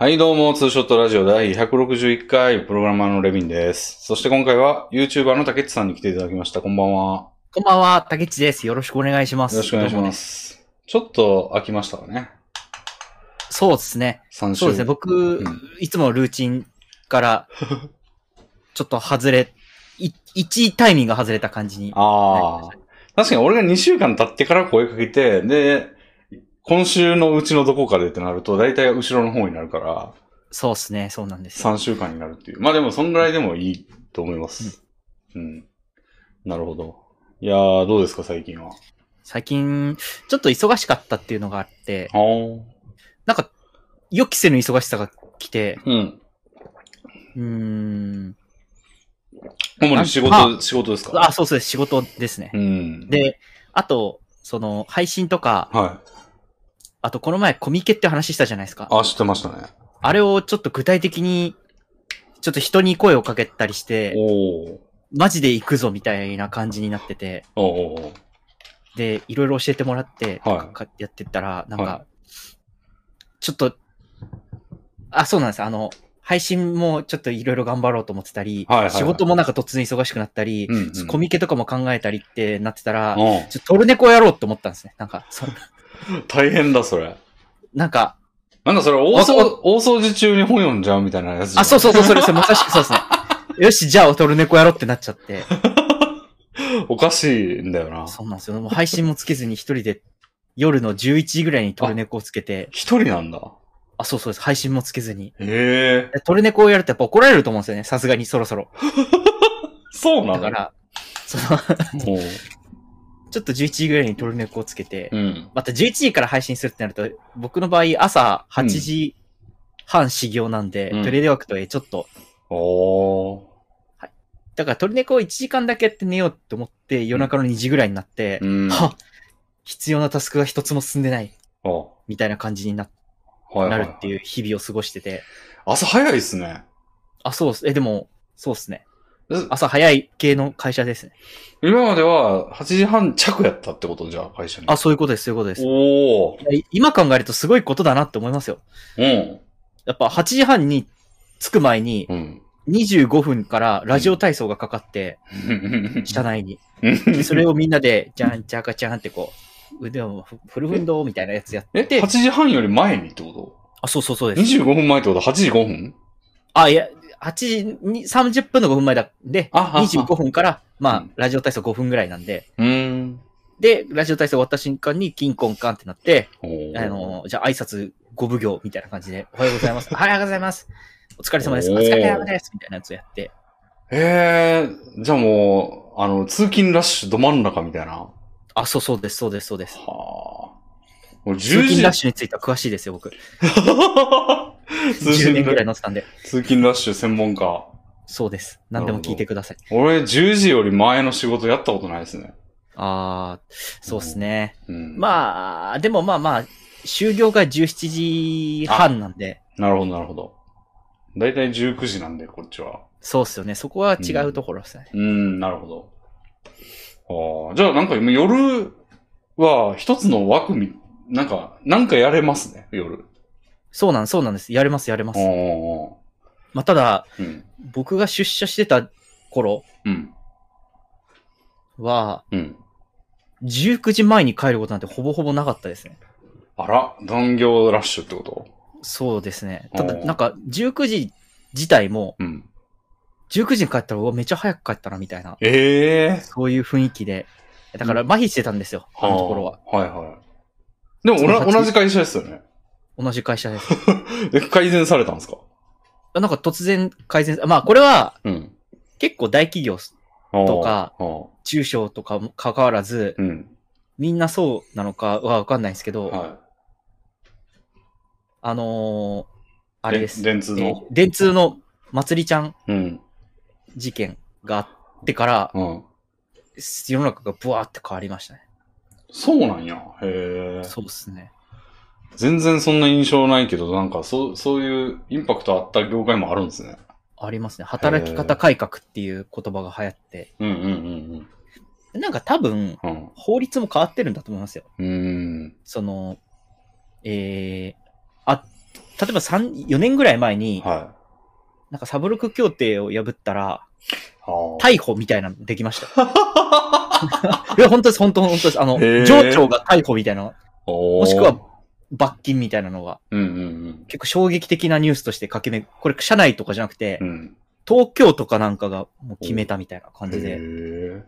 はい、どうも、ツーショットラジオ第161回、プログラマーのレビンです。そして今回は、YouTuber の竹内さんに来ていただきました。こんばんは。こんばんは、竹内です。よろしくお願いします。よろしくお願いしま。す。ちょっと飽きましたかね。そうですね。3週。そうですね。僕、んいつものルーチンから、ちょっと外れ、い、1タイミングが外れた感じに。ああ。確かに俺が2週間経ってから声かけて、で、今週のうちのどこかでってなると、だいたい後ろの方になるから、そうですね。そうなんですよ。3週間になるっていう。まあでも、そんぐらいでもいいと思います。うん。なるほど。いやー、どうですか、最近は？最近、ちょっと忙しかったっていうのがあって。なんか、予期せぬ忙しさが来て、うん。うーん、主に仕あ事、仕事ですか？あ、そうそうです。仕事ですねう。ん。で、あと、その、配信とか、はい。あとこの前コミケって話したじゃないですか。あ、知ってましたね。あれをちょっと具体的に、ちょっと人に声をかけたりして。マジで行くぞみたいな感じになってて、で、いろいろ教えてもらって、やってったら、なんか、はちょっと、あ、そうなんです。あの、配信もちょっといろいろ頑張ろうと思ってたり、仕事もなんか突然忙しくなったり、コミケとかも考えたりってなってたら、うんちょっとトルネコやろうと思ったんですね。なんか、そ 大変だ、それ。なんか、なんかそれ、大あ掃大掃除中に本読んじゃうみたいなやつあ、そうそうそう、それ、それ、まさしくそうですね。よし、じゃあトルネコやろうってなっちゃって。おかしいんだよな。そうなんですよ。もう配信もつけずに一人で夜の11時ぐらいにトルネコをつけて、一人なんだ。あ、そうそうです。配信もつけずに。へえ。でトルネコをやるとやっぱ怒られると思うんですよね。さすがにそろそろ。そうなの？だから、その、もう。ちょっと11時ぐらいにトルネコをつけて、うん。また11時から配信するってなると、僕の場合朝8時半始業なんで、うんトレードワークとえちょっと、おー。だからトルネコを1時間だけやって寝ようって思って夜中の2時ぐらいになって、うん。は必要なタスクが一つも進んでない、みたいな感じにな,、いはい。なるっていう日々を過ごしてて、朝早いっすね。あ、そうっす。え、でも、そうっすね。え朝早い系の会社ですね。今までは8時半着やったってことじゃあ、会社に。あ、そういうことです、そういうことです。おー。いや今考えるとすごいことだなって思いますよ。うん。やっぱ8時半に着く前にうん。25分からラジオ体操がかかって、車内に。でそれをみんなで、じゃん、じゃかちゃんってこう、腕をふフル運動みたいなやつやっえ、て8、時半より前にってこあ、そうそうそうとです。?25 分前ってこと ?8 時5分？あ、いや、8時に30分の5分前だ。で、ああ25分から、まあうん、ラジオ体操5分ぐらいなんで、うーん。で、ラジオ体操終わった瞬間に、キンコンカンってなって、あの、じゃあ挨拶5奉行みたいな感じで、おはようございます。おはようございます。お疲れ様です。お疲れ様です。みたいなやつをやって。へえ、じゃあもう、あの、通勤ラッシュど真ん中みたいな。はあ、そうそうです、そうです、そうです。あ。もう10通時。勤ラッシュについては詳しいですよ、僕。通10勤年ぐらいラ乗ってたんで。通勤ラッシュ専門家。そうです。何でも聞いてください。俺、10時より前の仕事やったことないですね。あー、そうっすね。うん。あ。まあ、でもまあまあ、終業が17時半なんで、なるほど、なるほど。だいたい19時なんで、こっちは。そうっすよね。そこは違うところですね。うん、なるほど。ああ、じゃあなんか今夜は一つの枠み、なんか、なんかやれますね、夜。そうなん、そうなんです。やれます、やれます。まあ、ただ、うん。僕が出社してた頃うん。は、うん。19時前に帰ることなんてほぼほぼなかったですね。あら、残業ラッシュってこと？そうですね。ただ、おーなんか、19時自体も、うん。19時に帰ったら、うわ、めっちゃ早く帰ったな、みたいな、ええそういう雰囲気で。だから、麻痺してたんですよ、あのところは。あ。はいはい。でもおな、同じ会社ですよね。同じ会社です。え改善されたんですか？なんか突然改善、まあ、これは、うん。結構大企業、とか中小とかも関わらず、うん。みんなそうなのかはわかんないんですけど、はあのー、い。あれです。電通えーの。電通のまつりちゃんうん。事件があってから、うん。世の中がブワーって変わりましたね。そうなんや。へえ。そうですね。全然そんな印象ないけど、なんかそう、そういうインパクトあった業界もあるんですね。ありますね。働き方改革っていう言葉が流行って。うんうんうんなんか多分、うん。法律も変わってるんだと思いますよ。うん。その、えー、あ、例えば3、4年ぐらい前に、はなんかサブロク協定を破ったら、逮捕みたいなのできました。いや、本当です、本当本当です。あの、上長が逮捕みたいな、ももしくは、罰金みたいなのが、うんうん結構衝撃的なニュースとして書きめ、これ社内とかじゃなくてうん。う、ん。東京とかなんかがもう決めたみたいな感じへで、え。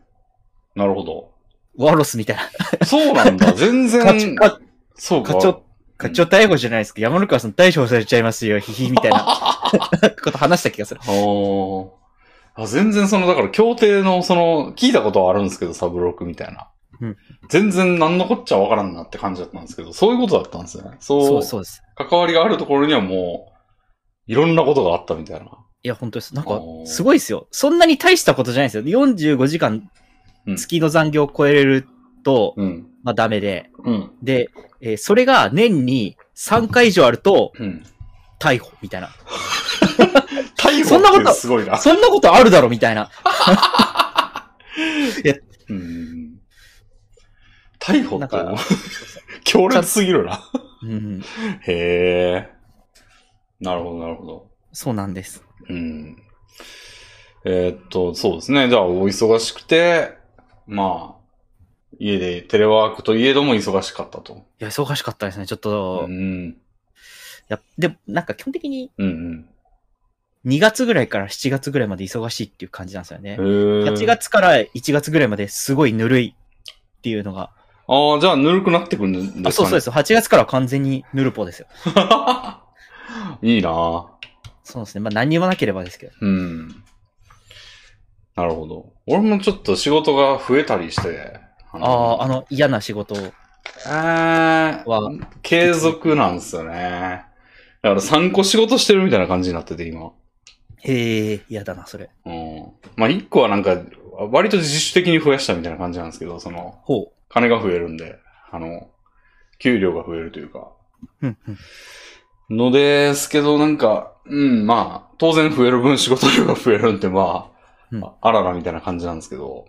なるほど。ワロスみたいな。そうなんだ。全然、課そうか。課長、課長逮捕じゃないですか。山中さん逮捕されちゃいますよ、ヒヒみたいな こと話した気がする。あ全然その、だから協定のその、聞いたことはあるんですけど、サブロックみたいな。うん全然何のこっちゃわからんなって感じだったんですけど、そういうことだったんですね。そう、そうそうです。関わりがあるところにはもう、いろんなことがあったみたいな。いや、本当です。なんかすごいですよ。そんなに大したことじゃないですよ。45時間うん月の残業を超えれると、うん。まあダメで、うん。で、えーそれが年に3回以上あるとうん。逮捕みたいな。逮捕そんなことってすごいな。そんなことあるだろみたいな。うん。逮捕って 強烈すぎるな。うん、へえ。なるほど、なるほど。そうなんです。うん。えーっと、そうですね。じゃあ、お忙しくて、まあ、家でテレワークといえども忙しかったと。いや、忙しかったですね。ちょっと、いうん。やで、なんか基本的にうん2月ぐらいから7月ぐらいまで忙しいっていう感じなんですよねうん。。へえ。8。月から1月ぐらいまですごいぬるいっていうのが。ああ、じゃあ、ぬるくなってくるんですかね。あ、そうそうです。8月からは完全にぬるぽですよ。いいなぁそうですね。まあ何にもなければですけど。うん。なるほど。俺もちょっと仕事が増えたりして。あああ、あの嫌な仕事はー継続なんですよね。だから3個仕事してるみたいな感じになってて、今。へえ、嫌だな、それ。うん。まあ、1個はなんか、割と自主的に増やしたみたいな感じなんですけど、その、ほ金が増えるんで、あの、給料が増えるというか。う。うんうんのですけど、なんか、うん、まあ、当然増える分仕事量が増えるんで、まあ、うんああららみたいな感じなんですけど。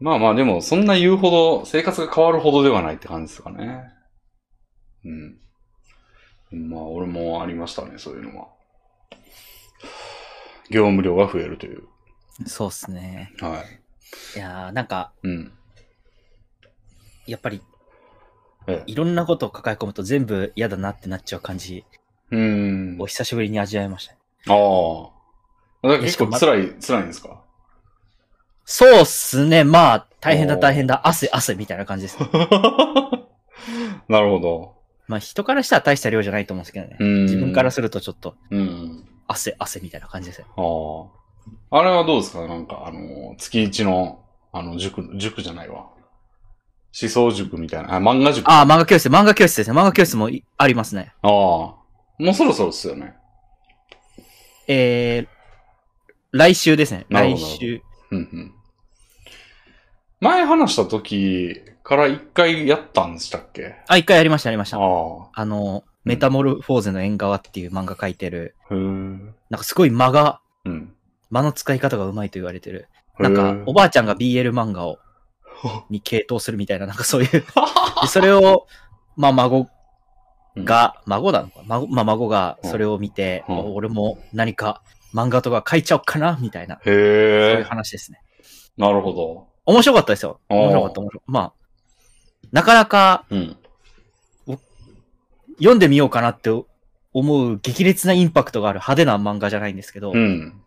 まあまあ、でも、そんな言うほど、生活が変わるほどではないって感じですかね。うん。まあ、俺もありましたね、そういうのは。業務量が増えるという。そうっすね。はい。いやー、なんか、うん。やっぱり、ええ。いろんなことを抱え込むと全部嫌だなってなっちゃう感じうん。を久しぶりに味わいましたね。ああ。だから結構辛い、辛いんですか？そうっすね。まあ、大変だ大変だ。汗汗みたいな感じです。なるほど。まあ人からしたら大した量じゃないと思うんですけどね。うん。自分からするとちょっとうん。汗汗みたいな感じですよ。ああ。あれはどうですか？なんか、あの、月一の、あの、塾、塾じゃないわ。思想塾みたいな。あ、漫画塾。あああ、漫画教室、漫画教室ですね。漫画教室もいありますね。あ。もうそろそろですよね。えー、来週ですね。来週。うんうん。前話した時から一回やったんでしたっけ？あ、一回やりました、やりました。ああ。あの、メタモルフォーゼの縁側っていう漫画描いてる、へえ。なんかすごい間が、うん。間の使い方がうまいと言われてる。なんかおばあちゃんが BL 漫画を、に傾倒するみたいな、なんかそういう。でそれを、まあ孫が、孫なのか？孫、まあ孫がそれを見て、俺も何か漫画とか書いちゃおっかな、みたいな、へそういうえ。話ですね。なるほど。面白かったですよ。面白かった、面白かった。まあ、なかなかうん。読んでみようかなって思う激烈なインパクトがある派手な漫画じゃないんですけど、うん。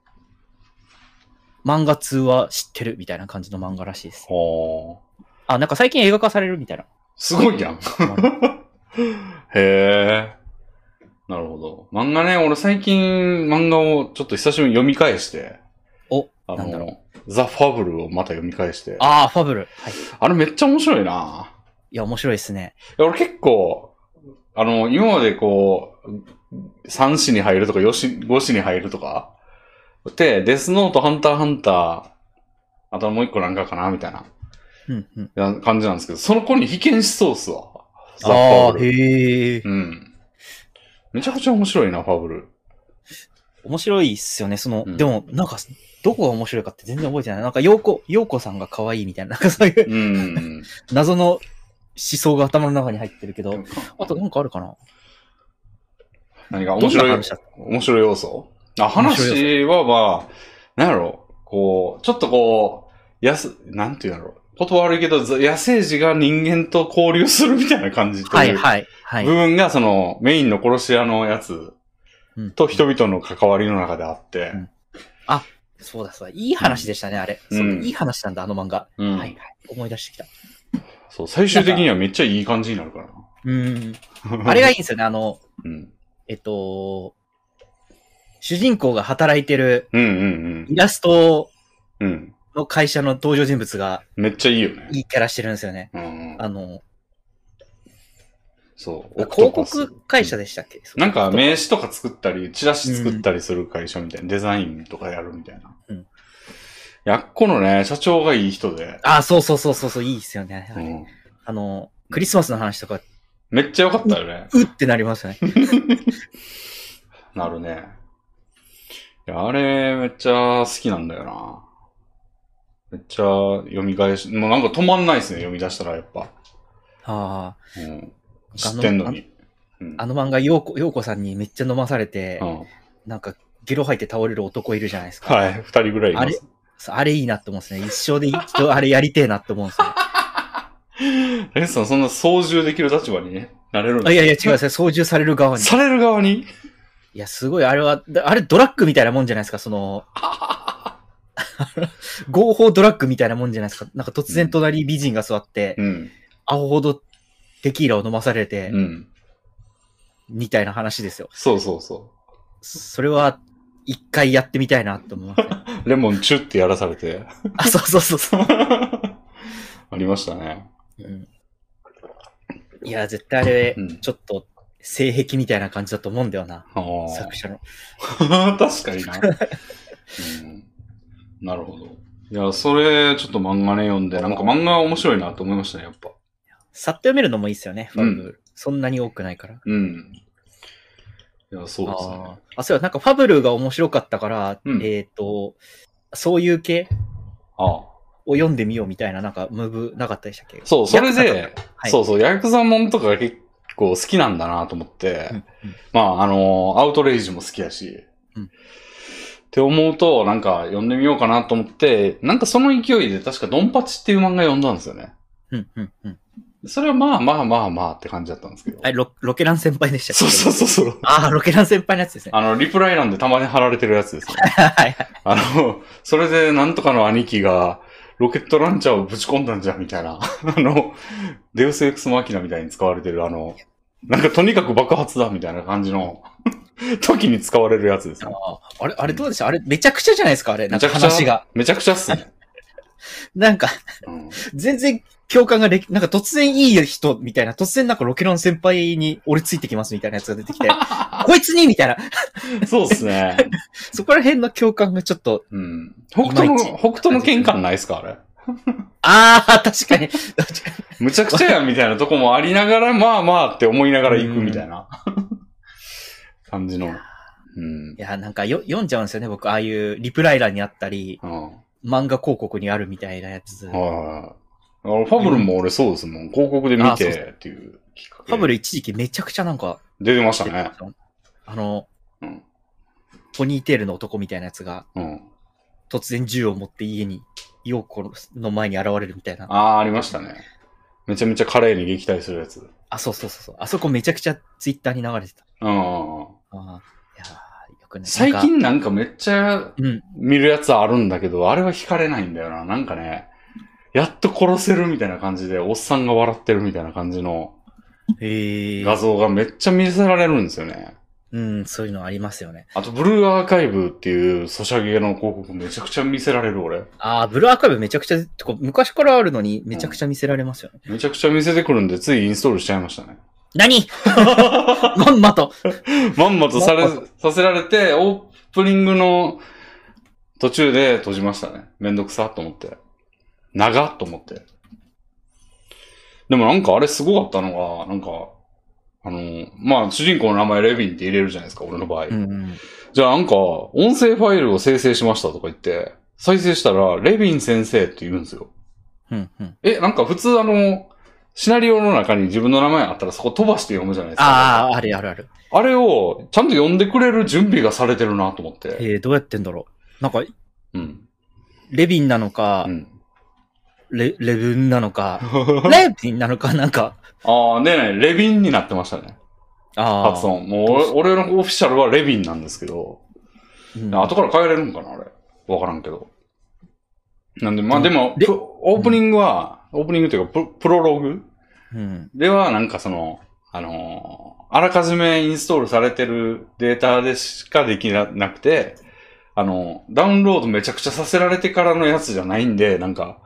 漫画通は知ってるみたいな感じの漫画らしいです。はあ。あ、なんか最近映画化されるみたいな。すごいやん。へえ。なるほど。漫画ね、俺最近漫画をちょっと久しぶりに読み返して、お、あなんだろうの、ザ・ファブルをまた読み返して、ああ、ファブル。はい。いあれめっちゃ面白いなや、面白いですね。いや俺結構、あの、今までこう、3子に入るとか4子、5子に入るとか、で、デスノート、ハンター、ハンター、あともう一個なんかかなみたいなうん、うん。な感じなんですけど、その子に被験しそうっすわ。ザ・フああ、ァブル。へえ。うん。めちゃくちゃ面白いな、ファブル。面白いっすよね。その、うんでも、なんか、どこが面白いかって全然覚えてない。なんか、陽子、陽子さんが可愛いみたいな、なんかそういううん。謎の思想が頭の中に入ってるけど、あとなんかあるかな？何がどんな面白い、話だった？面白い要素？あ、話はまあ、なんやろ、こう、ちょっとこう、やす、なんていうんやろ、言葉悪いけど、ず野生児が人間と交流するみたいな感じとはいいうはいはい部。分が、その、メインの殺し屋のやつうんと人々の関わりの中であって、そうだそうだ。いい話でしたね、あれ。うんそういい話なんだ、あの漫画。うんはいはい。思い出してきた。そう、最終的にはめっちゃいい感じになるからな。うん。あれがいいんですよね、あの、うん。えっと、主人公が働いてるうんうんイラストうん。うん。の会社の登場人物がめっちゃいいよね。いいキャラしてるんですよね。うん。あの、そう。広告会社でしたっけ？なんか名刺とか作ったり、チラシ作ったりする会社みたいな、デザインとかやるみたいな。うんやっこのね、社長がいい人で、あ、そうそうそうそうそう、いいですよね。うん、あの、クリスマスの話とか、めっちゃ良かったよね。うってなりますね。なるね。いや、あれ、めっちゃ好きなんだよな。めっちゃ読み返し、もうなんか止まんないですね、読み出したらやっぱ。ああ、うん、知ってんのに。うんあの漫画、ようこ、ようこさんにめっちゃ飲まされて、うんなんか、ゲロ吐いて倒れる男いるじゃないですか。はい、二人ぐらいいます。そうあれいいなって思うんですね。一生で一度あれやりてえなって思うんですよ。レッスンそんな操縦できる立場にね、なれるんですあいやいや、違う。操縦される側に。される側に？いや、すごい、あれは、だあれドラッグみたいなもんじゃないですか、その、合法ドラッグみたいなもんじゃないですか。なんか突然隣に美人が座って、うん。アホほどテキーラを飲まされて、うん。みたいな話ですよ。そうそうそそれは、一回やってみたいなって思いますね。う。レモンチュってやらされて。あ、そうそうそうそう。ありましたね。うんいや、絶対あれうん、ちょっと、性癖みたいな感じだと思うんだよな。作者の。確かにな、うん。なるほど。いや、それ、ちょっと漫画ね読んで、なんか漫画面白いなと思いましたね、やっぱ。さっと読めるのもいいですよね、ファブル。うそんなに多くないから。うん。いや、そうですね。あそうだ、なんかファブルが面白かったから、うんえっ、と、そういう系ああを読んでみようみたいな、なんか、ムーブなかったでしたっけ？そう、それで、はい、そうそう、ヤクザモンとかが結構好きなんだなと思って、うんうんまあ、あの、アウトレイジも好きやし、うんって思うと、なんか読んでみようかなと思って、なんかその勢いで確かドンパチっていう漫画読んだんですよね。うん、うん、うん。それはまあまあまあまあって感じだったんですけど。あれ、ロロケラン先輩でしたっけ？そうそうそうそう。ああ、ロケラン先輩のやつですね。あの、リプライなんでたまに貼られてるやつですね。はいはい。あの、それでなんとかの兄貴が、ロケットランチャーをぶち込んだんじゃんみたいな。あの、デウスエクスマキナみたいに使われてるあの、なんかとにかく爆発だみたいな感じの 時に使われるやつですね。あれ、あれどうでした？あれ、めちゃくちゃじゃないですか？あれ、なんかめちゃくちゃ話が。めちゃくちゃっすね。なんか、うん、全然共感ができ、なんか突然いい人みたいな、突然なんかロケラン先輩に俺ついてきますみたいなやつが出てきて、こいつにみたいな、そうですね。そこら辺の共感がちょっと、うん。北斗の、北斗の喧嘩ないっすか？あれ。ああ、確かに。むちゃくちゃやんみたいなとこもありながら、まあまあって思いながら行くみたいな感じの。うん。いや、なんかよ読んじゃうんですよね、僕。ああいうリプライ欄にあったり、うん。漫画広告にあるみたいなやつ。フはいファブルも俺そうですもん。広告で見てっていうきっかけ。ァブル一時期めちゃくちゃなんか、出てましたね。あの、うん。ポニーテールの男みたいなやつが、うん。突然銃を持って家に、陽子の前に現れるみたいな。ああ、ありましたね。めちゃめちゃ華麗に撃退するやつ。あ、そうそうそうそう。あそこめちゃくちゃツイッターに流れてた。うん。ああ、いやーよくね。最なんか、近なんかめっちゃうん。見るやつあるんだけど、あれは惹かれないんだよな。なんかね、やっと殺せるみたいな感じで、おっさんが笑ってるみたいな感じのへえ。画像がめっちゃ見せられるんですよね。うん、そういうのありますよね。あと、ブルーアーカイブっていうソシャゲの広告めちゃくちゃ見せられる俺。ああ、ブルーアーカイブめちゃくちゃ、昔からあるのにめちゃくちゃ見せられますよね。めちゃくちゃ見せてくるんで、ついインストールしちゃいましたね。何？まんまと。まんまとされさせられて、オープニングの途中で閉じましたね。めんどくさと思って。長っと思って。でもなんかあれすごかったのが、なんか、あの、まあ、主人公の名前レビンって入れるじゃないですか、俺の場合。うんうん。じゃあなんか、音声ファイルを生成しましたとか言って、再生したら、レビン先生って言うんですよ。うんうん。え、なんか普通あの、シナリオの中に自分の名前あったらそこ飛ばして読むじゃないですか。ああ、あるあるある。あれをちゃんと読んでくれる準備がされてるなと思って。えー、どうやってんだろう。なんか、うん。レビンなのか、うん。レ、レブンなのか、レビンなのか、なんか、ああ、でね、レビンになってましたね。ああ。発音。もう俺、俺のオフィシャルはレビンなんですけど、うん後から変えれるんかなあれ。わからんけど。なんで、まあでも、オープニングは、オープニングというかプ、プロローグうん。では、なんかその、あのーあらかじめインストールされてるデータでしかできなくて、あの、ダウンロードめちゃくちゃさせられてからのやつじゃないんで、なんか、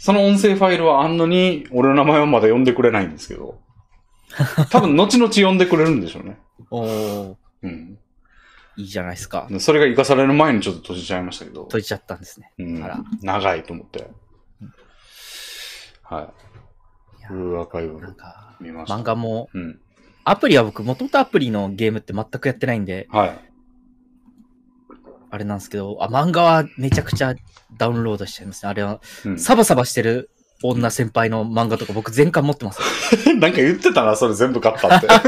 その音声ファイルはあんのに、俺の名前はまだ読んでくれないんですけど、多分後々読んでくれるんでしょうね。おー、うん。いいじゃないですか。でそれが活かされる前にちょっと閉じちゃいましたけど、閉じちゃったんですね。うんあら、長いと思ってうん。はい。ブルーアーカイブなんか、見ました。漫画も、うん。アプリは僕、もともとアプリのゲームって全くやってないんで、はい。あれなんですけど、あ、漫画はめちゃくちゃダウンロードしちゃいますね。あれは、うんサバサバしてる女先輩の漫画とか僕全巻持ってます。なんか言ってたな、それ全部買ったって。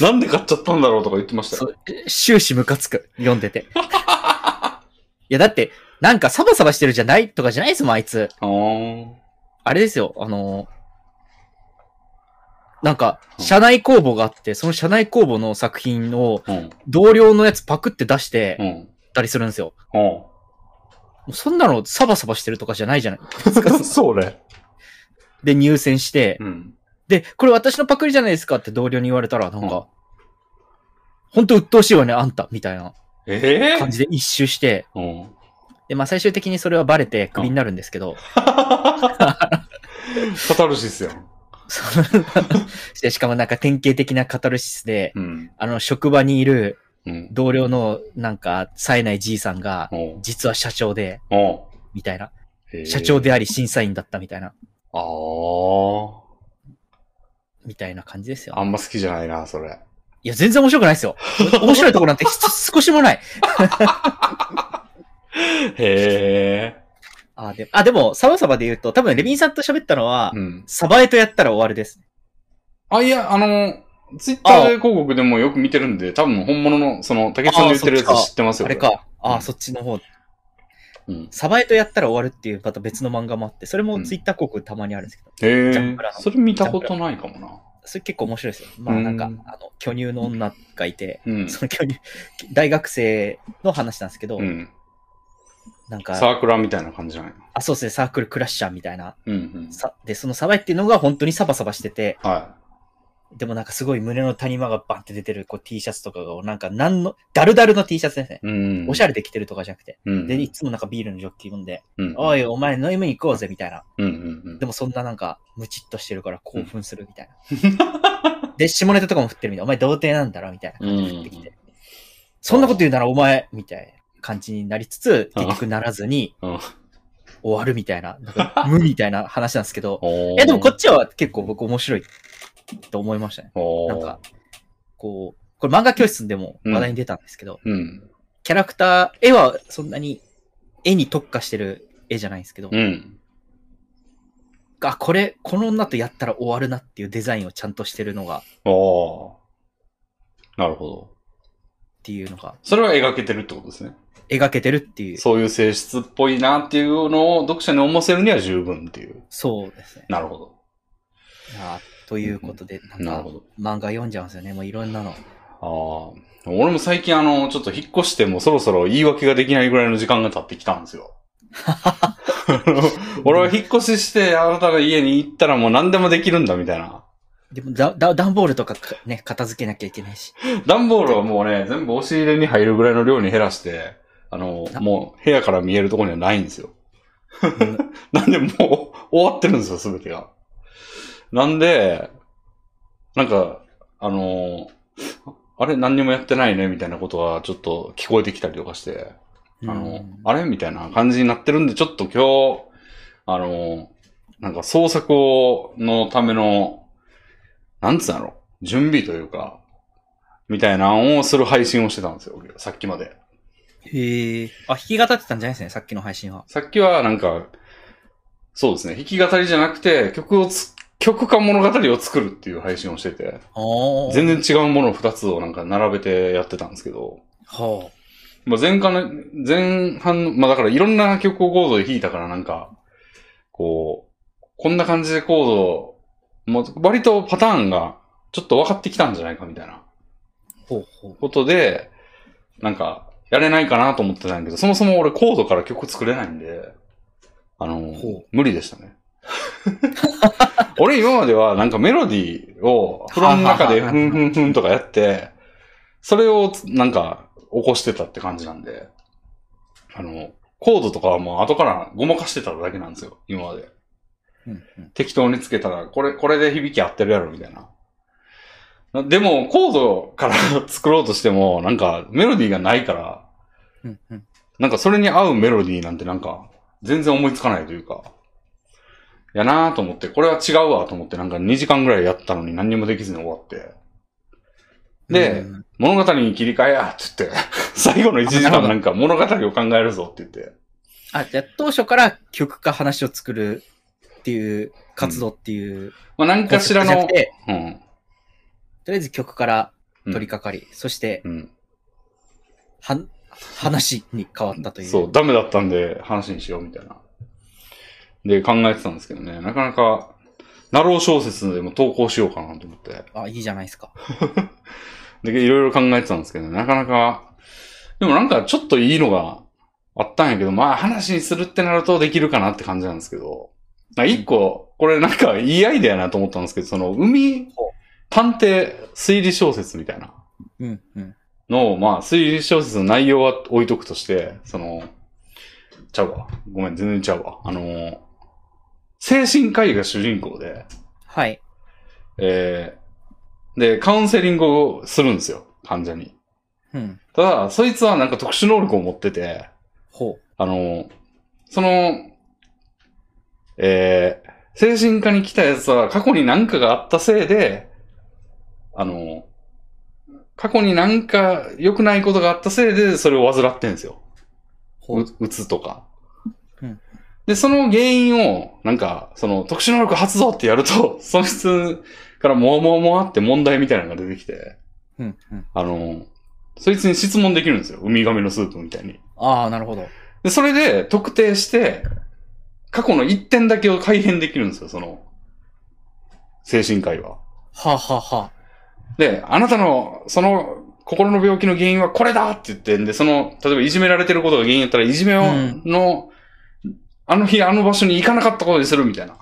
なんで買っちゃったんだろうとか言ってましたよ。終始ムカつく。読んでて。いや、だって、なんかサバサバしてるじゃないとかじゃないですもん、あいつ。あーあれですよ、あのなんか、社内公募があって、その社内公募の作品をうん。同僚のやつパクって出してうん。たりするんですよ。そんなのサバサバしてるとかじゃないじゃない？ですか。そうね。で、入選して、うん。で、これ私のパクリじゃないですかって同僚に言われたら、なんうんか、ほんと鬱陶しいわね、あんた、みたいなええ感じで一周して、うん。で、まあ最終的にそれはバレてクビになるんですけど、カタルシスやん。しかもなんか典型的なカタルシスで、うん。あの、職場にいるうん。同僚のなんか、冴えないじいさんが、実は社長で、みたいな。社長であり審査員だったみたいな、あー。みたいな感じですよ。あんま好きじゃないな、それ。いや、全然面白くないですよ。面白いところなんてひ少しもない。へえ。あ、であでも、サバサバで言うと、多分レビンさんと喋ったのは、うん。サバエとやったら終わるです。あ、いや、あの、ツイッターで広告でもよく見てるんで、多分本物の、その、竹内さんの言ってるやつ知ってますよ。あれか。あ、うんそっちの方。うん。サバエとやったら終わるっていうまた別の漫画もあって、それもツイッター広告たまにあるんですけど、へえジャンプラ。のそれ見たことないかもな。それ結構面白いですよ。まあなんか、うんあの、巨乳の女がいて、うん。その巨乳、大学生の話なんですけど、うん。なんか、サークラーみたいな感じじゃないのあ、そうですね、サークルクラッシャーみたいな。うんうん。さで、そのサバエっていうのが本当にサバサバしてて、はでもなんかすごい胸の谷間がバンって出てるこう T シャツとかが、なんかなんの、ダルダルの T シャツですね。い。うん。おしゃれで着てるとかじゃなくて。うん。で、いつもなんかビールのジョッキ飲んで、うん。おい、お前飲みに行こうぜ、みたいな。うんうんうんで。もそんななんか、ムチっとしてるから興奮するみたいな。で、下ネタとかも振ってるみたいな。お前童貞なんだろみたいな感じで振ってきて。そんなこと言うならお前みたいな感じになりつつ、結局ならずにうん終わるみたいな、なんか無みたいな話なんですけど、おいやでもこっちは結構僕面白いと思いましたね。なんか、こう、これ漫画教室でも話題に出たんですけど、うん。キャラクター、絵はそんなに絵に特化してる絵じゃないんですけど、うん。あ、これ、この女とやったら終わるなっていうデザインをちゃんとしてるのが、なるほど。ていうのがそれは描けてるってことですね。描けてるっていう。そういう性質っぽいなっていうのを読者に思わせるには十分っていう。そうですね。なるほど。あということで、なんかなるほど。漫画読んじゃうんですよね。もういろんなの。ああ。俺も最近あの、ちょっと引っ越してもそろそろ言い訳ができないぐらいの時間が経ってきたんですよ。俺は引っ越しして新たな家に行ったらもう何でもできるんだみたいな。でもだ、だ、段ボールとかかね、片付けなきゃいけないし。段ボールはもうね、全部押し入れに入るぐらいの量に減らして、あの、あもう部屋から見えるところにはないんですよ。うん なんでもう終わってるんですよ、すべてが。なんで、なんか、あのあれ何にもやってないねみたいなことはちょっと聞こえてきたりとかして、あの、うんあれみたいな感じになってるんで、ちょっと今日、あの、なんか創作をのための、なんつうんだろう、準備というか、みたいなのをする配信をしてたんですよ、さっきまで。へえ。あ、弾き語ってたんじゃないですね、さっきの配信は。さっきはなんか、そうですね、弾き語りじゃなくて、曲をつ曲か物語を作るっていう配信をしてて。全然違うものを2つをなんか並べてやってたんですけど、ほまあ、前半の、前半の、まあだからいろんな曲をコードで弾いたからなんか、こう、こんな感じでコード、もう割とパターンがちょっと分かってきたんじゃないかみたいなう。ほうほう。ことで、なんか、やれないかなと思ってたんだけど、そもそも俺コードから曲作れないんで、あの無理でしたね。俺今まではなんかメロディーを風呂の中でふんふんふんとかやって、それをなんか起こしてたって感じなんで、あの、コードとかはもう後からごまかしてただけなんですよ、今まで。うんうん。適当につけたら、これ、これで響き合ってるやろ、みたいな。なでも、コードから作ろうとしても、なんか、メロディーがないから、うんうん。なんかそれに合うメロディーなんてなんか、全然思いつかないというか、やなぁと思って、これは違うわと思って、なんか2時間ぐらいやったのに何にもできずに終わって、でうん。物語に切り替えやって言って、最後の1時間なんか物語を考えるぞって言って、あ、じゃあ当初から曲か話を作るっていう活動っていう、まあ何かしらのうん、とりあえず曲からうん取り掛かり、そして、うん。は、話に変わったという。そう、ダメだったんで話にしようみたいな。で、考えてたんですけどね、なかなか、ナロー小説でも投稿しようかなと思って。あ、いいじゃないですか。で、いろいろ考えてたんですけど、なかなか、でもなんかちょっといいのがあったんやけど、まあ話にするってなるとできるかなって感じなんですけど、まあ一個、これなんかいいアイデアやなと思ったんですけど、その海探偵推理小説みたいなうん、うん。のを、まあ推理小説の内容は置いとくとして、その、ちゃうわ。ごめん、全然ちゃうわ。あの、精神科医が主人公で、はい。えー、で、カウンセリングをするんですよ、患者に。うん。ただ、そいつはなんか特殊能力を持ってて、ほあの、その、えー、精神科に来たやつは過去に何かがあったせいで、あの、過去に何か良くないことがあったせいでそれを患ってんですよ。う。ほう。つとか。うんで、その原因を、なんか、その特殊能力発動ってやると、そいつからもわもわもわって問題みたいなのが出てきて、うん、うん。あの、そいつに質問できるんですよ。ウミガメのスープみたいに。ああ、なるほど。で、それで特定して、過去の一点だけを改変できるんですよ、その、精神科医は。はあ、はあはあ、で、あなたの、その、心の病気の原因はこれだって言ってんで、その、例えばいじめられてることが原因やったら、いじめを、うんの、あの日あの場所に行かなかったことにするみたいな。っ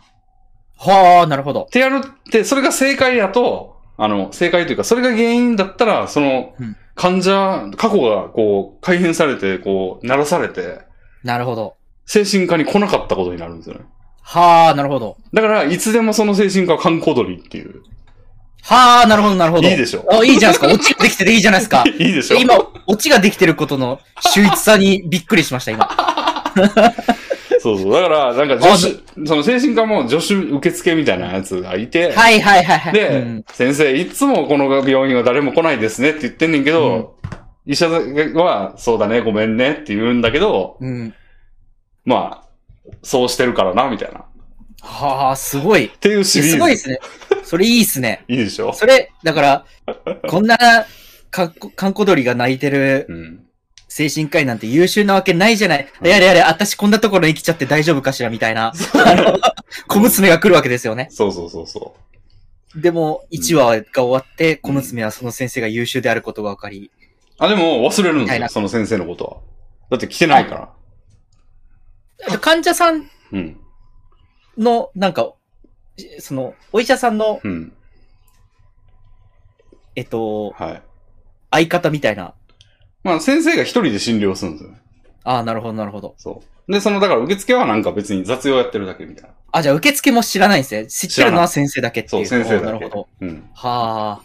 はあ、なるほど。てやるって、それが正解やと、あの、正解というか、それが原因だったら、そのうん、患者、過去がこう、改変されて、こう、鳴らされて、なるほど。精神科に来なかったことになるんですよね。はあ、なるほど。だから、いつでもその精神科は観光鳥っていう。はあ、なるほど、なるほど。いいでしょあ、いいじゃないですか。オチができてていいじゃないですか。いいでしょ今、オチができてることの秀逸さにびっくりしました、今。そうそう。だから、なんか助手、その精神科も助手受付みたいなやつがいて、はいはいはいはい。で、うん先生、いつもこの病院は誰も来ないですねって言ってんねんけど、医者は、そうだね、ごめんねって言うんだけど、うん。まあ、そうしてるからな、みたいな。っはあ、すごい。ていうシリーズ。すごいですね。それいいっすね。いいでしょ？それ、だから、こんな、かっこ、かんこ鳥が泣いてるうん。精神科医なんて優秀なわけないじゃない。やれやれ、私こんなところに来ちゃって大丈夫かしらみたいな、あの、小娘が来るわけですよね。そうそうそうそでも、1話が終わって、小娘はその先生が優秀であることが分かり、う。あ、でも忘れるんですよ、その先生のことは。だって来てないから。患者さんうん。の、なんか、その、お医者さんの、うん。えっと、はい。相方みたいな。まあ、先生が一人で診療するんですよね。ああ、なるほど、なるほど。そう。で、その、だから受付はなんか別に雑用やってるだけみたいな。あ、じゃあ受付も知らないんですね。知ってるのは先生だけってそ、いうう。先生だけ。なるほど。うん。はあ。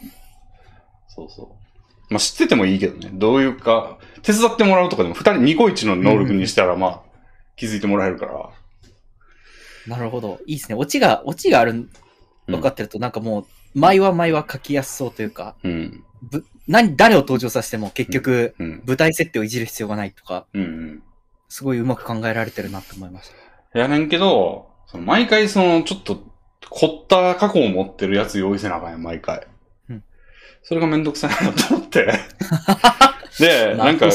そうそう。まあ、知っててもいいけどね。どういうか、手伝ってもらうとかでも、二人、二個一の能力にしたら、まあ、気づいてもらえるから。なるほど。いいですね。オチが、オチがある、分かってると、なんかもう、前は前は書きやすそうというか、うん。ぶ、何、誰を登場させても結局、うん。舞台設定をいじる必要がないとか、うん。うん。すごいうまく考えられてるなと思いました。やねんけど、その毎回その、ちょっと、凝った過去を持ってるやつ用意せなあかんやん、毎回。うんそれがめんどくさいなと思って。で、まあなんか、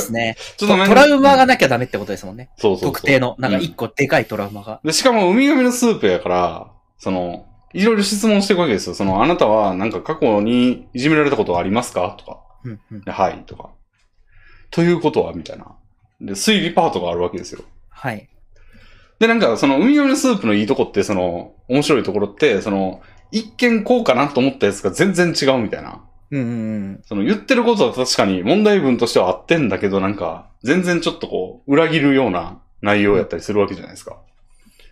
トラウマがなきゃダメってことですもんね。そうそうそう特定の、なんかうん一個でかいトラウマが。で、しかも、ウミガメのスープやから、その、いろいろ質問していくわけですよ。その、あなたは、なんか過去にいじめられたことはありますか？とか。うんうんで、はい、とか。ということはみたいな。で、推理パートがあるわけですよ。はい。で、なんか、その、ウミガメのスープのいいとこって、その、面白いところって、その、一見こうかなと思ったやつが全然違うみたいな。うんうんうん。その、言ってることは確かに問題文としては合ってんだけど、なんか、全然ちょっとこう、裏切るような内容やったりするわけじゃないですか。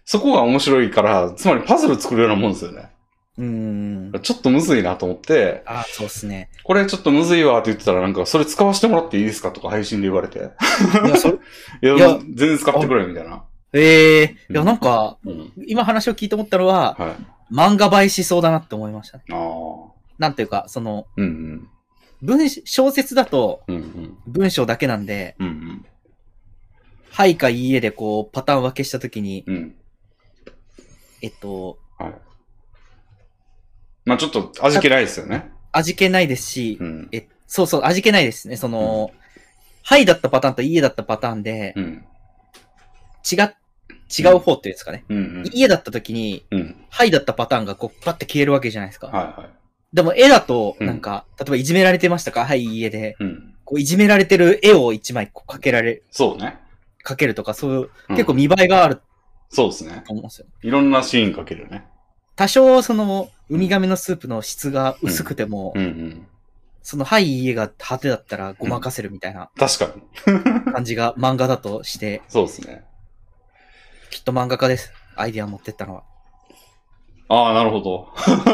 そこが面白いから、つまりパズル作るようなもんですよね。うん。ちょっとむずいなと思って、あ、そうっすね。これちょっとむずいわって言ってたらなんか、それ使わせてもらっていいですかとか配信で言われて。いや、それ、いや、全然使ってくれみたいな。ええいや、うんなんか、うん。今話を聞いて思ったのは、はい。漫画映えしそうだなって思いましたね。ああ。なんていうか、その、うんうん。文、小説だとうんうん。文章だけなんで、うんうん。はいかいいえでこう、パターン分けしたときに、うん。えっと、はい。まあちょっと味気ないですよね。味気ないですし、うん。え、そうそう、味気ないですね。その、はいだったパターンといいえだったパターンで、うん。違っ、違う方っていうんですかね。うんうん。いいえだったときに、うん。はいだったパターンがこう、パッて消えるわけじゃないですか。はいはい。でも絵だと、うんなんか、例えばいじめられてましたか？はい、いいえで。うん。こう、いじめられてる絵を一枚こうかけられ、そうね。かけるとか、そういう、うん結構見栄えがあるそうですね。と思うんですよ。いろんなシーンかけるね。多少、その、ウミガメのスープの質が薄くても、うんうん。その、はい、いいえが派手だったらごまかせるみたいな確かに。感じが漫画だとして、そうですね。きっと漫画家です。アイディア持ってったのは。ああ、なるほど。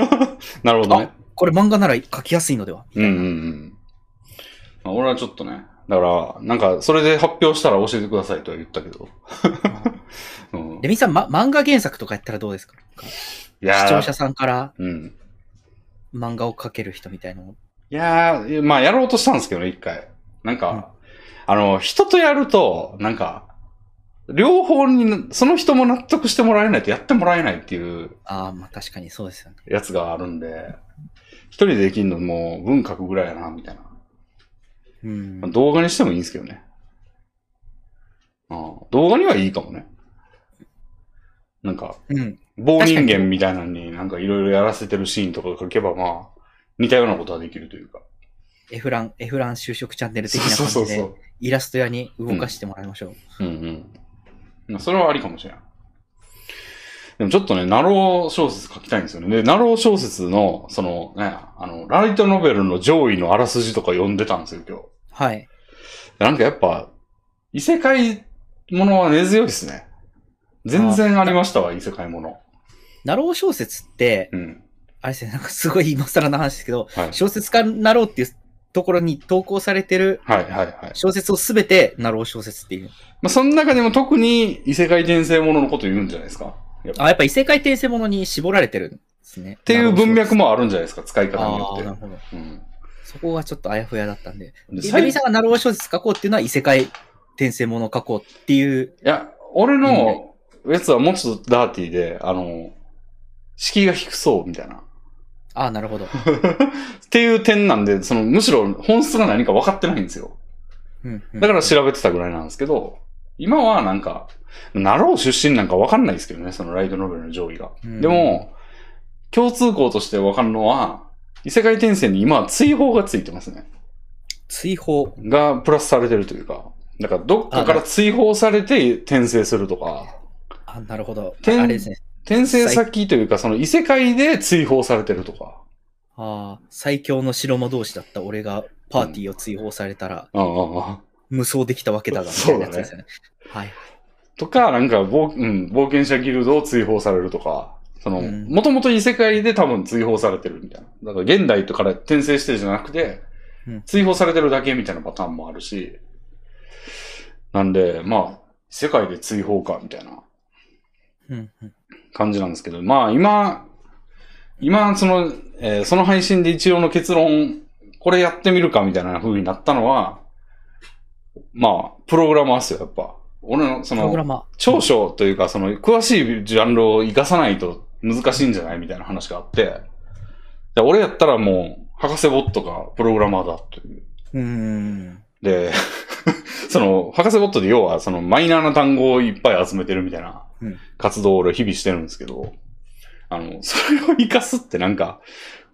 なるほどね。これ漫画なら書きやすいのでは？うんうんうん。まあ、俺はちょっとね、だから、なんか、それで発表したら教えてくださいとは言ったけど。うん、レミさん、ま、漫画原作とかやったらどうですか？いやー視聴者さんからうん。漫画を描ける人みたいなの。いやー、まあ、やろうとしたんですけどね、一回。なんか、あの、人とやると、なんか、両方に、その人も納得してもらえないとやってもらえないっていうああ、まあ確かにそうですよね。やつがあるんで、一人でできんのもう文書くぐらいやな、みたいな。うんまあ。動画にしてもいいんですけどね。ああ動画にはいいかもね。なんか、うん。棒人間みたいなのになんかいろいろやらせてるシーンとか書けばまあ、似たようなことはできるというか。エフラン、エフラン就職チャンネル的な感じで。イラスト屋に動かしてもらいましょう。うんうん。まあそれはありかもしれん。でもちょっとね、なろう小説書きたいんですよね。で、なろう小説の、そのね、あの、ライトノベルの上位のあらすじとか読んでたんですよ、今日。はい。なんかやっぱ、異世界ものは根強いですね。全然ありましたわ、異世界もの。なろう小説って、うん。あれですね、なんかすごい今更の話ですけど、はい。小説家になろうっていうところに投稿されてるはいはいはい。小説をすべてなろう小説っていう。まあ、その中でも特に異世界転生もののこと言うんじゃないですか。やっぱあ、やっぱ異世界転生ものに絞られてるんですね。っっていう文脈もあるんじゃないですか、使い方によああ、ってなる。ほど。うん。そこがちょっとあやふやだったんで。でイベリさんがナロー小説書こうっていうのは異世界転生ものを書こうっていう。いや、俺のやつはもうちょっとダーティーで、あの、敷居が低そうみたいな。ああ、なるほど。っていう点なんで、その、むしろ本質が何か分かってないんですよ。うんうんだから調べてたぐらいなんですけど、今はなんか、ナロー出身なんか分かんないですけどね、そのライトノベルの上位が。うんでも、共通項として分かるのは、異世界転生に今は追放がついてますね。追放。がプラスされてるというか、だからどっかから追放されて転生するとか、あ、なるほど。転あれですね。転生先というかその異世界で追放されてるとか、ああ、最強の白魔同士だった俺がパーティーを追放されたらああああ無双できたわけだが、みたいなやつですよね。はい。とか、なんか冒、うん、冒険者ギルドを追放されるとか、その、うんもともと異世界で多分追放されてるみたいな。だから現代とから転生してるじゃなくてうん、追放されてるだけみたいなパターンもあるし、なんで、まあ、世界で追放か、みたいな感じなんですけど、まあ今、今、その、えーその配信で一応の結論、これやってみるかみたいな風になったのは、まあ、プログラマーっすよ、やっぱ。俺の、その。長所というか、その、詳しいジャンルを活かさないと難しいんじゃないみたいな話があって、で俺やったらもう、博士ボットがプログラマーだという。う。で、その、博士ボットで要はそのマイナーな単語をいっぱい集めてるみたいなうん活動を俺日々してるんですけど、あの、それを活かすってなんか、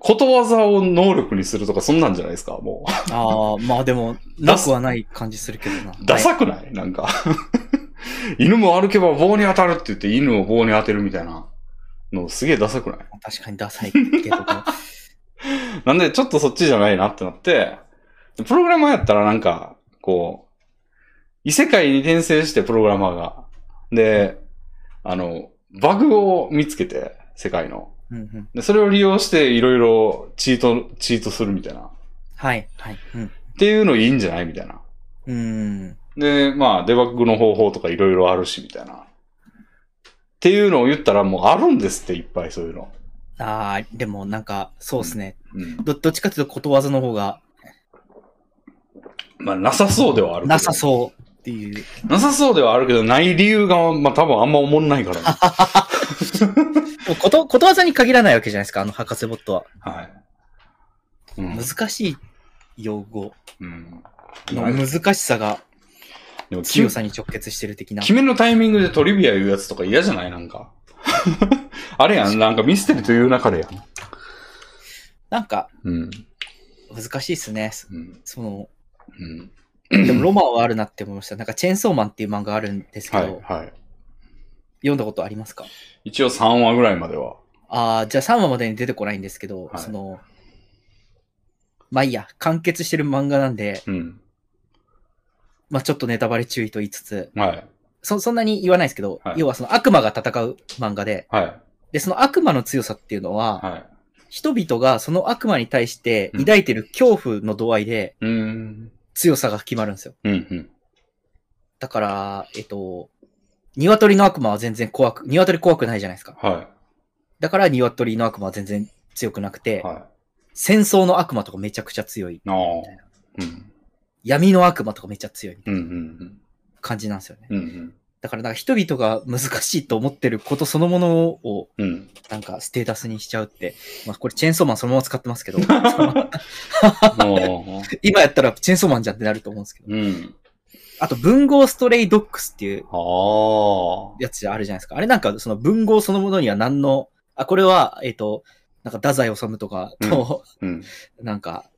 ことわざを能力にするとかそんなんじゃないですか、もう。ああ、まあでも、なくはない感じするけどな。ダサくない？なんか。犬も歩けば棒に当たるって言って犬を棒に当てるみたいなのすげえダサくない？確かにダサいけど。なんでちょっとそっちじゃないなってなって、プログラマーやったらなんか、こう、異世界に転生してプログラマーが。で、あの、バグを見つけて、世界の。うんうん、で、それを利用していろいろチート、チートするみたいな。っはい、はい。うん。ていうのいいんじゃないみたいな。うーん。で、まあ、デバッグの方法とかいろいろあるし、みたいな。っていうのを言ったらもうあるんですって、いっぱいそういうの。ああ、でもなんか、そうですね。うん。ど、どっちかというとことわざの方がまあ、なさそうではある。なさそうっていう。なさそうではあるけど、ない理由が、まあ多分あんま思んないからね。こと、ことわざに限らないわけじゃないですか、あの博士ボットは。はい。うん。難しい用語うん。の難しさがでも強さに直結してる的な。決めのタイミングでトリビア言うやつとか嫌じゃない？なんか。あれやん、なんかミステリという中でやん。なんか、うん。難しいっすね。うん。その、うん。でもロマンはあるなって思いました。なんか、チェーンソーマンっていう漫画あるんですけど、はい、はい。読んだことありますか？一応3話ぐらいまでは。ああ、じゃあ3話までに出てこないんですけど、はいその、まあいいや、完結してる漫画なんで、うん。まあちょっとネタバレ注意と言いつつ、はい。そ、そんなに言わないですけど、はい要はその悪魔が戦う漫画で、はい。で、その悪魔の強さっていうのは、はい。人々がその悪魔に対して抱いてる恐怖の度合いでうーん。強さが決まるんですよ。うん、うん。だから、えっと、鶏の悪魔は全然怖く、鶏怖くないじゃないですか。はだから鶏の悪魔は全然強くなくて、い。はい。戦争の悪魔とかめちゃくちゃ強い。ああ。うん。闇の悪魔とかめっちゃ強いうん、うん、感じなんですよね。うん。うん、だからなんか人々が難しいと思ってることそのものをうん。うん。なんかステータスにしちゃうって、まあこれチェーンソーマンそのまま使ってますけど、も 今やったらチェーンソーマンじゃんってなると思うんですけど。う、うん。あと文豪ストレイドッグスっていう。やつあるじゃないですか。あれなんかその文豪そのものには何の、あ、これは、えっ、と、なんか太宰治とかと、うん。なんか、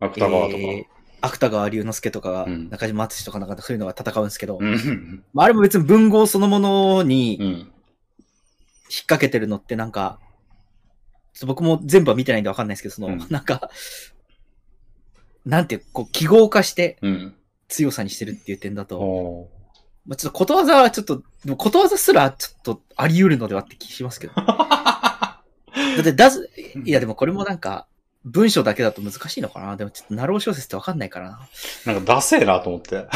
芥川とか。えー芥川龍之介とかが、うん中島敦とかなんかそういうのが戦うんですけど、うん。まあ、あれも別に文豪そのものにうん。引っ掛けてるのってなんか、僕も全部は見てないんでわかんないですけど、その、うんなんか、なんていう、こう、記号化してうん。強さにしてるっていう点だと、おまあ、ちょっとことわざはちょっと、ことわざすらちょっとあり得るのではって気しますけど。だって、だず、いやでもこれもなんか、文章だけだと難しいのかな？でもちょっと、ナロー小説ってわかんないからな。なんかダセえなと思って。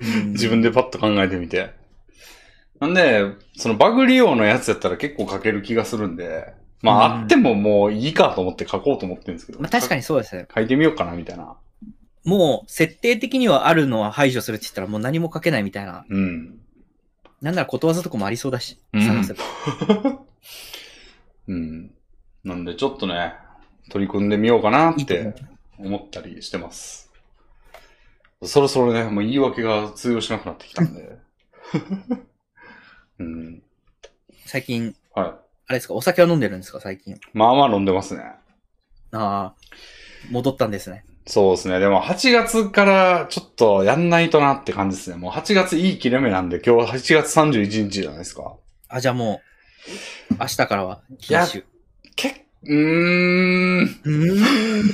うん自分でパッと考えてみて。なんで、そのバグ利用のやつやったら結構書ける気がするんで、まあ、うんあってももういいかと思って書こうと思ってるんですけど。まあ、確かに。にそうですね。書いてみようかな、みたいな。もう、設定的にはあるのは排除するって言ったらもう何も書けないみたいな。うん。なんならことわざとかもありそうだし。うん探せば うん。なんでちょっとね、取り組んでみようかなって思ったりしてます。そろそろね、もう言い訳が通用しなくなってきたんで。うん。最近、はい。あれですか、お酒は飲んでるんですか、最近。まあまあ飲んでますね。ああ、戻ったんですね。そうですね。でも8月からちょっとやんないとなって感じですね。もう8月いい切れ目なんで、今日は8月31日じゃないですか。あ、じゃあもう、明日からは、いや禁酒。けうーん。うーん。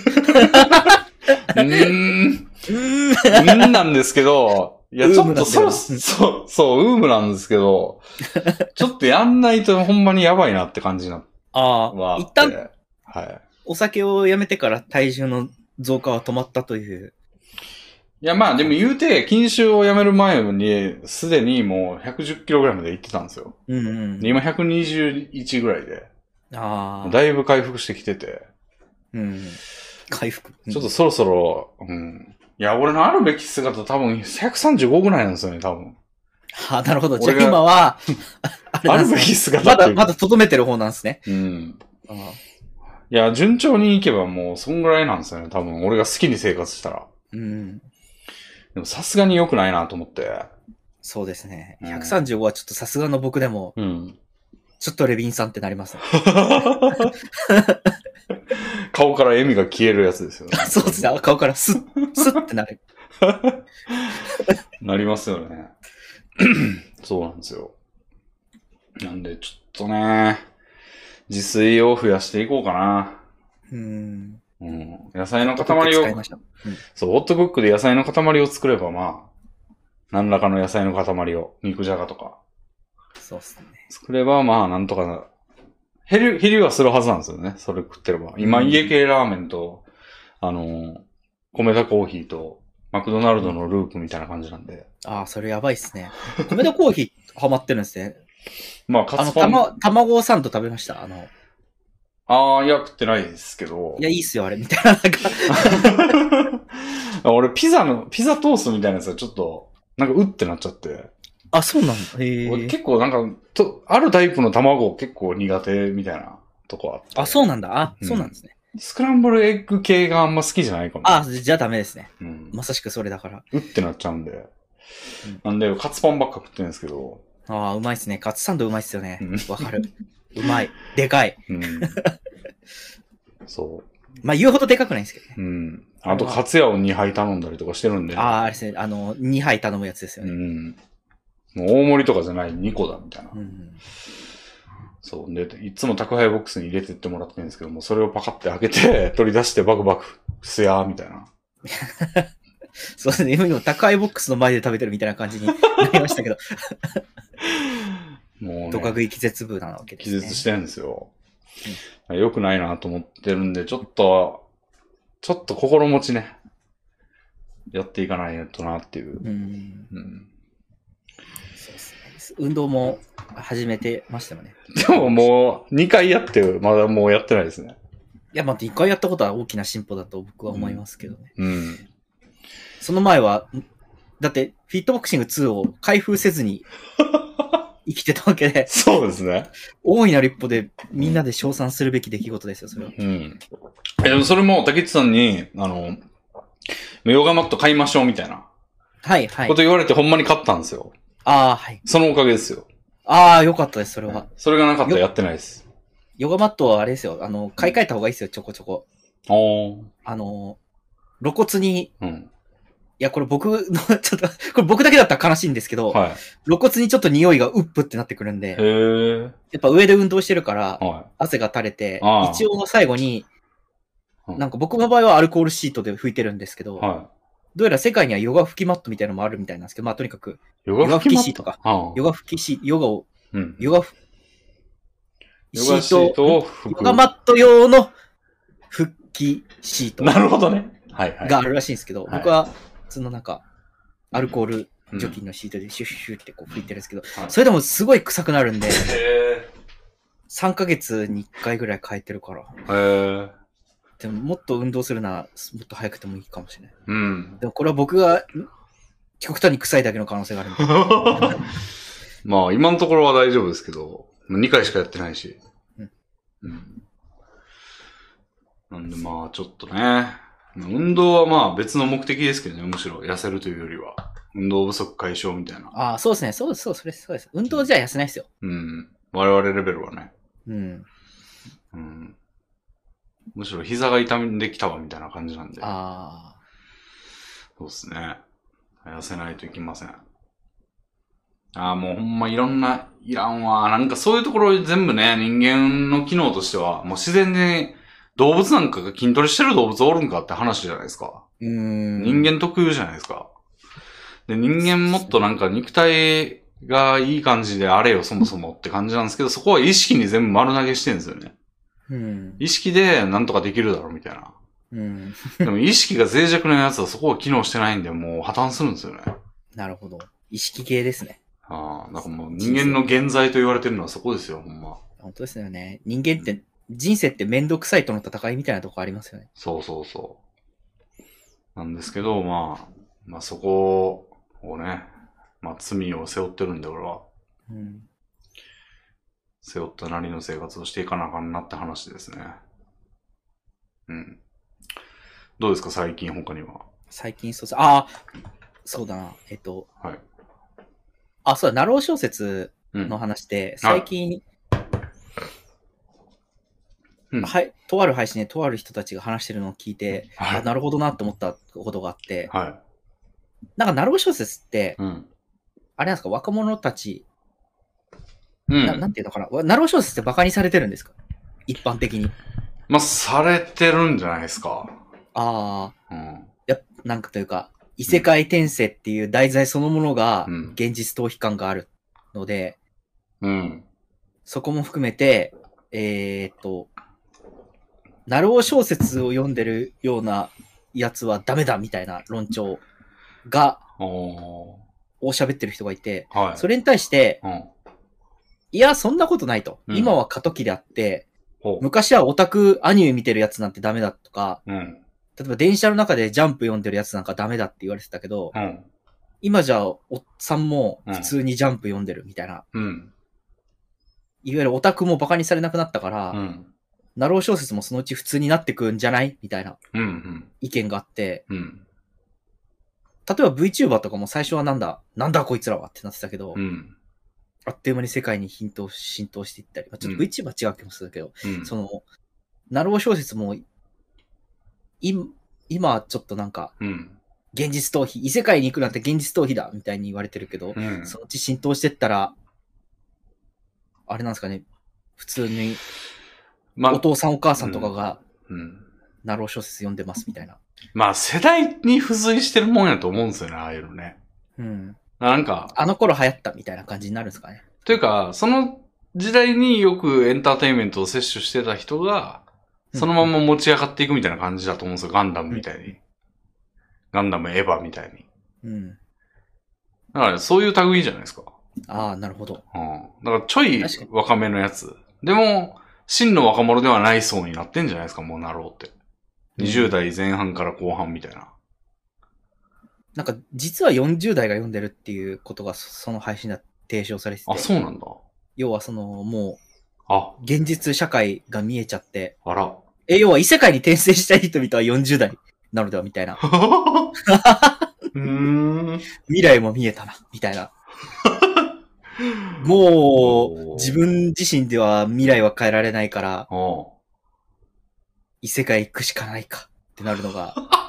うーん。うん。なん。ですけど、いや、ちょっとそろ、そう、そう、ウームなん。ですけど、ちょっとやん。ないとほん。まにやばいなって感じなああ、は。一旦はい。お酒をやめてから体重の増加は止まったという。いや、まあでも言うて、禁酒をやめる前に、すでにもう110キロぐらいまで行ってたん。ですよ。うん。うん。今121ぐらいで、ああ。だいぶ回復してきてて、うん。回復。ちょっとそろそろ、うん。いや、俺のあるべき姿多分135ぐらいなんですよね、多分。あなるほど。じゃあ今は、あれあるべき姿まだ。まだ留めてる方なんですね。うん。あーいや、順調にいけばもう、そんぐらいなんですよね。多分、俺が好きに生活したら。うん。でも、さすがに良くないなと思って。そうですね。うん135はちょっとさすがの僕でも、うん。ちょっとレビンさんってなりますね。顔から笑みが消えるやつですよね。そうですね。顔からスッ、スッってなる。なりますよね。そうなんですよ。なんで、ちょっとね、自炊を増やしていこうかな。うん。うん。野菜の塊を使いま、した。そう、ホットクックで野菜の塊を作れば、まあ、何らかの野菜の塊を、肉じゃがとか、そうですね。作れば、まあ、なんとかな、減り、減りはするはずなんですよね。それ食ってれば。今、うん家系ラーメンと、あの、米田コーヒーと、マクドナルドのループみたいな感じなんで。ああ、それやばいっすね。米田コーヒーハマってるんですね。まあ、カあの、ツパン。たま、卵サンド食べました？あの、ああ、いや、食ってないですけどい。や、いいっすよ、あれ、みたいな。なんか、俺、ピザの、ピザトーストみたいなやつはちょっと、なんか、うってなっちゃって。あ、そうなんだ。へえ。俺結構なんか、と、あるタイプの卵結構苦手みたいなとこあって。あ、そうなんだ。あ、うんそうなんですね。スクランブルエッグ系があんま好きじゃないかも。あ、じゃあダメですね。うん。まさしくそれだから。うってなっちゃうんで。なんで、カツパンばっか食ってるんですけど。ああ、うまいっすね。カツサンドうまいっすよねうん。わかる。うまい。でかい。うん。そまあ、言うほどでかくないんですけどねう。。うん。あと、カツヤを2杯頼んだりとかしてるんで。ああ、あれですね。あの、2杯頼むやつですよね。うん。もう大盛りとかじゃない2個だみたいな。うん。そう。で、いつも宅配ボックスに入れてってもらってるんですけども、それをパカって開けて、取り出してバクバク、すやーみたいな。そうですね。今今、宅配ボックスの前で食べてるみたいな感じになりましたけど、もう、ドカね、食い気絶部なわけですね。気絶してるんですよ。良くないなと思ってるんで、ちょっと、ちょっと心持ちね、やっていかないとなっていう。うん。うん。運動も始めてましたよね。でももう、2回やって、まだもうやってないですね。いや、まあ、一回やったことは大きな進歩だと僕は思いますけどね。うん。その前は、んだって、フィットボクシング2を開封せずに 生きてたわけで、そうですね。大いなる一歩でみんなで称賛するべき出来事ですよ、それは。うん。え、でもそれも、竹内さんに、あの、ヨガマット買いましょうみたいなはい、はいこ。と言われてほんまに買ったんですよ。ああ、はい。そのおかげですよ。ああ、よかったです、それは。それがなかったらやってないです。ヨガマットはあれですよ、あの、買い替えた方がいいですよ、ちょこちょこ。おー。あの、露骨に、うん。いや、これ僕の、ちょっと、これ僕だけだったら悲しいんですけど、はい。露骨にちょっと匂いがウップってなってくるんで。やっぱ上で運動してるから、は汗が垂れて一応の最後に、うんなんか僕の場合はアルコールシートで拭いてるんですけど、い。はどうやら世界にはヨガ拭きマットみたいなのもあるみたいなんですけど、まあとにかく、い。ヨガヨガ拭きシートか。ヨガ拭きシート、ヨガを、うん。ヨガふ、ヨガシート。ヨガマット用の拭きシートなるほどね。はいはい。があるらしいんですけど、はい僕は、そのなんか、アルコールうん除菌のシートでシュッシュッってこう拭いてるんですけど、はいそれでもすごい臭くなるんで、へ3ヶ月に1回ぐらい変えてるから。ー。へー。でももっと運動するなら、もっと早くてもいいかもしれない。うん。でもこれは僕が、ん極端に臭いだけの可能性がある。まあ、今のところは大丈夫ですけど、2回しかやってないし。うんうん。なんでまあ、ちょっとね。運動はまあ別の目的ですけどね、むしろ痩せるというよりは。運動不足解消みたいな。ああ、そうですね。そうです、そうそれそうです。運動じゃ痩せないですよ。うん。我々レベルはね。うん。うん。むしろ膝が痛んできたわみたいな感じなんで。ああ。そうですね。痩せないといけません。ああ、もうほんまいろんな、いらんわ。なんかそういうところ全部ね、人間の機能としては、もう自然に動物なんかが筋トレしてる動物おるんかって話じゃないですか。うーん。人間特有じゃないですか。で、人間もっとなんか肉体がいい感じであれよ、そもそもって感じなんですけど、そこは意識に全部丸投げしてるんですよね。うん。意識でなんとかできるだろうみたいな。うん。でも意識が脆弱なやつはそこは機能してないんで、もう破綻するんですよね。なるほど。意識系ですね。ああ、なんかもう人間の現在と言われてるのはそこですよ、ほんま。本当ですよね。人間って、人生ってめんどくさいとの戦いみたいなとこありますよね。そうそうそう。なんですけど、まあ、まあそこをね、まあ罪を背負ってるんで、俺は。うん。背負ったなりの生活をしていかなあかんなって話ですね。うん。どうですか、最近他には。最近そうああ、そうだな。えっと、はい。あ、そうだ、なろう小説うん。の話で、最近、うんはい、とある配信でとある人たちが話してるのを聞いて、はいあなるほどなって思ったことがあって、はなんかなろう小説ってい。、うん。あれなんですか、若者たち、うん。ななんていうのかな、わなろう小説ってバカにされてるんですか？一般的に。まあ、されてるんじゃないですか。ああ、うん。やっなんかというか、異世界転生っていう題材そのものがうん現実逃避感があるので、うん。そこも含めて、えーっと、ナロー小説を読んでるようなやつはダメだみたいな論調が、おー。を喋ってる人がいて、はい。それに対して、うん。いや、そんなことないと。うん今は過渡期であって、ほう。昔はオタクアニメ見てるやつなんてダメだとか、うん。例えば電車の中でジャンプ読んでるやつなんかダメだって言われてたけど、うん。今じゃあおっさんも普通にジャンプ読んでるみたいな、うん。いわゆるオタクもバカにされなくなったから、うん。ナロー小説もそのうち普通になってくんじゃないみたいなうん。意見があって、うん。例えば VTuber とかも最初はなんだ、なんだこいつらはってなってたけど、うん。あっという間に世界に浸透浸透していったり、まあ、ちょっとうん VTuber は違う気もするけど、うん。その、なろう小説も、い今はちょっとなんか、うん。現実逃避、異世界に行くなんて現実逃避だみたいに言われてるけど、うん。そのうち浸透してったら、あれなんですかね、普通にまあ、お父さんお母さんとかがうん。なろう小説読んでますみたいな。まあ、世代に付随してるもんやと思うんですよね、ああいうのね。うん。なんか、あの頃流行ったみたいな感じになるんですかね。というか、その時代によくエンターテインメントを摂取してた人が、そのまま持ち上がっていくみたいな感じだと思うんですよ。ガンダムみたいに。ガンダム、エヴァみたいに。うん。だから、そういう類じゃないですか。ああ、なるほど。うん。だから、ちょい若めのやつ。でも、真の若者ではない層になってんじゃないですか、もうなろうって。20代前半から後半みたいな。なんか、実は40代が読んでるっていうことが、そその配信では提唱されてて。あ、そうなんだ。要はその、もあ、う、現実社会が見えちゃって、あら。え、要は異世界に転生したい人々は40代なのではみたいな。うーん。未来も見えたな、みたいな。もう、自分自身では未来は変えられないから、異世界行くしかないかってなるのが、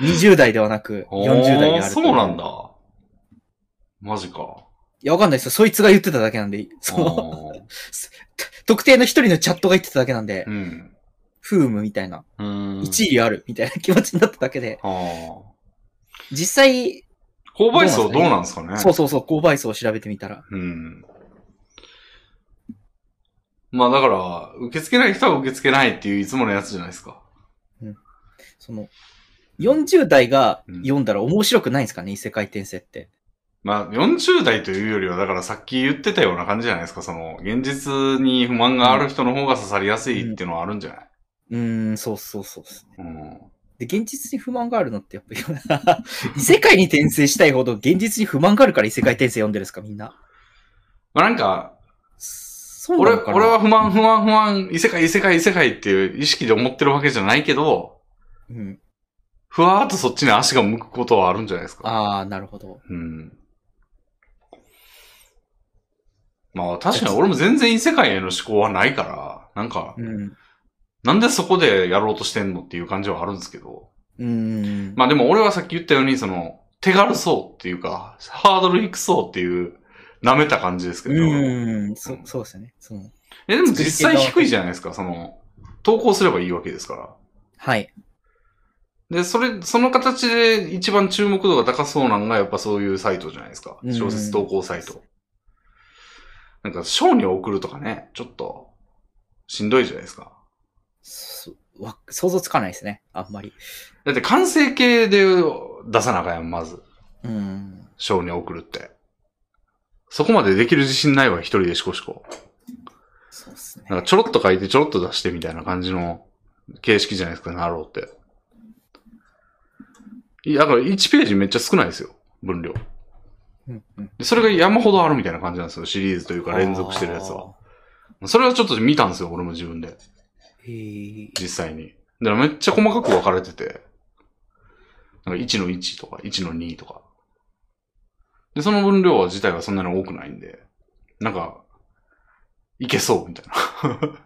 20代ではなくおー40代にあるそうなんだ。マジか。いや、わかんないですよ。そいつが言ってただけなんで、その、特定の一人のチャットが言ってただけなんでう、ん。フームみたいな。一理あるみたいな気持ちになっただけで。実際、購買層どうなんですかね？そうそうそう、購買層を調べてみたら、うん。まあだから、受け付けない人は受け付けないっていういつものやつじゃないですか。その、40代がうん読んだら面白くないんですかね、異世界転生って。まあ40代というよりは、だからさっき言ってたような感じじゃないですか？その、現実に不満がある人の方が刺さりやすいっていうのはあるんじゃない、うーん、そうそうそうですね。うん、で、現実に不満があるのってやっぱり、異世界に転生したいほど現実に不満があるから異世界転生読んでるんですか、みんな？まあなんか、そうな？俺、俺は不満、不満、不満、異世界、異世界、異世界っていう意識で思ってるわけじゃないけど、うん。ふわーっとそっちに足が向くことはあるんじゃないですか。ああ、なるほど。うん。まあ確かに俺も全然異世界への思考はないから、なんか、うん。なんでそこでやろうとしてんのっていう感じはあるんですけど。うーん。まあでも俺はさっき言ったように、その、手軽そうっていうか、ハードル低そうっていう、舐めた感じですけうど。ーん。そ、そうですよね。その、え、でも実際低いじゃないですか、その、投稿すればいいわけですから。はい。で、それ、その形で一番注目度が高そうなのがやっぱそういうサイトじゃないですか。うん小説投稿サイト。なんか、賞に送るとかね、ちょっと、しんどいじゃないですか。そわ想像つかないですね。あんまり。だって完成形で出さなあかんやん、まず。うん。賞に送るって。そこまでできる自信ないわ、一人でしこしこ。そうですね。なんかちょろっと書いてちょろっと出してみたいな感じの形式じゃないですか、なろうって。いや、だから1ページめっちゃ少ないですよ、分量。うんうん。でそれが山ほどあるみたいな感じなんですよ、シリーズというか連続してるやつは。それはちょっと見たんですよ、俺も自分で。へえ。実際に。だからめっちゃ細かく分かれてて。なんか1の1とか1の2とか。で、その分量自体はそんなに多くないんで、なんか、いけそうみたいな。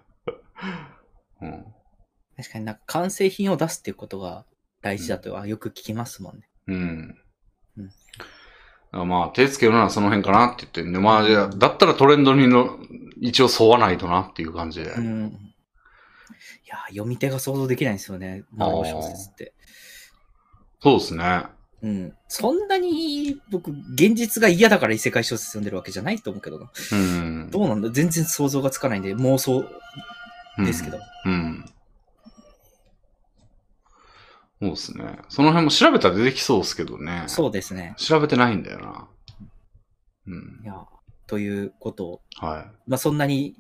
うん。確かになんか完成品を出すっていうことが大事だとはよく聞きますもんね。うん。うんまあ、手つけるならその辺かなって言ってんで、まあ、じゃあだったらトレンドにの、一応沿わないとなっていう感じで。うん。いや、読み手が想像できないんですよね。ナロー小説って。そうですね。うん。そんなに僕、現実が嫌だから異世界小説読んでるわけじゃないと思うけどな。うん。どうなんだ？全然想像がつかないんで、妄想ですけど。うん。そうですね。その辺も調べたら出てきそうですけどね。そうですね。調べてないんだよな。うんい。や、ということを、は。まあそんなに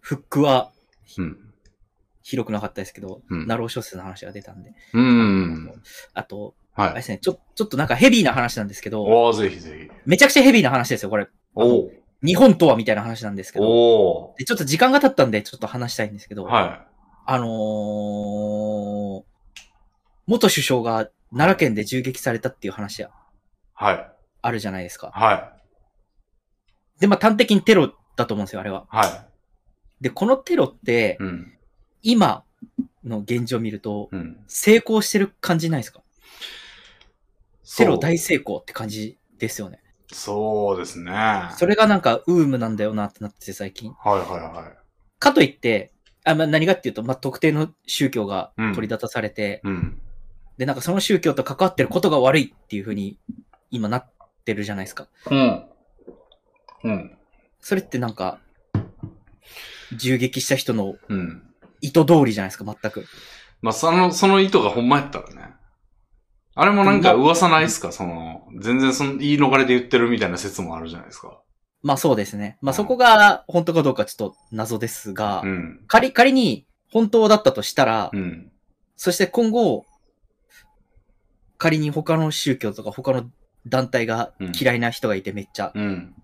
フックはいうん。広くなかったですけど、うんナロー小説の話が出たんで。うん。あと、はい。あれですね、ちょ、ちょっとなんかヘビーな話なんですけど、おー、ぜひぜひ。めちゃくちゃヘビーな話ですよ、これ。おー。日本とはみたいな話なんですけど、おでちょっと時間が経ったんで、ちょっと話したいんですけど、ー。はあのー、元首相が奈良県で銃撃されたっていう話い。はい。あるじゃないですか。はい。で、まあ端的にテロだと思うんですよ、あれは。はで、このテロってい。、うん。今の現状を見ると、うん。成功してる感じないですか？テロ大成功って感じですよね。そうですね。はいそれがなんか、ウームなんだよなってなってて最近。はいはい。かといって、あまあ、何がっていうと、まあ、特定の宗教がうん取り立たされて、うん。で、なんかその宗教と関わってることが悪いっていう風に今なってるじゃないですか。うん。うん。それってなんか、銃撃した人のうん。意図通りじゃないですか、全く。まあ、その、その意図がほんまやったらね。あれもなんか噂ないっすか？その、全然その言い逃れで言ってるみたいな説もあるじゃないですか。まあそうですね。まあうんそこが本当かどうかちょっと謎ですが、うん。仮、仮に本当だったとしたら、うん。そして今後、仮に他の宗教とか他の団体が嫌いな人がいてめっちゃ、うん。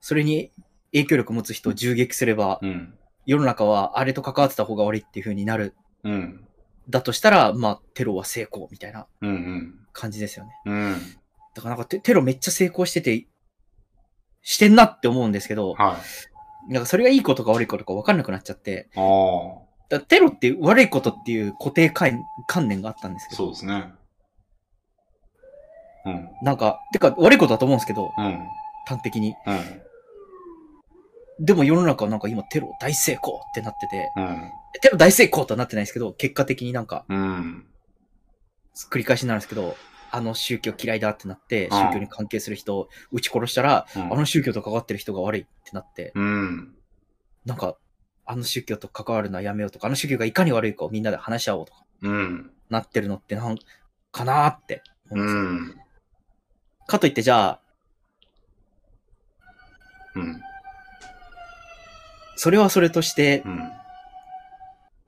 それに影響力を持つ人を銃撃すれば、うん。世の中はあれと関わってた方が悪いっていう風になる。うん。だとしたら、まあテロは成功みたいなうん。感じですよね。うん。だからなんかテテロめっちゃ成功してて、してんなって思うんですけど、はい。なんかそれがいいことか悪いことか分かんなくなっちゃって、ああ。だテロって悪いことっていう固定観観念があったんですけど、そうですね。うん。なんか、てか悪いことだと思うんですけど、うん。端的に。うん。でも世の中はなんか今テロ大成功ってなってて、うん。テロ大成功とはなってないですけど、結果的になんかうん。繰り返しになるんですけど、あの宗教嫌いだってなって、うん宗教に関係する人を撃ち殺したら、うんあの宗教と関わってる人が悪いってなって、うん。なんか、あの宗教と関わるのはやめようとか、あの宗教がいかに悪いかをみんなで話し合おうとか、うん。なってるのってなんかなーって思ううんですよ。ん。かといってじゃあ、うん。それはそれとして、うん。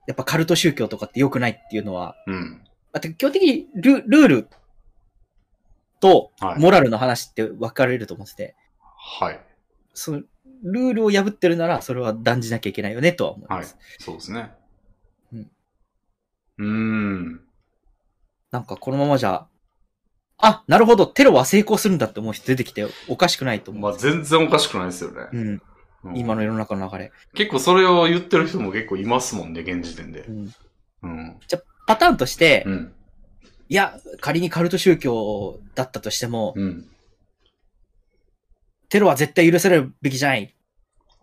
やっぱカルト宗教とかって良くないっていうのは、うん。あと基本的にルルールとはいモラルの話って分かれると思ってて、はい。そのルールを破ってるならそれは断じなきゃいけないよねとは思いはいます。。そうですね。うん。うーん。なんかこのままじゃ、あ、なるほど、テロは成功するんだって思う人出てきておかしくないと思まあ、うんですよ。全然おかしくないですよね。うん、うん今の世の中の流れ。結構それを言ってる人も結構いますもんね、現時点でう。ん、うん。パターンとして、うん。いや、仮にカルト宗教だったとしても、うん。テロは絶対許されるべきじゃない。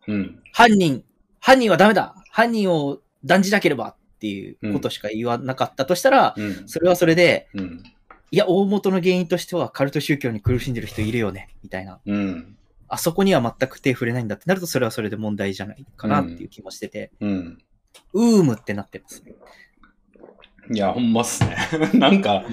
うん。犯人、犯人はダメだ犯人を断じなければっていうことしか言わなかったとしたら、うん。それはそれで、うん。いや、大元の原因としてはカルト宗教に苦しんでる人いるよね、みたいな。うん。あそこには全く手触れないんだってなると、それはそれで問題じゃないかなっていう気もしてて、うん。うーむってなってます。いや、ほんまっすね。なんか、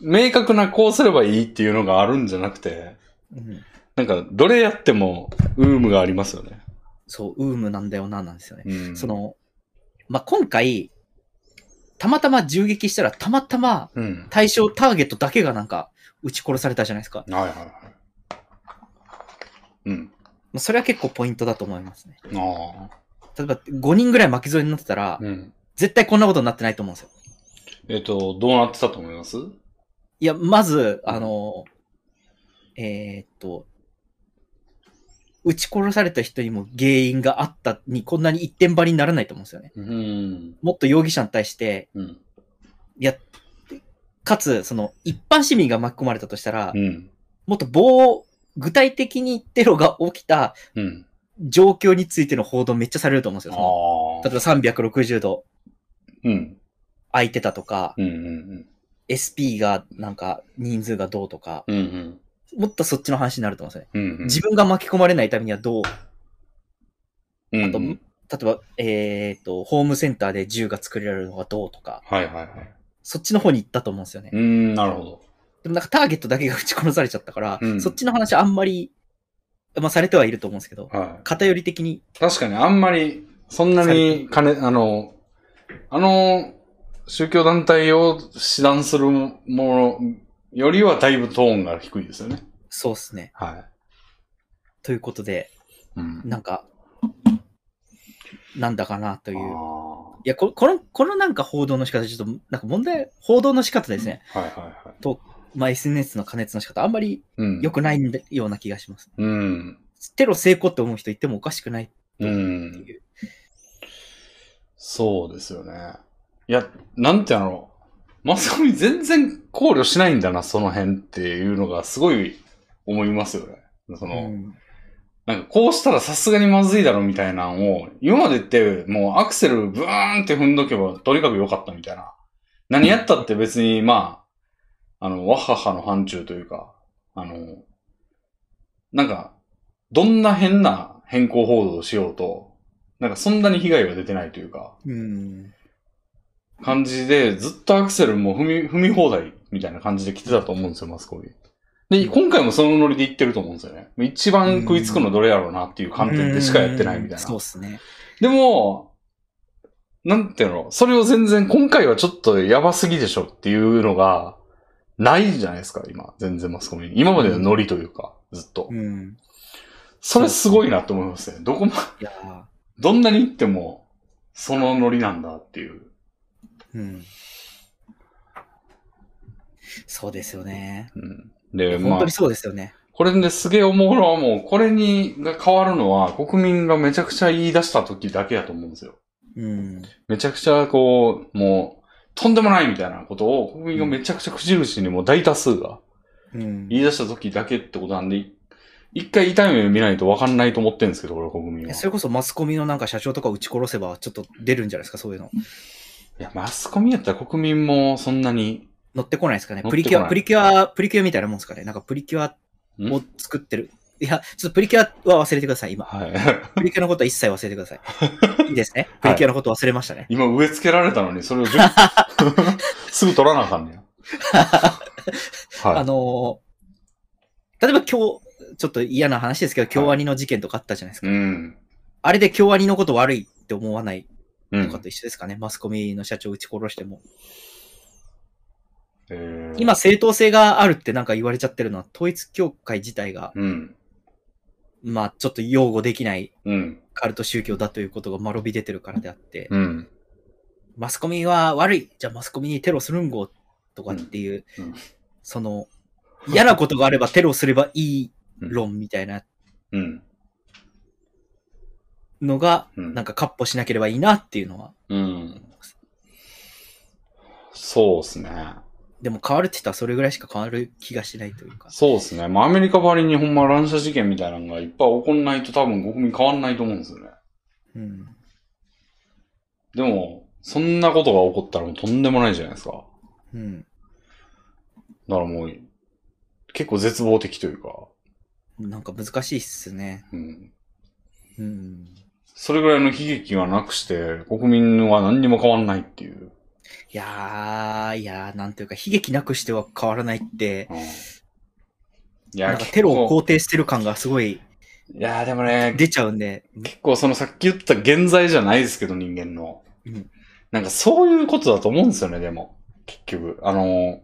明確なこうすればいいっていうのがあるんじゃなくて、うん、なんか、どれやっても、ウームがありますよね。そう、うーむなんだよな、なんですよね。うん。そ、の、まあ、今回、たまたま銃撃したら、たまたまうん。対象ターゲットだけがなんか撃ち殺されたじゃないですか。はいはいはい。うん。まあそれは結構ポイントだと思いますね。ああ。例えば5人ぐらい巻き添えになってたら、うん。絶対こんなことになってないと思うんですよ。えっ、と、どうなってたと思います？いや、まず、あの、えーっと、撃ち殺された人にも原因があったにこんなに一点張りにならないと思うんですよね。うん。もっと容疑者に対して、うん。いや、かつ、その、一般市民が巻き込まれたとしたら、うん。もっと棒、具体的にテロが起きたうん。状況についての報道めっちゃされると思うんですよ。例えば360度うん。空いてたとか、うんうん SP がなんか人数がどうとか、うん。うんもっとそっちの話になると思うんですよね。うん。うん。自分が巻き込まれないためにはどう、うん。あと、例えば、えっ、と、ホームセンターで銃が作れられるのがどうとか、はいはいはい。そっちの方に行ったと思うんですよね。うーん、なるほど。でもなんかターゲットだけが撃ち殺されちゃったから、うんそっちの話あんまり、まあされてはいると思うんですけど、は偏り的に、い。確かにあんまり、そんなに金、あの、あの、宗教団体を指弾するものよりはだいぶトーンが低いですよね。そうですね。はということで、い。うん。なんか、なんだかなという。いあや、ここの、このなんか報道の仕方、ちょっと、なんか問題、報道の仕方ですね。あ。はいはいはい。まあ SNS の加熱の仕方、あんまりうん。良くないんでような気がします。うん。テロ成功って思う人いてもおかしくないってうん。いう。そうですよね。いや、なんてやろう。マスコミ全然考慮しないんだな、その辺っていうのがすごい思いますよね。その、うんなんかこうしたらさすがにまずいだろみたいなのを、今までってもうアクセルブーンって踏んどけばとにかく良かったみたいな。何やったって別にまあ、あの、ワッハッハの範疇というか、あの、なんか、どんな変な変更報道をしようと、なんかそんなに被害が出てないというか、うん。感じで、ずっとアクセルも踏み、踏み放題みたいな感じで来てたと思うんですよ、マスコミ。で、今回もそのノリで言ってると思うんですよね。一番食いつくのどれやろうなっていう観点でしかやってないみたいな。そうですね。でも、なんていうの？それを全然今回はちょっとやばすぎでしょっていうのが、ないじゃないですか、今。全然マスコミ。今までのノリというか、ずっと。うん。それすごいなと思いますね。どこも、いやーどんなに言っても、そのノリなんだっていう。うん。そうですよね。うん。で、まあ本当に、そうですよね。これですげえ思うのはもう、これに、が変わるのは、国民がめちゃくちゃ言い出した時だけやと思うんですよ。うん。めちゃくちゃこう、もう、とんでもないみたいなことを、国民がめちゃくちゃ口々にもう大多数がうん。言い出した時だけってことなんで、い一回痛い目見ないと分かんないと思ってるんですけど、俺国民は。それこそマスコミのなんか社長とか撃ち殺せばちょっと出るんじゃないですか、そういうの。いや、マスコミやったら国民もそんなに、乗ってこないですかね。プリキュア、プリキュア、プリキュアみたいなもんですかね。なんかプリキュアん？を作ってる。いや、ちょっとプリキュアは忘れてください、今。はい。プリキュアのことは一切忘れてください。いいですね。プリキュアのこと忘れましたね。今植え付けられたのに、それを すぐ取らなあかんねや。はい。あのー例えば今日、ちょっと嫌な話ですけど、京アニの事件とかあったじゃないですか。うん。あれで京アニのこと悪いって思わないうん。とかと一緒ですかね。マスコミの社長撃ち殺しても。えー今、正当性があるってなんか言われちゃってるのは、統一教会自体が、うん。まあ、ちょっと擁護できないうん。カルト宗教だということがまろび出てるからであって、うん。マスコミは悪いじゃあマスコミにテロするんごとかっていう、うんうんその、嫌なことがあればテロすればいい論みたいなうん。のが、うんなんかカッポしなければいいなっていうのは。うん。そうっすね。でも変わるって言ったらそれぐらいしか変わる気がしないというか。そうっすね。まあ、アメリカばりにほんま乱射事件みたいなのがいっぱい起こんないと多分国民変わんないと思うんですよね。うん。でも、そんなことが起こったらもうとんでもないじゃないですか。うん。だからもう、結構絶望的というか、なんか難しいっすね。うん。うん。それぐらいの悲劇がなくして、国民は何にも変わんないっていう。いやー、いやー、なんていうか、悲劇なくしては変わらないって、うん、いなや、んかテロを肯定してる感がすごいいや、でもね、出ちゃうんで、結構そのさっき言った現在じゃないですけど、人間の。うんなんかそういうことだと思うんですよね、でも。結局。あの、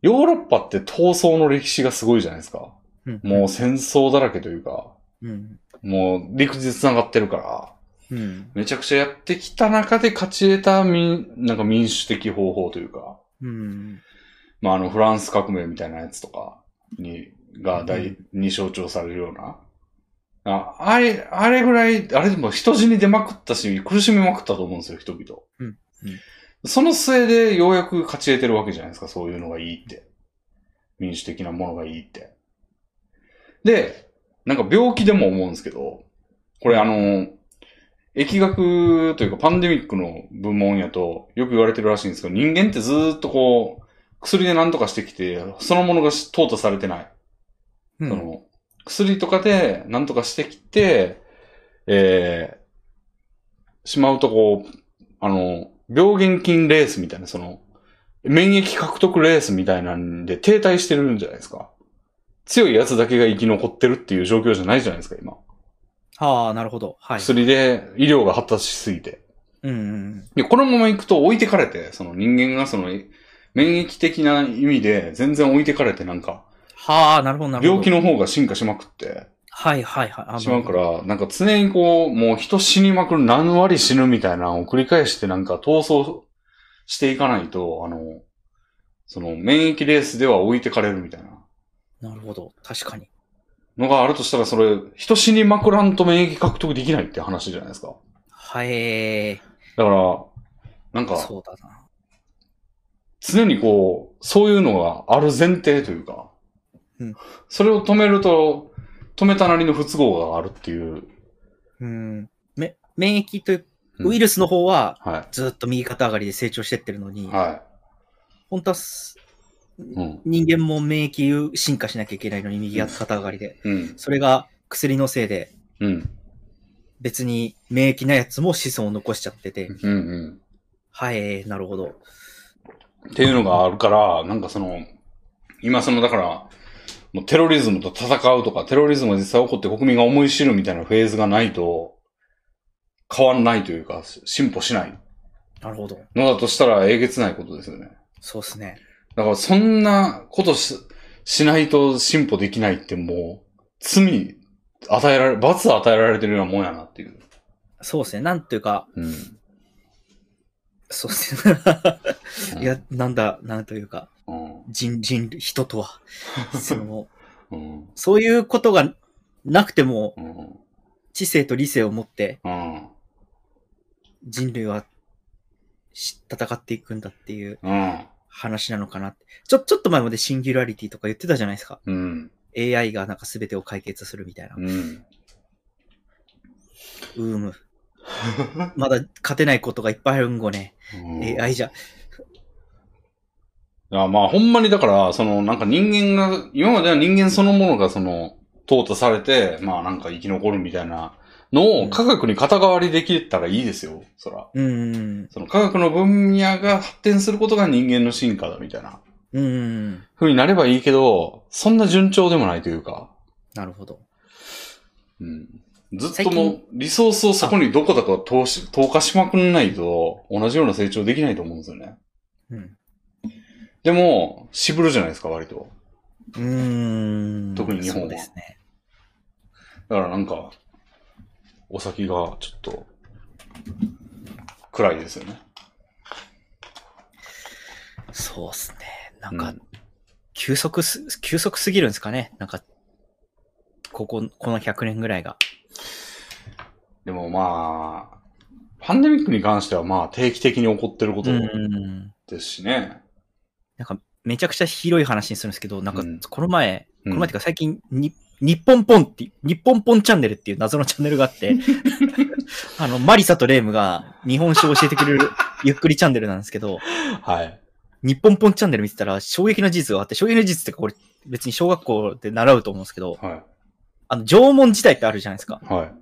ヨーロッパって闘争の歴史がすごいじゃないですか。うんもう戦争だらけというか、うん。もう陸で繋がってるから、うん。めちゃくちゃやってきた中で勝ち得た民、なんか民主的方法というか、うん。まああのフランス革命みたいなやつとかに、が大、に象徴されるような。ああれ、あれぐらい、あれでも人死に出まくったし、苦しみまくったと思うんですよ、人々。うんうんその末でようやく勝ち得てるわけじゃないですか、そういうのがいいって。民主的なものがいいって。で、なんか病気でも思うんですけど、これあの、疫学というかパンデミックの部門やとよく言われてるらしいんですけど、人間ってずーっとこう、薬で何とかしてきて、そのものがし淘汰されてない。うんその、薬とかで何とかしてきて、えー、しまうとこう、あの、病原菌レースみたいな、その、免疫獲得レースみたいなんで停滞してるんじゃないですか。強いやつだけが生き残ってるっていう状況じゃないじゃないですか、今。はあ、なるほど。はい。薬で医療が発達しすぎて。うんうん。いや、このまま行くと置いてかれて、その人間がその、免疫的な意味で全然置いてかれてなんか、はあ、なるほど、なるほど。病気の方が進化しまくって、はいはいはい。あしまうか。ら、なんか常にこう、もう人死にまくる何割死ぬみたいなのを繰り返してなんか闘争していかないと、あの、その免疫レースでは置いてかれるみたいななるほど。確かに。のがあるとしたら、それ、人死にまくらんと免疫獲得できないって話じゃないですか。はい。だから、なんか、そうだな。常にこう、そういうのがある前提というか、うんそれを止めると、止めたなりの不都合があるっていう。うん。め、免疫という、うんウイルスの方ははずっと右肩上がりで成長してってるのに、い。は本当は。人間も免疫進化しなきゃいけないのに右肩上がりで。うん。それが薬のせいでうん。別に免疫なやつも子孫を残しちゃってて。うん。うん。はい、なるほど。っていうのがあるから、なんかその、今その、だから、もうテロリズムと戦うとか、テロリズムが実際起こって国民が思い知るみたいなフェーズがないと、変わんないというか、進歩しないなるほど。のだとしたらえげつないことですよね。そうっすね。だからそんなことし、しないと進歩できないってもう、罪与えられ、罰与えられてるようなもんやなっていう。そうっすね。なんというか、うん。そうっすね。いや、なんだ、なんというか、うん。人、人、人とは、その、うん。そういうことがなくても、うん。知性と理性を持ってうん。人類はし戦っていくんだっていううん。話なのかなって。ちょ、ちょっと前までシンギュラリティとか言ってたじゃないですか。うん。AI がなんか全てを解決するみたいな。うん。うーむ。まだ勝てないことがいっぱいあるんごね。うん。AI じゃ。いや、まあ、ほんまにだから、その、なんか人間が、今までは人間そのものがその、淘汰されて、まあなんか生き残るみたいなの科学に肩代わりできたらいいですよ、そら。うーん。その科学の分野が発展することが人間の進化だみたいなうーん。風になればいいけど、そんな順調でもないというか、なるほど。うん。ずっともう、リソースをそこにどこだか投資、投下しまくんないと、同じような成長できないと思うんですよね。うん。でも、渋るじゃないですか、割と。うーん。特に日本はそうですね。だからなんか、お先がちょっと、暗いですよね。そうっすね。なんかうん、急速す、急速すぎるんですかね。なんか、ここ、この100年ぐらいが。でもまあ、パンデミックに関してはまあ定期的に起こってることうん。ですしね。なんか、めちゃくちゃ広い話にするんですけど、なんかうん、この前、うんこの前っていうか最近、に、日本ポンって、日本ポンチャンネルっていう謎のチャンネルがあって、あの、マリサとレームが日本史を教えてくれるゆっくりチャンネルなんですけど、はい。日本ポンチャンネル見てたら衝撃の事実があって、衝撃の事実ってこれ別に小学校で習うと思うんですけど、はあの、縄文時代ってあるじゃないですか。い。はい。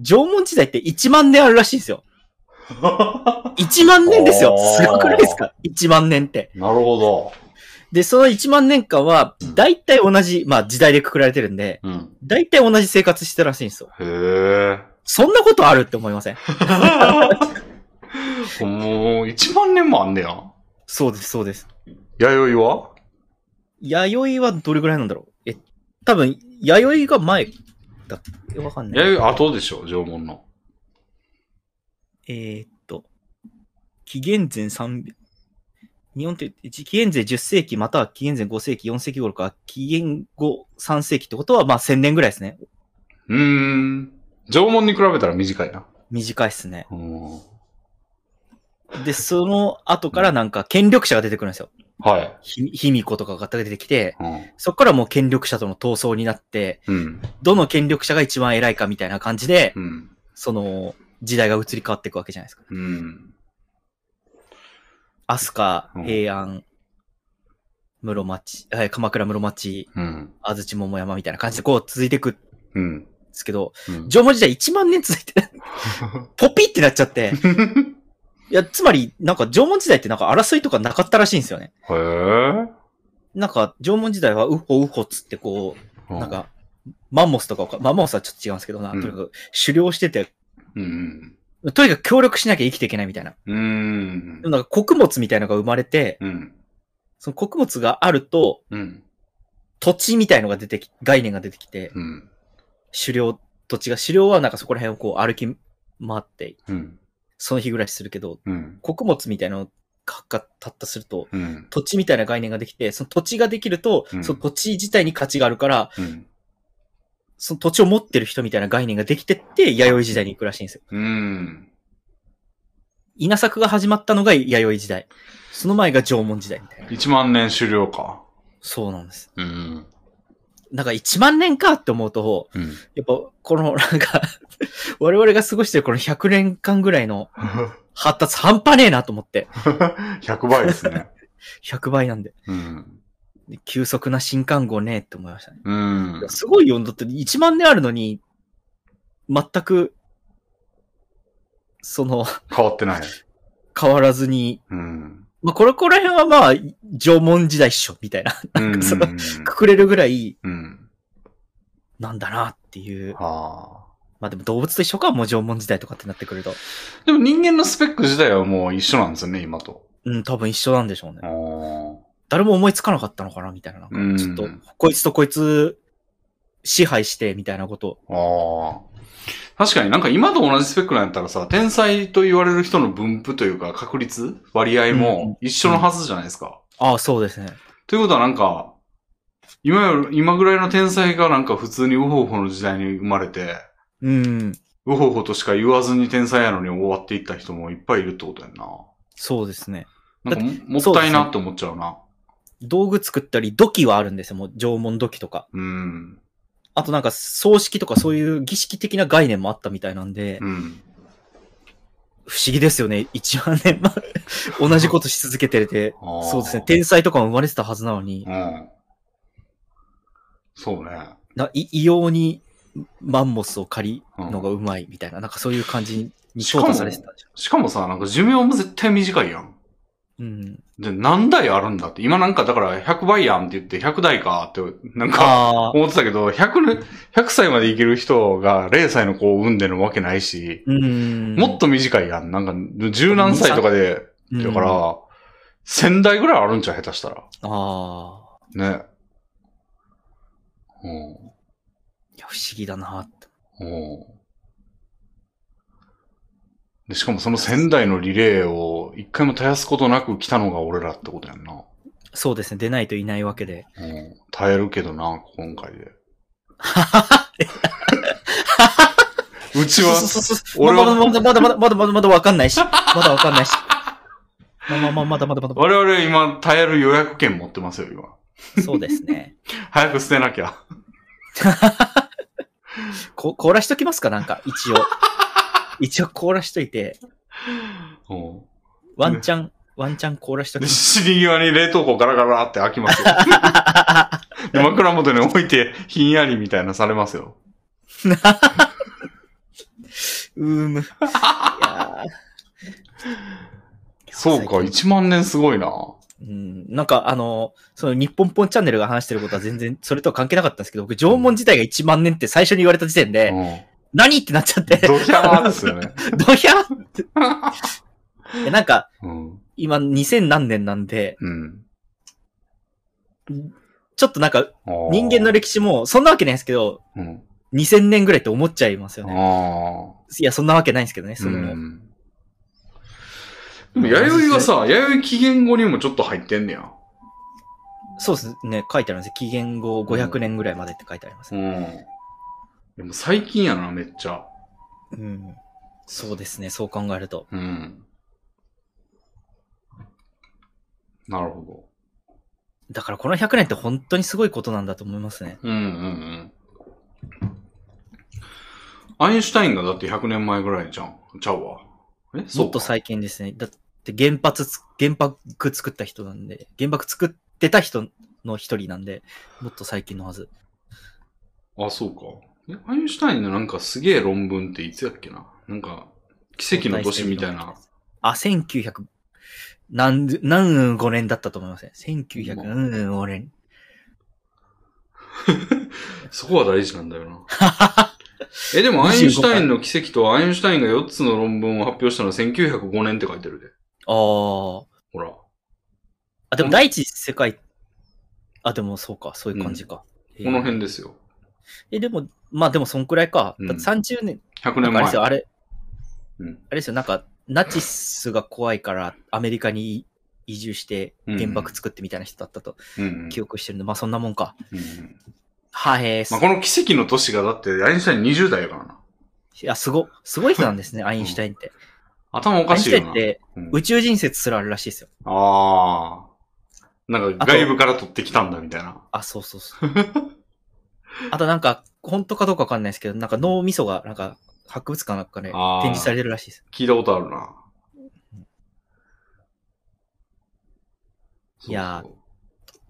縄文時代って1万年あるらしいんですよ。1万年ですよすごくないですか ?1 万年って。なるほど。で、その1万年間はうん、大体同じ、まあ時代でくくられてるんで、うん。大体同じ生活してるらしいんですよ。へえ。そんなことあるって思いません？もう、1万年もあんねや。そうです、そうです。弥生は？弥生はどれぐらいなんだろう？え、多分、弥生が前だっけ？わかんない。弥生後でしょ、縄文の。えーっと、紀元前300、日本って紀元前10世紀または紀元前5世紀、4世紀頃か、紀元後3世紀ってことはまあ1000年ぐらいですね。うーん。縄文に比べたら短いな。短いっすね。うん。で、その後からなんか権力者が出てくるんですよ。はい。ひ、卑弥呼とかが出てきて、うん。そこからもう権力者との闘争になって、うん。どの権力者が一番偉いかみたいな感じで、うん。その、時代が移り変わっていくわけじゃないですか。うん。飛鳥、うん平安、室町、はい鎌倉室町、うん。安土桃山みたいな感じでこう続いていくんでうん。すけど、うん。縄文時代1万年続いて、ポピってなっちゃって、いや、つまり、なんか縄文時代ってなんか争いとかなかったらしいんですよね。へえ。なんか縄文時代はウホウホっつってこう、なんか、マンモスとかをか、マンモスはちょっと違うんですけどな、うんとにかく狩猟してて、うん。とにかく協力しなきゃ生きていけないみたいな。うんで。もなんか穀物みたいなのが生まれて、うん。その穀物があると、うん。土地みたいのが出てき、概念が出てきて、うん。狩猟、土地が、狩猟はなんかそこら辺をこう歩き回って、うん。その日暮らしするけど、うん。穀物みたいなのがたったすると、うん。土地みたいな概念ができて、その土地ができると、うんその土地自体に価値があるから、うん。その土地を持ってる人みたいな概念ができてって、弥生時代に行くらしいんですよ。うん。稲作が始まったのが弥生時代。その前が縄文時代みたいな。1万年終了か。そうなんです。うん。なんか1万年かって思うと、うん。やっぱこのなんか、我々が過ごしてるこの100年間ぐらいの 発達半端ねえなと思って。100倍ですね。100倍なんで。うん。で急速な新刊号ねえって思いましたね。うん。すごいよ。だって1万年あるのに、全く、その、変わってない。変わらずに、うん。まあ、これ、こら辺はまあ、縄文時代っしょ、みたいな。うん。そのくくれるぐらい、うん。なんだなっていう。はあ。まあでも動物と一緒か、もう縄文時代とかってなってくると。でも人間のスペック自体はもう一緒なんですよね、今と。うん、多分一緒なんでしょうね。誰も思いつかなかったのかな、みたいな。なんかうんちょっと、こいつとこいつ、支配して、みたいなこと。ああ。確かになんか今と同じスペックなんやったらさ、天才と言われる人の分布というか確率割合うんも一緒のはずじゃないですか。ああ、そうですね。ということはなんか、今より、今ぐらいの天才がなんか普通にウホウホの時代に生まれて、うん。ウホウホとしか言わずに天才やのに終わっていった人もいっぱいいるってことやんな。そうですね。なんかももったいなって思っちゃうな。道具作ったり、土器はあるんですよ、もう縄文土器とか。うん。あとなんか、葬式とかそういう儀式的な概念もあったみたいなんで、うん。不思議ですよね。1万年前、同じことし続けてて、そうですね。天才とかも生まれてたはずなのに、うん。そうね。な異異様にマンモスを借りるのがうまいみたいな、なんかそういう感じに淘汰されてた。しかもさ、なんか寿命も絶対短いやん。うん。で、何台あるんだって。今なんかだから100倍やんって言って100台かって、なんか思ってたけど、100ね、100歳まで生きる人が0歳の子を産んでるわけないし、うん。もっと短いやん。なんか、十何歳とかで、うん、だから、1000台ぐらいあるんちゃう下手したら。ああ、ね。うん。いや、不思議だなって。うん。で、しかもその1000台のリレーを一回も絶やすことなく来たのが俺らってことやんな。そうですね。出ないといないわけで。うん。耐えるけどな、今回で。うちは、そうそう俺はまだまだまだまだまだまだまだわかんないし。まだわかんないし。まあまあまあ、まだまだまだ。我々今耐える予約券持ってますよ、今。そうですね。早く捨てなきゃ。こ、凍らしときますかなんか、一応。一応凍らしといて、うん。ワンチャン、ワンチャン凍らしときで、ます。死に際に冷凍庫ガラガラって開きますよ。で、枕元に置いて、ひんやりみたいなされますよ。うーむ。いやーそうか、1万年すごいな。うん、なんかあの、その日本ポンチャンネルが話してることは全然それとは関係なかったんですけど、僕縄文時代が1万年って最初に言われた時点で、うん。何ってなっちゃって、ドヒャーですよね。どひゃって。えなんか、うん。今2000何年なんで、うん。ちょっとなんか人間の歴史もそんなわけないですけど、うん。2000年ぐらいって思っちゃいますよね。いや、そんなわけないんですけどね、その、うん。でも、弥生はさ、弥生紀元後にもちょっと入ってんねや。そうですね、書いてあるんですよ。紀元後500年ぐらいまでって書いてあります。うん。でも最近やな、めっちゃ。うん。そうですね、そう考えると。うん。なるほだからこの100年って本当にすごいことなんだと思いますね。ど。うんうんうん。アインシュタインがだって100年前ぐらいじゃん。ちゃうわ。え？そうか。もっと最近ですね。だって原発つ、原爆作った人なんで、原爆作ってた人の一人なんで、もっと最近のはず。あ、そうか。えアインシュタインのなんかすげえ論文っていつやっけな？なんか、奇跡の年みたいな。。あ、1900、何、何5年だったと思いますね。1905年。そこは大事なんだよな。え、でもアインシュタインの奇跡とアインシュタインが4つの論文を発表したのは1905年って書いてるで。ああ。ほら。あ、でも第一次世界、あ、でもそうか、そういう感じか。この辺ですよ。え、でも、まあでもそんくらいか。うんだって30年、100年前あれです。よ、あれ、うん。あれですよ、なんか、ナチスが怖いからアメリカに移住して原爆作ってみたいな人だったとうんうん。記憶してるんで、まあそんなもんか。うんうんはへーまあ、この奇跡の年がだってアインシュタイン20代やからな。いや、すご、すごい人なんですね、アインシュタインって。ア頭おかインシュタインっしいよな。てうん宇宙人説すらあるらしいですよ。ああ。なんか外部から取ってきたんだみたいな。あ、そうそうそう。あとなんか、本当かどうかわかんないですけど、なんか脳みそが、なんか、博物館なんかね、展示されてるらしいです。聞いたことあるな。いや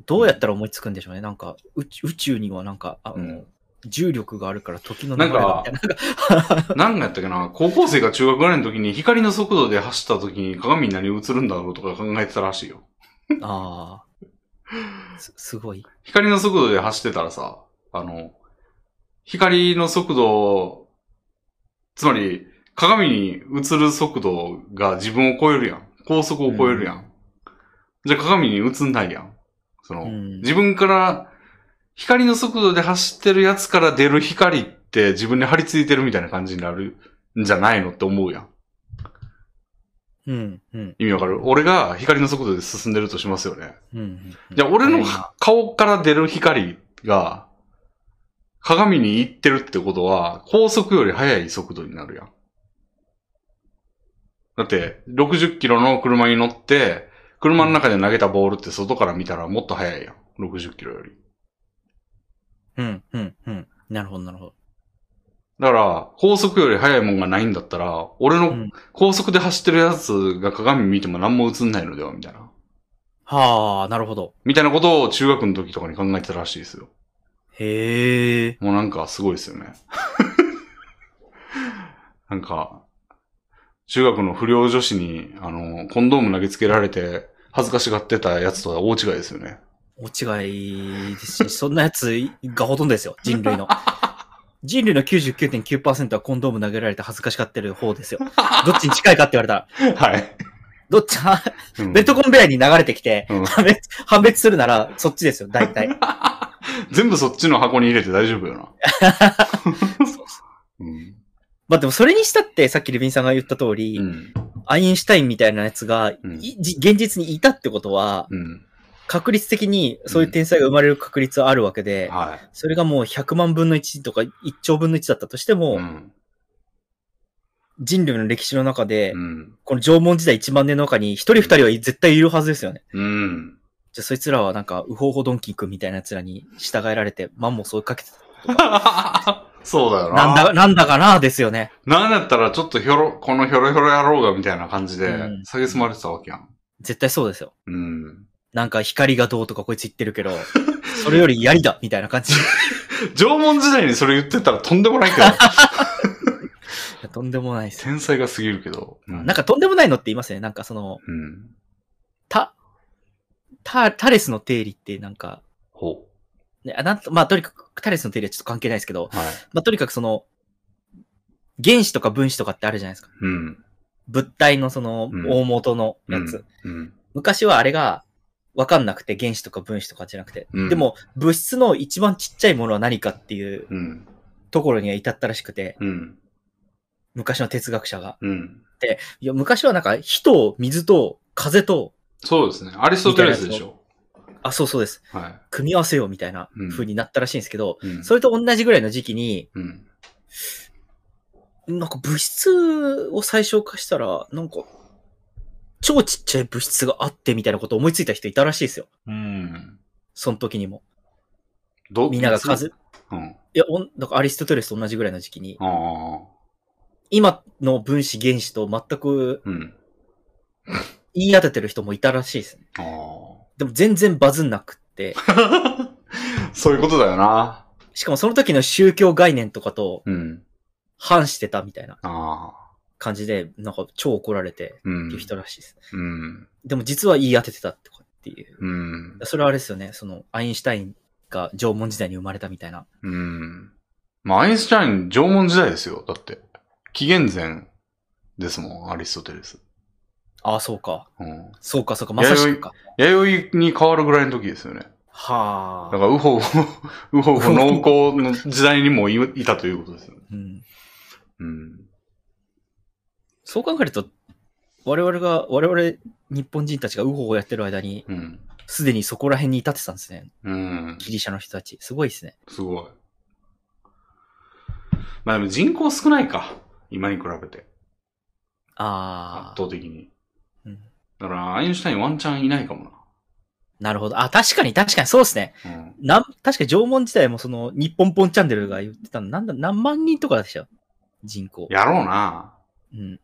どうやったら思いつくんでしょうね。なんか、宇宙にはなんか、あの、うん重力があるから時の流れがみたいな。んかやったっけな、高校生が中学ぐらいの時に光の速度で走った時に鏡に何映るんだろうとか考えてたらしいよ。ああ。す、すごい。光の速度で走ってたらさ、あの、光の速度、つまり、鏡に映る速度が自分を超えるやん。高速を超えるやん。じゃあ鏡に映んないやん。その、うん自分から、光の速度で走ってるやつから出る光って自分に張り付いてるみたいな感じになるんじゃないのって思うやん。うん、うん、意味わかる？俺が光の速度で進んでるとしますよね。うんうん。じゃあ、俺の今顔から出る光が、鏡に行ってるってことは、高速より速い速度になるやん。だって、60キロの車に乗って、車の中で投げたボールって外から見たらもっと速いやん。60キロより。うん、うん、うん。なるほど、なるほど。だから、高速より速いもんがないんだったら、俺のうん高速で走ってるやつが鏡見ても何も映んないのではみたいな。はあ、なるほど。みたいなことを中学の時とかに考えてたらしいですよ。へえ。もうなんかすごいですよね。なんか、中学の不良女子に、あの、コンドーム投げつけられて、恥ずかしがってたやつとは大違いですよね。大違いですし、そんなやつがほとんどですよ、人類の。人類の99.9%はコンドーム投げられて恥ずかしがってる方ですよ。どっちに近いかって言われたら、はい。どっち、はうんベッドコンベヤーに流れてきて、うん判別、判別するなら、そっちですよ、大体。全部そっちの箱に入れて大丈夫よな。うん。まあでもそれにしたって、さっきレビンさんが言った通り、うん。アインシュタインみたいなやつが、いうんじ現実にいたってことは、うん。確率的にそういう天才が生まれる確率はあるわけで、はい。それがもう100万分の1とか1兆分の1だったとしても、うん。人類の歴史の中で、うん。この縄文時代1万年の中に一人二人は絶対いるはずですよね。うん。じゃあそいつらはなんか、ウホウホドンキー君みたいな奴らに従えられて、マンモス追いかけてた。そうだよな。なんだ、なんだかなですよね。なんだったらちょっとひょろ、このひょろひょろ野郎がみたいな感じでうん、下げすまれてたわけやん。絶対そうですよ。うん。なんか光がどうとかこいつ言ってるけど、それより槍だみたいな感じ。い 縄文時代にそれ言ってたらとんでもないけど、やとんでもないです。天才が過ぎるけど。うなんかとんでもないのって言いますね。なんかその、うん。タ、タ、タレスの定理ってなんか、ほね、あなんと、まあとにかくタレスの定理はちょっと関係ないですけど、う。はい。まあとにかくその、原子とか分子とかってあるじゃないですか。うん。物体のそのうん大元のやうんつ。うん。昔はあれが、わかんなくて、原子とか分子とかじゃなくて。うんでも、物質の一番ちっちゃいものは何かっていううん。ところには至ったらしくて、うん。昔の哲学者が。うん。いや、昔はなんか、火と水と風と、そうですね。アリストテレスでしょ。あ、そうそうです。は。組み合わせようみたいなうん風になったらしいんですけど、うん。それと同じぐらいの時期に、うん。なんか物質を最小化したら、なんか、超ちっちゃい物質があってみたいなことを思いついた人いたらしいですよ。うん。その時にも。どみんなが数、うん。いや、おんだからアリストテレスと同じぐらいの時期に、ああ。今の分子原子と全くうん。言い当ててる人もいたらしいですね。あでも全然バズんなくって、あ。そういうことだよな。しかもその時の宗教概念とかとうん。反してたみたいな。感じで、なんか超怒られてう。っていうん人らしいです。うん。でも実は言い当ててたってっていう。うん。それはあれですよね、その、アインシュタインが縄文時代に生まれたみたいな。うん。まあ、アインシュタイン、縄文時代ですよ。だって。紀元前ですもん、アリストテレス。ああ、そうか。うん。そうか、そうか、まさしくか。弥生に変わるぐらいの時ですよね。はあ。だから、ウホウホ、ウホウホ農耕の時代にもいいたということですよね。うん。うん。そう考えると、我々が、我々日本人たちがウホウホやってる間に、うん。すでにそこら辺に至ってたんですね。うん。ギリシャの人たち。すごいですね。すごい。まあでも人口少ないか。今に比べて。ああ。圧倒的に。うんだから、アインシュタインワンチャンいないかもなるほど。あ、確かに、確かに、そうですね。な。うん。なん、確か縄文時代もその、日本ポンチャンネルが言ってたの、なんだ、何万人とかでした？よ。人口。やろうな。うん。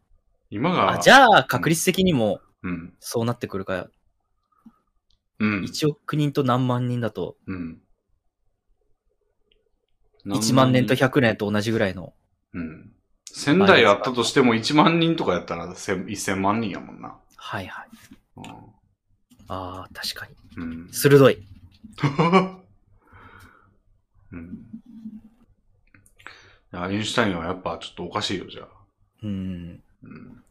今が。あ、じゃあ、確率的にも、うん。そうなってくるから、うん。1億人と何万人だと、うん。1万年と100年と同じぐらいの。うん。1000台あったとしても1万人とかやったら1000 1000万人やもんな。はいはい。うああ、確かに。ん。うん。鋭い。うん。アインシュタインはやっぱちょっとおかしいよ、じゃあ。うん。うん。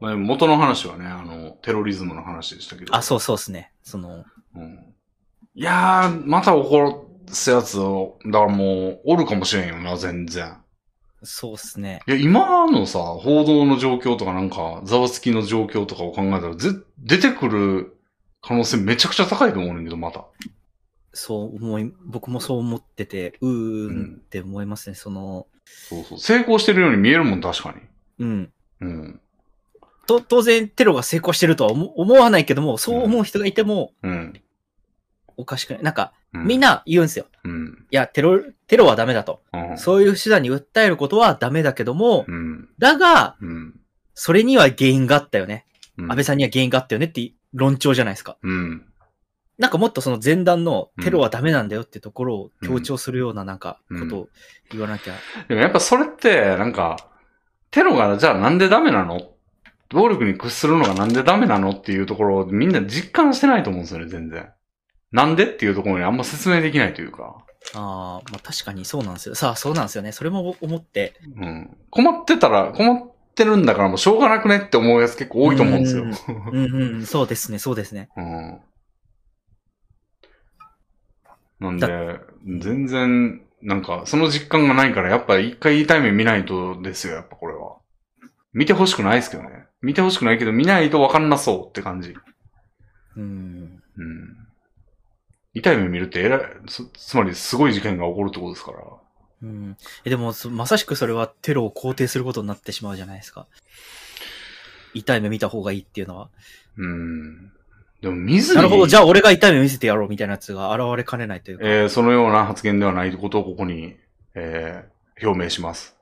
まあ、元の話はね、あの、テロリズムの話でしたけど。あ、そうそうですね。その、うん。いやー、また怒らすやつを、だからもう、おるかもしれんよな、全然。そうっすね。いや、今のさ、報道の状況とかなんか、ざわつきの状況とかを考えたら、ぜ、出てくる可能性めちゃくちゃ高いと思うねんけど、また。そう思い、僕もそう思ってて、うーんって思いますね。その、そうそう。成功してるように見えるもん、確かに。うん。うん。と、当然テロが成功してるとは思思わないけども、そう思う人がいてもうん。おかしくない？なんか、うみん、な言うんですよ。うん。いや、テロ、テロはダメだと。うん。そういう手段に訴えることはダメだけども、うん。だが、うん。それには原因があったよね。うん。安倍さんには原因があったよねって論調じゃないですか。うん。なんかもっとその前段のテロはダメなんだよってところを強調するようななんかうんことを言わなきゃ。でもやっぱそれって、なんか、テロがじゃあなんでダメなの？暴力に屈するのがなんでダメなの？っていうところをみんな実感してないと思うんですよね、全然。なんでっていうところにあんま説明できないというか。ああ、まあ確かにそうなんですよ。さあ、そうなんですよね。それも思って。うん。困ってたら、困ってるんだからもうしょうがなくねって思うやつ結構多いと思うんですよ。うんうん、そうですね、そうですね。うん。なんで、全然、なんか、その実感がないから、やっぱ一回痛い目見ないとですよ、やっぱこれは。見てほしくないですけどね。見てほしくないけど、見ないとわかんなそうって感じ。うん。うん。痛い目見るってえらい、つつまりすごい事件が起こるってことですから。うん、えでもそ、まさしくそれはテロを肯定することになってしまうじゃないですか。痛い目見た方がいいっていうのは。うん。でも見ずに。なるほど、じゃゃあ俺が痛い目見せてやろうみたいなやつが現れかねないというか。えーそのような発言ではないことをここに、えー表明します。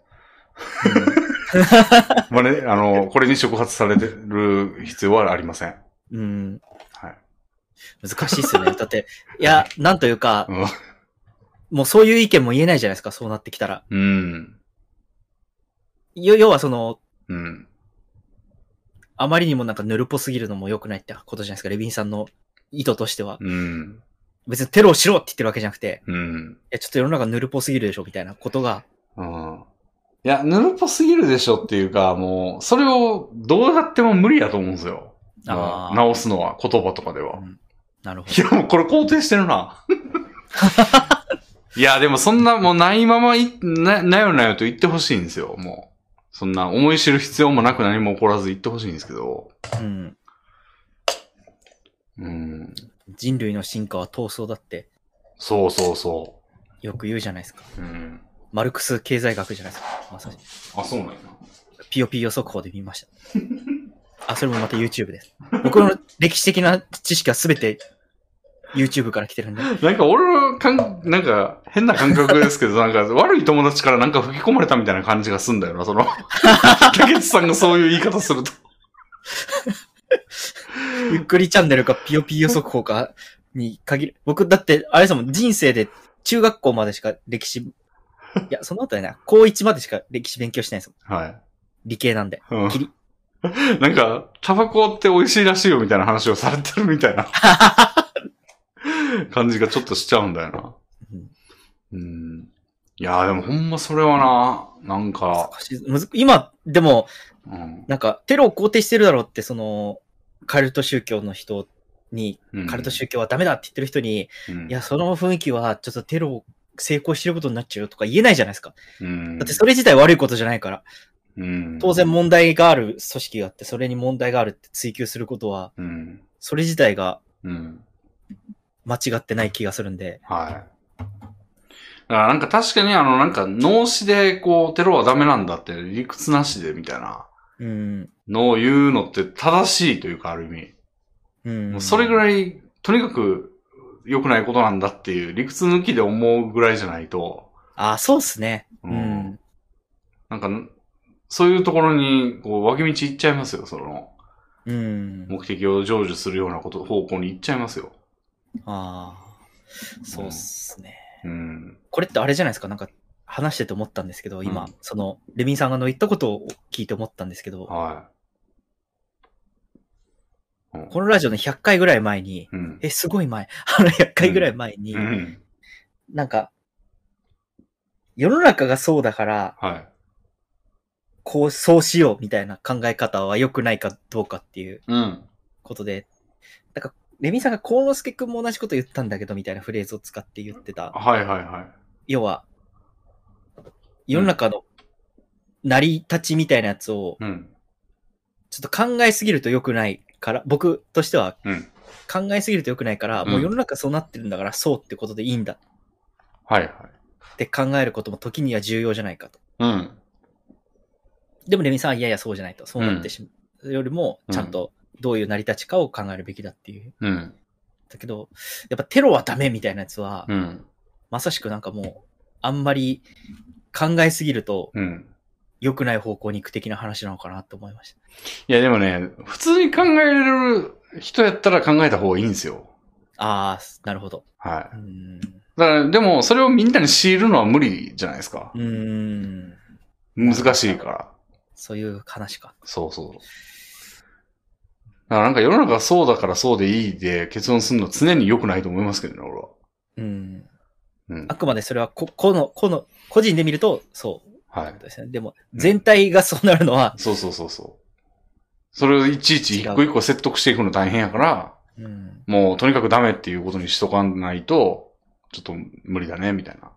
まあね、あの、これに触発されてる必要はありません。うん。難しいっすよね。だって、いや、なんというか、うんもうそういう意見も言えないじゃないですか、そうなってきたら。うん。よ要はその、うん。あまりにもなんかぬるっぽすぎるのも良くないってことじゃないですか、レビンさんの意図としては。うん。別にテロをしろって言ってるわけじゃなくて、うん。いや、ちょっと世の中ぬるっぽすぎるでしょ、みたいなことが。うん。いや、ぬるっぽすぎるでしょっていうか、もう、それをどうやっても無理やと思うんですよ。あー直すのは、言葉とかでは。うんなるほいや、もうこれ肯定してるな。いや、でもそんなもうないままい、な、なよなよと言ってほしいんですよ、もう。そんな思い知る必要もなく何も起こらず言ってほしいんですけど。ど。うん。うん。人類の進化は闘争だってそうそうそよく言うじゃないですか。う。うん。マルクス経済学じゃないですか。まさに。あ、そうなんやピヨピヨ速報で見ました。あ、それもまた YouTube です。僕の歴史的な知識はすべて YouTube から来てるんで。な。なんか俺のかん、なんか変な感覚ですけど、なんか悪い友達からなんか吹き込まれたみたいな感じがすんだよな、その。竹内さんがそういう言い方すると。ゆっくりチャンネルかピヨピヨ速報かに限る。僕だって、あれですもん、人生で中学校までしか歴史、いや、その後やな、高1までしか歴史勉強してないですもん。はい。理系なんで。うん なんか、タバコって美味しいらしいよみたいな話をされてるみたいな 感じがちょっとしちゃうんだよな。うんうん。いやーでもほんまそれはな、なんか、今、でも、うん。なんか、テロを肯定してるだろうって、その、カルト宗教の人に、うんカルト宗教はダメだって言ってる人に、うんいや、その雰囲気は、ちょっとテロを成功してることになっちゃうよとか言えないじゃないですか。うんだってそれ自体悪いことじゃないから。うん当然問題がある組織があって、それに問題があるって追求することは、うん。それ自体がうん。間違ってない気がするんで。はい。だからなんか確かにあのなんか脳死でこうテロはダメなんだって理屈なしでみたいなうん。のを言うのって正しいというかある意味。うん。もうそれぐい。らい、とにかく良くないことなんだっていう理屈抜きで思うぐらいじゃないと、あ、そうっすね。ううんん。なんか、そういうところにこう脇道行っちゃいますよ、そのうん。目的を成就するようなこと、方向に行っちゃいますよ。ああ。そうっすね。うん。これってあれじゃないですか？なんか、話してて思ったんですけど、今、うんその、レミンさんがの言ったことを聞いて思ったんですけど、はうんこのラジオの100回ぐらい前に、うん。え、すごい前、あの100回ぐらい前に、うん。なんか、世の中がそうだから、はい。こう、そうしようみたいな考え方は良くないかどうかっていううん。ことで、なんか、レミさんが幸之助くんも同じこと言ったんだけどみたいなフレーズを使って言ってた。はいはいはい。要は、世の中の成り立ちみたいなやつを、うん。ちょっと考えすぎると良くないから、僕としてはうん。考えすぎると良くないから、うんもう世の中そうなってるんだから、そうってことでいいんだはいはい。って考えることも時には重要じゃないかと。うん。でもレミさんはいやいやそうじゃないと。そうなってしまうよりも、ちゃんとどういう成り立ちかを考えるべきだっていう。うん。だけど、やっぱテロはダメみたいなやつは、うん。まさしくなんかもう、あんまり考えすぎるとうん。良くない方向に行く的な話なのかなと思いました。いやでもね、普通に考えれる人やったら考えた方がいいんですよ。ああ、なるほど。はうーん。い。だから、でも、それをみんなに強いるのは無理じゃないですかう。ーん。難しいから。そういう話か。そうそう。だからなんか世の中がそうだからそうでいいで結論するのは常に良くないと思いますけどね、俺は。うん。うんあ。くまでそれはこ、この、この、個人で見ると、そう。はい。ですね。でも、全体がそうなるのは、そうそうそうそう。それをいちいち一個一個説得していくの大変やから、うん。もうとにかくダメっていうことにしとかないと、ちょっと無理だね、みたいな。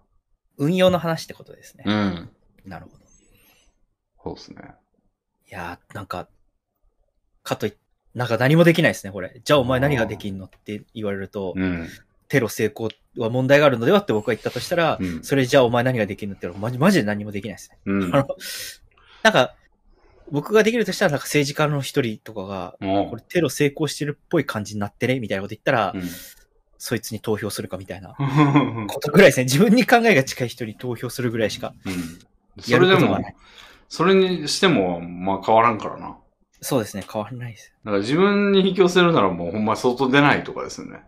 運用の話ってことですね。うん。なるほど。そうですね。いやー、なんか、かといなんか何もできないですね、これ。じゃあお前何ができんのって言われると、うん。テロ成功は問題があるのではって僕が言ったとしたら、うんそれじゃあお前何ができるのって言わマジマジで何もできないですね。うん。あの、なんか、僕ができるとしたら、なんか政治家の一人とかが、もこれテロ成功してるっぽい感じになってね、みたいなこと言ったら、う。そいつに投票するかみたいなうん。ことぐらいですね。自分に考えが近い人に投票するぐらいしかうん。そやれでもることがない。、それにしても、まあ変わらんからな。そうですね、変わらないです。だから自分に引き寄せるならもうほんま外出ないとかですよね。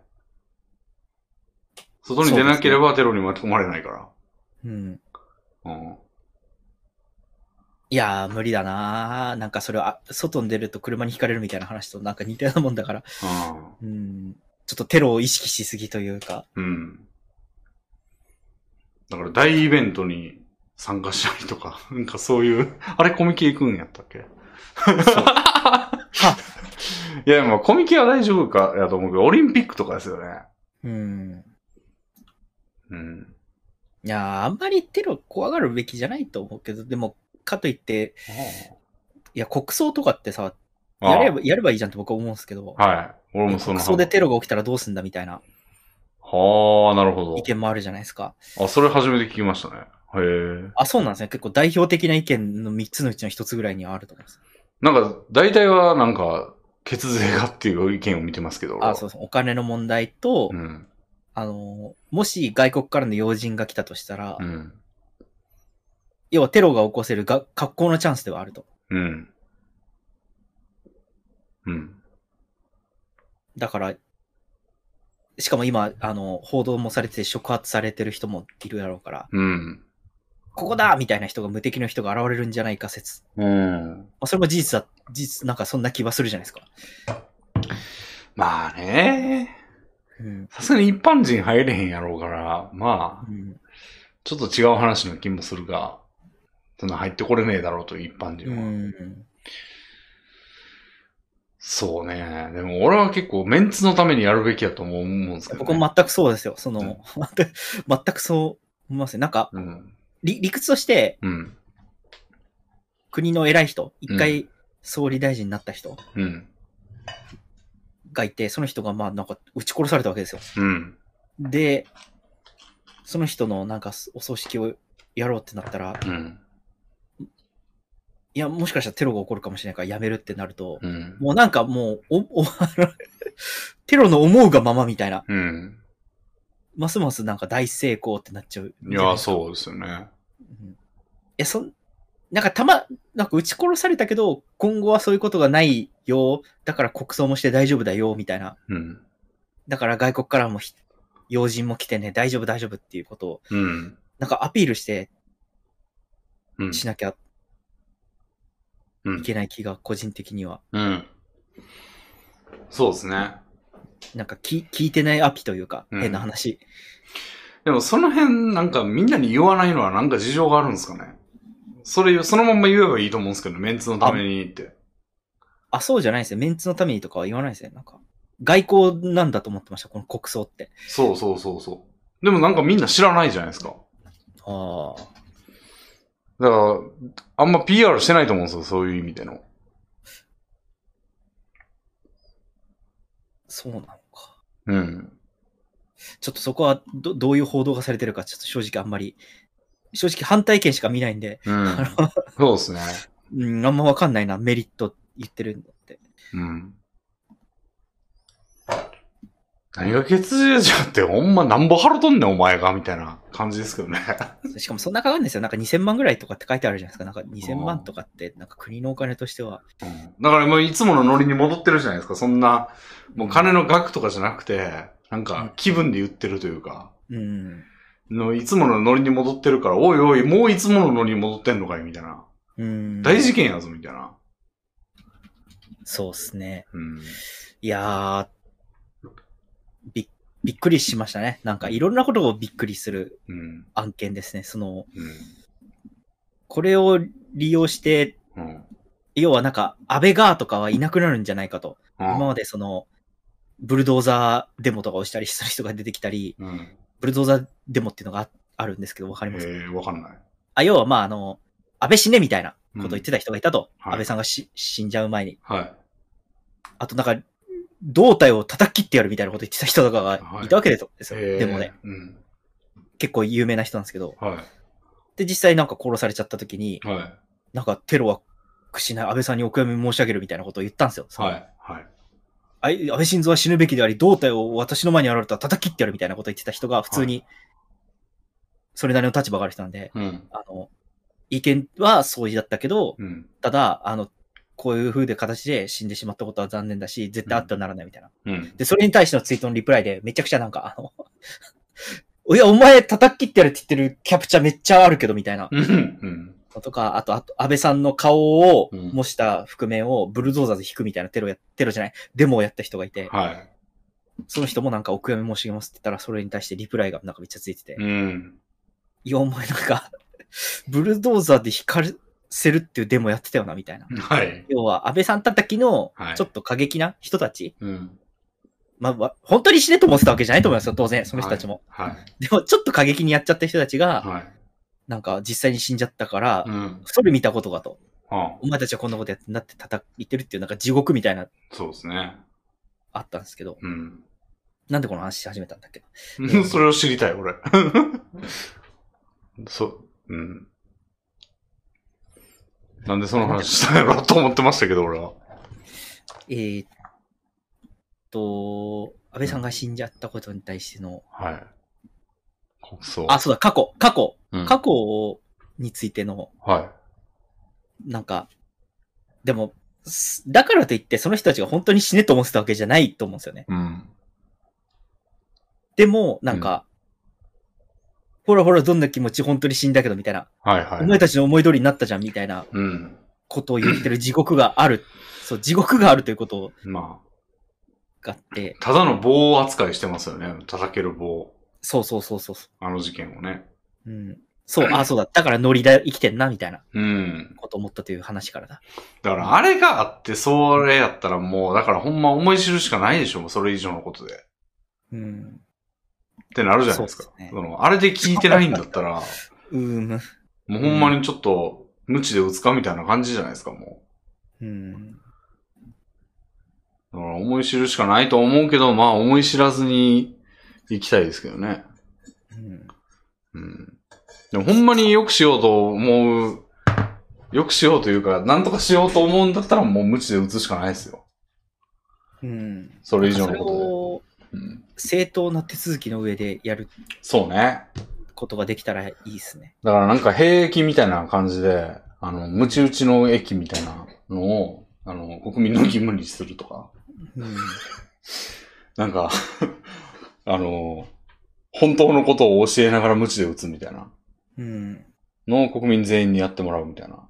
外に出なければテロに巻き込まれないから。うん。うん。いやー、無理だなーなんかそれは、あ外に出ると車にひかれるみたいな話となんか似たようなもんだから、うん。ちょっとテロを意識しすぎというか、うん。うん。だから大イベントに参加したりとか、なんかそういう、あれコミケ行くんやったっけ？いや、まあ、コミケは大丈夫か、やと思うけど、オリンピックとかですよね。うん。うん。いやー、あんまりテロ怖がるべきじゃないと思うけど、でも、かといって、いや、国葬とかってさ、やれば、やればいいじゃんって僕は思うんですけど、はい。俺もその国葬でテロが起きたらどうすんだみたいなはあ、なるほど意。見もあるじゃないですか。あ、それ初めて聞きましたね。へえ。あ、そうなんですね。結構代表的な意見の3つのうちの1つぐらいにはあると思います。なんか、大体はなんか、血税がっていう意見を見てますけど。あ、そうそう。お金の問題と、うん。あの、もし外国からの要人が来たとしたら、うん。要はテロが起こせるが格好のチャンスではあると。うん。うん。だから、しかも今、あの、報道もされてて触発されてる人もいるだろうから、うん。ここだみたいな人が無敵の人が現れるんじゃないか説。うん。まあ、それも事実だ、事実、なんかそんな気はするじゃないですか。まあね。うん。さすがに一般人入れへんやろうから、まあ、うん。ちょっと違う話の気もするが、そんな入ってこれねえだろうという一般う人は。ん。そうね。でも俺は結構メンツのためにやるべきやと思うんですけど、ね。僕も全くそうですよ。その、うん全く 全くそう思いますね。なんか、うん。理理屈として、うん。国の偉い人、一う回総理大臣になった人うん。がいて、その人がまあなんか撃ち殺されたわけですよ。うん。で、その人のなんかお葬式をやろうってなったら、うん。いや、もしかしたらテロが起こるかもしれないからやめるってなると、うん。もうなんかもう、お、お、テロの思うがままみたいな、うん。ますますなんか大成功ってなっちゃう。いや、う。そうですよね。うんえ、そん、なんかたま、なんか撃ち殺されたけど、今後はそういうことがないよ。だから国葬もして大丈夫だよ、みたいな。うん。だから外国からもひ要人も来てね、大丈夫大丈夫っていうことを、うん。なんかアピールしてうん。しなきゃうん。いけない気が個人的には。うん。そうですね。なんか聞聞いてないアピというか、うん変な話。でもその辺なんかみんなに言わないのはなんか事情があるんですかね？それ、そのまんま言えばいいと思うんですけど、メンツのためにって。あ、そうじゃないですよ。メンツのためにとかは言わないですよ。なんか、外交なんだと思ってました、この国葬って。そうそうそうそう。でもなんかみんな知らないじゃないですか。ああ。だから、あんま PR してないと思うんですよ、そういう意味での。そうなのか。うん。ちょっとそこはどどういう報道がされてるか、ちょっと正直あんまり、正直反対意見しか見ないんで、うん。そうですね。うん、あんまわかんないな、メリット言ってるんだって。うん。何が血税じゃって、ほんまなんぼ払とんねん、お前が、みたいな感じですけどね。しかもそんなかかんないですよ。なんか2000万ぐらいとかって書いてあるじゃないですか。なんか2000万とかって、なんか国のお金としては。うんだからもういつものノリに戻ってるじゃないですか。そんな、もう金の額とかじゃなくて、なんか気分で言ってるというか、うん。のいつものノリに戻ってるから、おいおい、もういつものノリに戻ってんのかいみたいな。うん。大事件やぞ、みたいな。そうっすね。うん。いやー、びっ、びっくりしましたね。なんかいろんなことをびっくりするうん。案件ですね。その、うん。これを利用して、うん。要はなんか、安倍ガーとかはいなくなるんじゃないかと。うん今までその、ブルドーザーデモとかをしたりする人が出てきたり、うん。ブルドーザーデモっていうのがああるんですけど、わかります、えー、わかんない。あ、要はまああの、安倍死ねみたいなことを言ってた人がいたと。はい安倍さんがし死んじゃう前に。はい。あとなんか、胴体を叩き切ってやるみたいなこと言ってた人とかがいたわけですよ。ですよえー、デモで。。うん。結構有名な人なんですけど。はで、実際なんか殺されちゃった時にい。、はい。なんかテロはしない安倍さんにお悔やみ申し上げるみたいなことを言ったんですよ。はい。はい。安倍晋三は死ぬべきであり、胴体を私の前に現れたら叩き切ってやるみたいなことを言ってた人が普通に、それなりの立場がある人なんで、うん。あの、意見は相違だったけど、うん。ただ、あの、こういう風で形で死んでしまったことは残念だし、絶対あってはならないみたいな。うん。で、それに対してのツイートのリプライで、めちゃくちゃなんか、あの、いや、お前叩き切ってやるって言ってるキャプチャーめっちゃあるけど、みたいな。うん。とか、あと、あと、安倍さんの顔をうん模した覆面をブルドーザーで引くみたいなテロや、テロじゃない、デモをやった人がいて、はい。その人もなんかお悔やみ申し上げますって言ったら、それに対してリプライがなんかめっちゃついてて、うん。いや、お前なんか、ブルドーザーで引かれ、せるっていうデモやってたよな、みたいな。はい。要は、安倍さん叩きのはい、ちょっと過激な人たち。うん。まあわ、本当に死ねと思ってたわけじゃないと思いますよ、当然、その人たちも。はい。でも、ちょっと過激にやっちゃった人たちが、はい。なんか実際に死んじゃったから、うん。それ見たことがと。はあ、お前たちはこんなことやってんだって叩いてるっていう、なんか地獄みたいな、そうですね。あったんですけど、うん。なんでこの話し始めたんだっけ？それを知りたい、俺。そう。うん。なんでその話したんやろと思ってましたけど、俺は。えー、っと、安倍さんが死んじゃったことに対しての、はい。国葬。あ、そうだ、過去、過去、うん過去についての、はなんか、でも、すだからといってその人たちが本当に死ねと思ってたわけじゃないと思うんですよね。い。うん。でも、なんか、ほらほらどんな気持ち本当に死んだけどみたいな、はいはい。お前たちの思い通りになったじゃんみたいなうん。ことを言ってる地獄がある。そう、地獄があるということまがあってあ、、ただの棒扱いしてますよね。叩ける棒。そうそうそうそうそあの事件をね。う。うん。そう、あ、そうだ。だからノリで生きてんな、みたいなうん。こと思ったという話からだ。だから、あれがあって、それやったらもう、だからほんま思い知るしかないでしょ、もうそれ以上のことで。うん。ってなるじゃないですか。そすねそのあれで聞いてないんだったら、うーむ。もうほんまにちょっと、無知で打つかみたいな感じじゃないですか、もうん。う。だから思い知るしかないと思うけど、まあ思い知らずに行きたいですけどね。うん。うん。でもほんまに良くしようと思う、良くしようというか、なんとかしようと思うんだったらもう無知で打つしかないですよ。うん。それ以上のことで。正当な手続きの上でやるそうね。ことができたらいいですね。だからなんか兵役みたいな感じで、あの、ムチ打ちの駅みたいなのを、あの、国民の義務にするとか。うん。なんか、あの、本当のことを教えながら無知で打つみたいなうん。のを国民全員にやってもらうみたいな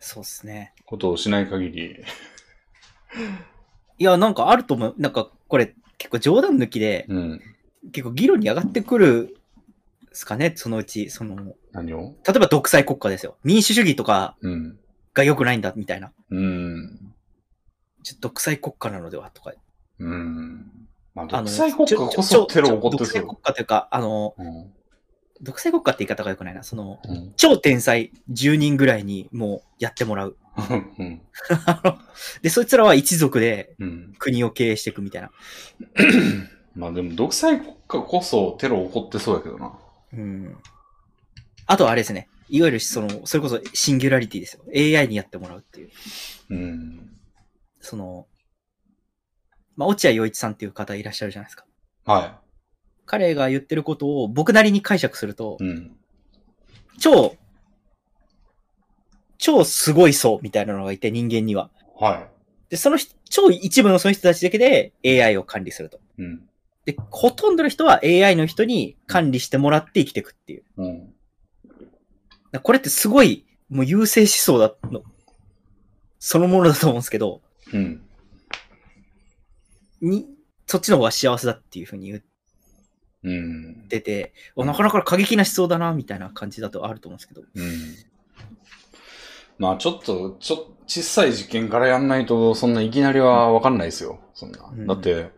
そうっすね。ことをしない限り、いや、なんかあると思う。なんか、これ、結構冗談抜きで、うん。結構議論に上がってくる、ですかね、そのうち、その、例何を？えば独裁国家ですよ。民主主義とかうん。が良くないんだ、みたいな。うん。ちょ独裁国家なのでは、とか。うん。まあ、独裁国家こそテロ起こってそう独裁国。家というか、あの、うん。独裁国家って言い方が良くないな。その、うん。超天才10人ぐらいにもうやってもらう。うん。で、そいつらは一族でうん。国を経営していくみたいな。まあでも、独裁国家こそテロ起こってそうやけどな。うん。あとはあれですね。いわゆるその、それこそシンギュラリティですよ。AI にやってもらうっていう。うん。その、まあ、落合陽一さんっていう方いらっしゃるじゃないですか。は彼が言ってることを僕なりに解釈するとい。、うん。超、超すごい層みたいなのがいて、人間には。はで、その人超一部のその人たちだけで AI を管理すると。い。うん。で、ほとんどの人は AI の人に管理してもらって生きていくっていう。うん。これってすごい、もう優勢思想だの、そのものだと思うんですけど、うん。に、そっちの方が幸せだっていうふうに言っうん。てて、おなかなか過激な思想だな、みたいな感じだとあると思うんですけど。うん。まあちょっと、ちょ、小さい実験からやんないと、そんないきなりはわかんないですよ。そんな。うんだって、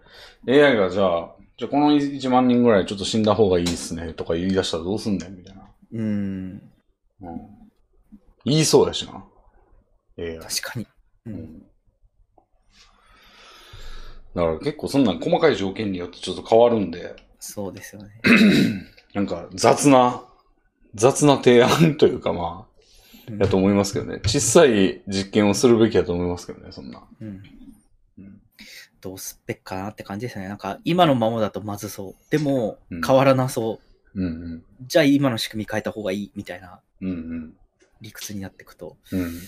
AI がじゃあ、じゃあこの1万人ぐらいちょっと死んだ方がいいっすね、とか言い出したらどうすんねん、みたいな。うーん、うん。言いそうやしな。AI。確かに。う。うんん。だから結構そんな細かい条件によってちょっと変わるんで、そうですよね。なんか雑な、雑な提案というかまうんあ、やと思いますけどね。小さい実験をするべきだと思いますけどね、そんな。うん。うんどうすっぺっかなって感じですね。なんか、今のままだとまずそう。でもうん、変わらなそう。うんじゃあ今の仕組み変えた方がいい、みたいなうん。うん理屈になっていくと。うん。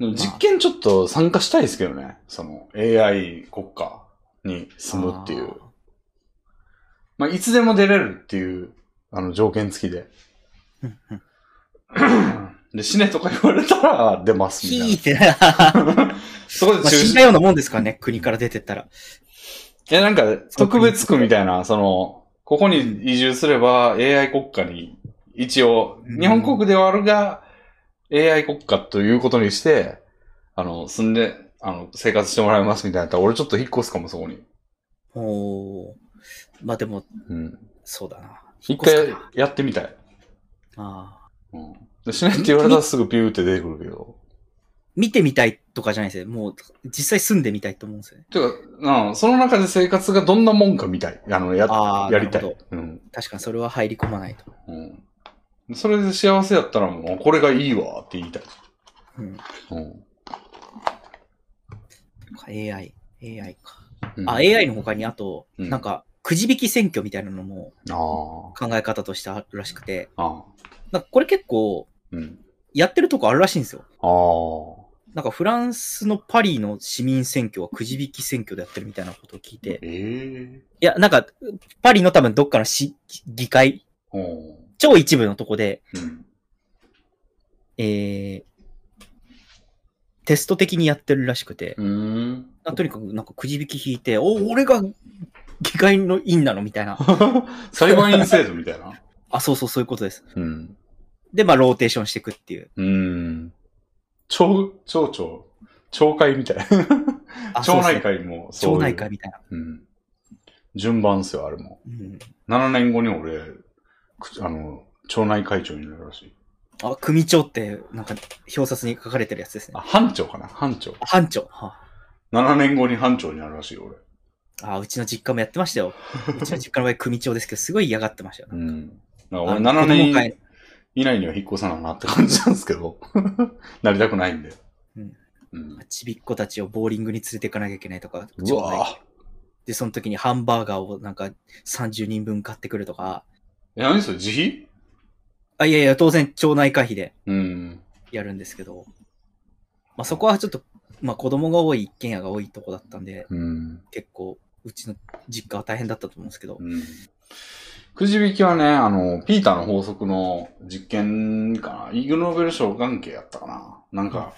うん。実験ちょっと参加したいですけどね。その AI 国家に住むっていう。まあ、いつでも出れるっていう、あの、条件付きで。で、死ねとか言われたら出ますみたいひーってな。な。そこでまあ、中止。死んだようなもんですからね、国から出てったら。いや、なんか、特別区みたいな、その、ここに移住すれば AI 国家に一応、うん日本国ではあるが、AI 国家ということにして、あの、住んで、あの、生活してもらいますみたいなやったら、俺ちょっと引っ越すかも、そこに。おーまあでも、うん。そうだな。一回やってみたい。ああ。うん。でしないって言われたらすぐピューって出てくるけど。見てみたいとかじゃないですよ。もう、実際住んでみたいと思うんですよね。てか、うん、その中で生活がどんなもんかみたい。あの、や、あーやりたいなる。うん。確かにそれは入り込まないと。うん。それで幸せやったらもう、これがいいわって言いたい。うん。うん。AI。AI か。うんあ、AI の他にあと、うんなんか、くじ引き選挙みたいなのもあ考え方としてあるらしくて、あ。ああ。なんかこれ結構、うん。やってるとこあるらしいんですよ。ああ。なんかフランスのパリの市民選挙はくじ引き選挙でやってるみたいなことを聞いて、ええいや、なんか、パリの多分どっかの市議会、超一部のとこで、うん。えー、テスト的にやってるらしくて、うーん。とにかくなんかくじ引き引いて、お、俺が議会の員なのみたいな。裁判員制度みたいな。あ、そうそう、そういうことです。うん。で、まあ、ローテーションしていくっていう。うーん。町、町長、町会みたいな。あ 町内会もそう。町内会みたいな。うん。順番っすよ、あれも。うん。7年後に俺、くあの、町内会長になるらしい。あ、組長って、なんか、表札に書かれてるやつですねあ、。班長かな？班長。班長。は7年後に班長になるらしいよ、俺。あ、うちの実家もやってましたよ。うちの実家の場合、組長ですけど、すごい嫌がってましたよ。うん。らあ俺の7子供会年以内には引っ越さななって感じなんですけど。なりたくないんで。うん。うん。ちびっ子たちをボーリングに連れて行かなきゃいけないとか、うわで、その時にハンバーガーをなんか30人分買ってくるとか、え、何それ？自費？あ、いやいや、当然町内会費でうん。やるんですけど、まあそこはちょっと、まあ子供が多い一軒家が多いとこだったんで、うん。結構、うちの実家は大変だったと思うんですけど、うん。くじ引きはね、あの、ピーターの法則の実験かな。イグノーベル賞関係やったかな。なんか、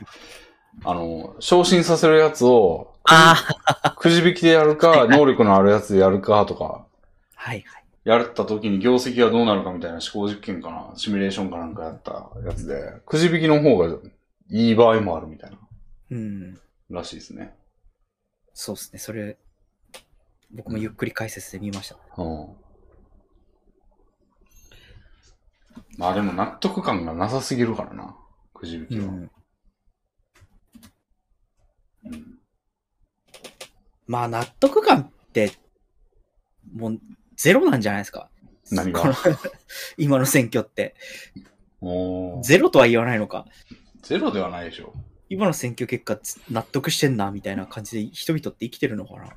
あの、昇進させるやつを、あくじ引きでやるか、能力のあるやつでやるかとか、あはいはい。やった時に業績がどうなるかみたいな思考実験かな。シミュレーションかなんかやったやつで、くじ引きの方がいい場合もあるみたいな、うん。らしいですね。そうですね。それ、僕もゆっくり解説で見ました。うん。まあでも納得感がなさすぎるからな。くじ引きは。うん。うんまあ納得感って、もうゼロなんじゃないですか。何が？今の選挙って。ゼロとは言わないのか。ゼロではないでしょ。今の選挙結果つ納得してんな、みたいな感じで人々って生きてるのかな。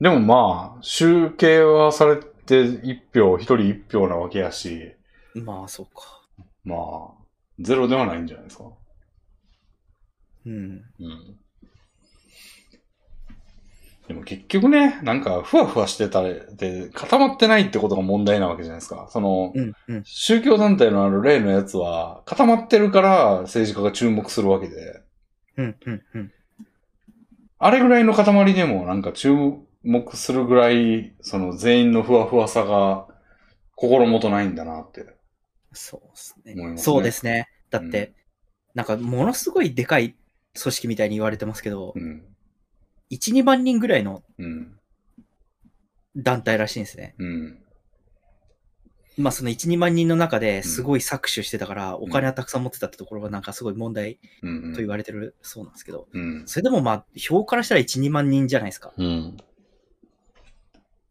でもまあ、集計はされて一票、一人一票なわけやし、まあ、そうか。まあ、ゼロではないんじゃないですか。うん。うん。でも結局ね、なんか、ふわふわしてたで、固まってないってことが問題なわけじゃないですか。その、うん、うん。宗教団体のある例のやつは、固まってるから政治家が注目するわけで、うん、うん、うん。あれぐらいの塊でもなんか注目するぐらい、その全員のふわふわさが心もとないんだなって。そうですねねそうですね。だって、なんか、ものすごいでかい組織みたいに言われてますけど、うん。1、2万人ぐらいのうん。団体らしいんですね。うん。まあ、その1、2万人の中ですごい搾取してたから、お金はたくさん持ってたってところがなんかすごい問題うん。と言われてるそうなんですけど、うん。それでもまあ、票からしたら1、2万人じゃないですか。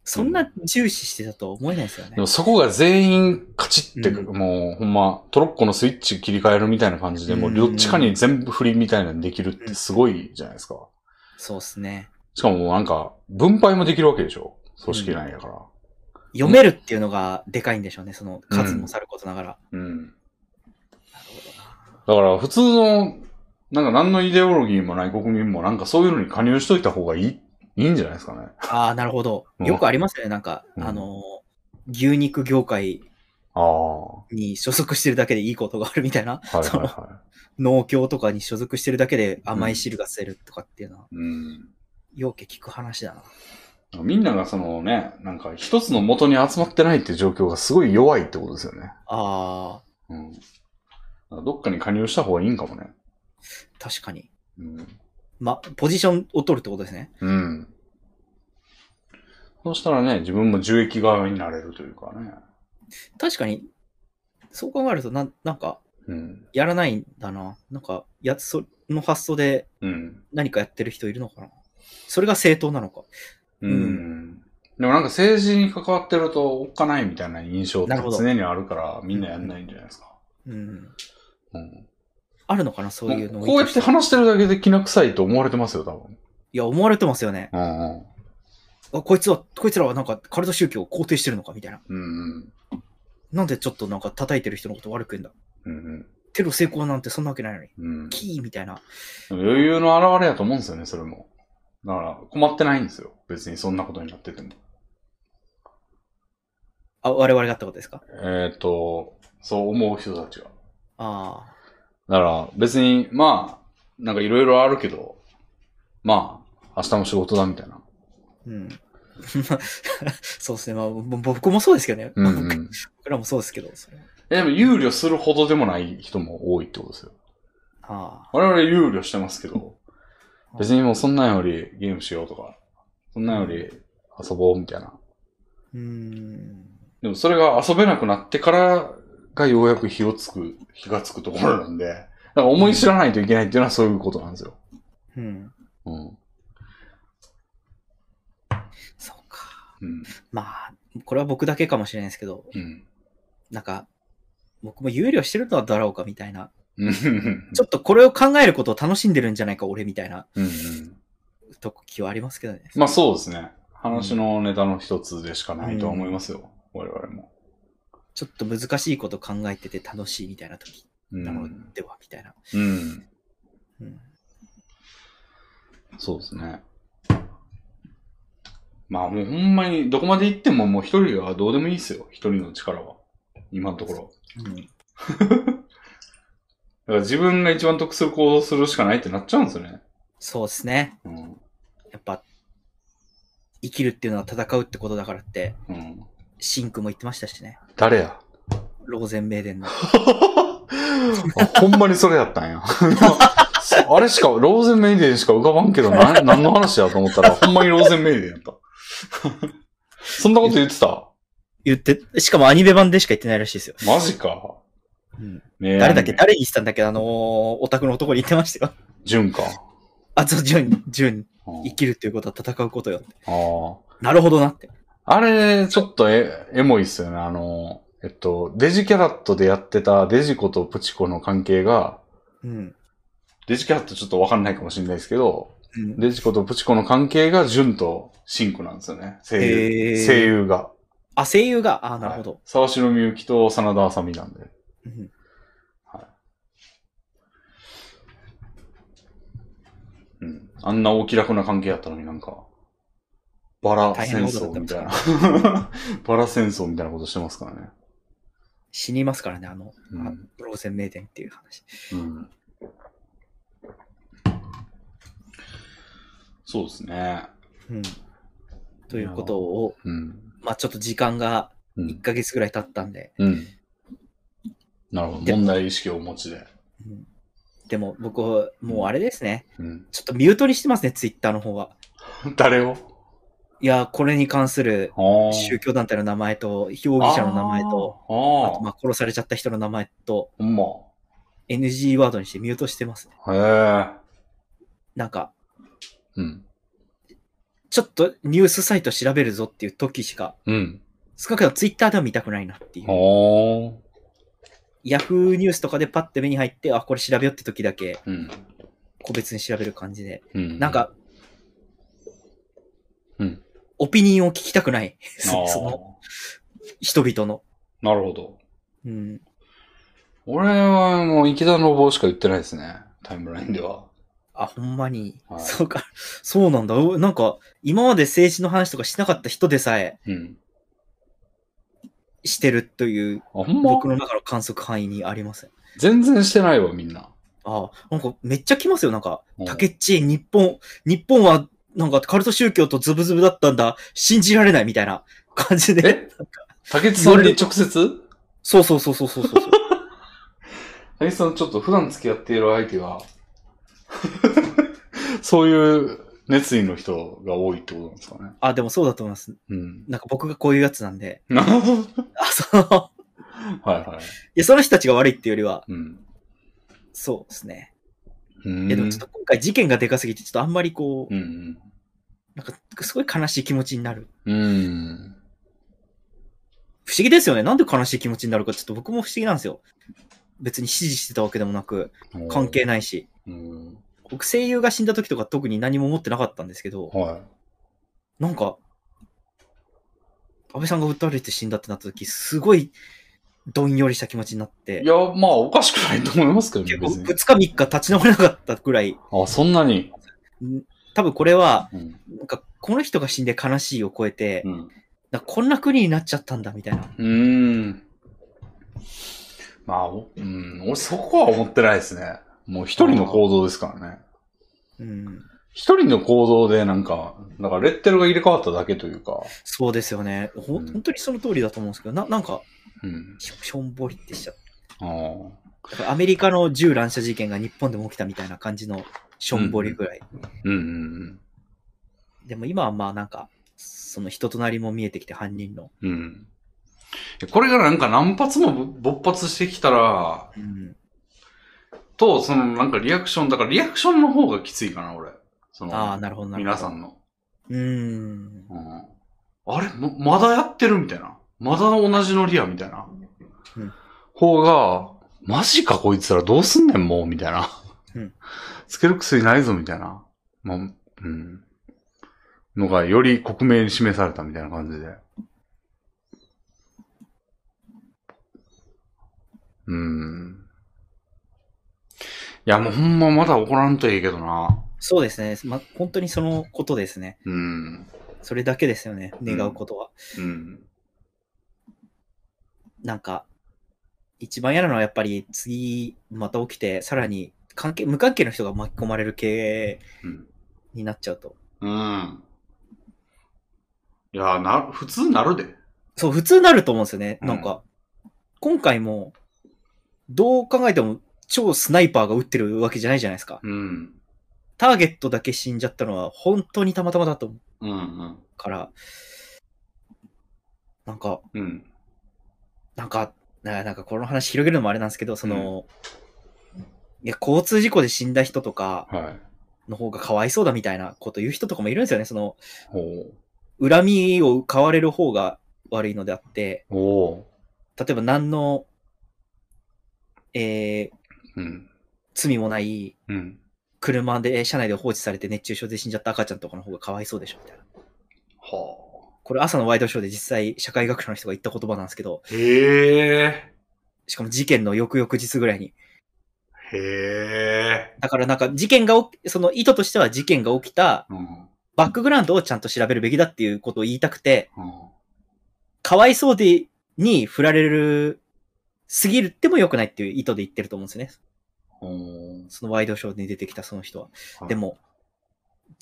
うん。そんな重視してたとは思えないですよねでも。そこが全員カチって、うんもうほんまトロッコのスイッチ切り替えるみたいな感じで、もうどっちかに全部振りみたいなのできるってすごいじゃないですか。そうですね。しかもなんか、分配もできるわけでしょ組織内やから。読めるっていうのがでかいんでしょうね。その数もさることながら。うん。なるほどな。だから普通の、なんか何のイデオロギーもない国民もなんかそういうのに加入しといた方がいい、いいんじゃないですかね。ああ、なるほど。うんよくありますよね。なんか、うんあの、牛肉業界に所属してるだけでいいことがあるみたいな。いはいそのは農協とかに所属してるだけで甘い汁が吸えるとかっていうのは、い。うん。ようけ聞く話だな。みんながそのね、なんか一つの元に集まってないっていう状況がすごい弱いってことですよね。ああ、うん。どっかに加入した方がいいんかもね。確かに。うん。ま、ポジションを取るってことですね。うん。そうしたらね、自分も受益側になれるというかね。確かに、そう考えると、なん、なんか、うん。やらないんだな。なんか、やつ、その発想でうん。何かやってる人いるのかな。それが正当なのか。うん。でもなんか政治に関わってるとおっかないみたいな印象って常にあるから、みんなやんないんじゃないですか。うん。うん。あるのかな、そういうのこうやって話してるだけで気な臭いと思われてますよ、多分。いや、思われてますよね。うんうん。あ、こいつは、こいつらはなんか、カルト宗教を肯定してるのかみたいな。うんなんでちょっとなんか叩いてる人のこと悪く言うんだ。うん。うんテロ成功なんてそんなわけないのに。うん。うん。キーみたいな。余裕の表れやと思うんですよね、それも。だから、困ってないんですよ。別にそんなことになってても。あ、我々がってことですか？えっ、と、そう思う人たちが。あだから、別に、まあ、なんかいろいろあるけど、まあ、明日も仕事だみたいな。あ。うん。そうですね。まあ、ぼ僕もそうですけどね。うんうん。僕らもそうですけど。それはえでも、憂慮するほどでもない人も多いってことですよ。あ我々憂慮してますけど、別にもうそんなんよりゲームしようとか、そんなんより遊ぼうみたいな。あ。うーん。でもそれが遊べなくなってからがようやく火をつく、火がつくところなんで、だから思い知らないといけないっていうのはそういうことなんですよ。うん。うん。そうか。うん。まあ、これは僕だけかもしれないですけど、うん。なんか、僕も有料してるのはだろうかみたいな。うん。ちょっとこれを考えることを楽しんでるんじゃないか、俺みたいなうん。時はありますけどね。まあそうですね。話のネタの一つでしかないとは思いますよ。我々も。ちょっと難しいこと考えてて楽しいみたいな時うなのん。では、みたいな。うん。うん。そうですね。まあもうほんまにどこまで行ってももう一人はどうでもいいですよ。一人の力は。今のところ。うん。だから自分が一番得する行動するしかないってなっちゃうんですよね。そうですね。うん。やっぱ、生きるっていうのは戦うってことだからって、うん。シンクも言ってましたしね。誰や？ローゼンメーデンの。あほんまにそれやったんや。あれしか、ローゼンメイデンしか浮かばんけど、な何の話やと思ったら、ほんまにローゼンメイデンやった。そんなこと言ってた？言って、しかもアニメ版でしか言ってないらしいですよ。マジか。うん、ねえ誰だっけ？誰に言ってたんだっけ？あのー、オタクの男に言ってましたよ。ジュンか。あ、そう、ジュン、ジュン、うん生きるっていうことは戦うことよって。あなるほどなって。あ。あれ、ちょっとえ、エモいっすよね。あの、えっと、デジキャラットでやってたデジコとプチコの関係が、うん。デジキャラットちょっとわかんないかもしれないですけど、うん、デジコとプチコの関係がジュンとシンクなんですよね。声優。声優が。あ、声優が、あ、なるほど。沢城みゆきと真田あさみなんで。うんうん。あんなお気楽な関係やったのになんか、バラ戦争みたいな。バラ戦争みたいなことしてますからね。死にますからね、あの、うんあローゼンメーデンっていう話。うん。そうですね。うん。ということを、うん。まあちょっと時間がうん1ヶ月ぐらい経ったんで、うん。なるほど。で問題意識をお持ちで。うんでも僕、もうあれですね。うん。ちょっとミュートにしてますね、ツイッターの方は。誰を？いや、これに関する宗教団体の名前と、容疑者の名前と、あとまあ殺されちゃった人の名前と。NG ワードにしてミュートしてますね。へえ。なんか、うん。ちょっとニュースサイト調べるぞっていう時しか、うん。少なくともツイッターでは見たくないなっていう。ヤフーニュースとかでパッて目に入って、あ、これ調べようって時だけうん。個別に調べる感じで。うん。なん、か、うん。オピニオンを聞きたくない。その人々の。なるほど。うん。俺はもう池田の坊しか言ってないですね。タイムラインでは。あ、ほんまに。はいそうか。そうなんだ。おなんか、今まで政治の話とかしなかった人でさえうん。してるという、ま？僕の中の観測範囲にあります。全然してないわ、みんな。あなんかめっちゃ来ますよ。なんかう、ん竹っち、日本、日本はなんかカルト宗教とズブズブだったんだ、信じられないみたいな感じで。え？竹内さんに直接？そうそうそうそうそうそう。竹内さんちょっと普段付き合っている相手が、そういう熱意の人が多いってことなんですかね。あ、でもそうだと思います。うん。なんか僕がこういうやつなんで。は あ、その、いはい。いや、その人たちが悪いっていうよりは、うん。そうですね。うん。いや、でもちょっと今回事件がでかすぎて、ちょっとあんまりこう、うん。なんか、すごい悲しい気持ちになる。うん。不思議ですよね。なんで悲しい気持ちになるか、ちょっと僕も不思議なんですよ。別に支持してたわけでもなく、関係ないし。うん。僕、声優が死んだ時とか特に何も思ってなかったんですけど、はなんか、安倍さんが撃たれて死んだってなった時、すごい、どんよりした気持ちになってい。い、や、まあ、おかしくないと思いますけどね、結構2別に。日3日立ち直れなかったぐらい、あ、そんなに？ん多分これは、うん。なんか、この人が死んで悲しいを超えて、うん。なこんな国になっちゃったんだ、みたいな。うーん。まあ、おうん、俺そこは思ってないですね。もう一人の行動ですからね。うん。一人の行動でなんか、だからレッテルが入れ替わっただけというか、そうですよね。ほうんん、本当にその通りだと思うんですけど、な、なんか、うん。しょんぼりってしちゃう。ああ。アメリカの銃乱射事件が日本でも起きたみたいな感じのしょんぼりぐらい。うんうんでも今はまあなんか、その人となりも見えてきて犯人の。うん。うん。これがなんか何発も勃発してきたら、うん。と、そのなんかリアクション、だからリアクションの方がきついかな、俺。その、ああ、なるほどなるほど。皆さんの。うーん。うん。あれ？ま、まだやってる？みたいな。まだ同じノリや、みたいな。うん方が、マジかこいつらどうすんねん、もう、みたいな。うんつける薬ないぞ、みたいな。まあ、うん。のが、より克明に示されたみたいな感じで。うん。いや、もうほんままだ怒らんといいけどな。そうですね。ま、本当にそのことですね。うん。それだけですよね。願うことは。うん。なんか、一番嫌なのはやっぱり次また起きて、さらに関係、無関係の人が巻き込まれる系うん。になっちゃうと。うん。いや、な、普通なるで。そう、普通なると思うんですよね。うんなんか、今回も、どう考えても超スナイパーが撃ってるわけじゃないじゃないですか。うん。ターゲットだけ死んじゃったのは本当にたまたまだと思ううん、うん。から、なんか、うん。なんか、ななんかこの話広げるのもあれなんですけど、その、いや、交通事故で死んだ人とかはい。の方がかわいそうだみたいなこと言う人とかもいるんですよね。その、ほ恨みを買われる方が悪いのであって、う。お例えば何の、えー、うん。罪もないうん。車で、車内で放置されて熱中症で死んじゃった赤ちゃんとかの方がかわいそうでしょ、みたいな。はこれ朝のワイドショーで実際社会学者の人が言った言葉なんですけど、あ。へえ。しかも事件の翌々日ぐらいに。へえ。だからなんか事件が起き、その意図としては事件が起きたうん。バックグラウンドをちゃんと調べるべきだっていうことを言いたくて、うん。かわいそうで、に振られる、すぎるっても良くないっていう意図で言ってると思うんですよね。ほそのワイドショーに出てきたその人は。う。で、も、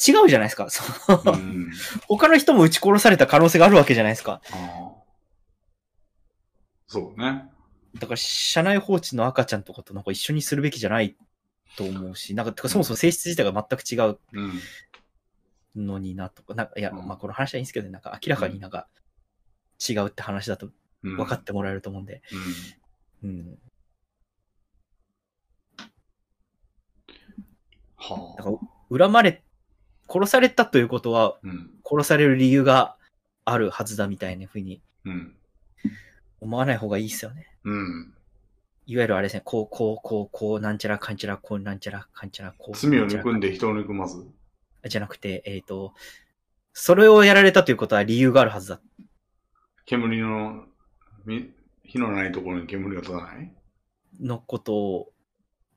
違うじゃないですか。そのうん。他の人も撃ち殺された可能性があるわけじゃないですか。そうね。だから、車内放置の赤ちゃんとかとなんか一緒にするべきじゃないと思うし、なんか、そもそも性質自体が全く違ううん。のになとか、なんか、いや、うんまあこの話はいいんですけどね、なんか明らかになんか違うって話だとうん。分かってもらえると思うんで、うん。うん。はあ。だから、恨まれ、殺されたということは、うん。殺される理由があるはずだみたいなふうにうん。思わない方がいいですよね。うん。いわゆるあれですね、こう、こう、こう、こう、なんちゃらかんちゃら、こう、なんちゃらかんちゃら、こう。罪を憎んで人を憎まず。じゃなくて、えっ、と、それをやられたということは理由があるはずだ。煙の、み火のないところに煙が立たない？のことを、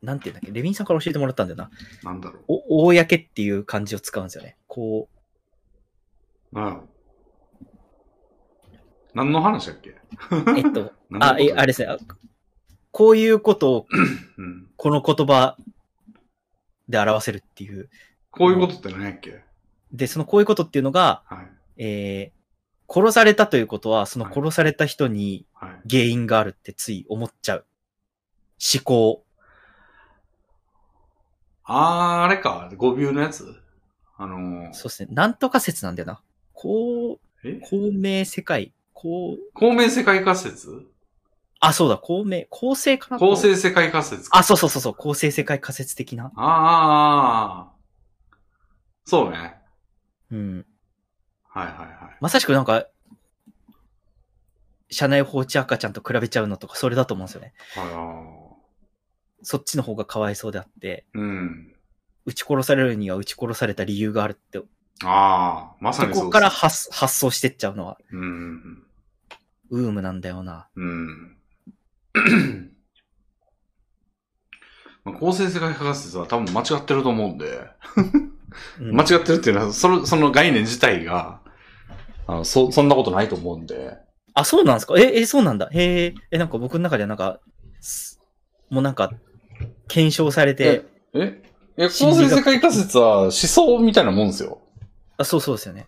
なんていうんだっけ、レビンさんから教えてもらったんだよな。なんだろお、公っていう漢字を使うんですよね。こう。なんやろ何の話だっけ？う、えっと、あ、え、あれですね。あこういうことを、うん。この言葉で表せるっていう。こういうことって何やっけ？で、そのこういうことっていうのが、はい。えー、殺されたということは、そのはい殺された人にはい。原因があるってつい思っちゃう。思考。あー、あれか。語尾のやつ？あのー、そうですね。なんとか説なんだよな。こう、え？公明世界、こう、公明世界仮説？あ、そうだ、公明、公正かな？公正世界仮説か。あ、そうそうそうそう、公正世界仮説的な。あー。そうね。うん。はいはいはい。まさしくなんか、社内放置赤ちゃんと比べちゃうのとか、それだと思うんですよね。あそっちの方がかわいそうであって、ーうん。撃ち殺されるには撃ち殺された理由があるって、あー、まさそにそうですこから発発想してっちゃうのは、うん。ウームなんだよな。うん。まあ公正世界仮説は多分間違ってると思うんで、うん間違ってるっていうのは、その、その概念自体が、あの、そ、そんなことないと思うんで、あ、そうなんですか？え、え、そうなんだ。へえ、え、なんか僕の中ではなんか、すもうなんか、検証されて、えいや、公正世界仮説は思想みたいなもんですよ。あ、そうそうですよね。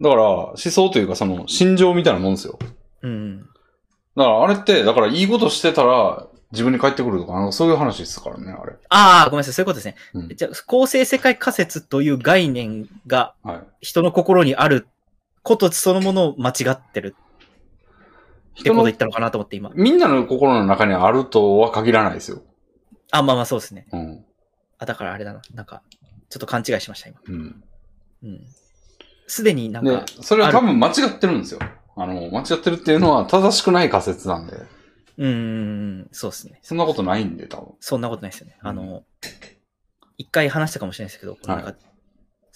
だから、思想というかその、心情みたいなもんですよ。うん。だから、あれって、だから、いいことしてたら、自分に返ってくるとか、なんかそういう話ですからね、あれ。ああ、ごめんなさい、そういうことですね。うんじゃあ、公正世界仮説という概念がはい。人の心にあることそのものを間違ってるってこと言ったのかなと思って今。みんなの心の中にあるとは限らないですよ。あ、まあまあそうですね。うん。あ、だからあれだな。なんか、ちょっと勘違いしました、今。うん。うん。すでになんでか、、それは多分間違ってるんですよ。あの、間違ってるっていうのは正しくない仮説なんで、うーん、そうですね。そんなことないんで、多分。そんなことないですよね。うんあの、一回話したかもしれないですけど、なんか、はい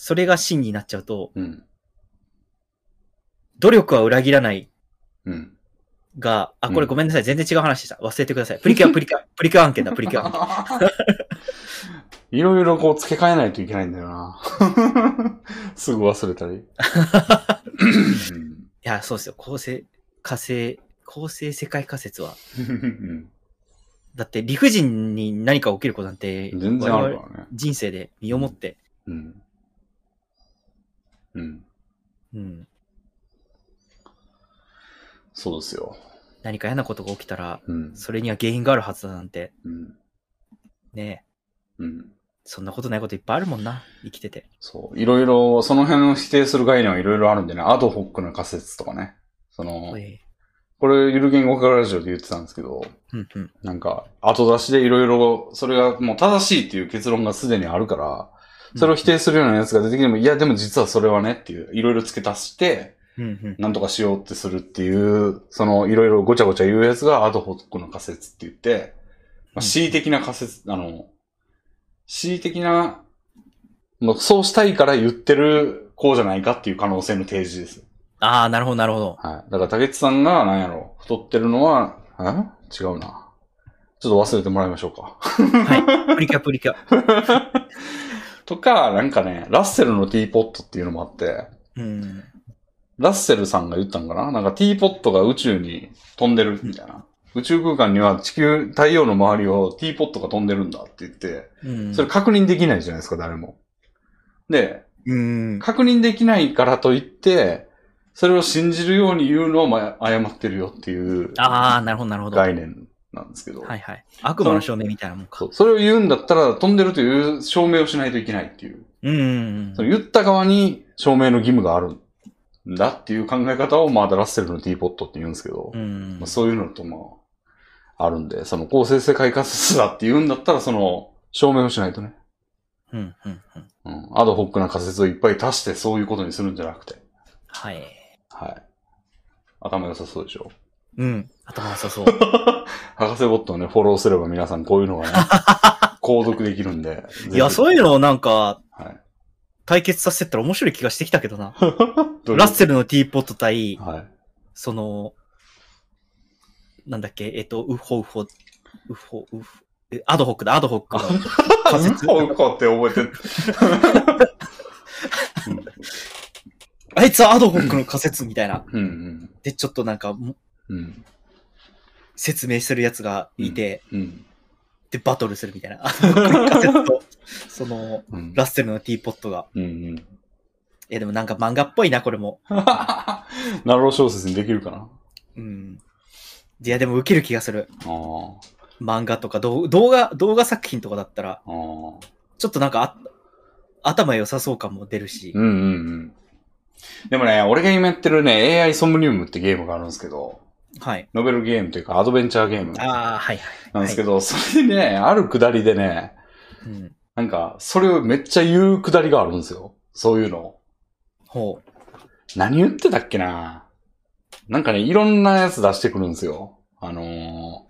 それが真になっちゃうと、うん。努力は裏切らないうん。が、あ、うんこれごめんなさい。全然違う話でした。忘れてください。プリキュア、プリキュア、プリキュア案件だ、プリキュア案件。いろいろこう付け替えないといけないんだよな。すぐ忘れたり。いや、そうですよ。構成、火星、構成世界仮説は。うんだって理不尽に何か起きることなんて、全然あるからね。人生で身をもって、うん。うん。うん、そうですよ。何か嫌なことが起きたら、うん。それには原因があるはずだなんて、うん。ねえうん。そんなことないこといっぱいあるもんな、生きてて。そう。いろいろ、その辺を否定する概念はいろいろあるんでね。アドホックな仮説とかね。そのこれ、ゆる言語学ラジオで言ってたんですけど、うんうん。なんか、後出しでいろいろ、それがもう正しいっていう結論がすでにあるから、それを否定するようなやつが出てきても、いや、でも実はそれはねっていう、いろいろ付け足して、うんうん。なんとかしようってするっていう、その、いろいろごちゃごちゃ言うやつがアドホックの仮説って言って、まあ、うん恣意的な仮説、あの、恣意的な、そうしたいから言ってるこうじゃないかっていう可能性の提示です。ああ、なるほど、なるほど。はい。だから、竹内さんが、なんやろ、太ってるのは、え？違うな。ちょっと忘れてもらいましょうか。はい。プリキュア、プリキュア。とか、なんかね、ラッセルのティーポットっていうのもあって、うん。ラッセルさんが言ったんかな？なんかティーポットが宇宙に飛んでるみたいな。宇宙空間には地球、太陽の周りをティーポットが飛んでるんだって言って、うん。それ確認できないじゃないですか、誰も。で、うん。確認できないからといって、それを信じるように言うのは、まあ、誤ってるよっていうああ、なるほど、なるほど。はい概念なんですけど。はい。悪魔の証明みたいなもんか。それを言うんだったら、飛んでるという証明をしないといけないっていう。うんうんその言った側に証明の義務があるんだっていう考え方を、まあ、ラッセルのティーポットって言うんですけど、うん。うんまあ、そういうのと、まあ、あるんで、その構成世界仮説だって言うんだったら、その、証明をしないとね。うん、うん、うん。うん。アドホックな仮説をいっぱい足してそういうことにするんじゃなくて。はい。はい。頭良さそうでしょ？うん。頭良さそう。博士ボットをね、フォローすれば皆さんこういうのがね、購読できるんで。いや、そういいうのをなんか。対決させてったら面白い気がしてきたけどな。どラッセルのティーポット対、はい。その、なんだっけ、えっと、ウッホウホ、ウッホ、ウッホ、えアドホックだ、アドホックの仮説。こうこうって覚えてる。あいつはアドホックの仮説みたいな。うんうん。で、ちょっとなんか、もうん。説明するやつがいて、うん。で、バトルするみたいな。その、うん。ラッセルのティーポットが。うんうん。や、でもなんか漫画っぽいな、これも。なるほど小説にできるかな？うん。いや、でも受ける気がする。漫画とか動動画、動画作品とかだったら。ちょっとなんかあ頭良さそう感も出るし。うんうんうん。でもね、俺が今やってるね、AI ソムリウムってゲームがあるんですけど、はい。ノベルゲームというかアドベンチャーゲームああ、はいはい。なんですけど、それでね、あるくだりでね、うん。なんか、それをめっちゃ言うくだりがあるんですよ。そういうの。ほう。何言ってたっけななんかね、いろんなやつ出してくるんですよ。あの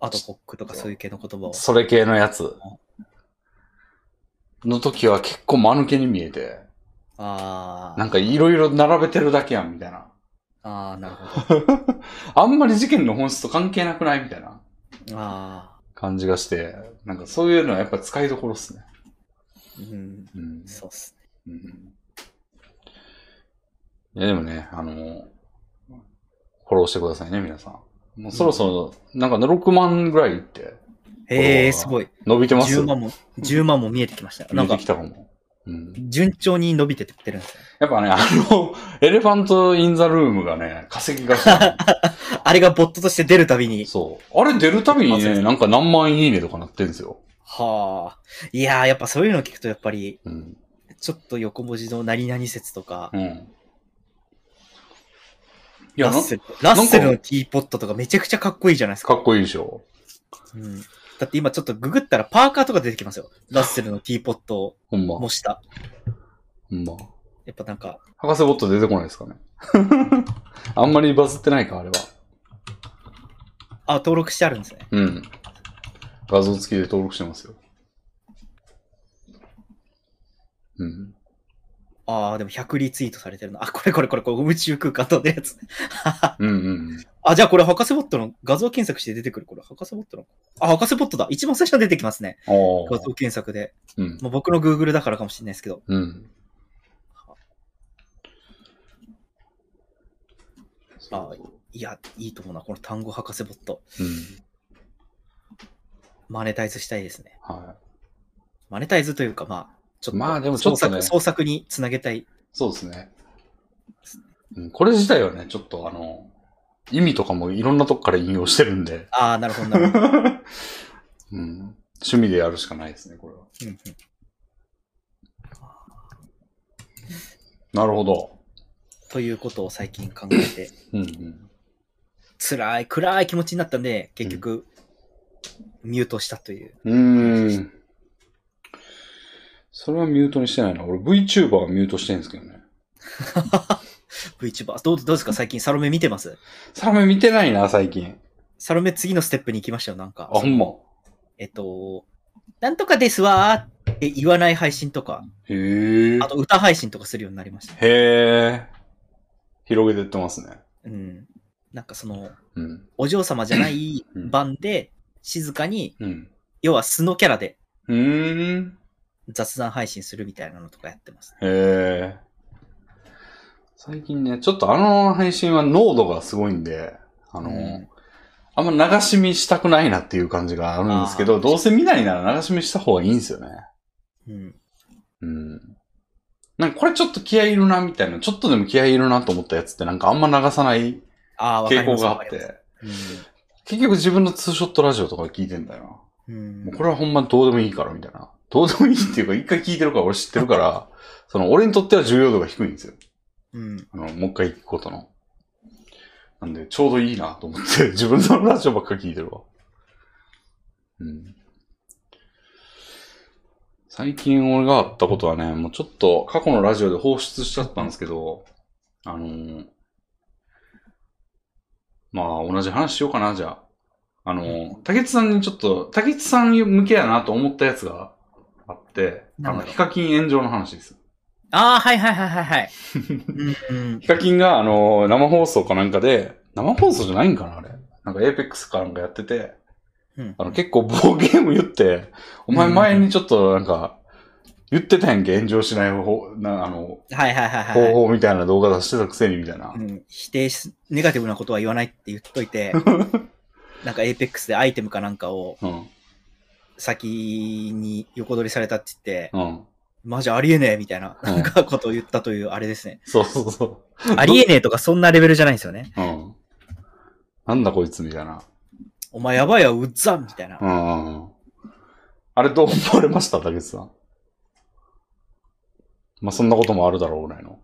アドホックとかそういう系の言葉をー、。それ系のやつ。の時は結構間抜けに見えて、ああ。なんかいろいろ並べてるだけやん、みたいな。ああ、なるほど。あんまり事件の本質と関係なくないみたいなああ。感じがして、なんかそういうのはやっぱ使いどころっすね。うん。うん。そうっすね。うんいやでもね、あの、フォローしてくださいね、皆さん。もうそろそろ、なんか6万ぐらいいって、へえ、すごい。伸びてます？10万も、10万も見えてきました。見えてきたかも。うん。順調に伸びてってるんですよ。やっぱね、あの、 elephant in the room がね、稼ぎが。あれがボットとして出るたびに。そう。あれ出るたびにね、なんか何万いいねとかなってんですよ。はあ。いやー、やっぱそういうの聞くと、やっぱり、うん。ちょっと横文字の何々説とか、うん。いや、なラッセル、ラッセルのティーポットとかめちゃくちゃかっこいいじゃないですか。かっこいいでしょ。うん。だって今ちょっとググったらパーカーとか出てきますよ。ラッセルのティーポットをほんま。模した。ほんま。やっぱなんか、博士ボット出てこないですかね。あんまりバズってないか、あれは。あ、登録してあるんですね。うん。画像付きで登録してますよ。うん。ああ、でも100リツイートされてるな。あ、これこれこれ、これ宇宙空間飛んでるやつ。うんうんあ、じゃあこれ博士ボットの画像検索して出てくる。これ博士ボットの。あ、博士ボットだ。一番最初に出てきますね。画像検索で。うん。まあ、僕の Google だからかもしれないですけど。うん。あいや、いいと思うな。この単語博士ボット。うん。マネタイズしたいですね。はマネタイズというか、まあ、ちょっと、まあでもちょっとね創作につなげたい。い。そうですね。うん、これ自体はね、ちょっとあの、意味とかもいろんなとこから引用してるんで、ああ、なるほど、なるほど。うん。趣味でやるしかないですね、これは。うんうんなるほど。ということを最近考えて、うんうん。辛い、暗い気持ちになったんで、結局、ミュートしたという。うーん。それはミュートにしてないな。俺 VTuber はミュートしてるんですけどね。VTuber。どうどうですか？最近サロメ見てます？サメ見てないな、最近。サロメ次のステップに行きましたよ、なんか。あ、ほんま？えっと、なんとかですわーって言わない配信とか、へえ。あと歌配信とかするようになりました。へえ。広げてってますね。うん。なんかその、うん。お嬢様じゃないうん版で、静かに、うん。要は素のキャラでうーん。雑談配信するみたいなのとかやってます。へえ。最近ね、ちょっとあの配信は濃度がすごいんで、あの、うんあんま流し見したくないなっていう感じがあるんですけど、どうせ見ないなら流し見した方がいいんですよね。うん。うん。なんかこれちょっと気合いいるなみたいな、ちょっとでも気合いいるなと思ったやつってなんかあんま流さない傾。向があって、結局自分のツーショットラジオとか聞いてんだようん。うんな。もうこれはほんまどうでもいいからみたいな。どうでもいいっていうか一回聞いてるから俺知ってるから、その俺にとっては重要度が低いんですよ。うん。あの、もう一回聞くことの。なんで、ちょうどいいなと思って、自分のラジオばっかり聞いてるわ。うん。最近俺があったことはね、もうちょっと過去のラジオで放出しちゃったんですけど、あのーまあ、同じ話しようかな、じゃあ。あのー竹内さんにちょっと、竹内さん向けやなと思ったやつがあって、あの、ヒカキン炎上の話です。ああ、はいはいはいはいはい。ヒカキンが、あの、生放送かなんかで、生放送じゃないんかなあれ。なんかエーペックスかなんかやってて、うんあの、結構棒ゲーム言って、お前前にちょっとなんか、言ってたやんけ、炎上しない方法、な、あの、はいはいはいはい。方法みたいな動画出してたくせにみたいなう。ん、否定し、ネガティブなことは言わないって言っといて、なんかエイペックスでアイテムかなんかをうん。先に横取りされたって言って、うん。マジありえねえみたいな、うんなんかことを言ったというあれですね。そうそうそありえねえとかそんなレベルじゃないんですよね。う。うん。なんだこいつみたいな。お前やばいわ、うっざみたいな。うんうんうん。あれどう思われました竹内さん？まあ、そんなこともあるだろうぐらいの。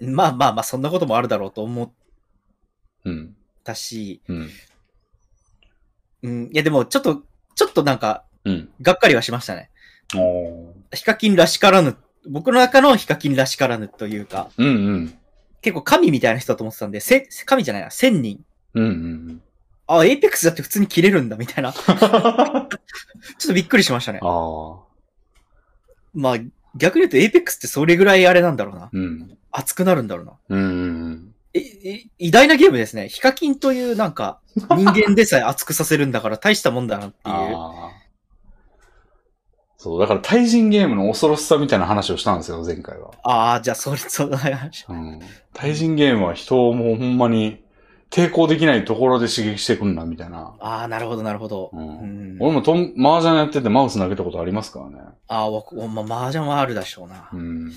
まあまあまあ、そんなこともあるだろうと思っうん。たし、うん。うん、いやでもちょっと、ちょっとなんか、うん。がっかりはしましたね。ヒカキンらしからぬ、僕の中のヒカキンらしからぬというか、うんうん。結構神みたいな人だと思ってたんで、せ、神じゃないな、仙人。うんうんあ、エイペックスだって普通にキレるんだ、みたいな。ちょうん。っとびっくりしましたね。ああ。まあ、逆に言うとエイペックスってそれぐらいあれなんだろうな。うん。熱くなるんだろうな。うんうんえ、え、偉大なゲームですね。ヒカキンというなんか、人間でさえ熱くさせるんだから大したもんだなってうん。いう。そう、だから対人ゲームの恐ろしさみたいな話をしたんですよ、前回は。ああ、じゃあそれ、その話。うん。対人ゲームは人をもうほんまに抵抗できないところで刺激してくんな、みたいな。ああ、なるほど、なるほど。う。うんん。俺もとん、麻雀やっててマウス投げたことありますからね。ああ、わまあ、麻雀はあるでしょうなう。ん。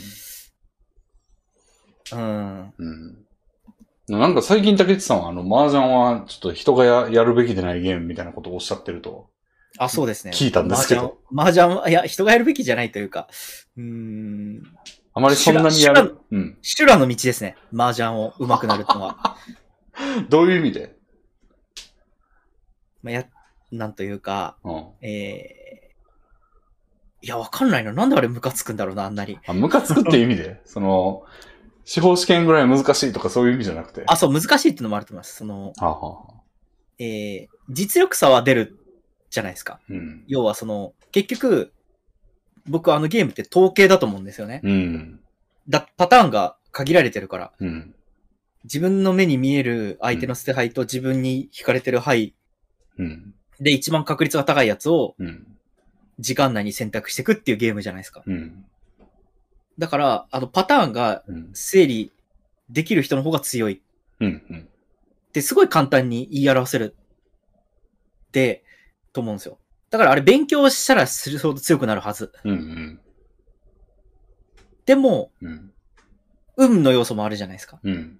うん。うん。なんか最近竹内さんはあの、麻雀はちょっと人がややるべきでないゲームみたいなことをおっしゃってると。あ、そうですね。聞いたんですけど麻雀。いや、人がやるべきじゃないというか、うーん。あまりそんなにやる。うん。修羅の道ですね。麻雀を上手くなるってのは。どういう意味で？まあ、や、なんというか、うん。えー、いや、わかんないな。なんであれムカつくんだろうな、あんなに。あ、ムカつくっていう意味で？その、司法試験ぐらい難しいとかそういう意味じゃなくて。あ、そう、難しいってのもあると思います。その、はあ、はえー、実力差は出るじゃないですか。うん。要はその、結局、僕あのゲームって統計だと思うんですよね。うん。だ、パターンが限られてるから。うん。自分の目に見える相手の捨て牌と自分に引かれてる牌うん。で一番確率が高いやつをうん。時間内に選択していくっていうゲームじゃないですか。うん。だから、あのパターンがうん。整理できる人の方が強いうん。うん。ってすごい簡単に言い表せるって、と思うんですよ。だからあれ勉強したらするほど強くなるはず。うん。うん。でも、うん。運の要素もあるじゃないですか。うん。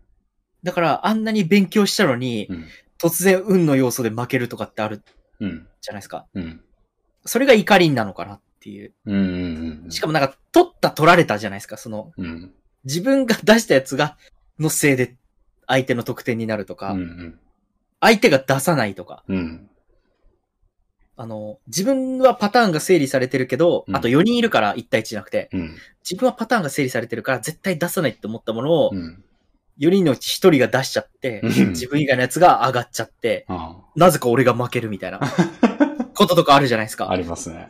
だからあんなに勉強したのに、うん。突然運の要素で負けるとかってあるうん。じゃないですか。うん。それが怒りなのかなっていう。うん。うん。しかもなんか、取った取られたじゃないですか。その、うん。自分が出したやつが、のせいで相手の得点になるとか、うん。相手が出さないとか、うん。あの、自分はパターンが整理されてるけど、うんあと4人いるから1対1じゃなくて、うん。自分はパターンが整理されてるから絶対出さないって思ったものを、うん。4人のうち1人が出しちゃって、うん自分以外のやつが上がっちゃって、あなぜか俺が負けるみたいな こととかあるじゃないですあ。あか。りますね。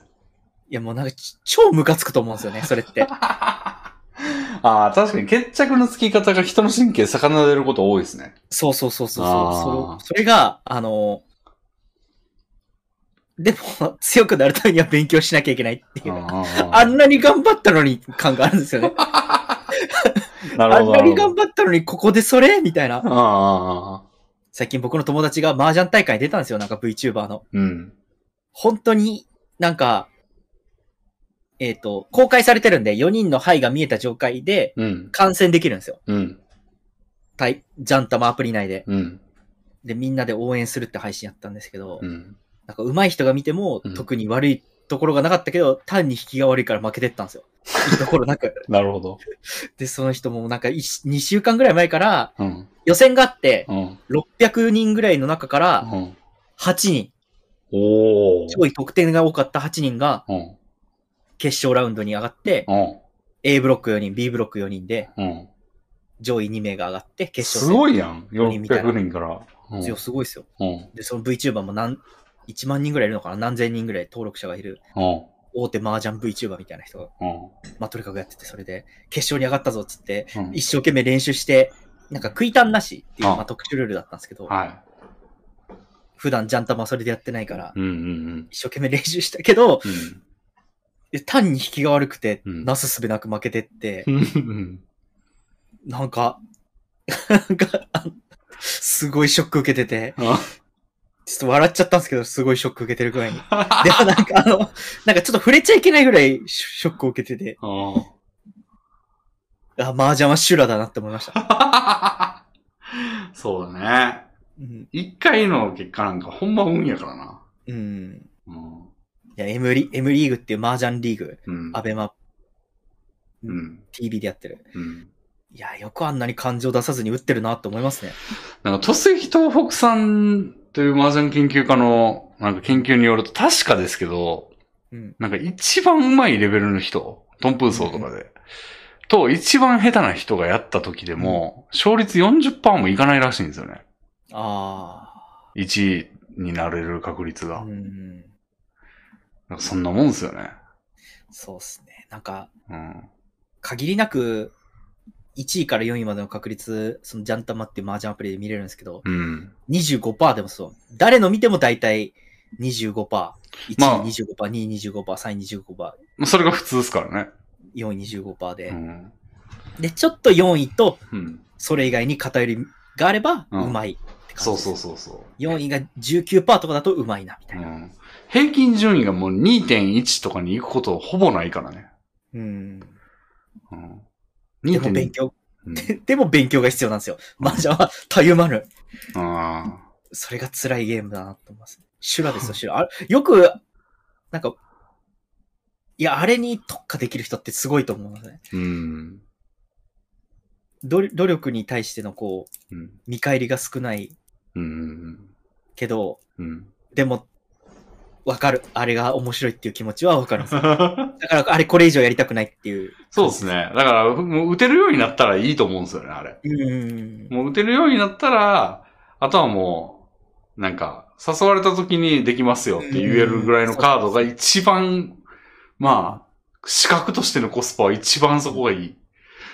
いやもうなんかち超ムカつくと思うんですよね、それって。ああ、確かに決着のつき方が人の神経逆なでること多いですね。そうそうそうそうそう。それが、あの、でも、強くなるためには勉強しなきゃいけないっていう。ああんなに頑張ったのに感があるんですよね。あんなに頑っ張ったのにここでそれみたいな。最近僕の友達が麻雀大会に出たんですよ。なんか VTuber の。うん。本当になんか、えっ、と、公開されてるんで4人の牌が見えた状態でうん。観戦できるんですよ。うん。タイジャンタマアプリ内で。うん。で、みんなで応援するって配信やったんですけど、うん。なんか上手い人が見てもうん特に悪いところがなかったけど、単に引きが悪いから負けてったんですよ。いいところなく。なるほど。で、その人もなんか2週間ぐらい前からうん。予選があって、うん。600人ぐらいの中からうん。8人、おー。上位得点が多かった8人がうん。決勝ラウンドに上がって、うん。A ブロック4人、B ブロック4人でうん。上位2名が上がって決す勝戦。ごいやん。人みたいな600人から。うん。すごいですよ。うん。で、その VTuber も何、1万人ぐらいいるのかな？何千人ぐらい登録者がいるうん。大手麻雀 VTuber みたいな人が、うん。まあ、とにかくやってて、それで決勝に上がったぞっつって、うん一生懸命練習して、なんか食いたんなしっていう、あまあ、特殊ルールだったんですけど、は普段ジャンタマはそれでやってないから、い。うんうん一生懸命練習したけど、うん。で単に引きが悪くて、うんなすすべなく負けてって、うん。なんか、なんか、あすごいショック受けてて、あちょっと笑っちゃったんですけど、すごいショック受けてるぐらいに。でもなんかあの、なんかちょっと触れちゃいけないぐらいショックを受けてて、あ、麻雀は修羅だなって思いました。そうだね。うん。一回の結果なんかほんま運やからな。うん。うん。いや、M リ M リーグっていう麻雀リーグ、うん。アベマうん。TV でやってる。うん。いや、よくあんなに感情出さずに打ってるなって思いますね。なんか、突石東北さんという麻雀研究家の、なんか研究によると、確かですけど、うん。なんか一番上手いレベルの人、トンプー層とかで、と一番下手な人がやった時でも、勝率40%もいかないらしいんですよね。あ1位になれる確率あ。がう。ん。なんかそんなもんですよね。そうっすね。なんか、うん。限りなく、1位から4位までの確率、そのジャンタマっていう麻雀アプリで見れるんですけど、うん。25%でもそう。誰の見ても大体25%。1位まあ25%、2位25%、3位25%、まあそれが普通ですからね。4位25%で。うん。で、ちょっと4位と、うん。それ以外に偏りがあれば、うんうまいって感じそうです。そうそうそ4位が19%とかだとうまいな、みたう。いうな。ん。平均順位がもう2.1とかに行くことほぼないからね。うん。うん。でも2.2勉強、うん。でも勉強が必要なんですよ。麻雀はたゆまぬ。あそれが辛いゲームだなと思います。修羅ですよ、修羅。あれよく、なんか、いや、あれに特化できる人ってすごいと思いますね。ーうん。努努力に対してのこう、うん。見返りが少ないうん。けど、うん。でも、わかる。あれが面白いっていう気持ちはわかるんですよ。だから、あれこれ以上やりたくないっていう。そうですね。だから、もう打てるようになったらいいと思うんですよね、あれ。うん。もう打てるようになったら、あとはもう、なんか、誘われた時にできますよって言えるぐらいのカードが一番、まあ、資格としてのコスパは一番そこがいい。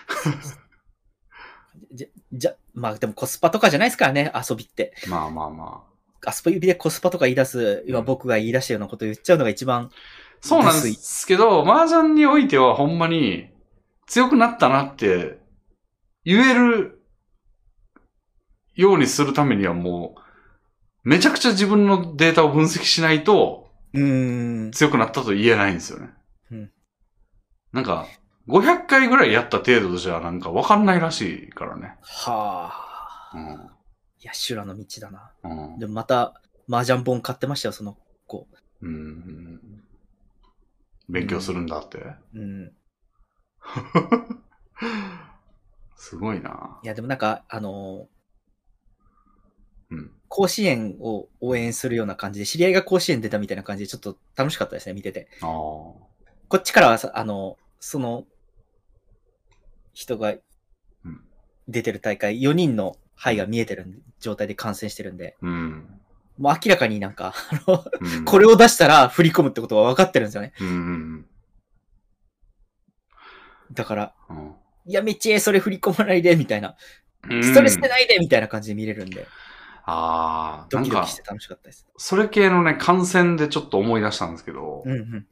じゃ、じゃ、まあでもコスパとかじゃないですからね、遊びって。まあまあまあ。遊びでコスパとか言い出す、今僕が言い出したようなことを言っちゃうのが一番、そうなんですけど、麻雀においてはほんまに強くなったなって言えるようにするためにはもう、めちゃくちゃ自分のデータを分析しないと。強くなったと言えないんですよね。うんなんか、500回ぐらいやった程度じゃなんかわかんないらしいからね。はあ。いや、修羅の道だな。うん。うんでもまた、麻雀本買ってましたよ、その子。うん。勉強するんだって。うん。すごいな。いや、でもなんか、あのーうん。甲子園を応援するような感じで、知り合いが甲子園出たみたいな感じで、ちょっと楽しかったですね、見てて。ああ。こっちからはさ、あの、その、人がうん出てる大会、4人の牌が見えてる状態で観戦してるんで、うん。もう明らかになんか、あの、うんこれを出したら振り込むってことが分かってるんですよね。うんうんだから、うんいや、めっちゃええそれ振り込まないで、みたいな。うん。ストレスでないで、みたいな感じで見れるんで、ああ、ドキドキし、て楽しかったです。それ系のね、観戦でちょっと思い出したんですけど、うんうん。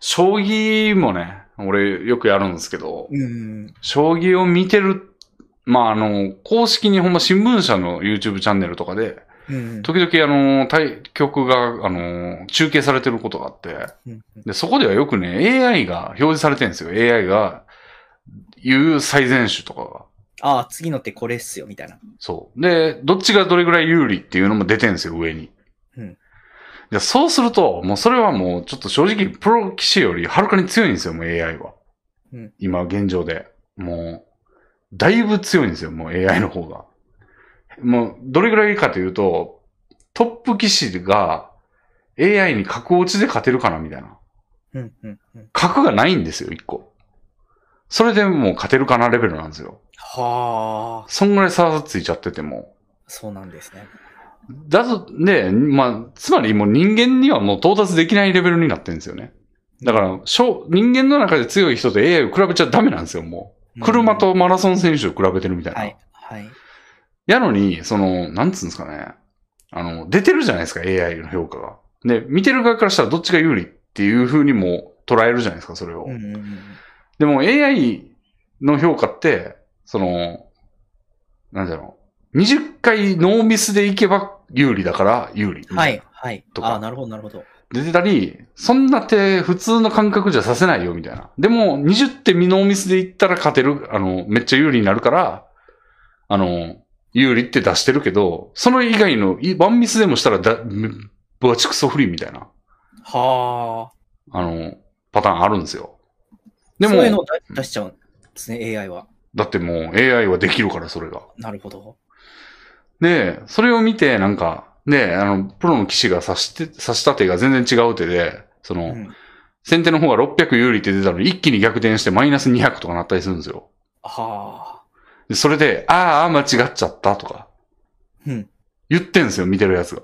将棋もね、俺よくやるんですけど、うん。将棋を見てる、まあ、あの、公式にほんま新聞社の YouTube チャンネルとかで、うん。時々あの、対局が、あの、中継されてることがあって、うんで、そこではよくね、AI が表示されてるんですよ。AI が言う最善手とかが。ああ、次の手これっすよ、みたいな。そう。で、どっちがどれぐらい有利っていうのも出てるんですよ、上に。うんじゃそうすると、もうそれはもうちょっと正直プロ棋士よりはるかに強いんですよ、もう AI は。うん今現状で。もう、だいぶ強いんですよ、もう AI の方が。もう、どれぐらいかというと、トップ棋士が AI に角落ちで勝てるかな、みたいな。うん、うん、うん。角がないんですよ、一個。それでもう勝てるかなレベルなんですよ。はあ、そんぐらい差がついちゃってても。そうなんですね。だと、で、まあ、つまりもう人間にはもう到達できないレベルになってるんですよね。だから、しょ人間の中で強い人と AI を比べちゃダメなんですよ、もう。車とマラソン選手を比べてるみたいな。はい、はい。やのに、その、なんつうんですかね。あの、出てるじゃないですか、AI の評価が。で、見てる側からしたらどっちが有利っていう風にも捉えるじゃないですか、それを。うんうんうんでも AI の評価って、その、なんだろう。20回ノーミスでいけば有利だから有利。はい、はい。とかああ、なるほど、なるほど。出てたり、そんな手普通の感覚じゃさせないよ、みたいな。でも、20手ミノーミスでいったら勝てる、あの、めっちゃ有利になるから、あの、有利って出してるけど、その以外の、いワンミスでもしたらだ、ぶわちくそ不利みたいな、はあ。あの、パターンあるんですよ。でも、そういうのを出出しちゃうんですね、AI は。だってもう AI はできるから、それが。なるほど。で、それを見て、なんか、で、あの、プロの騎士が指して、指した手が全然違う手で、その、うん。先手の方が600有利って出たのに一気に逆転してマイナス200とかなったりするんですよ。はあ。でそれで、ああ、間違っちゃったとか、うん。言ってんすよ、見てるやつが。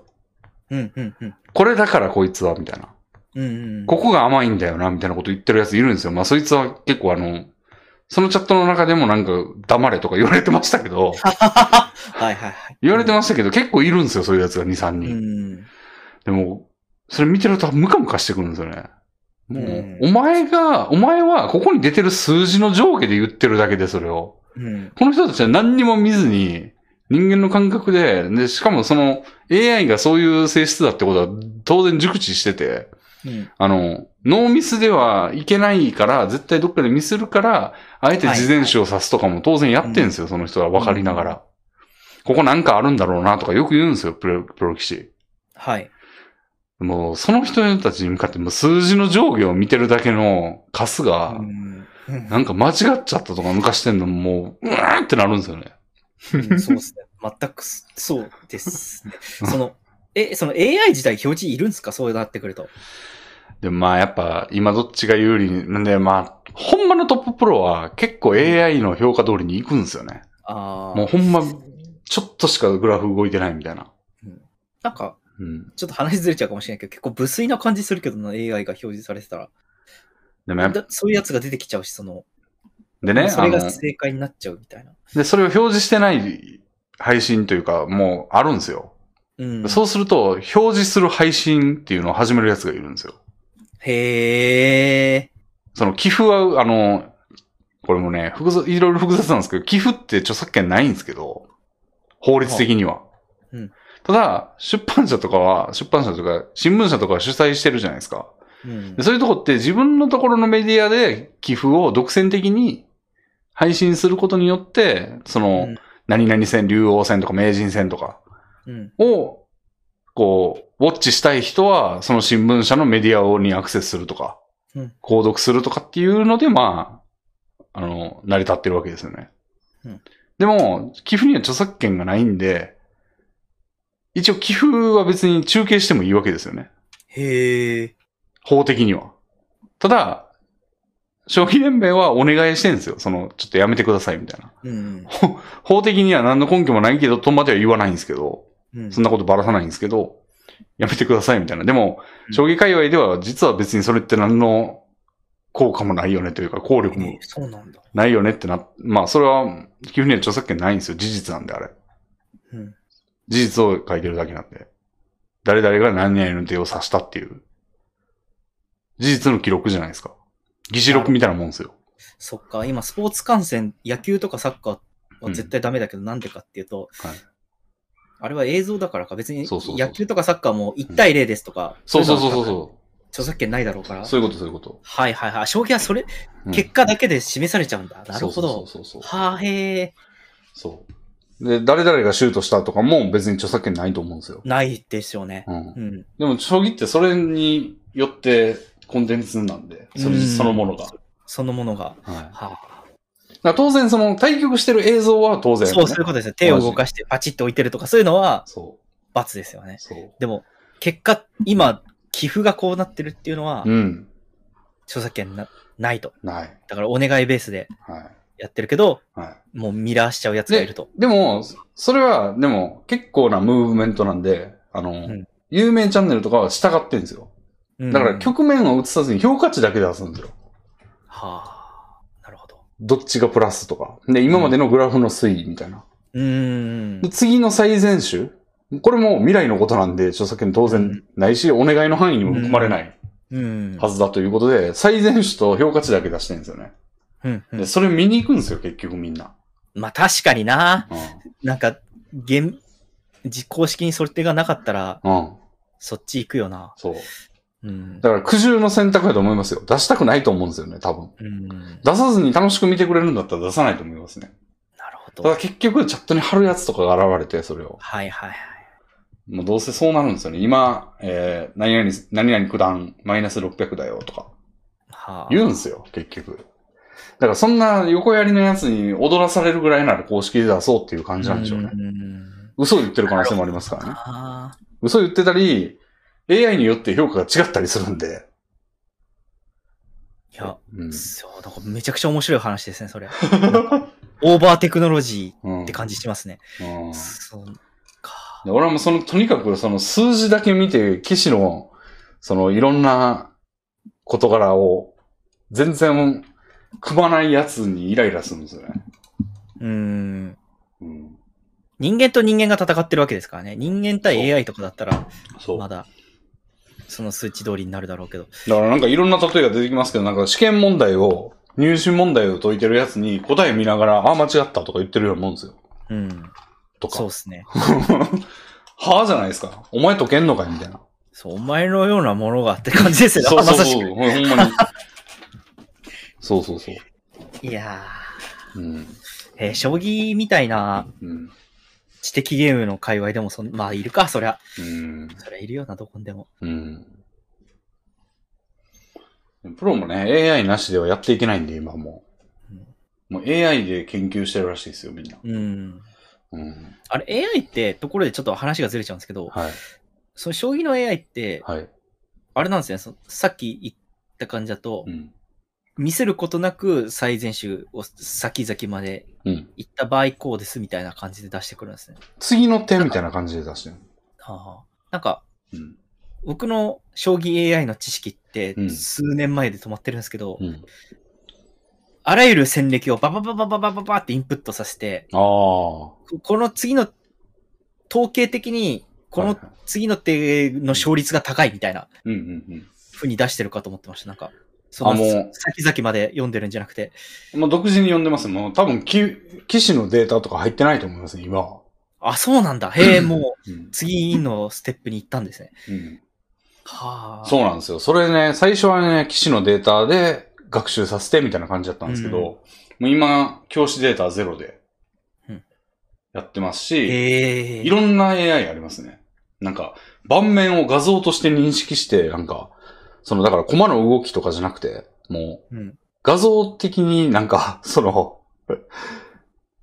うん、うん、うん。これだからこいつは、みたいな。うん、うん。ここが甘いんだよな、みたいなこと言ってるやついるんですよ。まあ、そいつは結構あの、そのチャットの中でもなんか、黙れとか言われてましたけど、はいはいはい。言われてましたけど、結構いるんですよ、そういうやつが2、3う人。ん。でも、それ見てるとムカムカしてくるんですよね。もう、うんお前が、お前はここに出てる数字の上下で言ってるだけでそれを。うん。この人たちは何にも見ずに、人間の感覚で、で、しかもその AI がそういう性質だってことは当然熟知してて、うん。あの、ノーミスではいけないから、絶対どっかでミスるから、あえて事前手を指すとかも当然やってんですよ、その人は分かりながら。ここなんかあるんだろうなとかよく言うんですよ、プロ、プロ棋士。はい。もう、その人たちに向かってもう数字の上下を見てるだけのカスが、なんか間違っちゃったとか抜かしてんのもう、うわーってなるんですよね。うんそうですね。全くすそうですね。その、え、その AI 自体表示いるんですか？そうなってくると。で、まあやっぱ今どっちが有利に、なんでまあ、ほんまのトッププロは結構 AI の評価通りに行くんですよね。ああ。もうほんま、ちょっとしかグラフ動いてないみたいな。なんか、うん。ちょっと話ずれちゃうかもしれないけど、結構無粋な感じするけどな、AI が表示されてたら。でもやっぱだそういうやつが出てきちゃうし、その、でね、それが正解になっちゃうみたいな。で、それを表示してない配信というか、もうあるんですよ。うん。そうすると、表示する配信っていうのを始めるやつがいるんですよ。へえ。その寄付は、あの、これもね、複雑、いろいろ複雑なんですけど、寄付って著作権ないんですけど、法律的には。うんただ、出版社とかは、出版社とか、新聞社とかは主催してるじゃないですか。うんで。そういうとこって自分のところのメディアで寄付を独占的に配信することによって、その、うん何々戦、竜王戦とか名人戦とかうん。を、こう、ウォッチしたい人は、その新聞社のメディアにアクセスするとか、うん購読するとかっていうので、まあ、あの、成り立ってるわけですよね。うんでも、寄付には著作権がないんで、一応寄付は別に中継してもいいわけですよね。へえ。法的には。ただ、消費連盟はお願いしてるんですよ。その、ちょっとやめてくださいみたいな。うん。法的には何の根拠もないけど、とまでは言わないんですけど、うんそんなことばらさないんですけど、やめてくださいみたいな。でも、うん将棋界隈では実は別にそれって何の効果もないよねというか、効力も。ないよねってな、まあそれは、基本には著作権ないんですよ。事実なんであれ。うん。事実を書いてるだけなんで。誰々が何々の手を指したっていう。事実の記録じゃないですか。議事録みたいなもんですよ。そっか、今スポーツ観戦、野球とかサッカーは絶対ダメだけど、なんでかっていうと、はいあれは映像だからか、別に野球とかサッカーも1対0ですとか、そうそうそうそうう。そ著作権ないだろうからう。。そういうこと、そういうこと。はいはいはい。将棋はそれ、うん結果だけで示されちゃうんだ。なるほど。そうそうそう。はあ、へえ、そう。で、誰々がシュートしたとかも別に著作権ないと思うんですよ。ないでしょうね。うんう。ん。でも、将棋ってそれによってコンテンツなんで、それうんそのものが。そのものが。はい。だか当然、その対局してる映像は当あ、然、そう、そういうことですよ。手を動かしてパチッと置いてるとか、そういうのはそ罰ですよね。でも、結果、今、寄付がこうなってるっていうのは、うん。著作権なないと。ない。だからお願いベースではい。やってるけど、はい。もうミラーしちゃうやつがいると。でも、それは、でも、結構なムーブメントなんで、あの、ん有名チャンネルとかは従ってんですよ。うんだから局面を映さずに評価値だけで出すんですよ。はあ、なるほど。どっちがプラスとか。で、今までのグラフの推移みたいな。うーんで、。次の最善手これも未来のことなんで、著作権当然ないし、お願いの範囲にも含まれないうん。はずだということで、最善手と評価値だけ出してるんですよね。うんうんで、それ見に行くんですよ、結局みんな。まあ確かにな。うなんか、現、実公式にそれがなかったら、ん。うん。そっち行くよな。そう。うん。だから苦渋の選択だと思いますよ。出したくないと思うんですよね、多分。うん。な出さずに楽しく見てくれるんだったら出さないと思いますね。るほただど。結局チャットに貼るやつとかが現れて、それを。はいはいはい。もうどうせそうなるんですよね。今、えー、何々、何々九段マイナス600だよとかはあ。言うんですよ、結局。だからそんな横やりのやつに踊らされるぐらいなら公式で出そうっていう感じなんでしょうね。うん。嘘を言ってる可能性もありますからね。嘘言ってたり、AI によって評価が違ったりするんで。いや、うん。そう、だからめちゃくちゃ面白い話ですね、それ。なんかオーバーテクノロジうんーって感じしてますね。うんそうか。で俺はもうその、とにかくその数字だけ見て、騎士の、そのいろんな事柄を全然組まないやつにイライラするんですよね。うん。うん。人間と人間が戦ってるわけですからね。人間対 AI とかだったら、そう。まだ、その数値通りになるだろうけど。だからなんかいろんな例えが出てきますけど、なんか試験問題を、入試問題を解いてるやつに答え見ながら、あ、間違ったとか言ってるようなもんですよ。うん。とか。そうっすね。はあじゃないですか。お前解けんのかいみたいな。そう、お前のようなものがって感じですよね。そうそうまさしそう。ほんまに。そうそうそう。くいやうん。ー、えー将棋みたいなうん。知的ゲームの界隈でもそん、まあいるか、そりゃ。うん。そりゃいるような、どこにでも。うん。プロもね、AI なしではやっていけないんで、今もう。もう AI で研究してるらしいですよ、みんな。うん。うん。あれ、AI って、ところでちょっと話がずれちゃうんですけど、はい。その将棋の AI って、はい。あれなんですね、そさっき言った感じだと、うん。見せることなく最善手を先々までうん。行った場合こうですみたいな感じで出してくるんですね。次の手みたいな感じで出してる。はあ、なんか、うん。僕の将棋 AI の知識ってうん数年前で止まってるんですけど、うん。あらゆる戦歴をババババババババってインプットさせて、ああ。この次の、統計的に、このはいはい次の手の勝率が高いみたいなうんうんうん。風に出してるかと思ってました。なんか、その先々まで読んでるんじゃなくて。まあ、独自に読んでますもう多分、き騎士のデータとか入ってないと思いますね、今は。あ、そうなんだ。へえ、もううん。次のステップに行ったんですね。うん。はあ。そうなんですよ。それね、最初はね、騎士のデータで学習させてみたいな感じだったんですけど、うんもう今、教師データゼロでうんやってますし、へえ。いろんな AI ありますね。なんか、盤面を画像として認識して、なんか、その、だから、コマの動きとかじゃなくて、もう、うん。画像的になんか、その、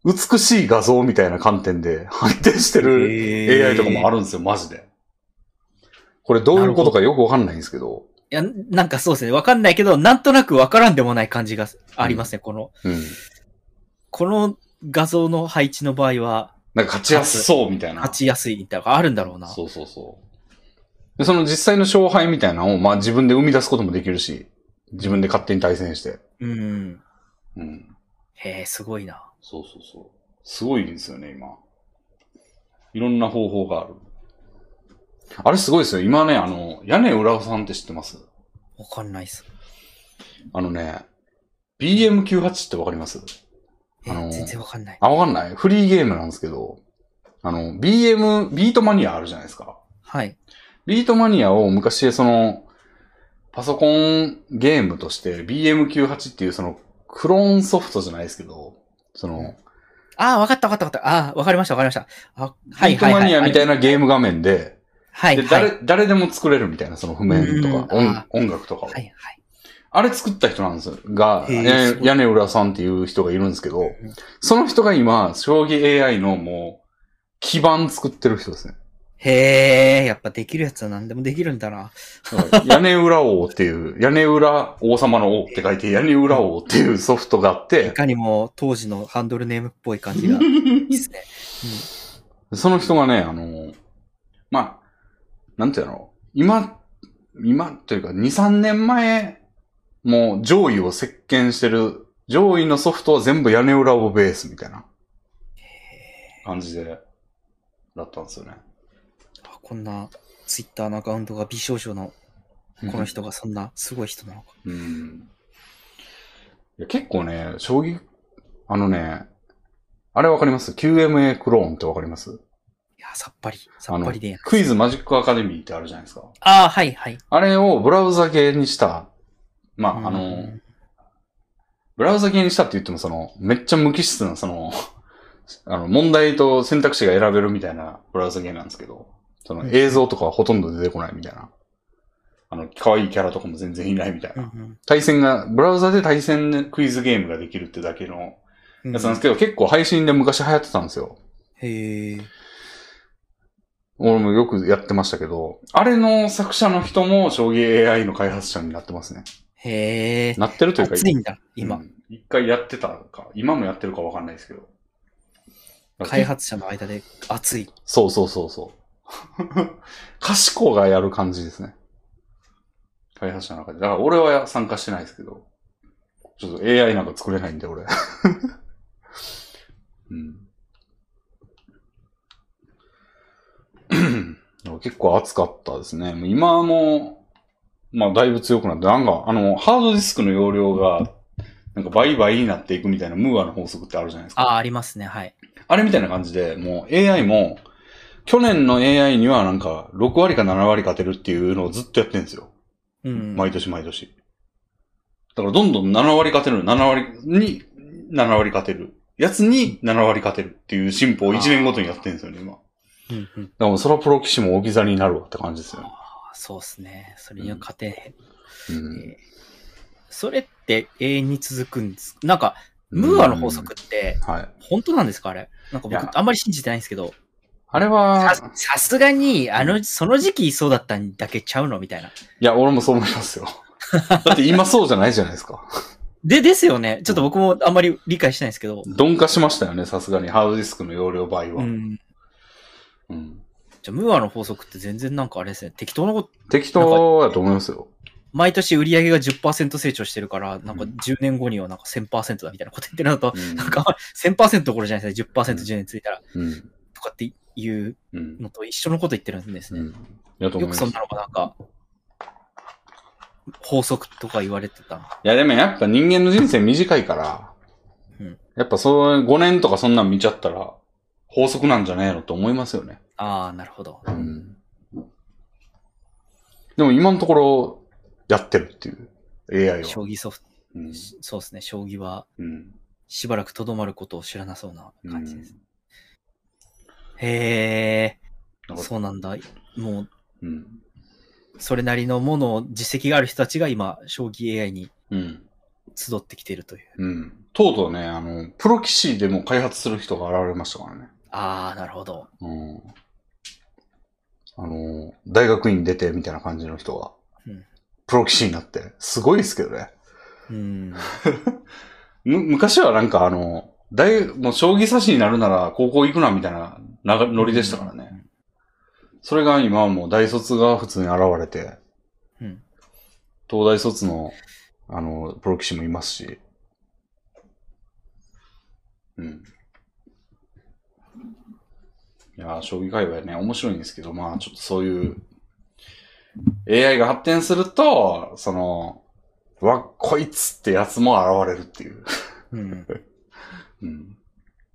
美しい画像みたいな観点で 判定してる AI とかもあるんですよ、マジで。これどういうことかよくわかんないんですけど、いや、なんかそうですね。わかんないけど、なんとなくわからんでもない感じがありますね。この、うん。この画像の配置の場合は、なんか勝ちやすそうみたいな。勝ちやすいみたいなのがあるんだろうな。そうそうそう。で、その実際の勝敗みたいなのを、まあ自分で生み出すこともできるし、自分で勝手に対戦して。うん。うん。へえ、すごいな。そうそうそう。すごいんですよね、今。いろんな方法がある。あれすごいですよ。今ね、あの、屋根裏さんって知ってます？わかんないっす。あのね、BM98 ってわかります？えあのー全然わかんない。あ、わかんないフリーゲームなんですけど、あの、BM、ビートマニアあるじゃないですか。はい。ビートマニアを昔、その、パソコンゲームとして BM98 っていうその、クローンソフトじゃないですけど、その、ああ、わかったわかったわかった。ああ、わかりましたわかりました。あ、はいビートマニアみたいな。なゲーム画面で、はい、で、はい。誰、誰でも作れるみたいな、その譜面とか、音音楽とかを。はい、はい。あれ作った人なんですよ。が、屋根裏さんっていう人がいるんですけど、その人が今、将棋 AI のもう、基盤作ってる人ですね。へえ、やっぱできるやつは何でもできるんだな。屋根裏王っていう、屋根裏王様の王って書いて、屋根裏王っていうソフトがあっいて、かにも当時のハンドルネームっぽい感じがいいですね。その人がね、あの、まあ、なんていうの、今、今というか2、3年前、もう上位を席巻してる、上位のソフトは全部屋根裏をベースみたいな感じで、だったんですよね。あこんなツイッターのアカウントが美少女のこの人がそんなすごい人なのか。うん。いや結構ね、将棋、あのね、あれわかります ?QMA クローンってわかります？いや、さっぱり、さっぱりで。クイズマジックアカデミーってあるじゃないですか。ああ、はい、はい。あれをブラウザ系にした、まあ、あの、うんブラウザ系にしたって言っても、その、めっちゃ無機質な、その、あの、問題と選択肢が選べるみたいなブラウザ系なんですけど、そのうん映像とかはほとんど出てこないみたいな。あの、可愛いキャラとかも全然いないみたいな。うん対戦が、ブラウザで対戦クイズゲームができるってだけのうんやつなんですけど、結構配信で昔流行ってたんですよ。へえ。俺もよくやってましたけど、あれの作者の人も将棋 AI の開発者になってますね。へえ。なってるというか、熱いんだ、今。うん一回やってたか、今もやってるかわかんないですけど。開発者の間で熱い。そうそうそうそう。賢がやる感じですね。開発者の中で。だから俺は参加してないですけど。ちょっと AI なんか作れないんで、俺。うん。結構熱かったですね。もう今も、まあだいぶ強くなって、なんか、あの、ハードディスクの容量が、なんか倍々になっていくみたいなムーアの法則ってあるじゃないですか。ああ、ありますね、はい。あれみたいな感じで、もう AI も、去年の AI にはなんか6割か7割勝てるっていうのをずっとやってるんですよ。うん。毎年毎年。だからどんどん7割勝てる、7割に7割勝てる。やつに7割勝てるっていう進歩を1年ごとにやってるんですよね、今。だかうんうん。らもうそらプロ棋士も置き去りになるわって感じですよね。そうですね。それには勝てへん。うん。えーそれって永遠に続くんです。なんか、ムーアの法則って、はい。本当なんですか？あれ。なんか僕、あんまり信じてないんですけど、あれは、ささすがに、あの、その時期そうだったんだけちゃうのみたいな。いや、俺もそう思いますよ。だって今そうじゃないじゃないですか。で、ですよね。ちょっと僕もあんまり理解してないんですけど。鈍化しましたよね、さすがに。ハードディスクの容量倍は。うん。うんじゃあ、ムーアの法則って全然なんかあれですね。適当なこと、適当やと思いますよ。毎年売り上げが10%成長してるから、なんか10年後にはなんか1000%だみたいなこと言ってるのと、うんなんか1000%どころじゃないですね。10%、10年ついたら、うん。とかっていううん。のと一緒のこと言ってるんですね。よくそんなのがなんか、法則とか言われてた。や、でもやっぱ人間の人生短いから、うんやっぱそう5年とかそんなん見ちゃったら、法則なんじゃねえのと思いますよね。ああ、なるほど。うん。でも今のところ、やってるっていう、AI は。将棋ソフト、うん。そうですね。将棋はうん。しばらくとどまることを知らなそうなうん感じです。へえ、そうなんだ。もう、うん。それなりのものを、実績がある人たちが今、将棋 AI にうん。集ってきているという。うん。とうとうね、あの、プロ棋士でも開発する人が現れましたからね。ああ、なるほど。うん。あの、大学院出てみたいな感じの人が、うんプロ棋士になって、すごいですけどね。うん。む、昔はなんかあの、大、もう将棋指しになるなら高校行くなみたいなながノリでしたからね。それが今はもう大卒が普通に現れて、うん。東大卒の、あの、プロ棋士もいますし。うん。いやー、将棋界隈ね、面白いんですけど、まあ、ちょっとそういう、AI が発展すると、その、うわ、こいつってやつも現れるっていう。うん。うん。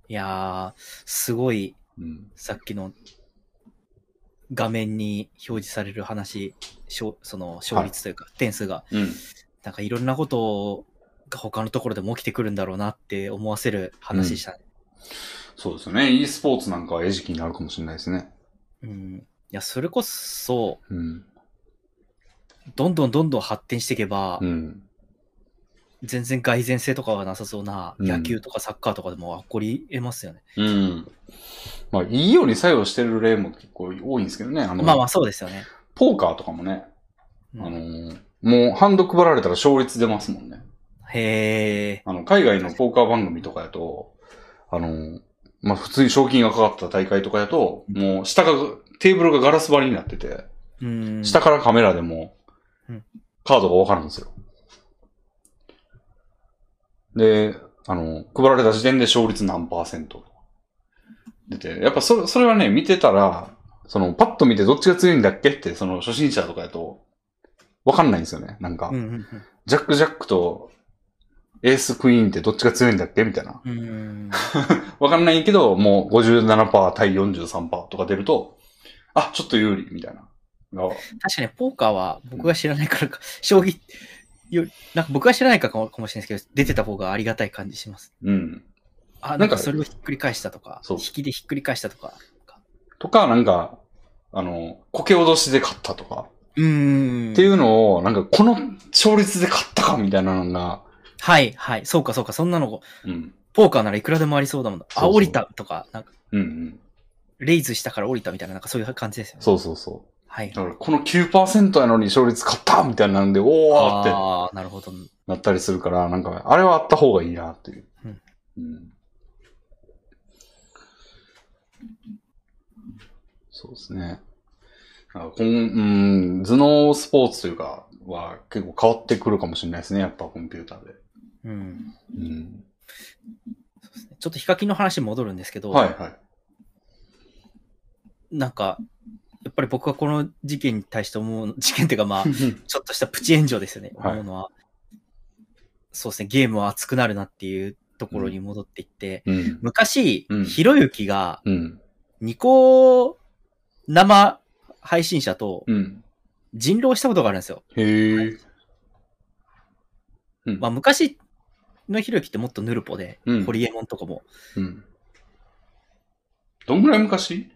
いやー、すごい、うん。さっきの画面に表示される話、その勝率というか、点数が、うん。なんかいろんなことが他のところでも起きてくるんだろうなって思わせる話でしたね。そうですよね。e スポーツなんかは餌食になるかもしれないですね。うん。いや、それこそ、うん。どんどんどんどん発展していけば、うん。全然蓋然性とかがなさそうなうん野球とかサッカーとかでも起こり得ますよね。うん。まあ、いいように作用してる例も結構多いんですけどね。あの、まあまあそうですよね。ポーカーとかもね、うんあのーもうハンド配られたら勝率出ますもんね。へえ。あの、海外のポーカー番組とかやと、あのーまあ、普通に賞金がかかった大会とかやと、もう下が、テーブルがガラス張りになってて、うん。下からカメラでもうん、カードがわかるんですよ。で、あの、配られた時点で勝率何パーセント出て、やっぱそれ、それはね、見てたら、その、パッと見てどっちが強いんだっけって、その、初心者とかやと、わかんないんですよね。なんか、うんうんうんジャック・ジャックと、エースクイーンってどっちが強いんだっけ？みたいな。うん。わかんないけど、もう57%対43%とか出ると、あ、ちょっと有利、みたいな。が確かにポーカーは僕が知らないからか、将棋よ、なんか僕が知らないかもかもしれないですけど、出てた方がありがたい感じします。うん。あ、なんんかそれをひっくり返したとか、そう引きでひっくり返したとか。とか、なんか、あの、こけ脅しで勝ったとか、うーん。っていうのを、なんか、この勝率で勝ったかみたいなのが、はい、はい。そうか、そうか。そんなの、うん。ポーカーならいくらでもありそうだもん。あ、降りたとか、なんか、うんうん。レイズしたから降りたみたいな、なんかそういう感じですよね。そうそうそはい。う。だから、この9%やのに勝率勝ったみたいなんで、おーってああ、なるほど。なったりするから、なんか、あれはあった方がいいなっていう。うんうんそうですね。こんうん、頭脳スポーツというか、は結構変わってくるかもしれないですね、やっぱコンピューターで。うん。うん。ちょっとヒカキンの話に戻るんですけど、はいはい。なんか、やっぱり僕はこの事件に対して思う、事件っていうかまあ、ちょっとしたプチ炎上ですよね。はい思うのは。そうですね、ゲームは熱くなるなっていうところに戻っていって、うん。昔、うんひろゆきがうん。ニコ生配信者とうん。人狼したことがあるんですよ。へえ。うんまあ昔のひろゆきってもっとヌルポで、うんホリエモンとかも、うん。どんぐらい昔？い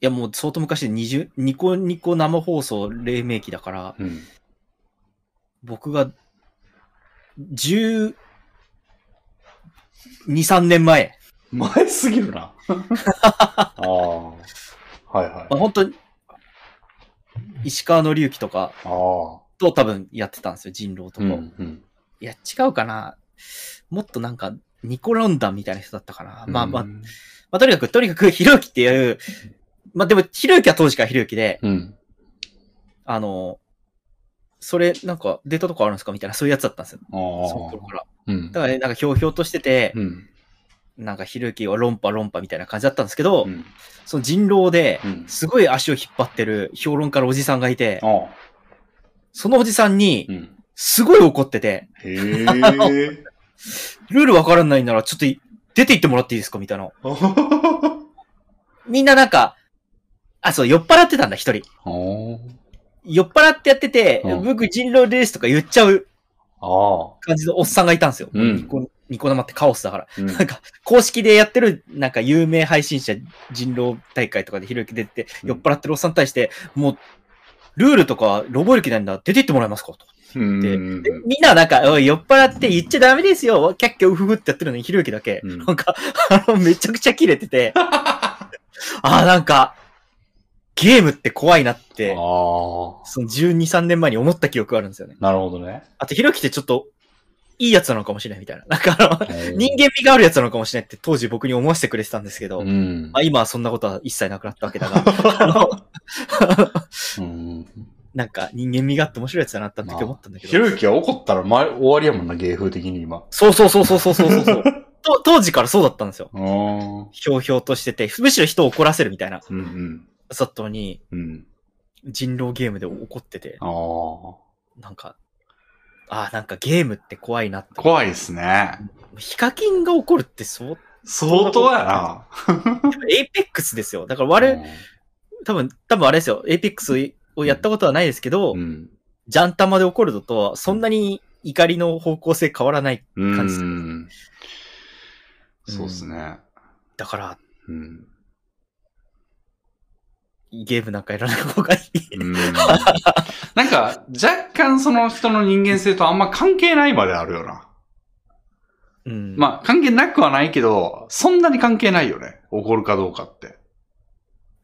やもう相当昔で20、ニコニコ生放送黎明期だから、うん。僕が、12、3年前。前すぎるな。ああ。はいはい。まあ、本当に、石川の之とか。と多分やってたんですよ、人狼とか。うん。うん。いや、違うかな。もっとなんか、ニコロンダンみたいな人だったかな。まあまあ、まあ、とにかく、とにかく、ひろゆきっていう、まあでも、ひろゆきは当時からひろゆきで、うん。あの、それ、なんか、データとかあるんですかみたいな、そういうやつだったんですよ。あその頃あ。から。うん。だからね、なんか、ひょうひょうとしてて、うん。なんか、ひろゆきは論破論破みたいな感じだったんですけど、うん。その人狼でう、ん。すごい足を引っ張ってる評論家のおじさんがいて。そのおじさんにう、ん。すごい怒ってて。ルールわからないなら、ちょっとい出て行ってもらっていいですかみたいな。みんななんか、あ、そう、酔っ払ってたんだ、一人。あ酔っ払ってやってて、うん僕人狼ですとか言っちゃう感じのおっさんがいたんですよ。うんニコニコ生ってカオスだから。あ。うんなんか、公式でやってる、なんか有名配信者人狼大会とかでひろゆき出て、うん酔っ払ってるおっさんに対して、もう、ルールとか覚える気ないんだ、出て行ってもらえますか？と。うん。ででみんなはなんか、酔っ払って言っちゃダメですよ、キャッキャウフフってやってるのにひろゆきだけ、うんなんか、あの、めちゃくちゃキレてて、ああ、なんか、ゲームって怖いなって、あその12、3年前に思った記憶があるんですよね。あ。なるほどね。あと、ひろゆきってちょっと、いいやつなのかもしれないみたいな。なんかあの、人間間味があるやつなのかもしれないって当時僕に思わせてくれてたんですけど、うんまあ、今はそんなことは一切なくなったわけだが。なんか人間味があって面白いやつだなって時思ったんだけど。ひろゆきは怒ったら前終わりやもんな、芸風的に今。そうそうそうそうそうそうそう。と当時からそうだったんですよ。ひょうひょうとしてて、むしろ人を怒らせるみたいな、うんうん。だったのに、うん。人狼ゲームで怒ってて、ああ。なんか、ああ、なんかゲームって怖いなって。怖いですね。ヒカキンが怒るってそう、相当やな。エイペックスですよ。だから我々、多分、多分あれですよ。エイペックスをやったことはないですけど、うん。ジャンタマで怒るのと、そんなに怒りの方向性変わらない。う感じん。そうですね。だから、うん。ゲームなんかやらない方がいい。うんなんか、若干その人の人間性とあんま関係ないまであるよな。うん。まあ、関係なくはないけど、そんなに関係ないよね。怒るかどうかって。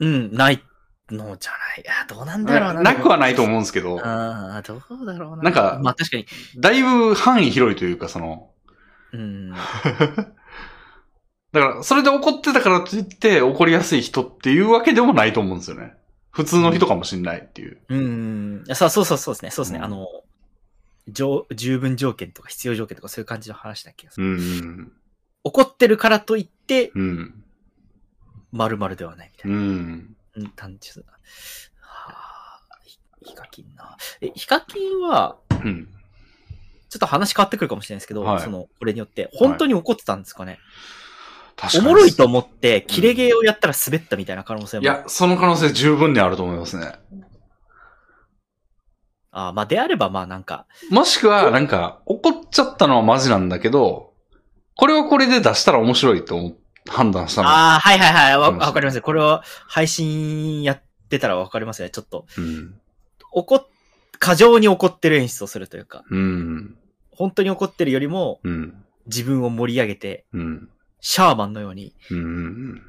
うん、ないのじゃない。いや、どうなんだろうな。なくはないと思うんですけど、ああ、どうだろうな。なんかまあ確かに。だいぶ範囲広いというか、その、うん。だから、それで怒ってたからといって怒りやすい人っていうわけでもないと思うんですよね。普通の人かもしんないっていう。うん。そうそうそうそうですね。そうですね。うんあの、十十分条件とか必要条件とかそういう感じの話だっけ、うん。怒ってるからといって、うん。〇〇ではないみたいうな。ん。うん、単純だ。はあ、ヒヒカキンな。え、ヒカキンは、うん。ちょっと話変わってくるかもしれないですけど、はいその、これによって、本当に怒ってたんですかね？確おもろいと思って、キレゲーをやったら滑ったみたいな可能性も。いや、その可能性十分にあると思いますね。あーまあ、であれば、まあなんか、もしくは、なんか、怒っちゃったのはマジなんだけど、これはこれで出したら面白いと判断したの。ああ、はいはいはい、わわかります？これは配信やってたらわかりますね。ちょっと、うん。怒っ、過剰に怒ってる演出をするというか、うん。本当に怒ってるよりもうん。自分を盛り上げて、うん。シャーマンのように、うん。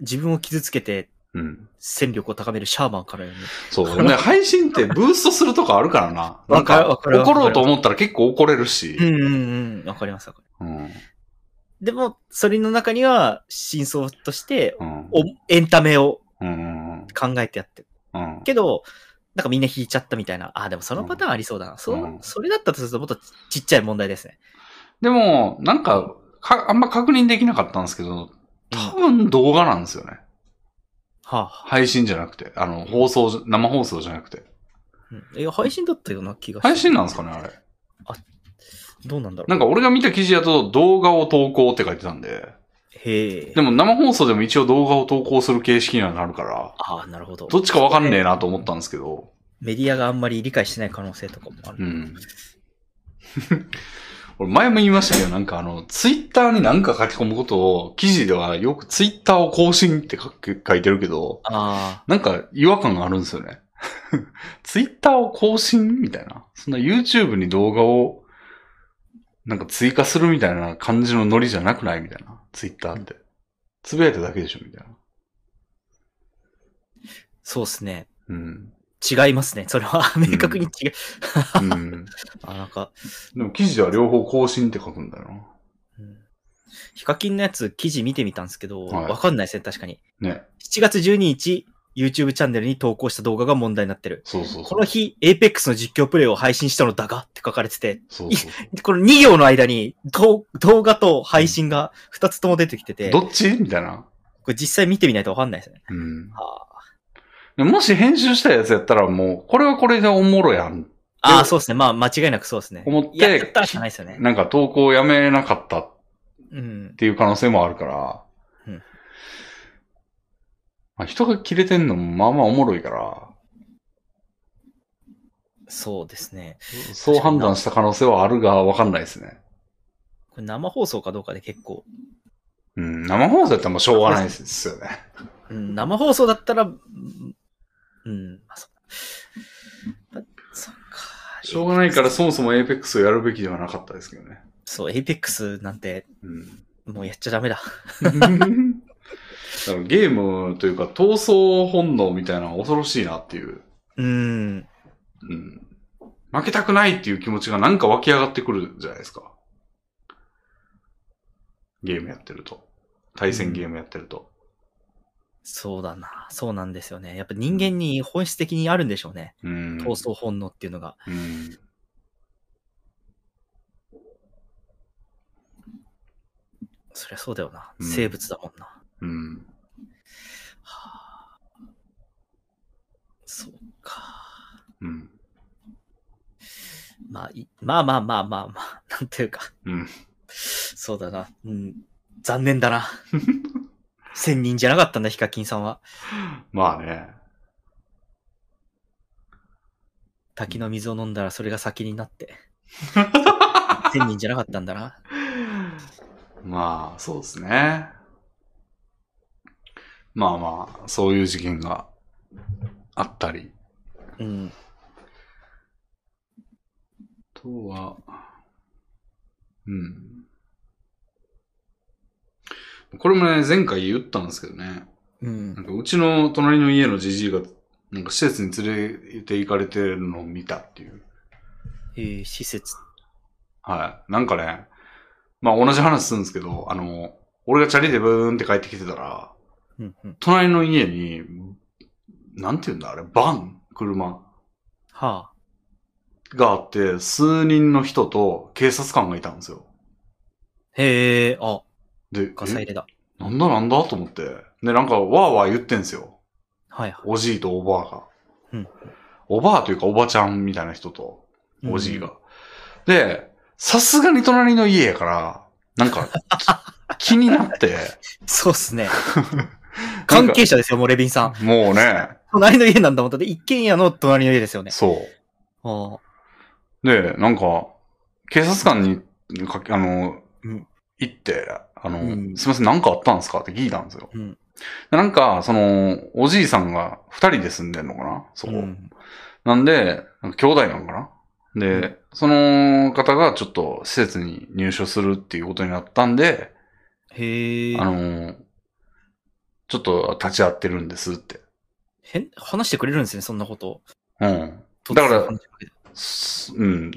自分を傷つけてうん。戦力を高めるシャーマンからように。そう。ね、配信ってブーストするとこあるからな。なん怒ろうと思ったら結構怒れるしう。んうんうん、わかりますわかりまうん。す。でも、それの中には、真相として、エンタメをうん。考えてやってる。うん。けど、なんかみんな引いちゃったみたいな。あ、でもそのパターンありそうだな。そそれだったとするともっとちっちゃい問題ですね。でも、なんか、か、あんま確認できなかったんですけど、多分動画なんですよね。はあ、配信じゃなくて。あの、放送生放送じゃなくて。うん。いや、配信だったような気がして。配信なんですかね、あれ。どうなんだろう。なんか俺が見た記事だと動画を投稿って書いてたんで。へえ。でも生放送でも一応動画を投稿する形式にはなるから、ああ、なるほど。どっちかわかんねえなと思ったんですけど。メディアがあんまり理解してない可能性とかもある。うん。俺前も言いましたけど、なんかあの、ツイッターになんか書き込むことを、記事ではよくツイッターを更新って書く書いてるけど、あなんか違和感があるんですよね。ツイッターを更新みたいな？そんな YouTube に動画をなんか追加するみたいな感じのノリじゃなくないみたいな？ツイッターって。つぶやいただけでしょみたいな。あ、そうですね。うん。違いますね。それは明確に違う。うん。あ、なんか、でも記事では両方更新って書くんだよな。うん。ヒカキンのやつ記事見てみたんですけど、はいわかんないですね、確かに。ね。7月12日、YouTube チャンネルに投稿した動画が問題になってる。そうそうそう。この日、Apex の実況プレイを配信したのだがって書かれてて、そうそうそこの2行の間に動動画と配信が2つとも出てきてて、う。どっち？みたいな。これ実際見てみないとわかんないですね。うん。はでもし編集したやつやったらもう、これはこれでおもろやん。あ、あーそうですね。まあ、間違いなくそうですね。思っていや、やったらしかないですよね。なんか投稿をやめなかったっうん。ていう可能性もあるから。うんまあ、人が切れてんのもまあまあおもろいから、そうですね。そう判断した可能性はあるがわかんないですね。これ生放送かどうかで結構、うん、生放送やったらもうしょうがないですよね。うん、生放送だったら、うん、うんまあ、そっか。しょうがないからそもそも Apex をやるべきではなかったですけどね。そう、Apex なんて、うん。もうやっちゃダメだ。だからゲームというか闘争本能みたいなのは恐ろしいなっていう。うん。うん。負けたくないっていう気持ちがなんか湧き上がってくるじゃないですか。ゲームやってると。対戦ゲームやってると。そうだな。そうなんですよね。やっぱ人間に本質的にあるんでしょうね。うん。闘争本能っていうのが。うん。そりゃそうだよな。うん生物だもんな。うん。はあ、そうか。うん。まあ、いまあまあまあまあまあ、なんていうか。うん。そうだな。うん。残念だな。千人じゃなかったんだ、ヒカキンさんは。まあね。滝の水を飲んだらそれが先になって。千人じゃなかったんだな。まあ、そうですね。まあまあ、そういう事件があったり。うん。あとは、うん。これもね、前回言ったんですけどね。うんなん。かうちの隣の家のじじいが、なんか施設に連れて行かれてるのを見たっていう。えー、施設。はい。なんかね、まあ同じ話するんですけど、あの、俺がチャリでブーンって帰ってきてたら、うんうん。隣の家に、なんて言うんだあれ、バン車はあ。があって、数人の人と警察官がいたんですよ。へえ、あ、で、えガサ入れだ。なんだなんだと思って。で、なんか、わーわー言ってんすよ。はいはい。おじいとおばあが。うんおばあというかおばちゃんみたいな人と、おじいが。で、さすがに隣の家やから、なんか、き 気になって、そうっすね。関係者ですよ、もうレビンさん。もうね、隣の家なんだもん。だって一軒家の隣の家ですよね。そう。ああで、なんか、警察官にかけ、あの、うん行って、あの、うんすいません、なんかあったんですか？って聞いたんですよ。うん。でなんか、その、おじいさんが二人で住んでんのかな？そこ。うんなんで、なんか兄弟なんかな？で、うんその方がちょっと施設に入所するっていうことになったんで、へえ。あの、ちょっと立ち会ってるんですって。変、話してくれるんですね、そんなこと。うん。突だからうん。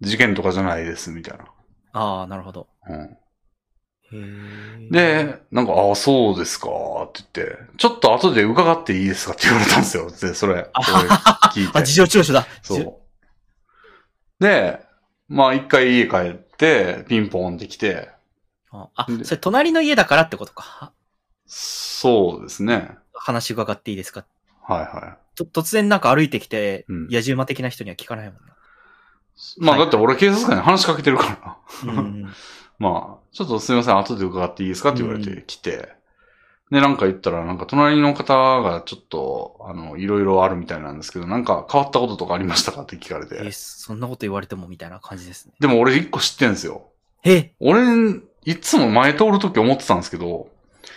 事件とかじゃないです、みたいな。ああ、なるほど。うん。で、なんか、ああ、そうですか、って言って、ちょっと後で伺っていいですかって言われたんですよ。で、それ、聞いて。あ、事情聴取だ。そじう。で、まあ一回家帰って、ピンポンって来て、あ、それ隣の家だからってことか。そうですね。話伺っていいですかはいはと突然なんか歩いてきて、うん野獣馬的な人には聞かないもんな。い。まあはいだって俺警察官に話しかけてるから。うん。まあ、ちょっとすみません、後で伺っていいですかって言われて来て、で、なんか言ったら、なんか隣の方がちょっと、あの、いろいろあるみたいなんですけど、なんか変わったこととかありましたかって聞かれえて。そんなこと言われてもみたいな感じですね。でも俺一個知ってんすよ。え？俺、いつも前通るとき思ってたんですけど、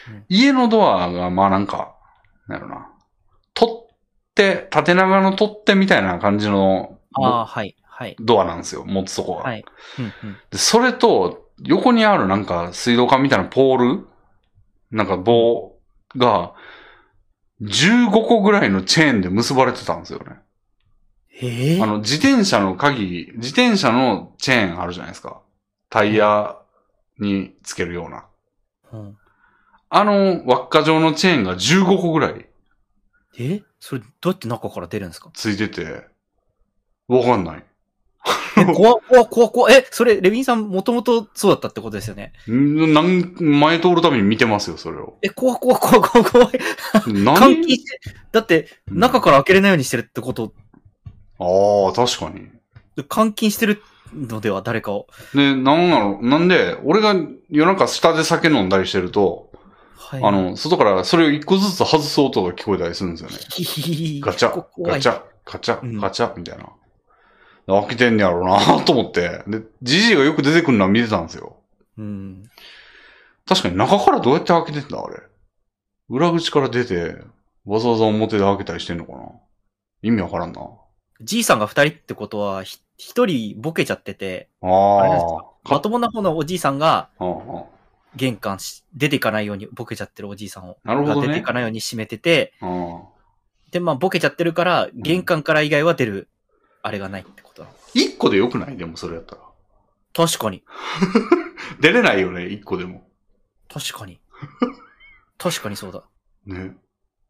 うん家のドアが、まあなんか、なんやろな、取っ手、縦長の取っ手みたいな感じのああ、はい、はい。ドアなんですよ、持つとこが。はい。うんうん。で、それと、横にあるなんか水道管みたいなポール？なんか棒が、15個ぐらいのチェーンで結ばれてたんですよね。ええあの、自転車の鍵、自転車のチェーンあるじゃないですか。タイヤにつけるような。うんあの輪っか状のチェーンが15個ぐらいえ？それどうやって中から出るんですか？ついてて、わかんない。え、怖っ怖っ怖っ怖っえ、それ、レビンさんもともとそうだったってことですよね？んなん前通るたびに見てますよ、それを。え、怖っ怖っ怖っ怖っ怖い。何？換気して、だって、中から開けれないようにしてるってこと、ああ、確かに。監禁してるのでは誰かを。で、なんなの、なんで、俺が夜中下で酒飲んだりしてると、はい。あ、の、外からそれを一個ずつ外す音が聞こえたりするんですよね。ガチャ、ガチャ。ャ、ガチャ、うんガチャ、みたいな。開けてんねやろうなと思って。で、ジジイがよく出てくるのは見てたんですよ。うん。確かに中からどうやって開けてんだ、あれ。裏口から出て、わざわざ表で開けたりしてんのかな意味わからんな。じいさんが二人ってことは、ひ一人ボケちゃってて、ああ。まともな方のおじいさんが、ああ玄関し、出ていかないように、ボケちゃってるおじいさんを、なるほどねが出ていかないように閉めてて、で、まあ、ボケちゃってるから、玄関から以外は出る、あれがないってことなの。一個でよくない？でもそれやったら。確かに。出れないよね、一個でも。確かに。確かにそうだ。ね。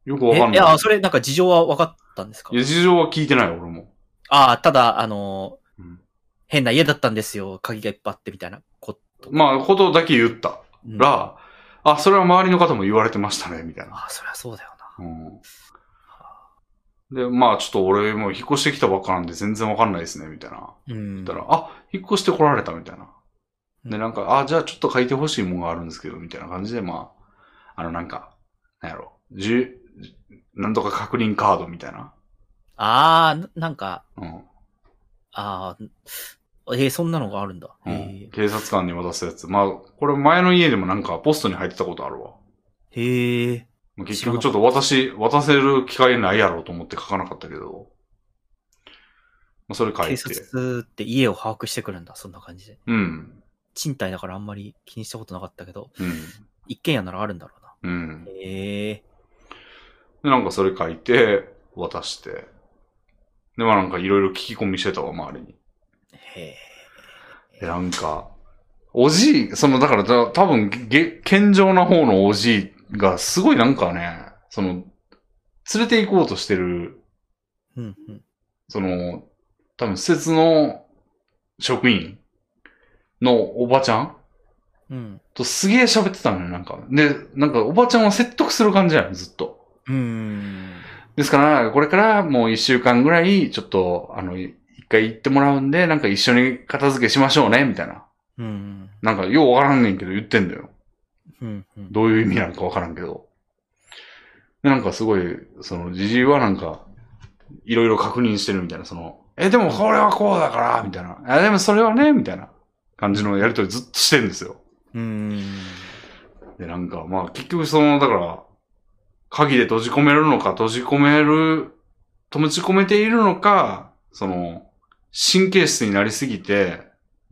よくわえ、かんない。いや、それなんか事情は分かったんですか？いや、事情は聞いてない、俺も。ああ、ただ、あのーうん変な家だったんですよ。鍵がいっぱいあってみたいなこと。まあ、ことだけ言ったうん、ら、あ、それは周りの方も言われてましたね、みたいな。ああ、そりゃそうだよな。うん。で、まあ、ちょっと俺も引っ越してきたばっかなんで全然わかんないですね、みたいな。うん。たら、あ、引っ越してこられた、みたいな。で、うんなんか、あ、じゃあちょっと書いてほしいものがあるんですけど、みたいな感じで、まあ、あの、なんか、なんやろ、じゅ、なんとか確認カードみたいな。ああ、ななんか、うん。ああ、えー、そんなのがあるんだ。うんへ警察官に渡すやつ。まあ、これ前の家でもなんかポストに入ってたことあるわ。え。へえ。まあ結局ちょっと私、渡せる機会ないやろうと思って書かなかったけど。まあ、それ書い警て。察って家を把握してくるんだ。そんな感じで。うん。賃貸だからあんまり気にしたことなかったけど、うん。一軒家ならあるんだろうな。うん。へえ。で、なんかそれ書いて、渡して。で、まあなんかいろいろ聞き込みしてたわ、周りに。へえ。で、なんか、おじい、その、だからだ、多分、げ、健常な方のおじいが、すごいなんかね、その、連れて行こうとしてる、うんうん。その、多分施設の職員のおばちゃんうん。とすげえ喋ってたのよ、なんか。で、なんかおばちゃんを説得する感じやん、ずっと。うーん。ですから、これからもう一週間ぐらい、ちょっと、あの、一一回行ってもらうんで、なんか一緒に片付けしましょうね、みたいな。うん。なんか、ようわからんねんけど言ってんだよ。うん。うん。どういう意味なのかわからんけど。で、なんかすごい、その、じじいはなんか、いろいろ確認してるみたいな、その、え、でもこれはこうだから、みたいな。え、でもそれはね、みたいな感じのやりとりずっとしてるんですよ。うん。で、なんか、まあ結局その、だから、鍵で閉じ込めるのか、閉じ込める、閉じ込めているのか、その、神経質になりすぎて、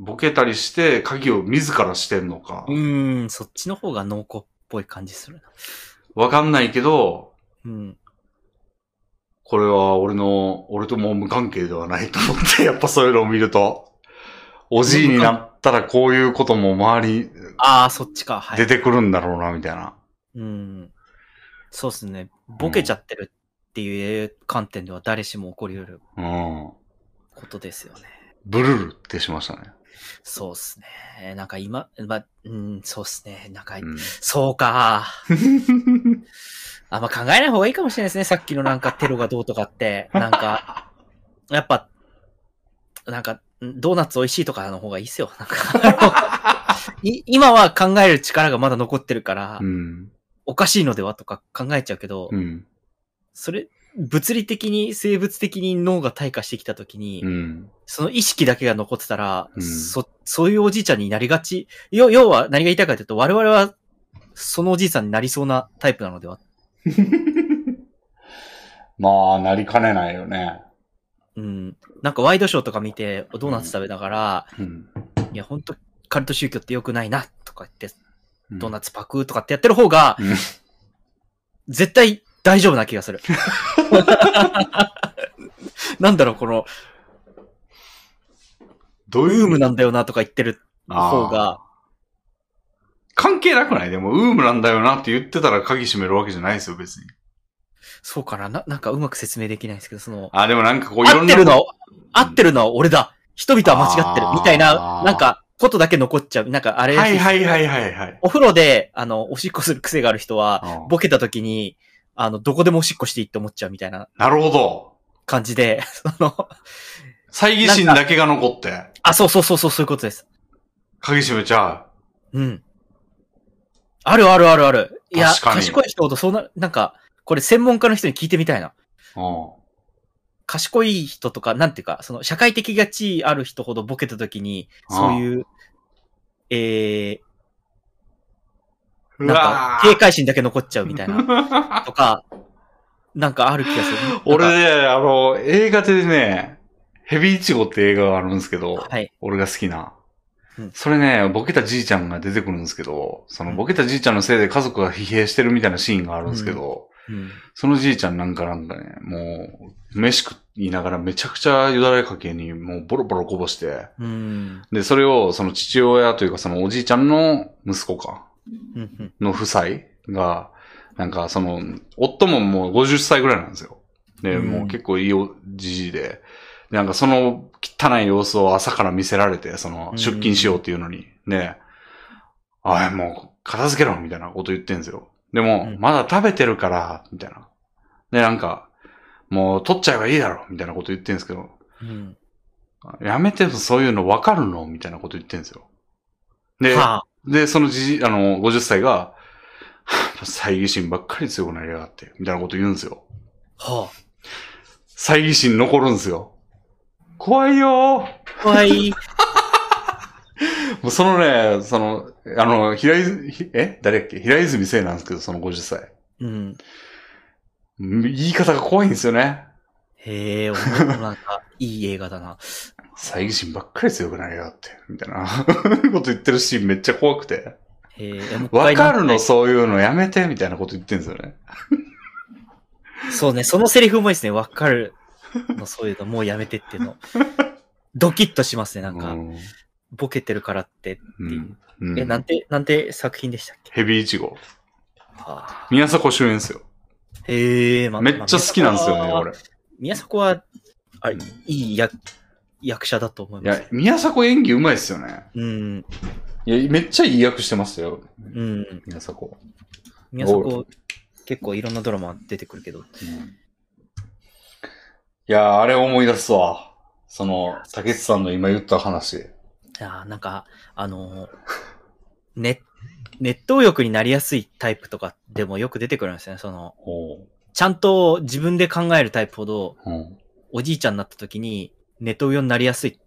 ボケたりして、鍵を自らしてんのか、うん。そっちの方が濃厚っぽい感じするな。わかんないけど、うん。これは俺の、俺ともう無関係ではないと思って、やっぱそういうのを見ると、おじいになったらこういうことも周りああ、そっちか。はい。出てくるんだろうな、みたいな。うん。そうですね。ボケちゃってるっていう観点では誰しも起こり得るうん。ことですよね。ブルルってしましたね。そうっすね。なんか今、ま、うん、そうっすね。なんか、うん。そうか。あんま考えない方がいいかもしれないですね。さっきのなんかテロがどうとかって。なんか、やっぱ、なんか、ドーナツ美味しいとかの方がいいっすよ。なんか今は考える力がまだ残ってるから、うん。おかしいのではとか考えちゃうけど、うん。それ、物理的に、生物的に脳が退化してきたときに、うん。その意識だけが残ってたら、うんそ、そういうおじいちゃんになりがち？要要は何が言いたいかというと、我々は、そのおじいさんになりそうなタイプなのでは？まあ、なりかねないよね。うん。なんかワイドショーとか見て、ドーナツ食べながら、うん。いや、本当カルト宗教って良くないな、とか言って、ドーナナツパクとかってやってる方が、うん絶対大丈夫な気がする。なんだろう、この、どういうブームなんだよなとか言ってる方が、関係なくない？でも、ウームなんだよなって言ってたら鍵閉めるわけじゃないですよ、別に。そうかなな、なんかうまく説明できないんですけど、その、あ、でもなんかこういろんな。合ってるのは、合ってるのは俺だ人々は間違ってるみたいな、なんか、ことだけ残っちゃう。なんか、あれ、はいはいはいはいはい。お風呂で、あの、おしっこする癖がある人は、うんボケた時に、あの、どこでもおしっこしていいって思っちゃうみたいななるほど。感じで、その、猜疑心だけが残って、あ、そうそうそうそう、そういうことです。鍵閉めちゃうん。あるあるあるある。いや、確かに賢い人ほどそうな、なんか、これ専門家の人に聞いてみたいな。う。うん。賢い人とか、なんていうか、その、社会的が地位ある人ほどボケた時に、そういう、えー、なんか、警戒心だけ残っちゃうみたいな、な。とか、なんかある気がする。俺ね、あの、映画でね、ヘビイチゴって映画があるんですけど、はい。俺が好きな。うんそれね、ボケたじいちゃんが出てくるんですけど、そのボケたじいちゃんのせいで家族が疲弊してるみたいなシーンがあるんですけど、うん。そのじいちゃんなんかなんかね、もう、飯食いながらめちゃくちゃよだれかけにもうボロボロこぼして、うん。で、それをその父親というかそのおじいちゃんの息子か、うん。うん。の夫妻が、なんかその、夫ももう50歳ぐらいなんですよ。で、うんもう結構いいおじじいで、でなんかその汚い様子を朝から見せられて、そのうん出勤しようっていうのに、ね、あい、もう片付けろみたいなこと言ってんですよ。でも、うんまだ食べてるから、みたいな。で、なんか、もう取っちゃえばいいだろみたいなこと言ってんですけど、うん。やめてもそういうの分かるの？みたいなこと言ってんですよ。で、はあ。で、そのじじ、あの、50歳が、猜疑心ばっかり強くなりやがって、みたいなこと言うんですよ。は猜疑心残るんですよ。怖いよ。怖い。もうそのね、その、あの、平泉、ひえ？誰だっけ？平泉聖なんですけど、その50歳。うん。言い方が怖いんですよね。へえ、なんか、いい映画だな。猜疑心ばっかり強くなりやがって、みたいな こと言ってるシーンめっちゃ怖くて。わ回かるの、そういうのやめて、みたいなこと言ってんですよね。そうね、そのセリフもいいですね。わかるの、そういうの、もうやめてっていうの。ドキッとしますね、なんか、うんボケてるからってってういう。んうんえ、なんて、なんて作品でしたっけ？ヘビイチゴ。はあ、宮迫主演ですよ。へえ、まめっちゃ好きなんですよね、まあ俺。宮迫は、あれ、いい役、役者だと思いいます。や、宮迫演技うまいっすよね。うん、いや、めっちゃいい役してますよ、うん。宮迫。宮迫、結構いろんなドラマ出てくるけど。いやー、あれ思い出すわ。その、竹内さんの今言った話。いやーなんか、あのー、ね、熱湯浴になりやすいタイプとかでもよく出てくるんですよね。その、おう。ちゃんと自分で考えるタイプほど、うん。おじいちゃんになった時に、ネトウヨになりやすい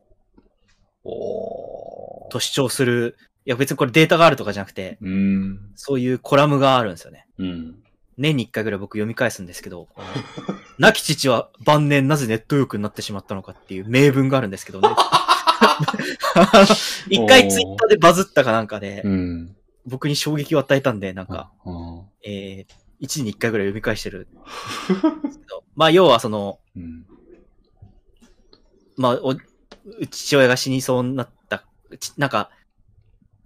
おと主張する、いや別にこれデータがあるとかじゃなくて、うん。そういうコラムがあるんですよね。うん。年に一回ぐらい僕読み返すんですけど、亡き父は晩年なぜネット欲になってしまったのかっていう名文があるんですけどね。一回ツイッターでバズったかなんかでう、ん。僕に衝撃を与えたんで、なんか、うん。えー、一年に一回ぐらい読み返してる。まあ要はその、うん。まあ、お、父親が死にそうになった、ちなんか、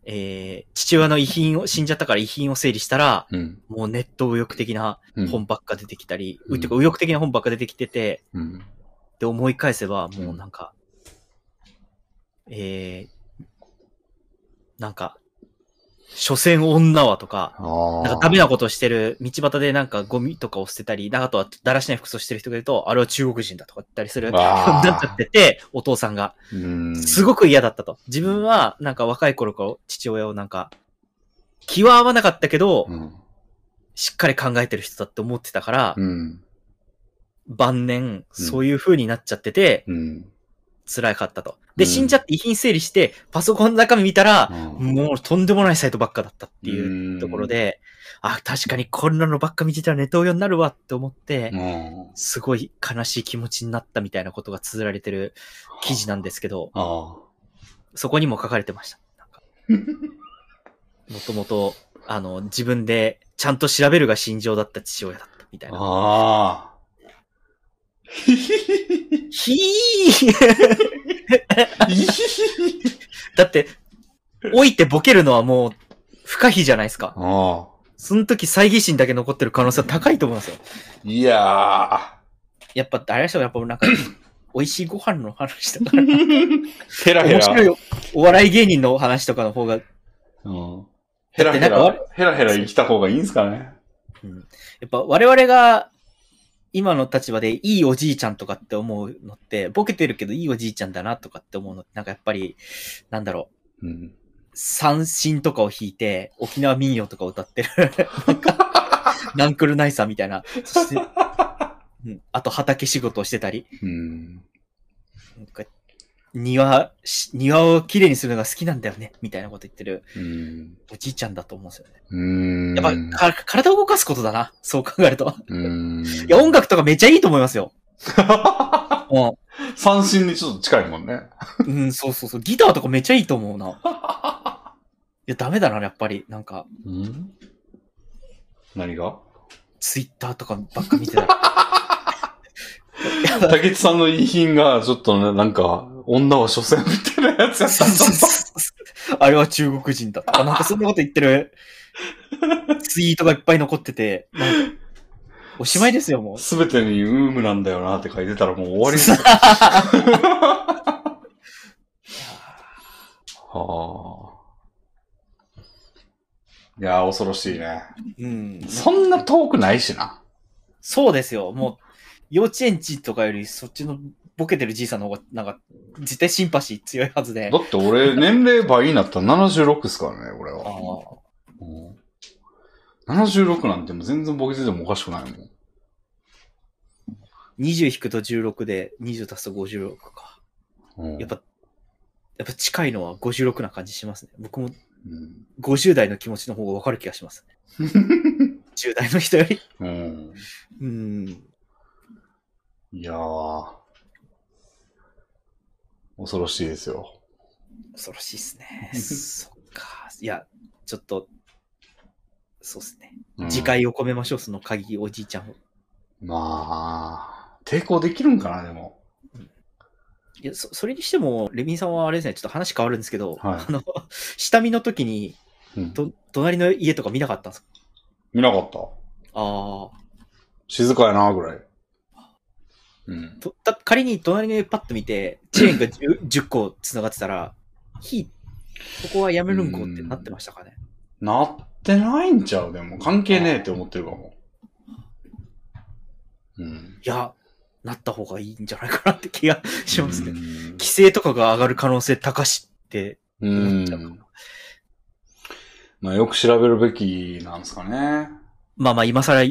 えー、父親の遺品を、死んじゃったから遺品を整理したら、うん。もうネット右翼的なうん。本ばっか出てきたり、うんうてか右翼的な本ばっか出てきてて、うん。で思い返せば、もうなんか、えー、なんか、所詮女はとか。なんかダメなことをしてる、道端でなんかゴミとかを捨てたり、なんかあとはだらしない服装してる人がいると、あれは中国人だとか言ったりする、なっちゃってて、お父さんが。うん。すごく嫌だったと。自分は、なんか若い頃から父親をなんか、気は合わなかったけど、うん。しっかり考えてる人だって思ってたから、うん。晩年、そういう風になっちゃってて、うん。辛かったと。で、うん死んじゃって遺品整理して、パソコンの中身見たら、うんもうとんでもないサイトばっかだったっていうところで、あ、確かにこんなのばっか見てたらネトウヨになるわって思ってう、ん。すごい悲しい気持ちになったみたいなことが綴られてる記事なんですけど、あそこにも書かれてました。もともと、あの、自分でちゃんと調べるが心情だった父親だったみたいあ。な。ひひひひーひひ だって、置いてボケるのはもう不可避じゃないですか。ああ。その時猜疑心だけ残ってる可能性は高いと思いますよ。いややっぱ、あれでしょ、やっぱなんか、美味しいご飯の話とか、ー。ヘラヘラ。面白いお笑い芸人の話とかの方が、うん。ヘラヘラだってなんか、ヘラヘラ生きた方がいいんすかね。うん、やっぱ我々が今の立場でいいおじいちゃんとかって思うのって、ボケてるけどいいおじいちゃんだなとかって思うのって、なんかやっぱり、なんだろう、うん。三振とかを弾いて、沖縄民謡とか歌ってる、なんか、ナンクルナイサーみたいな、そして、うん、あと畑仕事をしてたり、うん。庭し、庭をきれいにするのが好きなんだよね、みたいなこと言ってるうん。おじいちゃんだと思うんですよね。うん。やっぱ、か体を動かすことだな、そう考えると。うん。いや、音楽とかめっちゃいいと思いますよ。う三振にちょっと近いもんね。ん、うん、そうそうそう。ギターとかめっちゃいいと思うな。いや、ダメだな、やっぱり。なんか、うん？何が？ツイッターとかばっか見てたら。竹内さんの遺品が、ちょっとね、なんか、女は所詮みたいなやつやったんだ。あれは中国人だとか、なんかそんなこと言ってるツイートがいっぱい残ってて、おしまいですよ、もう。すべてにウームなんだよなって書いてたらもう終わりですよ。はあ。いやー、恐ろしいね。うん。そんな遠くないしな。そうですよ。もう、幼稚園児とかよりそっちのボケてるじいさんの方が、なんか、絶対シンパシー強いはずでだ。って俺、年齢倍になったら76っすからね、俺あは。あうん76なんてもう全然ボケててもおかしくないもん。20引くと16で、20足すと56か。うんやっぱ、やっぱ近いのは56な感じしますね。僕もうん50代の気持ちの方がわかる気がしますね。10代の人より。うん。うん。いやー。恐ろしいですよ。恐ろしいですね。そっか。いや、ちょっと、そうですね。うん自戒を込めましょう、その鍵おじいちゃんを。まあ、抵抗できるんかな、でも。いや、そそれにしても、レビンさんはあれですね、ちょっと話変わるんですけど、はい あの、下見の時に、うんと、隣の家とか見なかったんですか？見なかった。ああ。静かやな、ぐらい。うん。と、だ仮に隣の家パッと見て、チェーンが 10, 10個繋がってたら、火、ここはやめるんこってなってましたかね。なってないんちゃう？でも、関係ねえって思ってるかも。うん。いや、なった方がいいんじゃないかなって気がしますね。うん規制とかが上がる可能性高しってうん。まあ、よく調べるべきなんですかね。まあまあ今更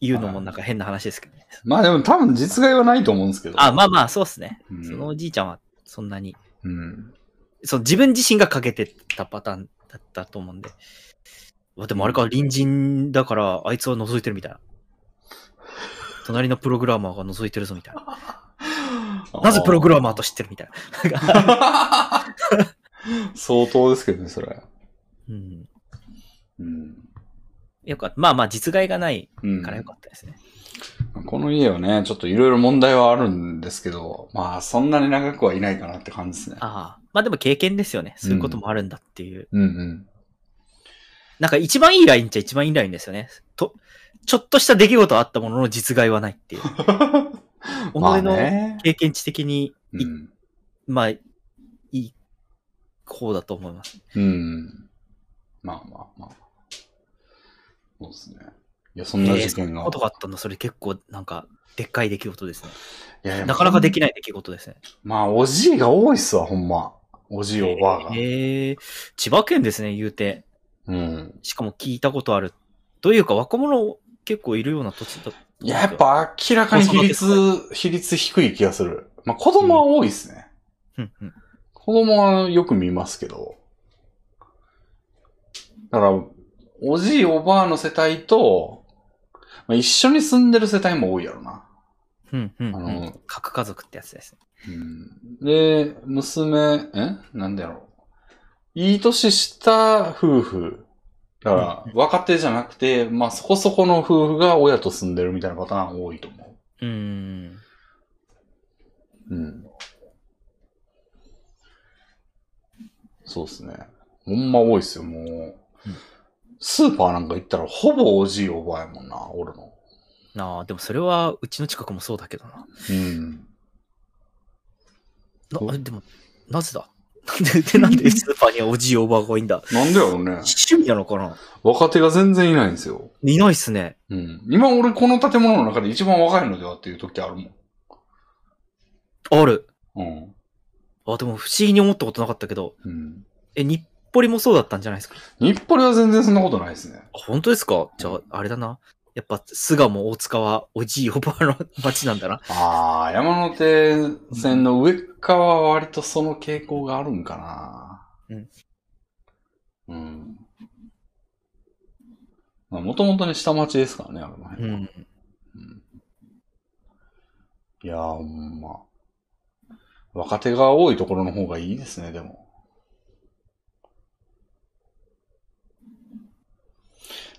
言うのもなんか変な話ですけどね。まあでも多分実害はないと思うんですけど。あ、まあまあそうですね。うんそのおじいちゃんはそんなに、うん。そう自分自身がかけてたパターンだったと思うんで。わでもあれか、隣人だからあいつは覗いてるみたいな。隣のプログラマーが覗いてるぞみたいな。なぜプログラマーと知ってるみたいな。相当ですけどね、それ。うん。うん。よかった。まあまあ実害がないうんからよかったですね。この家はね、ちょっといろいろ問題はあるんですけど、まあそんなに長くはいないかなって感じですね。ああ。まあでも経験ですよね。そういうこともあるんだっていう。うんうん。なんか一番いいラインっちゃ一番いいラインですよね。と、ちょっとした出来事あったものの実害はないっていう。己まあのね。経験値的に、いうん。まあ、いい方だと思います。うん。まあまあまあ。そうですね。いや、そんな事件が。ことがあったんだ。それ結構なんか、でっかい出来事ですね。いやいやなかなかできない出来事ですね。まあ、おじいが多いっすわ、ほんま。おじいおばあが。ええ千葉県ですね、言うて。うん。しかも聞いたことある。というか、若者結構いるような土地だ。いや、やっ、ぱ明らかに比率、比率低い気がする。まあ、子供は多いっすね。うんうん。子供はよく見ますけど。だから、おじいおばあの世帯と、まあ、一緒に住んでる世帯も多いやろな。うんうん、うん。あの核家族ってやつですね。うん、で、娘、え？なんだろう。いい年した夫婦。だから、若手じゃなくて、まあそこそこの夫婦が親と住んでるみたいなパターン多いと思うーん。う。うん。そうですね。ほんま多いっすよ、もう。スーパーなんか行ったらほぼおじいおばあやもんな、俺の。ああ、でもそれはうちの近くもそうだけどな。うん。おな、でも、なぜだ？なんで、でなんでスーパーにはおじいおばあが多いんだ？なんでやろうね。趣味なのかな？若手が全然いないんですよ。いないっすね。うん。今俺この建物の中で一番若いのではっていう時あるもん。ある。うん。あ、でも不思議に思ったことなかったけど、うん。え、日暮里もそうだったんじゃないですか？日暮里は全然そんなことないですね。あ本当ですか？じゃあ、あれだな。やっぱ、巣鴨大塚はおじいおばあの街なんだな。ああ、山手線の上側は割とその傾向があるんかな。うん。うん。まあ、もともとね、下町ですからね、あのう辺は。ん。うんいやー、ほんま。若手が多いところの方がいいですね、でも。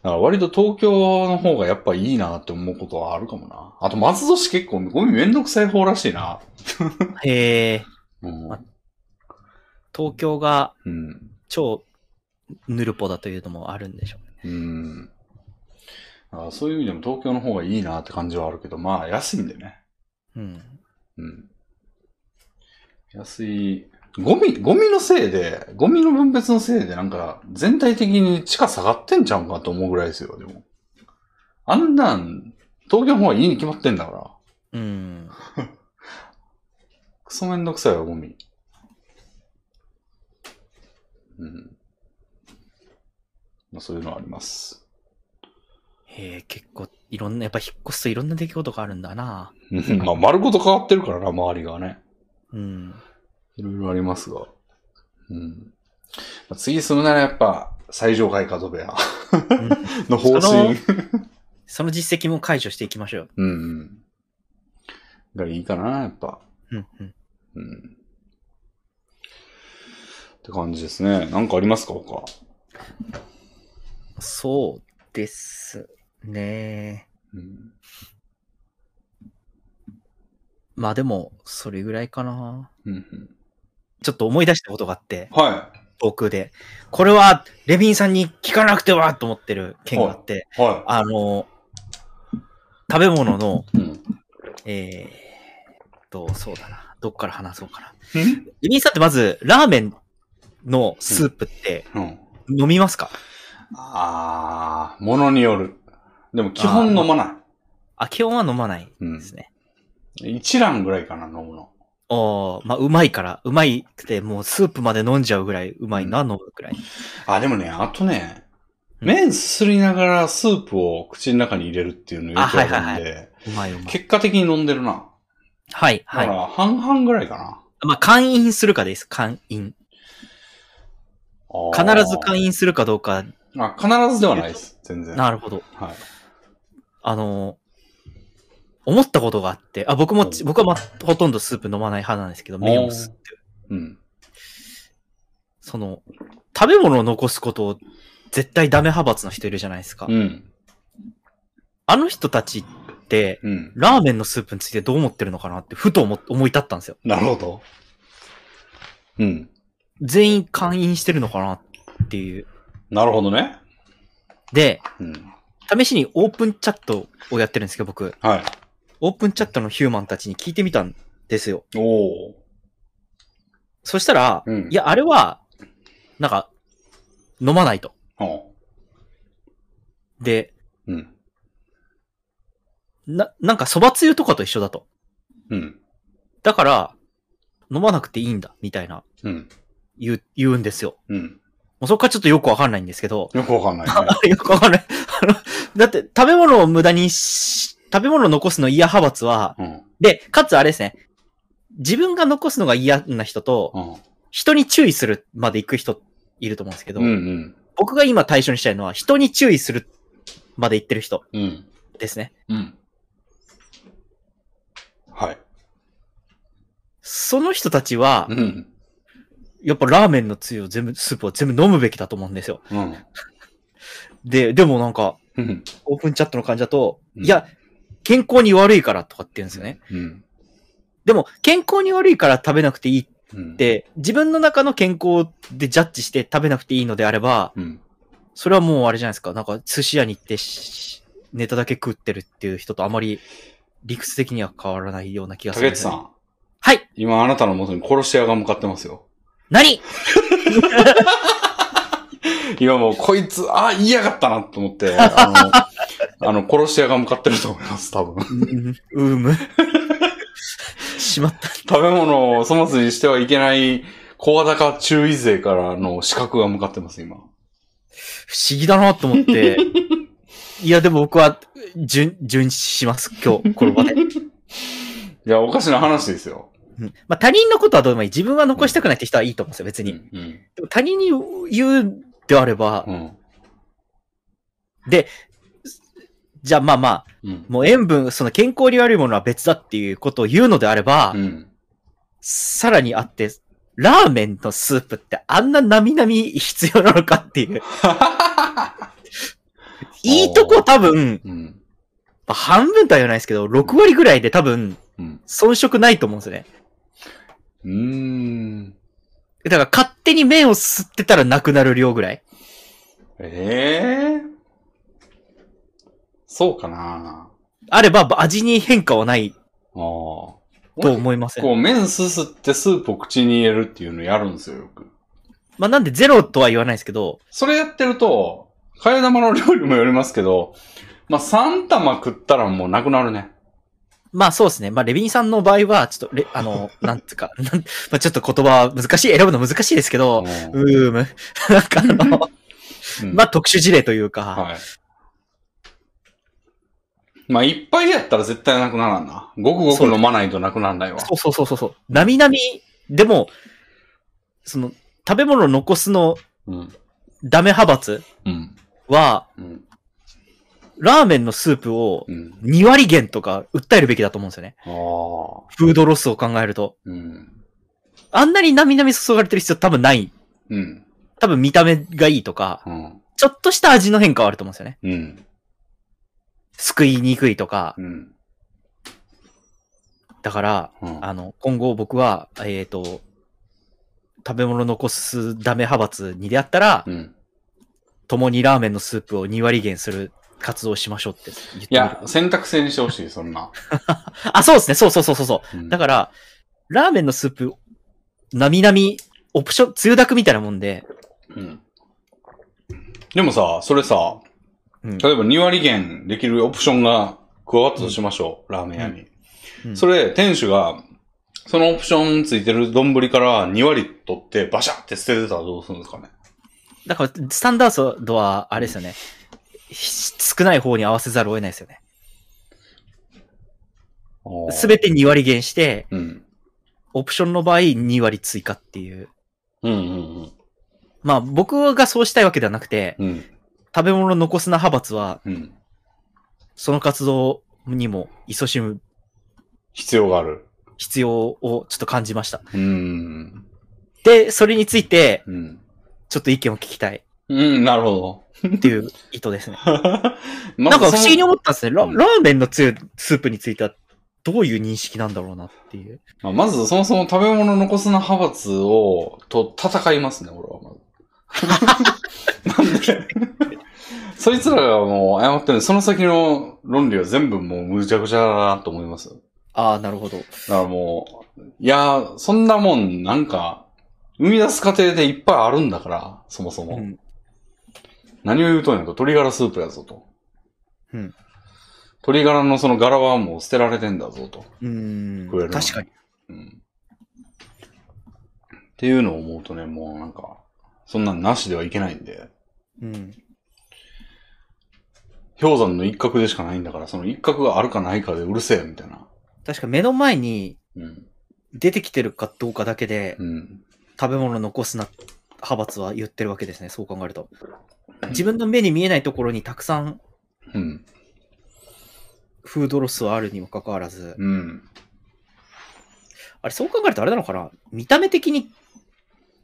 だから割と東京の方がやっぱいいなって思うことはあるかもな。あと松戸市結構ゴミめんどくさい方らしいな。へえ、うん。あ東京がうん。超ヌルポだというのもあるんでしょうね。うん。あそういう意味でも東京の方がいいなって感じはあるけど、まあ安いんでね。うん。うん。安い。ゴミ、ゴミのせいで、ゴミの分別のせいでなんか全体的に地価下がってんちゃうんかと思うぐらいですよ、でも。あんなん、東京の方がいいに決まってんだから。うん。クソめんどくさいわ、ゴミ。うん。まあそういうのはあります。へえ、結構いろんな、やっぱ引っ越すといろんな出来事があるんだな。うんまあ丸ごと変わってるからな、周りがね。うん。いろいろありますが。うん。まあ次住むならやっぱ、最上階角部屋うんの方その針。その実績も解除していきましょう。うんうん。がいいかな、やっぱ。うん、うん。うん。って感じですね。なんかありますか、他？そうですね。うん。まあでも、それぐらいかな。うんうん、ちょっと思い出したことがあって、は僕で。これは、レビンさんに聞かなくてはと思ってる件があって、い。はあの、食べ物の、い。うん。えーっと、そうだな。どっから話そうかな。レビンさんってまず、ラーメンのスープってうん。飲みますか、あー、ものによる。でも基本飲まない。あ、基本は飲まないうんですね。一蘭ぐらいかな、飲むの。ああ、まあ、うまいから。うまいくて、もうスープまで飲んじゃうぐらいうまいな、飲むぐらい。あ、でもね、あとね、うん麺すすりながらスープを口の中に入れるっていうのよくやるんで、あはいはいうまいうまい。結果的に飲んでるな。はい、だかはい。ら半々ぐらいかな。まあ、勧誘するかです。勧誘。あー必ず勧誘するかどうか。あ、必ずではないです。全然。なるほど。はい。あの、思ったことがあって、あ、僕もうん、僕はま、ほとんどスープ飲まない派なんですけど、麺をすって。うん。その、食べ物を残すことを絶対ダメ派閥の人いるじゃないですか。うん。あの人たちって、うん。ラーメンのスープについてどう思ってるのかなって、ふと思思い立ったんですよ。なるほど。うん。全員勧誘してるのかなっていう。なるほどね。で、うん。試しにオープンチャットをやってるんですけど、僕。はい。オープンチャットのヒューマンたちに聞いてみたんですよ。おお。そしたら、うんいや、あれは、なんか、飲まないと。ほで、う。うん。な、なんか蕎麦つゆとかと一緒だと。うん。だから、飲まなくていいんだ、みたいな、うん。言う、言うんですよ。うん。もうそこからちょっとよくわかんないんですけど、よくわかんないね。よくわかんない。あの、だって、食べ物を無駄にし、食べ物を残すの嫌派閥は、うん。で、かつあれですね、自分が残すのが嫌な人と、うん。人に注意するまで行く人いると思うんですけど、うんうん。僕が今対象にしたいのは、人に注意するまで行ってる人うん。ですね。うん。はい。その人たちはう、ん。やっぱラーメンのつゆを全部、スープを全部飲むべきだと思うんですよ。うん。で、でもなんか、うん。オープンチャットの感じだと、うんいや、健康に悪いからとかって言うんですよね。うん。でも、健康に悪いから食べなくていいっうん。て、自分の中の健康でジャッジして食べなくていいのであれば、うん。それはもうあれじゃないですか。なんか寿司屋に行ってしネタだけ食ってるっていう人とあまり理屈的には変わらないような気がするね、竹内さん。はい今あなたの元に殺し屋が向かってますよ。何？今もうこいつ、あ、言いやがったなと思って、あの、あの、殺し屋が向かってると思います、多分。うむ。しまった。食べ物を粗末にしてはいけない、声高注意勢からの資格が向かってます、今。不思議だなと思って。いや、でも僕は、順、順します、今日、この場で。いや、おかしな話ですよ。うんまあ、他人のことはどうでもいい。自分は残したくないって人はいいと思うんですよ、別に。うん。でも他人に言うであれば、うん。じゃあまあまあ、うん。もう塩分、その健康に悪いものは別だっていうことを言うのであれば、うん。さらにあって、ラーメンのスープってあんななみなみ必要なのかっていう。いいとこ多分、うん。まあ半分とは言わないですけど、6割ぐらいで多分、うん。遜色ないと思うんですよね。うーん。だから勝手に麺を吸ってたらなくなる量ぐらい？ええそうかなあれば味に変化はないああ。と思いません？こう、麺すすってスープを口に入れるっていうのやるんですよ、よく。まあなんでゼロとは言わないですけど、それやってると、替え玉の料理もよりますけど、まあ、3玉食ったらもうなくなるね。まあそうですね。まあレビンさんの場合は、ちょっとレ、あの、なんつうか、なんまあちょっと言葉は難しい、選ぶの難しいですけど、うーむ。なんかあの、うんまあ特殊事例というか、はい。まあ、いっぱいやったら絶対なくならんな。ごくごく飲まないとなくならないわ。そうそうそうそうそう。なみなみ、でも、その、食べ物を残すのうん。ダメ派閥うん。は、うん。ラーメンのスープをうん。2割減とか訴えるべきだと思うんですよね。ああ。フードロスを考えると。うん。あんなになみなみ注がれてる必要多分ない。うん。多分見た目がいいとか、うん。ちょっとした味の変化はあると思うんですよね。うん。すくいにくいとか。うん。だから、うん。あの、今後僕は、えっ、と、食べ物残すダメ派閥に出会ったら、うん。共にラーメンのスープを2割減する活動をしましょうって言っていや、選択制にしてほしい、そんな。あ、そうですね。そうそうそうそうそう。うんだから、ラーメンのスープ、なみなみ、オプション、つゆだくみたいなもんで、うん。でもさ、それさ、うん。例えば2割減できるオプションが加わったとしましょう、ラーメン屋に。うんそれ、店主が、そのオプションついてる丼から2割取ってバシャって捨ててたらどうするんですかね。だから、スタンダードは、あれですよね。ひ少ない方に合わせざるを得ないですよね。すべて2割減して、うん。オプションの場合2割追加っていう。うんうんまあ、僕がそうしたいわけではなくて、うん。うん。食べ物残すな派閥は、うん。その活動にも勤しむ必要がある。必要をちょっと感じました。うん。で、それについて、うん。ちょっと意見を聞きたいうん、なるほっていう意図ですね。ど。なんか不思議に思思ったんですね。ラうんラーメンのつゆスープについては、どういう認識なんだろうなっていう。ままず、そもそも食べ物残すな派閥を、と戦いますね、俺はまず。なんで、そいつらがもう謝ってるその先の論理は全部もうむちゃくちゃだなと思います。だああ、なるほど。からもう、いや、そんなもん、なんか、生み出す過程でいっぱいあるんだから、そもそも。うん。何を言うとんやと、鶏ガラスープやぞと。うん。鶏ガラのその柄はもう捨てられてんだぞと。うーん食える。な確かに。うん。っていうのを思うとね、もうなんか、そんなんなしではいけないんで、うん。氷山の一角でしかないんだから、その一角があるかないかでうるせえ、みたいな。確か目の前にうん。出てきてるかどうかだけで、うん。食べ物残すな派閥は言ってるわけですね。そう考えると。自分の目に見えないところにたくさんうん。フードロスはあるにもかかわらず、うん。あれそう考えるとあれなのかな？見た目的に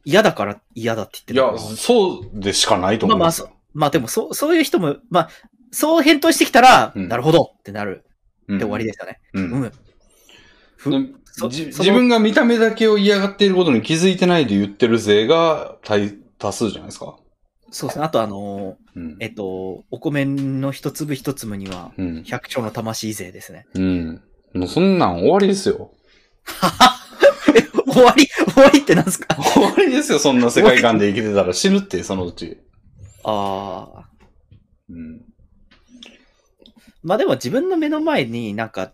嫌だから嫌だっていや言ってるのか、な？そうでしかないと思いますよ。まあでもそう、そういう人も、まあ、そう返答してきたら、うんなるほどってなるうんって終わりですよね。う。うんん。ふでそじその自分が見た目だけを嫌がっていることに気づいてないで言ってる勢が大多数じゃないですか。そうですね。あとあのーうん。えっと、お米の一粒一粒には、うん。百丁の魂勢ですね。うん。もうそんなん終わりですよ。え終わり終わりってなんですか？終わりですよ、そんな世界観で生きてたら死ぬって、そのうち。ああ。うん。まあでも自分の目の前になんか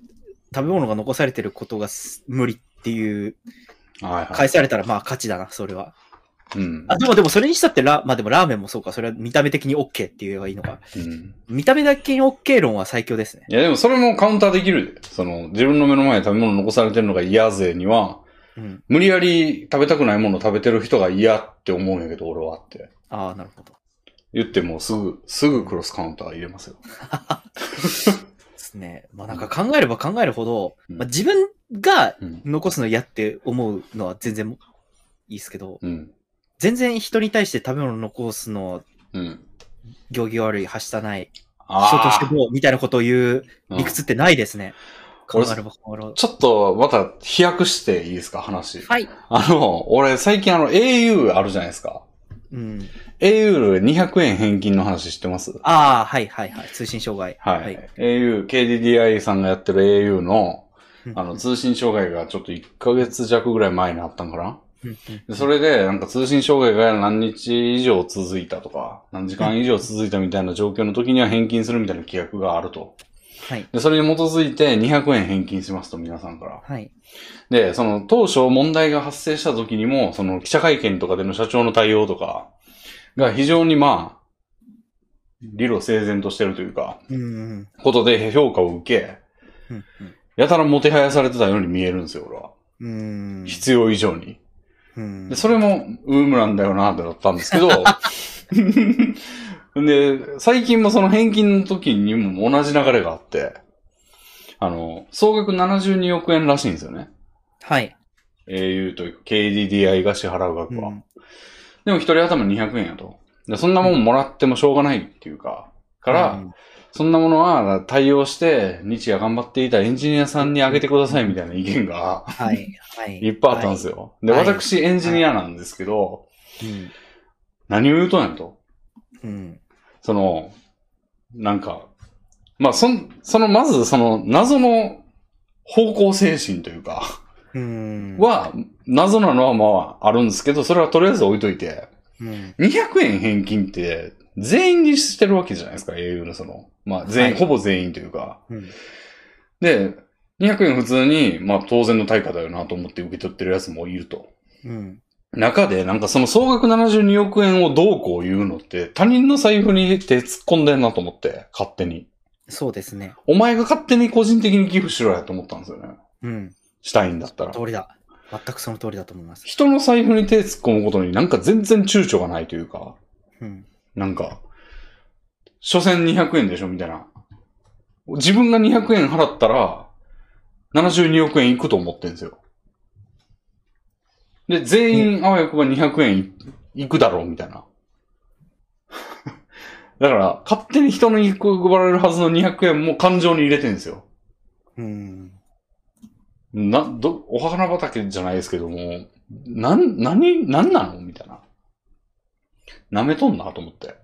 食べ物が残されてることがす無理っていうはいはい。返されたらまあ勝ちだな、それは。うん。あ、でもでもそれにしたってラ、まあでもラーメンもそうか、それは見た目的に OK って言えばいいのか。うん。見た目だけに OK 論は最強ですね。いや、でもそれもカウンターできるで。その、自分の目の前に食べ物残されてるのが嫌勢には、うん。無理やり食べたくないものを食べてる人が嫌って思うんやけど、俺はって。ああ、なるほど。言ってもうすぐ、すぐクロスカウンター入れますよ。ですね。まあなんか考えれば考えるほど、うんまあ、自分がうん。残すの嫌って思うのは全然いいですけど、うん。全然人に対して食べ物残すのうん。行儀悪い、はしたない、あ人としてあ。どうみたいなことを言う理屈ってないですね。考俺えれば考えるほど。ちょっと、また飛躍していいですか、話。はい。あの、俺最近あの au あるじゃないですか。うん。au で200円返金の話知ってます？ああ、はいはいはい。通信障害。はい。au、KDDI さんがやってる au の、うんあの、通信障害がちょっと1ヶ月弱ぐらい前にあったんかな？それで、なんか通信障害が何日以上続いたとか、何時間以上続いたみたいな状況の時には返金するみたいな規約があると。はい。で、それに基づいて200円返金しますと、皆さんから。はい。で、その当初問題が発生した時にも、その記者会見とかでの社長の対応とかが非常にまあ、理路整然としてるというか、うんうん。ことで評価を受け、うんやたらもてはやされてたように見えるんですよ、俺は。うん。うん。必要以上に。うんで、それも、ウームなんだよなってなったんですけど、で、最近もその返金の時にも同じ流れがあって、あの、総額72億円らしいんですよね。はい。au というか KDDI が支払う額は。うんでも一人頭200円やと。で、そんなもんもらってもしょうがないっていうか、から、うんそんなものは対応して、日夜頑張っていたエンジニアさんにあげてくださいみたいな意見がはい。はい。いっぱいあったんですよ。で、はい私エンジニアなんですけど、うん。何を言うとんやと。うん。その、なんか、まあ、そん、その、まずその謎の方向精神というか、うん。は、謎なのはまああるんですけど、それはとりあえず置いといて、うん。200円返金って全員にしてるわけじゃないですか、au のその、まあ全員、はいほぼ全員というか。うん。で、200円普通に、まあ当然の対価だよなと思って受け取ってるやつもいると。うん。中で、なんかその総額72億円をどうこう言うのって、他人の財布に手突っ込んでんなと思って、勝手に。そうですね。お前が勝手に個人的に寄付しろやと思ったんですよね。うん。したいんだったら。通りだ。全くその通りだと思います。人の財布に手突っ込むことになんか全然躊躇がないというか、うん。なんか、所詮200円でしょみたいな。自分が200円払ったら、72億円いくと思ってんですよ。で、全員あわよくば200円いいくだろうみたいな。だから、勝手に人に配られるはずの200円も感情に入れてんですよ。うん。な、ど、お花畑じゃないですけども、なん、何、何なの？みたいな。舐めとんなと思って。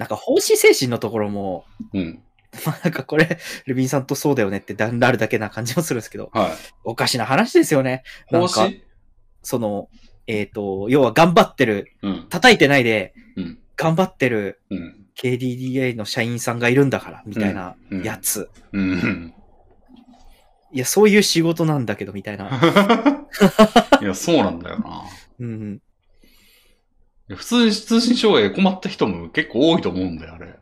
なんか奉仕精神のところも、うん。まあなんかこれ、ルビンさんとそうだよねってだなるだけな感じもするんですけど、はい。おかしな話ですよね。なんか、その、えっ、と、要は頑張ってる、うん。叩いてないで、うん。頑張ってるうん。KDDA の社員さんがいるんだから、みたいなうんやつ。うん。いや、そういう仕事なんだけど、みたいな。いや、そうなんだよな。うん。普通に通信障害で困った人も結構多いと思うんだよ、あれ。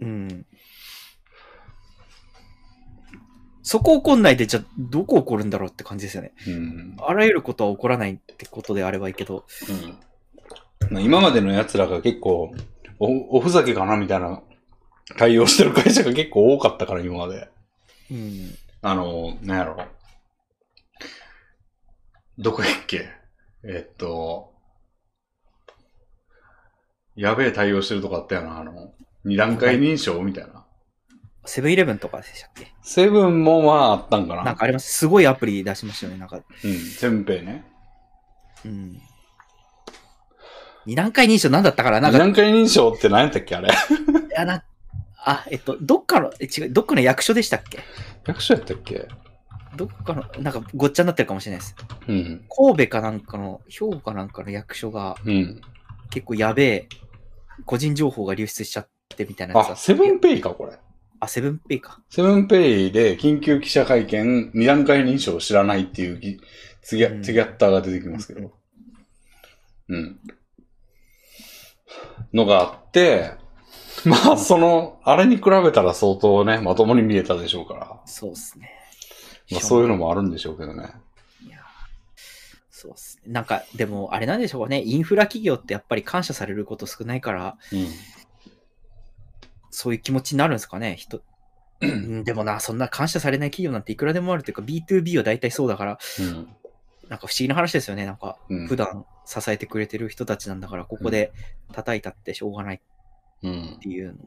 うん。そこ起こんないで、じゃあ、どこ起こるんだろうって感じですよね。うん。あらゆることは起こらないってことであればいいけど。うん。まあ今までの奴らが結構、お、おふざけかなみたいな対応してる会社が結構多かったから、今まで。うん。あの、なんやろ。どこやっけ？えっと、やべえ対応してるとこあったよな、あの、二段階認証みたいな。セブンイレブンとかでしたっけ？セブンもまああったんかな。なんかあります。すごいアプリ出しましたよね。なんか、うん、セブンペイね。うん。二段階認証なんだったから、なんか、い二段階認証って何やったっけあれ。やな、あ、えっと、どっかの、え違う、どっかの役所でしたっけ？役所やったっけ？どっかの、なんかごっちゃになってるかもしれないです。うん。神戸かなんかの、兵庫かなんかの役所がうん。結構やべえ、個人情報が流出しちゃってみたいなやつだあ、セブンペイか、これ。あ、セブンペイか。セブンペイで緊急記者会見、二段階認証を知らないっていうぎツギャ、うんツギャッターが出てきますけど。うん。のがあって、まあ、その、あれに比べたら相当ね、まともに見えたでしょうから。そうっすね。まあ、そういうのもあるんでしょうけどね。そうっすね。なんか、でも、あれなんでしょうかね。インフラ企業ってやっぱり感謝されること少ないから、うん。そういう気持ちになるんですかね。人、うんでもな、そんな感謝されない企業なんていくらでもあるというか、B2B は大体そうだから、うん。なんか不思議な話ですよね。なんか、うん。普段支えてくれてる人たちなんだから、ここで叩いたってしょうがないっうん。ていうの。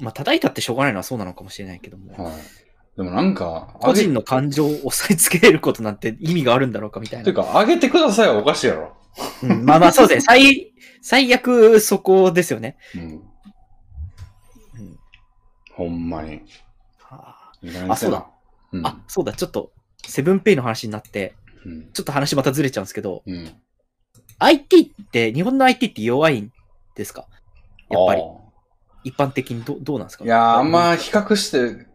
まあ、叩いたってしょうがないのはそうなのかもしれないけども、はい。でもなんか、個人の、の感情を押さえつけることなんて意味があるんだろうかみたいな。ていうか、上げてくださいはおかしいやろ。うんまあまあ、そうですね。最、最悪そこですよね。うん。うんほんまに。はあそうだ。うん。あ、そうだ、ちょっと、セブンペイの話になって、うん。ちょっと話またずれちゃうんですけど、うん。IT って、日本の IT って弱いんですか？やっぱりあ。一般的にどどうなんですか？ーいやー、あんま比較して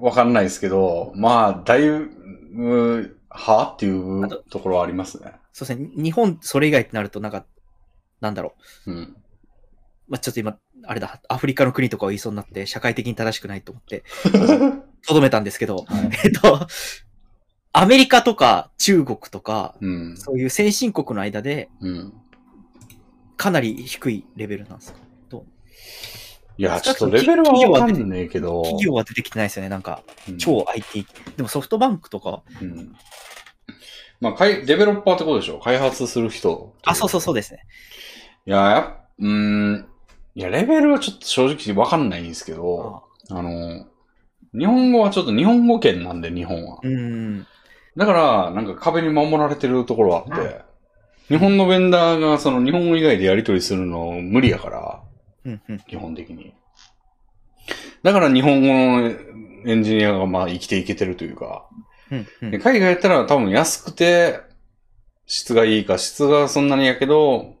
わかんないですけど、まあ、だいぶ、はっていうあとところはありますね。そうですね。日本、それ以外ってなると、なんか、なんだろう。うん。まあ、ちょっと今、あれだ、アフリカの国とかを言いそうになって、社会的に正しくないと思って、とどめたんですけど、はいえっと、アメリカとか中国とか、うん。そういう先進国の間で、うん。かなり低いレベルなんですか？いや、ちょっとレベルはわかんねえけど。企業は出てきてないですよね。なんか、うん超 IT。でもソフトバンクとか、うん。まあ、かい、デベロッパーってことでしょ？開発する人。あ、そうそうそうですね。いや、やっうーん。いや、レベルはちょっと正直わかんないんですけど、ああの、日本語はちょっと日本語圏なんで、日本は。うん。だから、なんか壁に守られてるところはあって、日本のベンダーがその日本語以外でやり取りするの無理やから、うん。うん。基本的に。だから日本語のエンジニアがまあ生きていけてるというか、うん。うんで海外やったら多分安くて、質がいいか、質がそんなにやけど、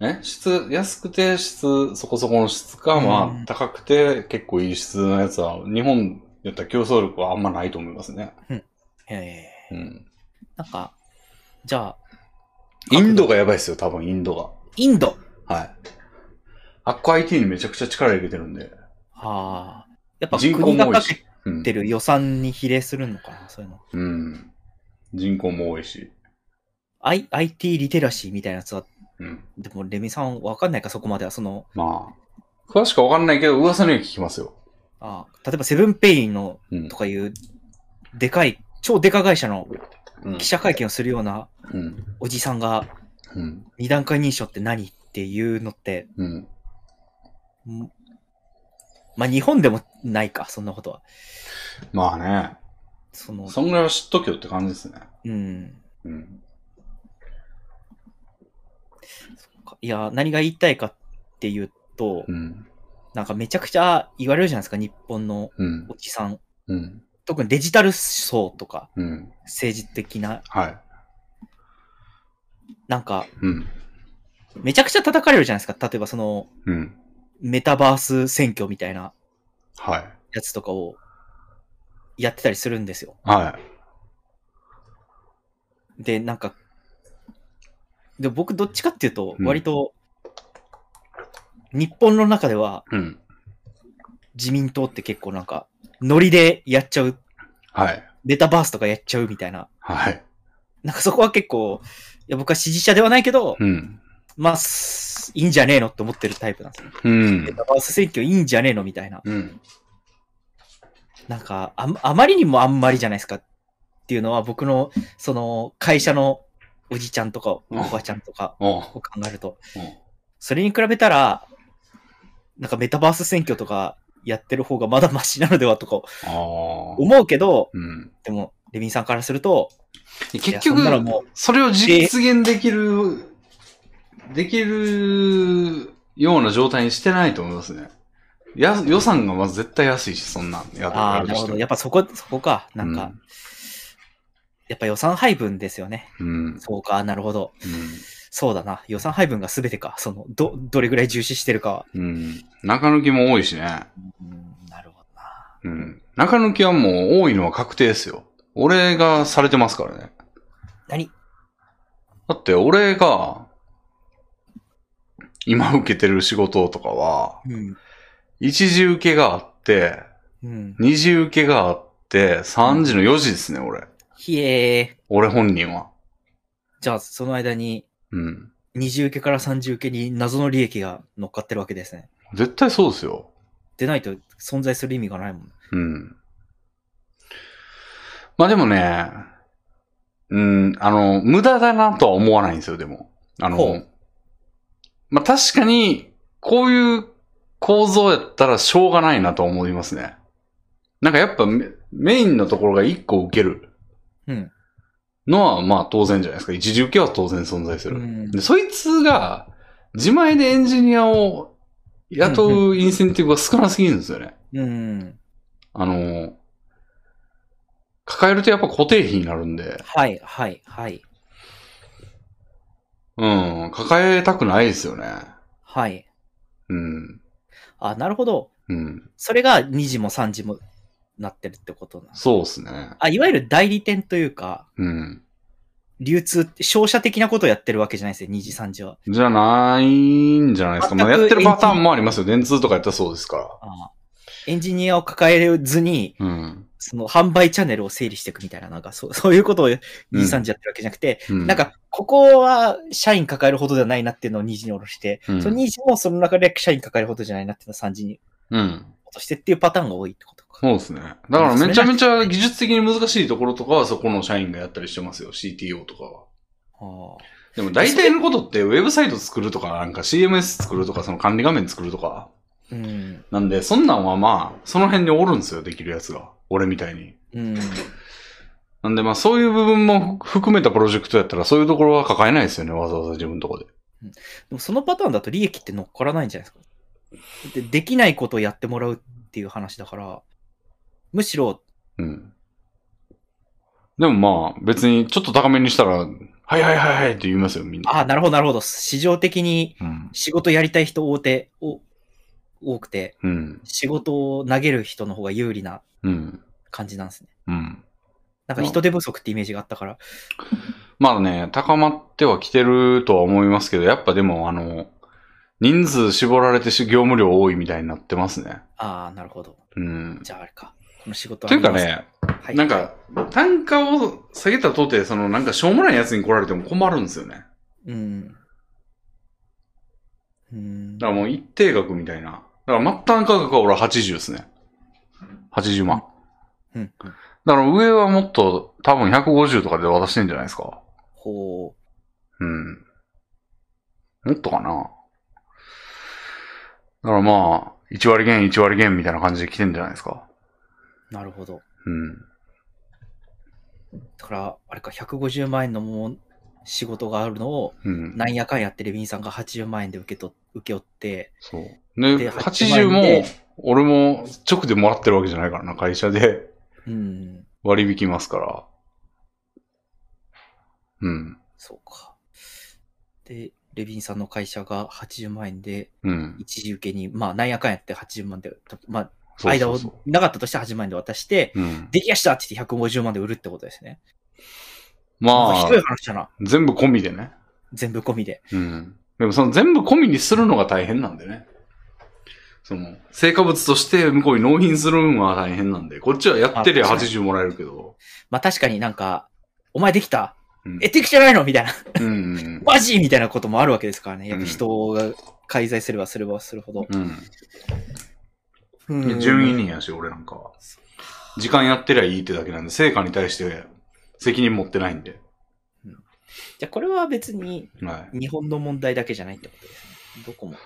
え？質、安くて質、そこそこの質か、うんまあ高くて結構いい質のやつは、日本やったら競争力はあんまないと思いますね。へえ。うん。なんか、じゃあ、インドがやばいですよ、多分インドインド。が。はい。アッコ IT にめちゃくちゃ力入れてるんで。ああ。やっぱ人口も多いしてる予算に比例するのかな、そういうの。うん。人口も多いし。I、IT リテラシーみたいなやつは、うん。でもレミさんわかんないか、そこまでは。その、まあ、詳しくはわかんないけど、噂には聞きますよ。あ例えばセブンペイのうんと。かいう、でかい、超でか会社のうん記者会見をするようなうん。おじさんが、うん。二段階認証って何っていうのって、うん。んまあ日本でもないか、そんなことは。まあね。その、そんぐらいは知っとけよって感じですね。うん。うん。いや、何が言いたいかっていうと、うん。なんかめちゃくちゃ言われるじゃないですか、日本のうんお。じさん。うん。特にデジタル層とか、うん。政治的な、はい。なんか、うん。めちゃくちゃ叩かれるじゃないですか。例えばその、うん。メタバース選挙みたいなはい。やつとかをやってたりするんですよ。はい。で、なんか、で、僕どっちかっていうと、うん割と、日本の中ではうん。自民党って結構なんか、ノリでやっちゃう、はい。メタバースとかやっちゃうみたいな。はい。なんかそこは結構、いや僕は支持者ではないけど、うん。まあ、すいいんじゃねえのって思ってるタイプなんですよ。うんメ。タバース選挙いいんじゃねえのみたいな。うん。なんかあ、あまりにもあんまりじゃないですかっていうのは僕の、その、会社のおじちゃんとか、おうんばちゃんとかを考えると、うんそれに比べたら、なんかメタバース選挙とかやってる方がまだマシなのではとか。思うけど、うん。でも、レビンさんからすると、結局、もそれを実現できる、できるような状態にしてないと思いますね。や、予算がまず絶対安いし、そんなんやああ、なるほど。やっぱそこ、そこか。なんか、やっぱ予算配分ですよね。うん。うん。そうか、なるほど。うん。そうだな。予算配分が全てか。その、ど、どれぐらい重視してるかは。うん。中抜きも多いしね。うん、なるほどな。うん。中抜きはもう多いのは確定ですよ。俺がされてますからね。何？だって俺が、今受けてる仕事とかは、うん。一時受けがあって、うん。二次受けがあって、三時の4時ですね、俺。ひえー。俺本人は。じゃあ、その間に、うん。二次受けから三次受けに謎の利益が乗っかってるわけですね。絶対そうですよ。でないと存在する意味がないもん。うん。まあでもね、うん、あの、無駄だなとは思わないんですよ、でも。あのまあ確かに、こういう構造やったらしょうがないなと思いますね。なんかやっぱメメインのところが一個受けるうん。のはまあ当然じゃないですか。一時受けは当然存在する。うんで、そいつが自前でエンジニアを雇うインセンティブが少なすぎるんですよね。うん。あの、抱えるとやっぱ固定費になるんで、はい、はい、はい。うん、抱えたくないですよね。はい。うん、あ、なるほど。うん、それが2時も3時もなってるってことなんそうですね。あ、いわゆる代理店というか、うん。流通商社的なことをやってるわけじゃないですよ、2時3時は。じゃないんじゃないですか。まあやってるパターンもありますよ。電通とかやったらそうですかあエンジニアを抱えずに、ら。うん。その販売チャンネルを整理していくみたいな、なんかそう、そういうことを2時3時やってるわけじゃなくて、うん、なんか、ここは社員抱えるほどではないなっていうのを2時に下ろして、うんその2時もその中で社員抱えるほどじゃないなっていうのを3時にうん。落としてっていうパターンが多いってことか。そうですね。だからめちゃめちゃ技術的に難しいところとかはそこの社員がやったりしてますよ。CTO とかは。ああでも大体のことってウェブサイト作るとか、なんか CMS 作るとか、その管理画面作るとか。うん。なんで、そんなんはまあ、その辺におるんですよ、できるやつが。俺みたいに。うん。なんでまあ、そういう部分も含めたプロジェクトやったら、そういうところは抱えないですよね、わざわざ自分のとこで。でもそのパターンだと利益って乗っからないんじゃないですか。でできないことをやってもらうっていう話だから、むしろ、うん。でもまあ、別にちょっと高めにしたら、はいはいはいはいって言いますよ、みんな。ああ、なるほど、なるほど。市場的にうん。仕事やりたい人大手を多くて、うん。仕事を投げる人の方が有利なうん。感じなんですね。うん。なんか人手不足ってイメージがあったから。まあね、高まってはきてるとは思いますけど、やっぱでもあの、人数絞られてし業務量多いみたいになってますね。ああ、なるほど。うん。じゃああれか。この仕事というかね、はい、なんか、単価を下げたとて、そのなんかしょうもないやつに来られても困るんですよね。うん。うんだからもう一定額みたいな。だから末端価格は俺は80ですね。80万。うん。うんだから上はもっと多分150とかで渡してんじゃないですか。ほうん。もっとかな。だからまあ、1割減1割減みたいな感じで来てんじゃないですか。う。なるほど。うん。だから、あれか、150万円のもう仕事があるのを、うん。なんやかんやってレビンさんが80万円で受け取受け負って、そう。で、で80もで、俺も直でもらってるわけじゃないからな、会社でうん。割引きますから。うん。そうか。で、レビンさんの会社が80万円で、うん。一時受けに、まあ、なんやかんやって80万で、まあ、間を。なかったとして80万円で渡して、うん。できやしたって言って150万で売るってことですね。まなんかひどいあ、話だな。全部込みでね。全部込みで。うん。でもその全部込みにするのが大変なんでね。その、成果物として向こうに納品するのは大変なんで、こっちはやってりゃあ確か80もらえるけど。まあ確かになんか、お前できた？うんえ、できてないの？みたいな。うんうんマジ？みたいなこともあるわけですからね。やっぱうん人が介在すればすればするほど。うん。ううんん。順位人やし、俺なんかは。時間やってりゃいいってだけなんで、成果に対して責任持ってないんで。じゃあこれは別にはい。日本の問題だけじゃないってことですね。どこも。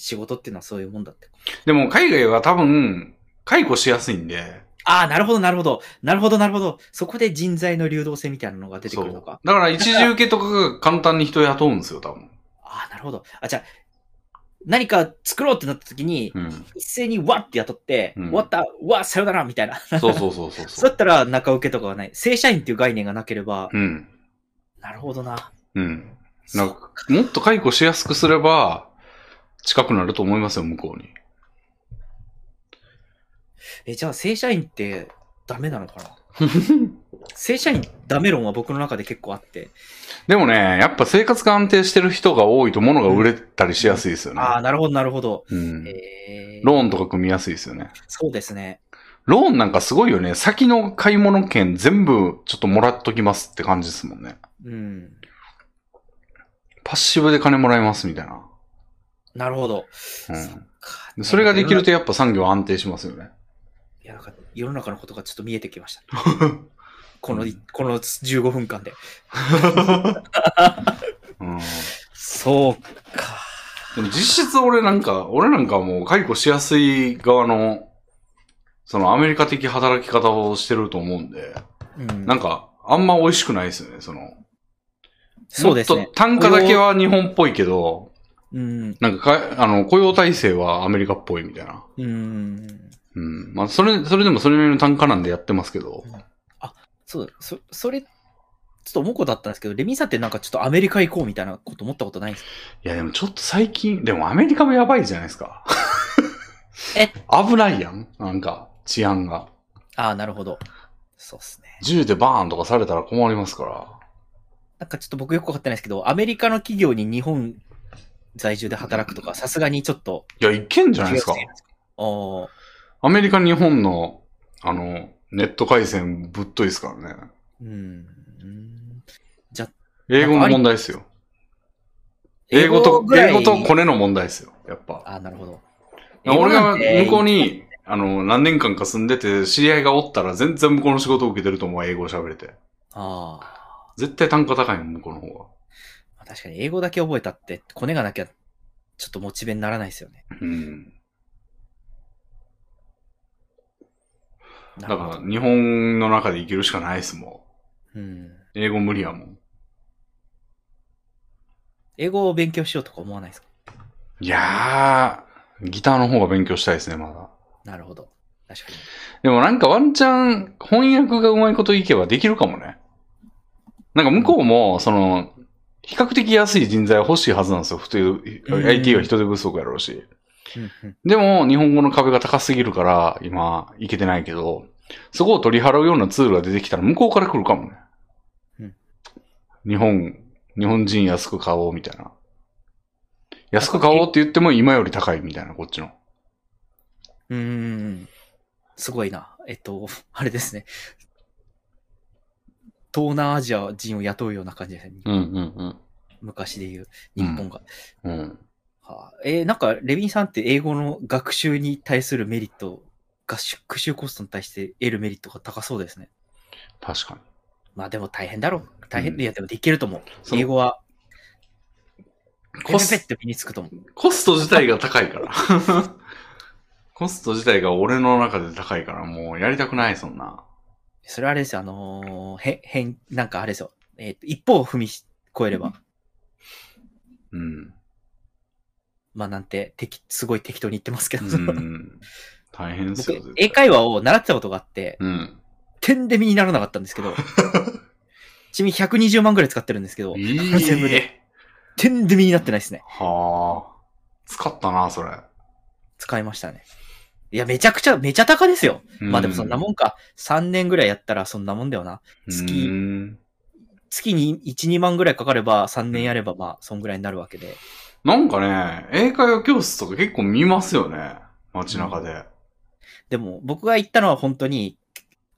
仕事っていうのはそういうもんだって。でも海外は多分、解雇しやすいんで、ああ、なるほど、なるほど。なるほど、なるほど。そこで人材の流動性みたいなのが出てく。るのか。だから一時受けとかが簡単に人雇うんですよ、多分。ああ、なるほど。あ、じゃあ、何か作ろうってなった時に、うん。一斉にわって雇って、うん終わった、うわ、さよならみたいな。そうそうそうそうそう そう。だったら中受けとかがない。正社員っていう概念がなければ、うん。なるほどな。うん。なんかもっと解雇しやすくすれば、近くなると思いますよ、向こうに。え、じゃあ正社員ってダメなのかな？正社員ダメ論は僕の中で結構あって。でもね、やっぱ生活が安定してる人が多いと物が売れたりしやすいですよね。ああ、なるほど、なるほど。うん。えー、ローンとか組みやすいですよね。そうですね。ローンなんかすごいよね。先の買い物券全部ちょっともらっときますって感じですもんね。うん。パッシブで金もらえますみたいな。なるほど。うんそっかでそれができるとやっぱ産業安定しますよね。いや、なんか世の中のことがちょっと見えてきました。この、この15分間で。うん。そうか。でも実質俺なんか、俺なんかはもう解雇しやすい側の、そのアメリカ的働き方をしてると思うんで、うん、なんかあんま美味しくないですよね、その。そうですねもっと。単価だけは日本っぽいけど、うん。なんかか、あの、雇用体制はアメリカっぽいみたいな。うん。うん。まあ、それ、それでもそれなりの単価なんでやってますけど。そうだ、そ、それ、ちょっと思うことあったんですけど、レミさんってなんかちょっとアメリカ行こうみたいなこと思ったことないんですか？いや、でもちょっと最近、でもアメリカもやばいじゃないですか。え？危ないやんなんか、治安が。ああ、なるほど。そうっすね。銃でバーンとかされたら困りますから。なんかちょっと僕よくわかってないですけど、アメリカの企業に日本在住で働くとか、さすがにちょっといや、いけんじゃないですか。あーアメリカ、日本の、あの、ネット回線ぶっといですからね。うん。うんじゃあ、英語の問題ですよ。英語と、英語とコネの問題ですよ。やっぱ。あーなるほど。俺が向こうに、あの、何年間か住んでて、知り合いがおったら全然向こうの仕事を受けてると思う、英語を喋れて。ああ。絶対単価高いもん、向こうの方が。確かに英語だけ覚えたって、コネがなきゃ、ちょっとモチベにならないですよね。うん。だだから、日本の中で生きるしかないですもうん。ん。英語無理やもん。英語を勉強しようとか思わないですか？いやー、ギターの方が勉強したいですね、まだ。なるほど。確かに。でもなんかワンチャン翻訳がうまいこといけばできるかもね。なんか向こうも、その、比較的安い人材欲しいはずなんですよ。普通、うん IT は人手不足やろうし。でも、日本語の壁が高すぎるから、今、いけてないけど、そこを取り払うようなツールが出てきたら、向こうから来るかもね。うん日本、日本人安く買おうみたいな。安く買おうって言っても今より高いみたいな、こっちの。うーん。すごいな。えっと、あれですね。東南アジア人を雇うような感じですね。うんうん昔で言う日本が。うん。うん。はあ、えーなんか、レビンさんって英語の学習に対するメリット、学習コストに対して得るメリットが高そうですね。確かに。まあでも大変だろう。大変、うんいやでもできると思う。英語は、ペコスペペって身につくと思う。コスト自体が高いから。コスト自体が俺の中で高いから、もうやりたくない、そんな。それはあれですよ、あのーへ、変、なんかあれですよ。えっ、と、一歩を踏み越えれば、うん。まあなんて、適すごい適当に言ってますけど、うん。大変ですよ、僕、英会話を習ってたことがあって、うん。点で身にならなかったんですけど、ちなみに120万ぐらい使ってるんですけど、いい全部で。点で身になってないですね。はあ。使ったな、それ。使いましたね。いや、めちゃくちゃ、めちゃ高ですよ。まあでもそんなもんか。3年ぐらいやったらそんなもんだよな。月うん月に1、2万ぐらいかかれば3年やればまあ、そんぐらいになるわけで。なんかね、英会話教室とか結構見ますよね。街中で。でも、僕が行ったのは本当に、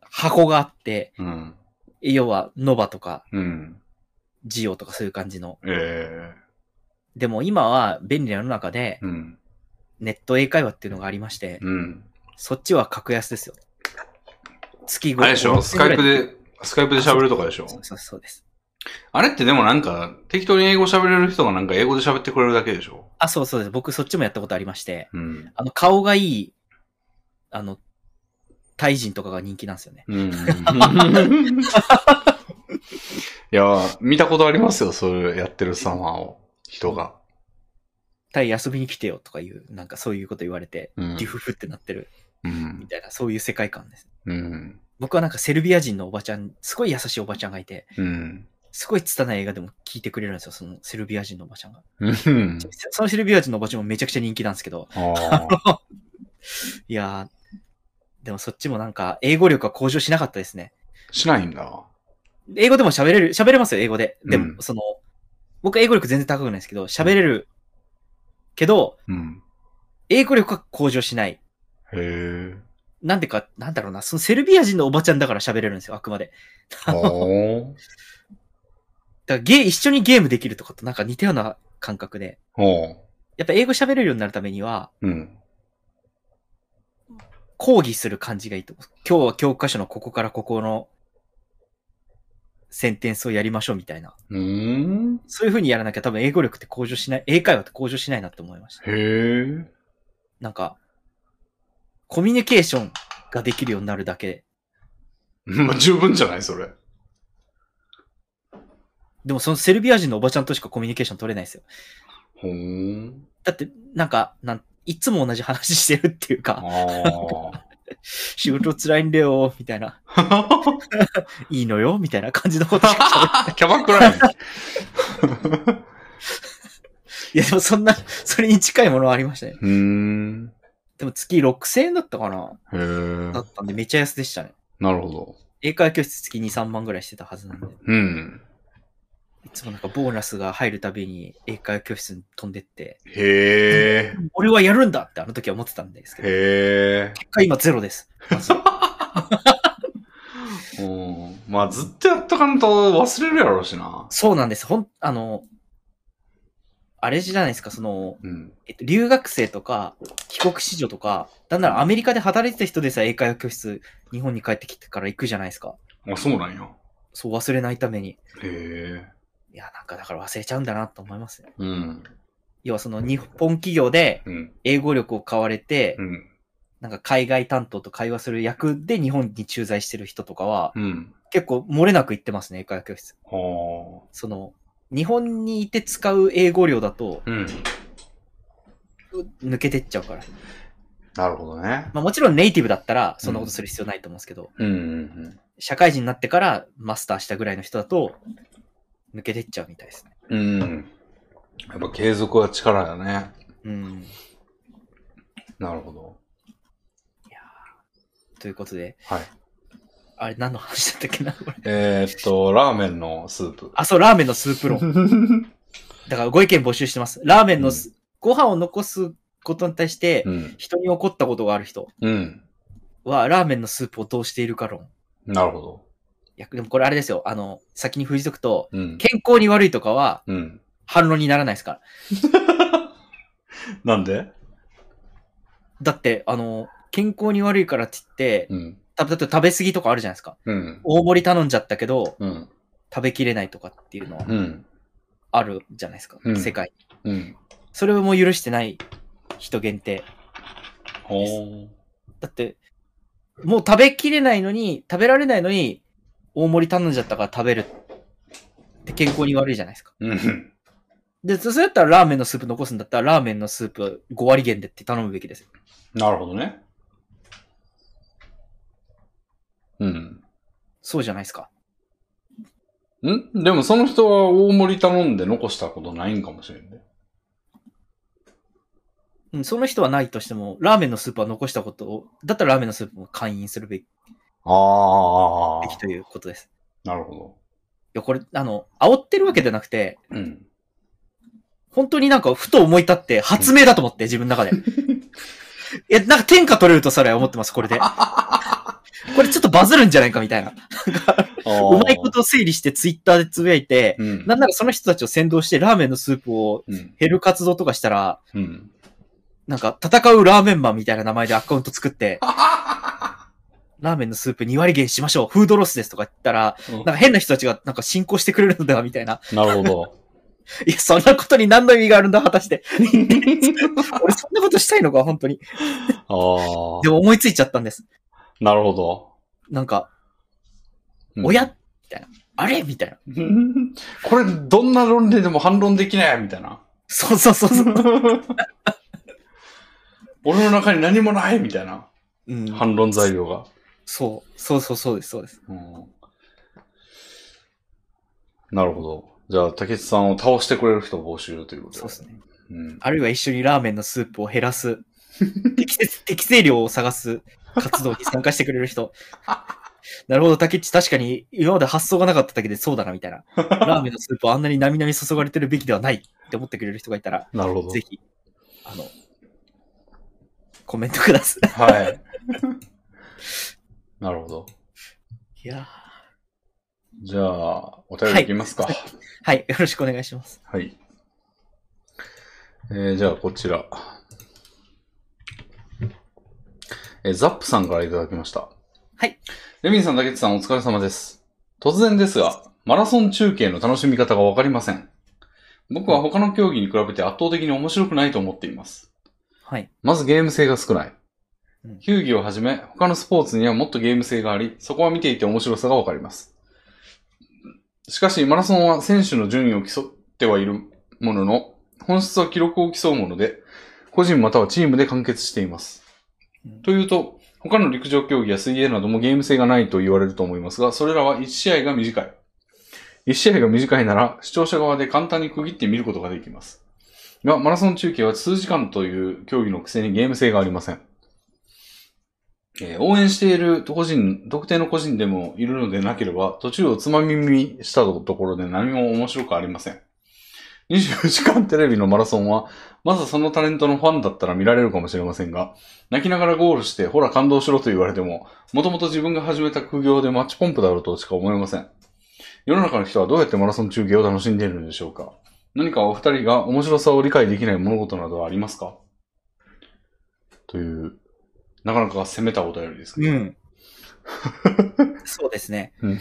箱があって、うん。要は、ノバとか、うん。ジオとかそういう感じの。えでも今は便利な世の中でえ、うん。ネット英会話っていうのがありまして、うん。そっちは格安ですよ。月5あれでしょ？スカイプで、スカイプで喋るとかでしょ？そうそうそうです。あれってでもなんか、適当に英語喋れる人がなんか英語で喋ってくれるだけでしょ？あ、そうそうです。僕そっちもやったことありまして、うん。あの、顔がいい、あの、タイ人とかが人気なんですよね。うん。いや、見たことありますよ、そういうやってる様を。人が。タイ遊びに来てよとかいう、なんかそういうこと言われて、うんフフってなってるうんみ。たいな、そういう世界観です。うん。僕はなんかセルビア人のおばちゃん、すごい優しいおばちゃんがいて、うん。すごい拙い映画でも聞いてくれるんですよ、そのセルビア人のおばちゃんが。うん。そのセルビア人のおばちゃんもめちゃくちゃ人気なんですけど。いやー、でもそっちもなんか、英語力は向上しなかったですね。しないんだ。英語でも喋れる、喋れますよ、英語で。でも、うんその、僕は英語力全然高くないですけど、喋れるけど、うん。英語力は向上しない。へえ。なんでか、なんだろうな、そのセルビア人のおばちゃんだから喋れるんですよ、あくまで。ほだから一緒にゲームできるとかとなんか似たような感覚で。やっぱ英語喋れるようになるためには、う。うん。講義する感じがいいと思う。今日は教科書のここからここのセンテンスをやりましょうみたいな。うーん。そういう風にやらなきゃ多分英語力って向上しない、英会話って向上しないなって思いました。へえ。なんか、コミュニケーションができるようになるだけ。まあ、十分じゃないそれ。でもそのセルビア人のおばちゃんとしかコミュニケーション取れないですよ。ほーん。だって、なんか、なんいつも同じ話してるっていうあか、あ。仕事辛いんだよ、みたいな。いいのよ、みたいな感じのこと キャバクラやん。いや、でもそんな、それに近いものはありましたね。うーん。でも月6000円だったかなへえだ。ったんでめっちゃ安でしたね。なるほど。英会話教室月2、3万ぐらいしてたはずなんで。うん。いつもなんかボーナスが入るたびに英会話教室に飛んでって、へえ。俺はやるんだってあの時は思ってたんですけど、へえ。結果今ゼロです。うん。まあ、ずっとやっとかんと忘れるやろうしな。そうなんです。ほん、あの、あれじゃないですか、その、うん。えっと、留学生とか、帰国子女とか、なんならアメリカで働いてた人でさえ英会話教室、日本に帰ってきてから行くじゃないですか。あ、そうなんや。そう忘れないために。へえ。いや、なんかだから忘れちゃうんだなと思いますね。うん。要はその日本企業でうん。英語力を買われて、うん。なんか海外担当と会話する役で日本に駐在してる人とかは、うん。結構漏れなく行ってますね、英会話教室。はその、日本にいて使う英語量だとあ。うん。抜けてっちゃうから。なるほどね。まあもちろんネイティブだったらそんなことする必要ないと思うんですけど、うんうん社会人になってからマスターしたぐらいの人だと抜けてっちゃうみたいですね。うん。うん。やっぱ継続は力だね。うん。なるほど。ということで、はい。あれ何の話だったっけなこれえーっと、ラーメンのスープ。あ、そう、ラーメンのスープ論。だからご意見募集してます。ラーメンのす、ご飯を残すことに対してう、ん。人に怒ったことがある人うん。は、ラーメンのスープをどうしているか論。なるほど。いや、でもこれあれですよ。あの、先に振りとくと、うん。健康に悪いとかはうん。反論にならないですから。なんで？だって、あの、健康に悪いからって言って、うん。た食べ過ぎとかあるじゃないですか。うん。大盛り頼んじゃったけど、うん。食べきれないとかっていうのはうん。あるじゃないですか。うん世界。うん。それをもう許してない人限定。ほー。だって、もう食べきれないのに、食べられないのに、大盛り頼んじゃったから食べるって健康に悪いじゃないですか。うん。で、それだったらラーメンのスープ残すんだったら、ラーメンのスープ5割減でって頼むべきですよ。なるほどね。うん。そうじゃないですか。ん？でもその人は大盛り頼んで残したことないんかもしれんね。うん、その人はないとしても、ラーメンのスープは残したことを、だったらラーメンのスープも会員するべきああべきということです。なるほいや、これ、あの、煽ってるわけじゃなくて、ど。うん。本当になんかふと思い立って発明だと思って、自分の中で。いや、なんか天下取れるとそれは思ってます、これで。これちょっとバズるんじゃないかみたいな。うまいことを整理してツイッターでつぶやいて、うん。なんならその人たちを先導してラーメンのスープをうん。減る活動とかしたら、うん。なんか戦うラーメンマンみたいな名前でアカウント作って、ラーメンのスープ2割減しましょう、フードロスですとか言ったら、なんか変な人たちがなんか進行してくれるのではみたいな。なるほど。いや、そんなことに何の意味があるんだ、果たして。俺そんなことしたいのか、本当に。ああで。も思いついちゃったんです。なるほど。なんか、うん親みたいな。あれ？みたいな。これ、どんな論理でも反論できないみたいな。そうそうそうそう。俺の中に何もないみたいな。うん、反論材料が。そう。そうそうそうです、そうです。うんなるほど。じゃあ、竹内さんを倒してくれる人を募集ということそうですね。うん。あるいは一緒にラーメンのスープを減らす、適切、適正量を探す活動に参加してくれる人。なるほど、竹内確かに今まで発想がなかっただけでそうだな、みたいな。ラーメンのスープをあんなになみなみ注がれてるべきではないって思ってくれる人がいたら、なるほど。ぜひ、あの、コメントください。はい。なるほど。いやじゃあ、お便りいきますか。はいはい、よろしくお願いします。はい。えー、じゃあ、こちら。えーザップさんからいただきました。はい。レミンさん、竹内さん、お疲れ様です。突然ですが、マラソン中継の楽しみ方がわかりません。僕は他の競技に比べて圧倒的に面白くないと思っています。はい。まずゲーム性が少ないうん。球技をはじめ、他のスポーツにはもっとゲーム性があり、そこは見ていて面白さがわかります。しかし、マラソンは選手の順位を競ってはいるものの、本質は記録を競うもので、個人またはチームで完結していますうん。というと、他の陸上競技や水泳などもゲーム性がないと言われると思いますが、それらは1試合が短い。1試合が短いなら、視聴者側で簡単に区切って見ることができます。が、マラソン中継は数時間という競技のくせにゲーム性がありません。えー応援している個人、特定の個人でもいるのでなければ、途中をつまみ見したところで何も面白くありません。24時間テレビのマラソンは、まずそのタレントのファンだったら見られるかもしれませんが、泣きながらゴールして、ほら感動しろと言われても、もともと自分が始めた苦行でマッチポンプだろうとしか思えません。世の中の人はどうやってマラソン中継を楽しんでいるのでしょうか何かお二人が面白さを理解できない物事などはありますか？という、なかなか攻めたお便りですね。うん。そうですね。うん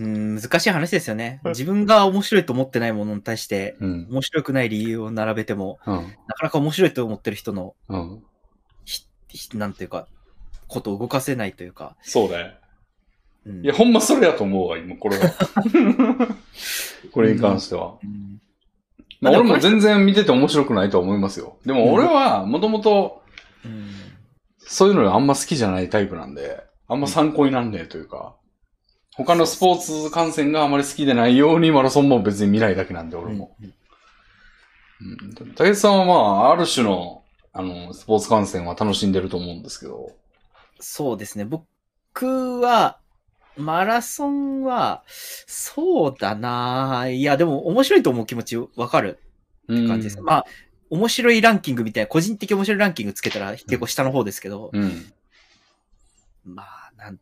うん、難しい話ですよね。自分が面白いと思ってないものに対して、うん。面白くない理由を並べても、うん。なかなか面白いと思ってる人の、うん。ひなんていうか、ことを動かせないというか。そうだよ。うんいや、ほんまそれやと思うわ、今、これは。これに関しては。うんまあ、俺も全然見てて面白くないと思いますよ。でも俺は、もともと、うんそういうのあんま好きじゃないタイプなんで、あんま参考になんねえというか、他のスポーツ観戦があまり好きでないようにマラソンも別に見ないだけなんで、俺も。うんうん。竹内さんはまあ、ある種の、あの、スポーツ観戦は楽しんでると思うんですけど。そうですね。僕は、マラソンは、そうだないや、でも面白いと思う気持ちわかるって感じです。うんまあ、面白いランキングみたいな、個人的面白いランキングつけたら結構下の方ですけど、うん。まあ、なん、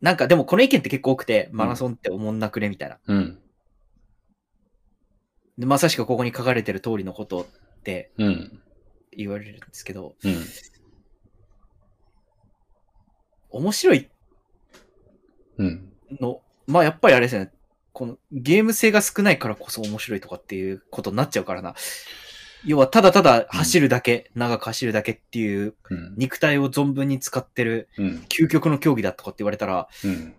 なんかでもこの意見って結構多くて、マラソンって思んなくねみたいな。うん。でまさしくここに書かれてる通りのことってうん。言われるんですけど、うん。面白いうん。の、まあやっぱりあれですね、このゲーム性が少ないからこそ面白いとかっていうことになっちゃうからな。要はただただ走るだけ、長く走るだけっていううん。肉体を存分に使ってるうん。究極の競技だとかって言われたら、うん。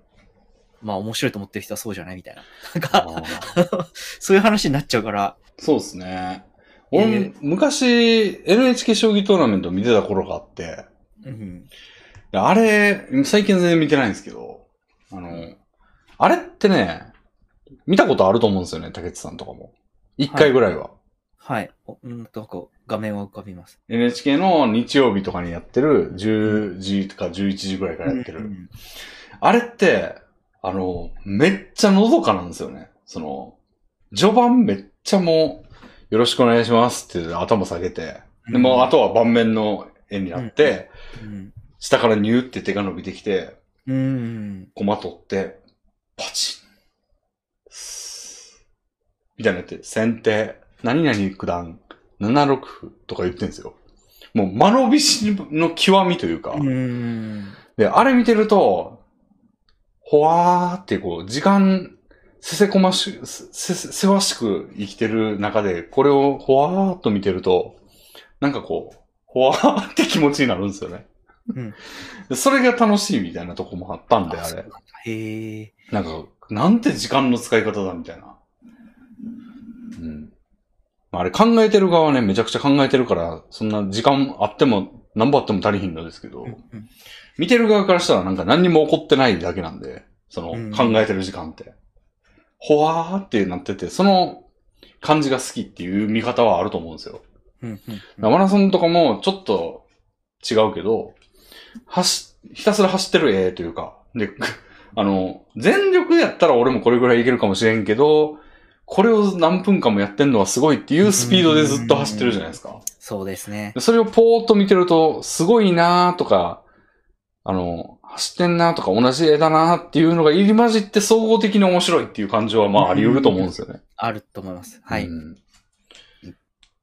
まあ面白いと思ってる人はそうじゃないみたいな。なんあか、ー そういう話になっちゃうから、そうですね。え俺、ー昔、NHK 将棋トーナメント見てた頃があって、うん。であれ、最近全然見てないんですけど、あの、あれってね、見たことあると思うんですよね、竹内さんとかも。一回ぐらいは。はい。おうんと、こう、画面は浮かびます。NHK の日曜日とかにやってる10時とか11時ぐらいからやってる。うんあれって、あの、めっちゃのどかなんですよね。その、序盤めっちゃもう、よろしくお願いしますって頭下げて、でもうあとは盤面の絵になって、うん。下からニューって手が伸びてきて、うん。コマ取って、パチン。スーみたいなやって、先手、何々九段、7六歩とか言ってるんですよ。もう間延びしの極みというか。うん。で、あれ見てると、ほわーってこう、時間、せせこまし、せ、せ、せわしく生きてる中で、これをほわーっと見てると、なんかこう、ほわーって気持ちになるんですよね。うんでそれが楽しいみたいなとこもあったんで、あれへえ。なんか、なんて時間の使い方だみたいな。あ、あれ考えてる側はね、めちゃくちゃ考えてるから、そんな時間あっても、何ぼあっても足りひんのですけど、うん見てる側からしたらなんか何にも起こってないだけなんで、そのうん考えてる時間って。ほわーってなってて、その感じが好きっていう見方はあると思うんですよ。マラソンとかもちょっと違うけど、走、ひたすら走ってる絵というか、で、あの、全力でやったら俺もこれぐらいいけるかもしれんけど、これを何分間もやってんのはすごいっていうスピードでずっと走ってるじゃないですか。そうですねで。それをポーっと見てると、すごいなーとか、あの、走ってんなーとか同じ絵だなーっていうのが入り混じって総合的に面白いっていう感情はまああり得ると思うんですよね。あると思います。はい。うん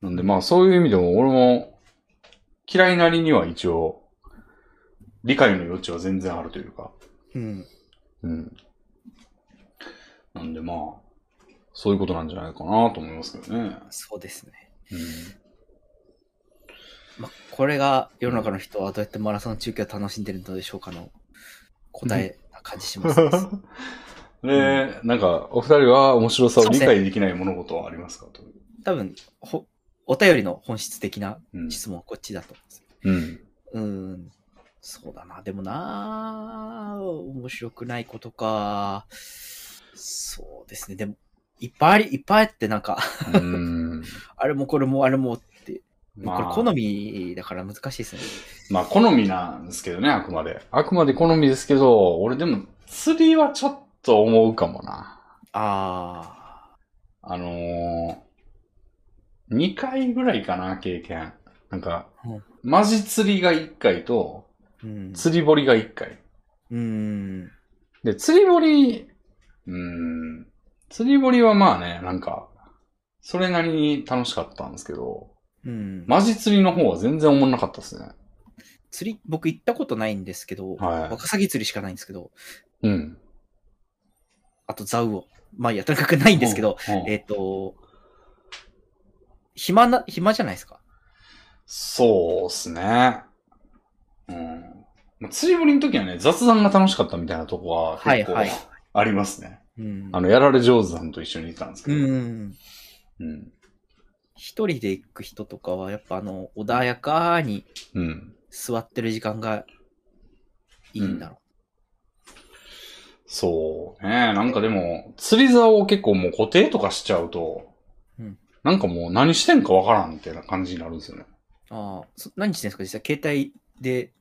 なんでまあそういう意味でも俺も嫌いなりには一応理解の余地は全然あるというか。うん。うん。なんでまあ、そういうことなんじゃないかなと思いますけどね。そうですね。うん。まあ、これが世の中の人はどうやってマラソン中継を楽しんでるのでしょうかの答えな感じします。で、なんか、お二人は面白さを理解できない物事はありますかと。多分、ほ、お便りの本質的なうん。質問はこっちだと思うん。うんです。うん。そうだな。でもな面白くないことか。そうですね。でも、いっぱいあり、いっぱいあってなんか、うん。あれもこれもあれもって、まあ、これ好みだから難しいですね。まあ、好みなんですけどね、あくまで。あくまで好みですけど、俺でも、釣りはちょっと思うかもな。ああのー、2回ぐらいかな、経験。なんか、うんマジ釣りが1回と、ー。うん。釣り堀が1回。うん。で、釣り堀、うーん、釣り堀はまあね、なんか、それなりに楽しかったんですけど、うん。マジ釣りの方は全然思んなかったですね。釣り、僕行ったことないんですけど、はいワカサギ釣りしかないんですけど、うん。あとザウオ。まあいいや、とにかくないんですけど、うん、うんえっ、と、暇な、暇じゃないですか？そうっすね。うん。まあ釣り堀の時はね、雑談が楽しかったみたいなとこは結構はいはいありますね。うん。あの、やられ上手さんと一緒に行ったんですけうど。ん。うん。一人で行く人とかは、やっぱあの、穏やかにうん。座ってる時間がいいんだろそうね。なんかでも、釣り竿を結構もう固定とかしちゃうと、うんなんかもう何してんかわからんみたいな感じになるんですよね。う。ああ、そ何してんですか？実際携帯で。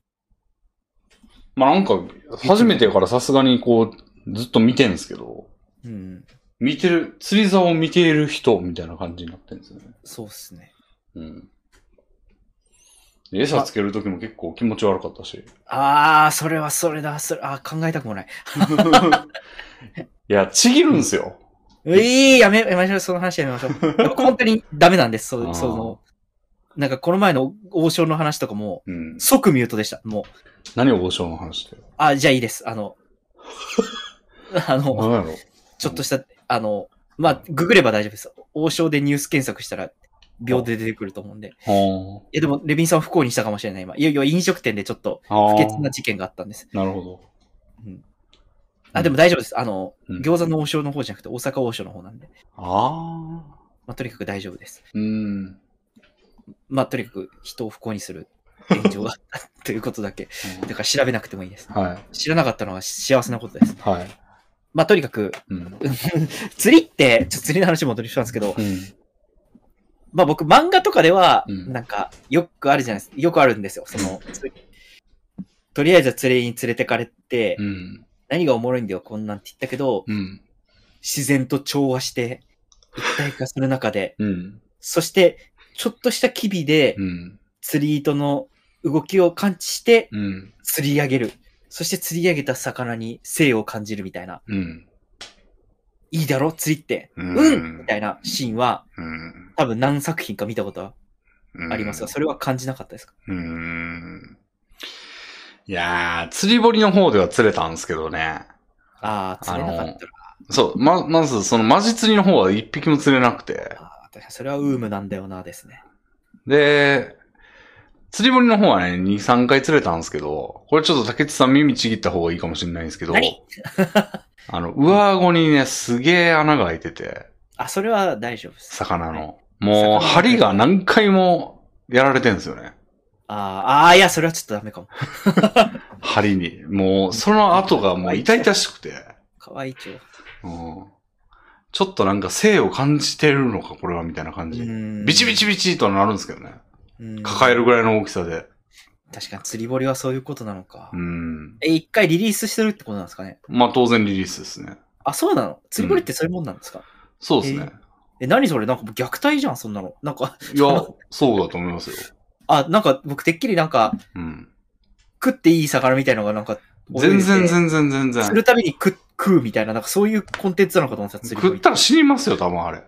まあなんか、初めてやからさすがにこう、ずっと見てんすけど、うん。見てる、釣り竿を見ている人みたいな感じになってるんですよね。そうっすね。うん。で餌つけるときも結構気持ち悪かったし。ああ、それはそれだ。それ、あー考えたくもない。いや、ちぎるんすよ。ええやめ、やめましょう。その話やめましょう。僕本当にダメなんです。そその、なんかこの前の王将の話とかも、うん。即ミュートでした。もう。何を王将の話で。あ、じゃあいいです。あの、あの、何やろ？ちょっとした、あの、まあ、ググれば大丈夫です。王将でニュース検索したら、秒で出てくると思うんで。はえ、でも、レビンさんを不幸にしたかもしれない、今。いよいよ飲食店でちょっと不あ。潔な事件があったんです。なるほど。あ、でも大丈夫です。あの、うん餃子の王将の方じゃなくて、大阪王将の方なんで。ああ。まあ、とにかく大丈夫です。うん。まあ、とにかく人を不幸にする炎上があったということだけ。だから調べなくてもいいです。はい。知らなかったのは幸せなことです。はい。まあ、とにかく、うん。釣りって、ちょっと釣りの話戻りしたんですけど、うん。まあ僕、漫画とかでは、うんなんか、よくあるじゃないですか。よくあるんですよ。その、とりあえず釣りに連れてかれて、うん。何がおもろいんだよ、こんなんって言ったけど、うん。自然と調和して、一体化する中で、うん。そして、ちょっとした機微で、うん。釣り糸の動きを感知して、うん。釣り上げる。そして釣り上げた魚に生を感じるみたいな。うん。いいだろ？釣りって。うんうん？みたいなシーンは、うん。多分何作品か見たことはうんありますが、それは感じなかったですか？うーん。いやー、釣り堀の方では釣れたんですけどね。ああ、釣れなかったら。そう、ま、まずそのマジ釣りの方は一匹も釣れなくて。ああ、確かにそれはウームなんだよな、ですね。で、釣り堀の方はね、2、3回釣れたんですけど、これちょっと竹内さん耳ちぎった方がいいかもしれないんですけど、何？あの、上顎にね、すげえ穴が開いてて、あ、それは大丈夫です。魚の。はいもう、魚針が何回もやられてんですよね。ああ、いや、それはちょっとダメかも。針に。もう、その後がもう痛々しくて。かわいいちょ。うんちょっとなんか性を感じてるのか、これは、みたいな感じ。ビチビチビチとはなるんですけどね。チ抱えるぐらいの大きさで。確かに釣り堀はそういうことなのか。うん。え、一回リリースしてるってことなんですかねまあ当然リリースですね。あ、そうなの？釣り堀ってそういうもんなんですか、そうですね。え、何それ？なんかもう虐待じゃん、そんなの。なんか、いや、そうだと思いますよ。あ、なんか僕てっきりなんか、うん。食っていい魚みたいのがなんか、全然然。全然全然す。るたびに食食うみたいな、なんかそういうコンテンツなのかと思ってた、釣り堀食ったら死にますよ、多分あれ。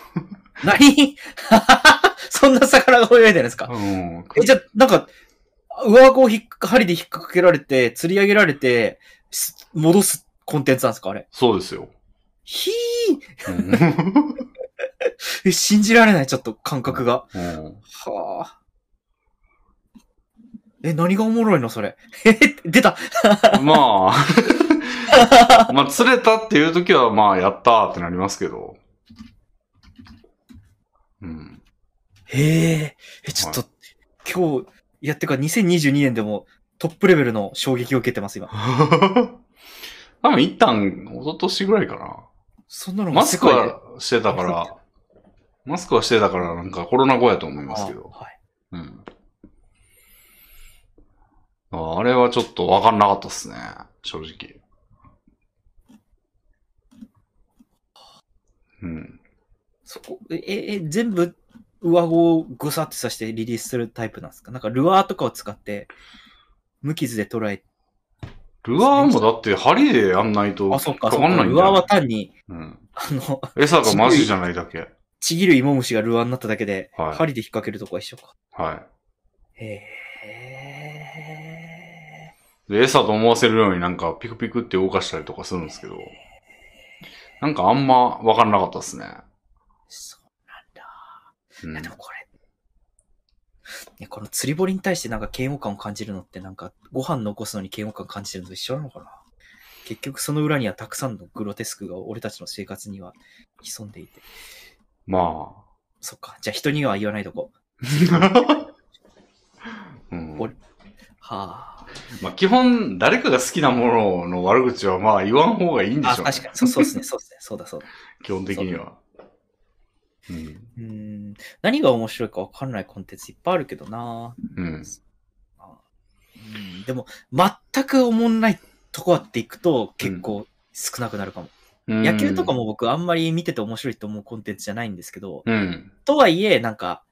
何？そんな魚が泳いでるんですか？うん。え、じゃあ、なんか、上顎を引っか針で引っ掛けられて、釣り上げられて、す戻すコンテンツなんですかあれ？そうですよ。ひうん 信じられない、ちょっと感覚が。うんはあ。え、何がおもろいのそれ？え、出た。まあ、まあ釣れたっていう時は、まあやったーってなりますけど。うん。へえ。え、ちょっと、今日、いや、ってか2022年でもトップレベルの衝撃を受けてます、今。多分一旦、一昨年ぐらいかな。そんなのマスクはしてたから、マスクはしてたからなんかコロナ後やと思いますけど。あはい。うん。ああれはちょっとわかんなかったっすね。正直。うん。そこ、え、え、え全部、上顎をぐさってさしてリリースするタイプなんですか？なんかルアーとかを使って、無傷で捉えルアーもだって針でやんないとあ、そっか、かんないんだよルアーは単に、うん。あの、餌がマジじゃないだけ。ちぎる芋虫がルアーになっただけで、はい針で引っ掛けるとこは一緒か。はい。へえ。で、餌と思わせるようになんかピクピクって動かしたりとかするんですけど、なんかあんまわかんなかったっすね。そうなんいや、でもこれ。ね、この釣り堀に対してなんか嫌悪感を感じるのってなんかご飯残すのに嫌悪感感じてるのと一緒なのかな？結局その裏にはたくさんのグロテスクが俺たちの生活には潜んでいて。まそっか。じゃあ人には言わないとこ。あ。うん俺はあ。まあ基本、誰かが好きなものの悪口はまあ言わん方がいいんであ、しょうね。確かに。そうそうですね。そうですね。そうだそうだ。基本的には。うん。うん。何が面白いかわかんないコンテンツいっぱいあるけどな。うん。うん。でも、全く思んないとこっていくと結構少なくなるかも。うん野球とかも僕あんまり見てて面白いと思うコンテンツじゃないんですけど、うん。とはいえ、なんか、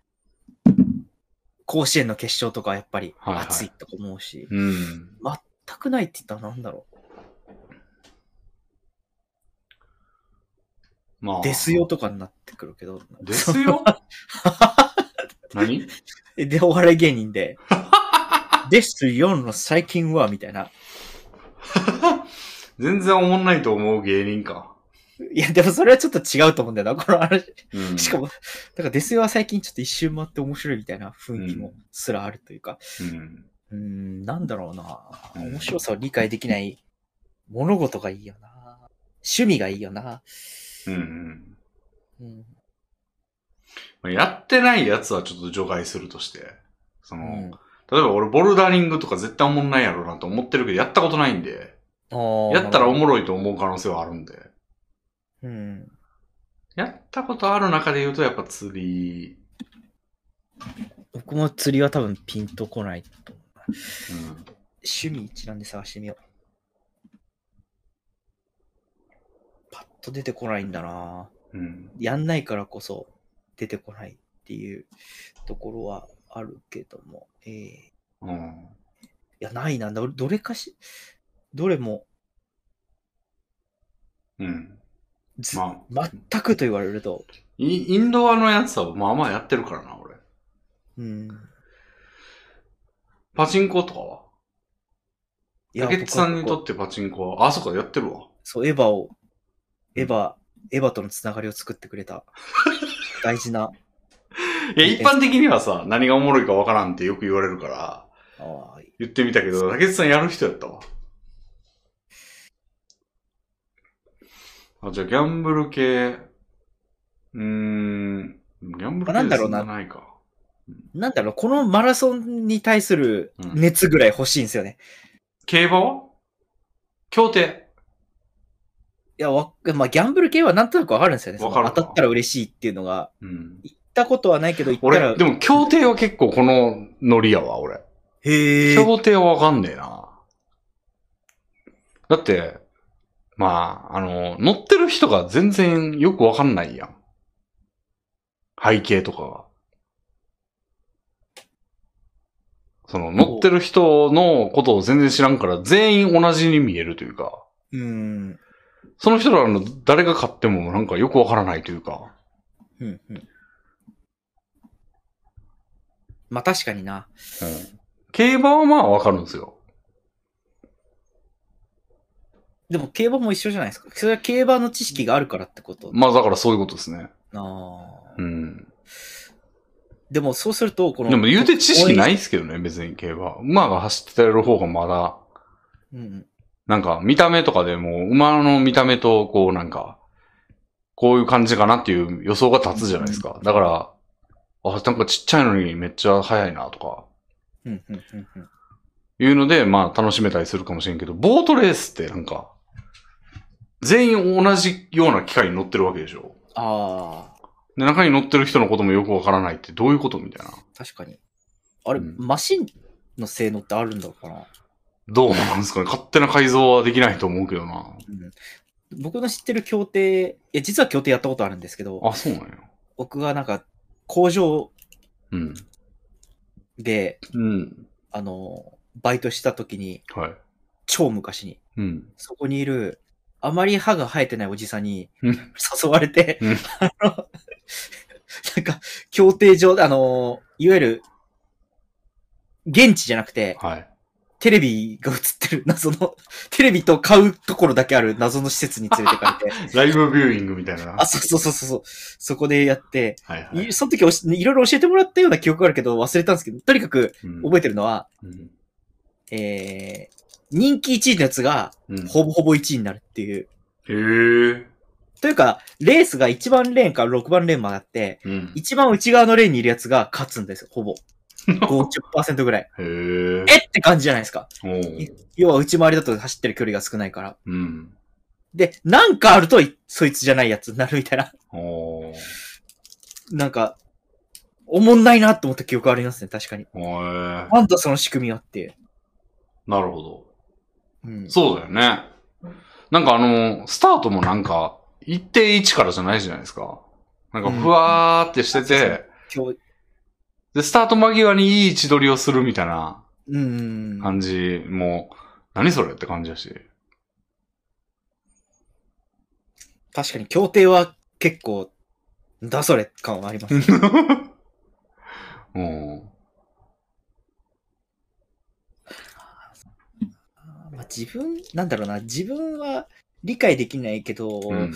甲子園の決勝とかはやっぱりはいはい熱いとか思うし、うん。全くないって言ったらなんだろまあ。う。ですよ。とかになってくるけど。ですよ何？えで、お笑い芸人で、ですよの最近は、みたいな。全然おもんないと思う芸人か。いや、でもそれはちょっと違うと思うんだよな、この話。うん。しかも、だからですよは最近ちょっと一周回って面白いみたいな雰囲気もすらあるというか、うん。うーん、なんだろうな。うん面白さを理解できない物事がいいよな。趣味がいいよな。うんうん。うん。まあやってないやつはちょっと除外するとして。その、うん例えば俺ボルダリングとか絶対おもんないやろうなと思ってるけど、やったことないんで、やったらおもろいと思う可能性はあるんで。うん。やったことある中で言うとやっぱ釣り、僕も釣りは多分ピンとこないと思う。うん。趣味一覧で探してみよう。パッと出てこないんだな。うん。やんないからこそ出てこないっていうところはあるけども。ええうん。いや、ないな。どどれかし、どれも、うん。ずま全くと言われると、イインドアのやつはまあまあやってるからな、俺。うん。パチンコとかは？いや竹内さんにとってパチンコは、あ、そっか、やってるわ。そう、エヴァを、エヴァ、エヴァとのつながりを作ってくれた、大事な、いや、一般的にはさ、何がおもろいかわからんってよく言われるから、言ってみたけど、竹内さんやる人やった？わ。あ、じゃあ、ギャンブル系、うーん、ギャンブル系なんだろうなそないか。なんだろう、このマラソンに対する熱ぐらい欲しいんですよね。競馬は？競艇。いや、わ、まあ、ギャンブル系はなんとなくわかるんですよね。わかる当たったら嬉しいっていうのが、うん。行ったことはないけど、行ったら、俺、でも競艇は結構このノリやわ、俺。へえ。競艇はわかんねえな。だって、まあ、あの、乗ってる人が全然よくわかんないやん。背景とかが。その、乗ってる人のことを全然知らんから、全員同じに見えるというか、うん。その人らの誰が勝ってもなんかよくわからないというか、うん、うん。まあ確かにな。うん競馬はまあわかるんですよ。でも競馬も一緒じゃないですか。それは競馬の知識があるからってこと？まあだからそういうことですね。ああうん。でもそうすると、この。でも言うて知識ないい。ですけどね、別に競馬。馬が走ってる方がまだ、うん。なんか見た目とかでも、馬の見た目と、こうなんか、こういう感じかなっていう予想が立つじゃないですか。だから、あ、なんかちっちゃいのにめっちゃ速いなとか、うん、うん、うん、うん。いうので、まあ楽しめたりするかもしれんけど、ボートレースってなんか、全員同じような機械に乗ってるわけでしょ。ああ、で、中に乗ってる人のこともよくわからないってどういうことみたいな。確かに。あれ、うんマシンの性能ってあるんだろうかな。どうなんですかね？勝手な改造はできないと思うけどな。うん、僕の知ってる競艇、いや、実は競艇やったことあるんですけど、あ、そうなんや。僕がなんか工場うん。で、うん。あの、バイトした時に、はい。超昔に、うん。そこにいる、あまり歯が生えてないおじさんにうん誘われて、うんあの、なんか、競艇場で、あの、いわゆる、現地じゃなくて、はい。テレビが映ってる謎の、テレビと買うところだけある謎の施設に連れてかれて、ライブビューイングみたいな。あ、そうそうそうそう、そこでやって、はいはいい。その時おしいろいろ教えてもらったような記憶があるけど忘れたんですけど、とにかくうん覚えてるのは、うんえー、人気1位のやつがうんほぼほぼ1位になるっていう。へえ。というか、レースが1番レーンから6番レーンまであって、うん。一番内側のレーンにいるやつが勝つんですよ、ほぼ。50%ぐらい。へえ。え？って感じじゃないですか。要は内回りだと走ってる距離が少ないから。うん。で、なんかあるとい、そいつじゃないやつになるみたいな。なんか、おもんないなって思った記憶ありますね、確かに。なんだその仕組みはって。なるほど。うん。そうだよね。なんかあの、スタートもなんか、一定位置からじゃないじゃないですか。なんかふわーってしてて、今日、で、スタート間際にいい位置取りをするみたいなうん。感じも、何それって感じだし。確かに、協定は結構、だそれ感はあります、ね。うん。まあ、自分、なんだろうな、自分は理解できないけど、うん。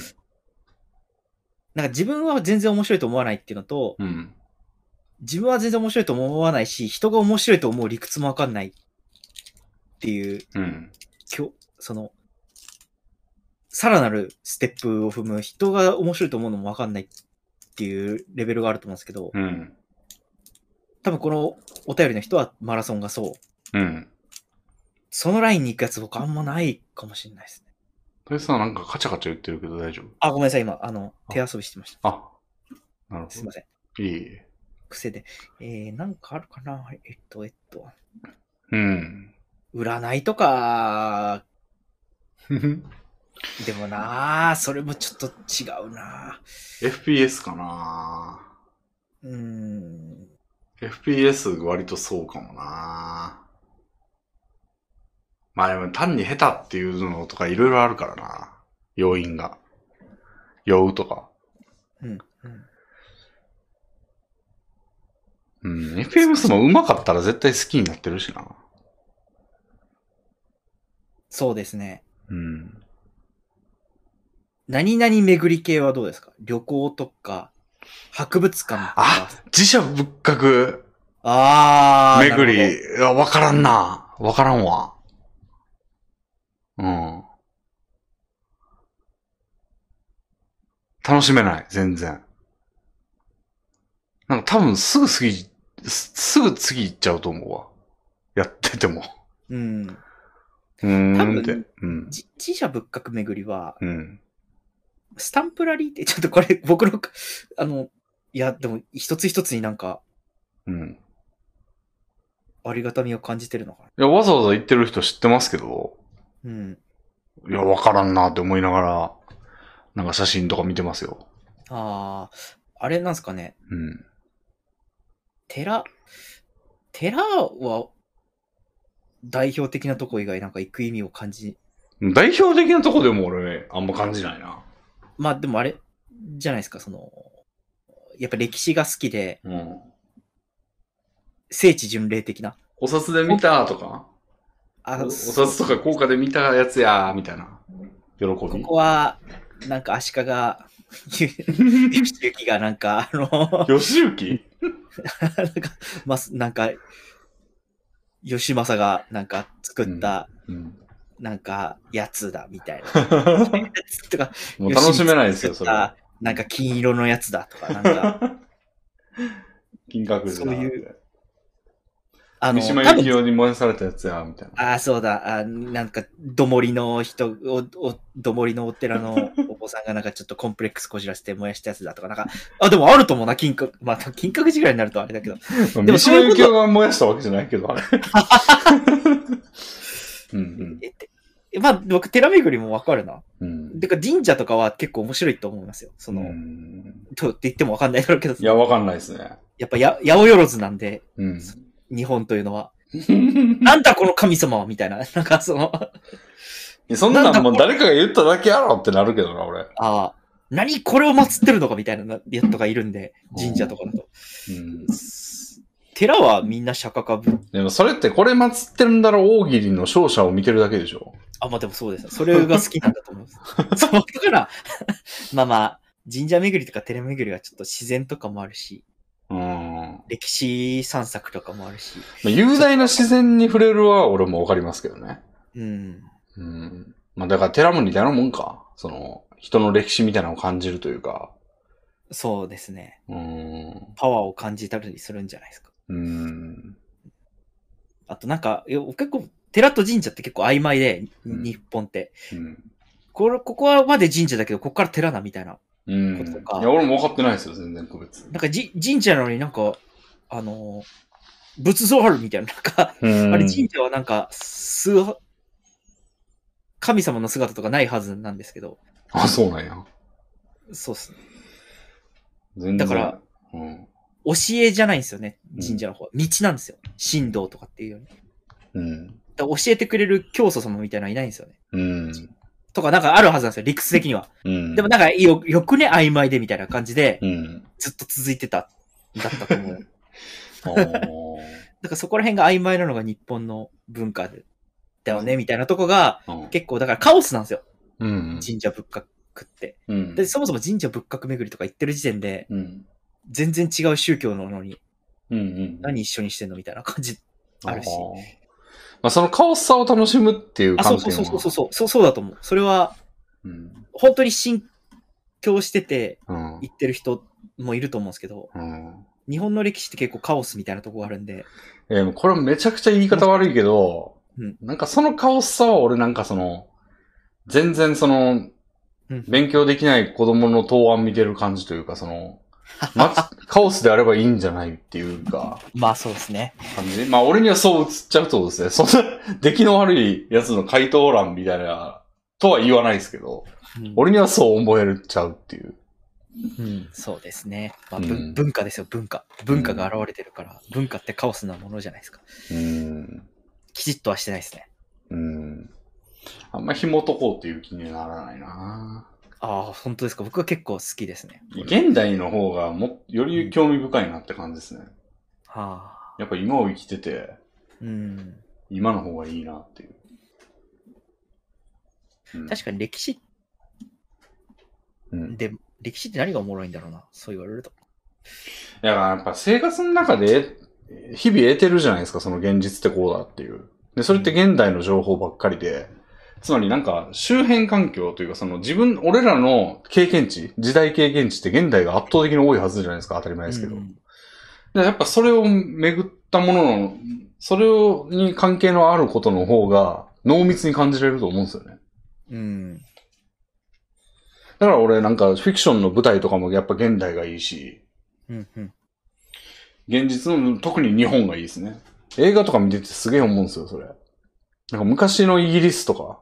なんか自分は全然面白いと思わないっていうのと、うん。自分は全然面白いと思わないし、人が面白いと思う理屈もわかんないっていう、うん。きょその、さらなるステップを踏む人が面白いと思うのもわかんないっていうレベルがあると思うんですけど、うん。多分このお便りの人はマラソンがそう。うん。そのラインに行くやつ僕あんまないかもしれないですね。とりさんなんかカチャカチャ言ってるけど大丈夫？あ、ごめんなさい、今、あの、手遊びしてました。あ、なるほどすいま。せん。いいえ。癖で。えー、なんかあるかな？えっと、えっと、うん。占いとか、でもなあそれもちょっと違うな FPS かなうーん。FPS 割とそうかもなまあでも単に下手っていうのとかいろいろあるからな。要因が。酔うとか。うん。うん。うん。FPS も上手かったら絶対好きになってるしな。そうですね。うん。何々巡り系はどうですか？旅行とか、博物館とか。あ自社仏閣あー。巡り。わからんな。わからんわ。うん。楽しめない、全然。なんか多分すぐ次、すすぐ次行っちゃうと思うわ。やってても。うん。うー多んって分。うん。じ自社仏閣巡りは、うん。スタンプラリーって、ちょっとこれ、僕の、あの、いや、でも、一つ一つになんか、うん。ありがたみを感じてるのかな。いや、わざわざ言ってる人知ってますけど、うん。いや、わからんなって思いながら、なんか写真とか見てますよ。あー、あれなんすかね。うん。寺、寺は、代表的なとこ以外なんか行く意味を感じ、代表的なとこでも俺、あんま感じないな。まあでもあれ、じゃないですか、その、やっぱ歴史が好きで、うん。聖地巡礼的な。お札で見たとか、あおお札とか効果で見たやつやみたいな。喜び？ここは、なんか足利、ゆ吉行がなんか、あの、吉行？なんか、ま、なんか、吉政がなんか作った、うん。なんか、やつだ、みたいな。や つとか、もう楽しめないですよ、それは。なんか金色のやつだとか、なんか、金閣寺だそういうあの、三島由紀夫に燃やされたやつや、みたいな。ああ、そうだ、あなんか、どもりの人、お、お、どもりのお寺の お坊さんがなんかちょっとコンプレックスこじらせて燃やしたやつだとか、なんか、あ、でもあると思うな、金閣、まあ、金閣寺ぐらいになるとあれだけど。も三島そういうこと由紀夫が燃やしたわけじゃないけど、あれ。うんえってまあ、僕、寺巡りもわかるな。うん。うん。てか、神社とかは結構面白いと思いますよ。その、うんとって言ってもわかんないだろうけどい、や、わかんないですね。やっぱや、八百万なんで、うん。日本というのは。なんだこの神様はみたいな。なんかその、あそんなんもう誰かが言っただけやろってなるけどな、俺。あ、何これを祀ってるのかみたいなやつとかいるんで、神社とかだと。うん。寺はみんな釈迦かぶ。でもそれってこれ祀ってるんだろう大喜利の勝者を見てるだけでしょ。あ、まあでもそうです。それが好きなんだと思います。そう、だから、まあまあ、神社巡りとか寺巡りはちょっと自然とかもあるし、うん。ま歴史散策とかもあるし、あ雄大な自然に触れるは俺もわかりますけどね。うん。うん。まあだから寺も似たようなもんか。その、人の歴史みたいなのを感じるというか。そうですね。うん。パワーを感じたりするんじゃないですか。うん。あとなんか、結構、寺と神社って結構曖昧で、うん日本って。うん。これ、ここはまで神社だけど、ここから寺なみたいなうん。いや、俺も分かってないですよ、全然区別。なんかじ神社なのになんか、あのー仏像あるみたいな。なんか、うんあれ神社はなんか、す、神様の姿とかないはずなんですけど、あ、そうなんや。そうっすね。全然。だから、うん。教えじゃないんですよね、うん神社の方は。道なんですよ。神道とかっていうように。うん。だ教えてくれる教祖様みたいなのはいないんですよね。うん。とかなんかあるはずなんですよ、理屈的には。うん。でもなんかよ、よくね、曖昧でみたいな感じで、うん。ずっと続いてた、だったと思う。だ からそこら辺が曖昧なのが日本の文化で、だよね、みたいなとこが、うん結構だからカオスなんですよ。うん。神社仏閣って。うん。で、そもそも神社仏閣巡りとか言ってる時点で、うん。全然違う宗教なのに、うん。うん。何一緒にしてんのみたいな感じあるし。ーまあ、そのカオスさを楽しむっていうあ、そ観点はうそうそうそうそう、そう、そうだと思う。それは、うん。本当に信教しててうん。言ってる人もいると思うんですけど、うん。日本の歴史って結構カオスみたいなとこがあるんで、えーこれめちゃくちゃ言い方悪いけど、うんなんかそのカオスさは俺なんかその、全然その、うん勉強できない子供の答案見てる感じというか、その、ま、カオスであればいいんじゃないっていうか、まあそうですね。感じ。まあ俺にはそう映っちゃうとですね、そんな、出来の悪いやつの回答欄みたいな、とは言わないですけど、うん俺にはそう思えるちゃうっていう。うん、そうですね。まあ、うん文文化ですよ、文化。文化が現れてるから、文化ってカオスなものじゃないですか。うん。きちっとはしてないですね。うん。あんま紐解こうっていう気にはならないなああ、本当ですか。僕は結構好きですね。現代の方がも、より興味深いなって感じですね。はあ。やっぱ今を生きてて、うん。今の方がいいなっていう。うん確かに歴史うん。で、歴史って何がおもろいんだろうな。そう言われると。だからやっぱ生活の中で、日々得てるじゃないですか、その現実ってこうだっていう。で、それって現代の情報ばっかりで、つまりなんか周辺環境というかその自分、俺らの経験値、時代経験値って現代が圧倒的に多いはずじゃないですか、当たり前ですけど。うんでやっぱそれを巡ったものの、それをに関係のあることの方が濃密に感じれると思うんですよね。うん。だから俺なんかフィクションの舞台とかもやっぱ現代がいいし、うん。うん。現実の特に日本がいいですね。映画とか見ててすげえ思うんですよ、それ。なんか昔のイギリスとか、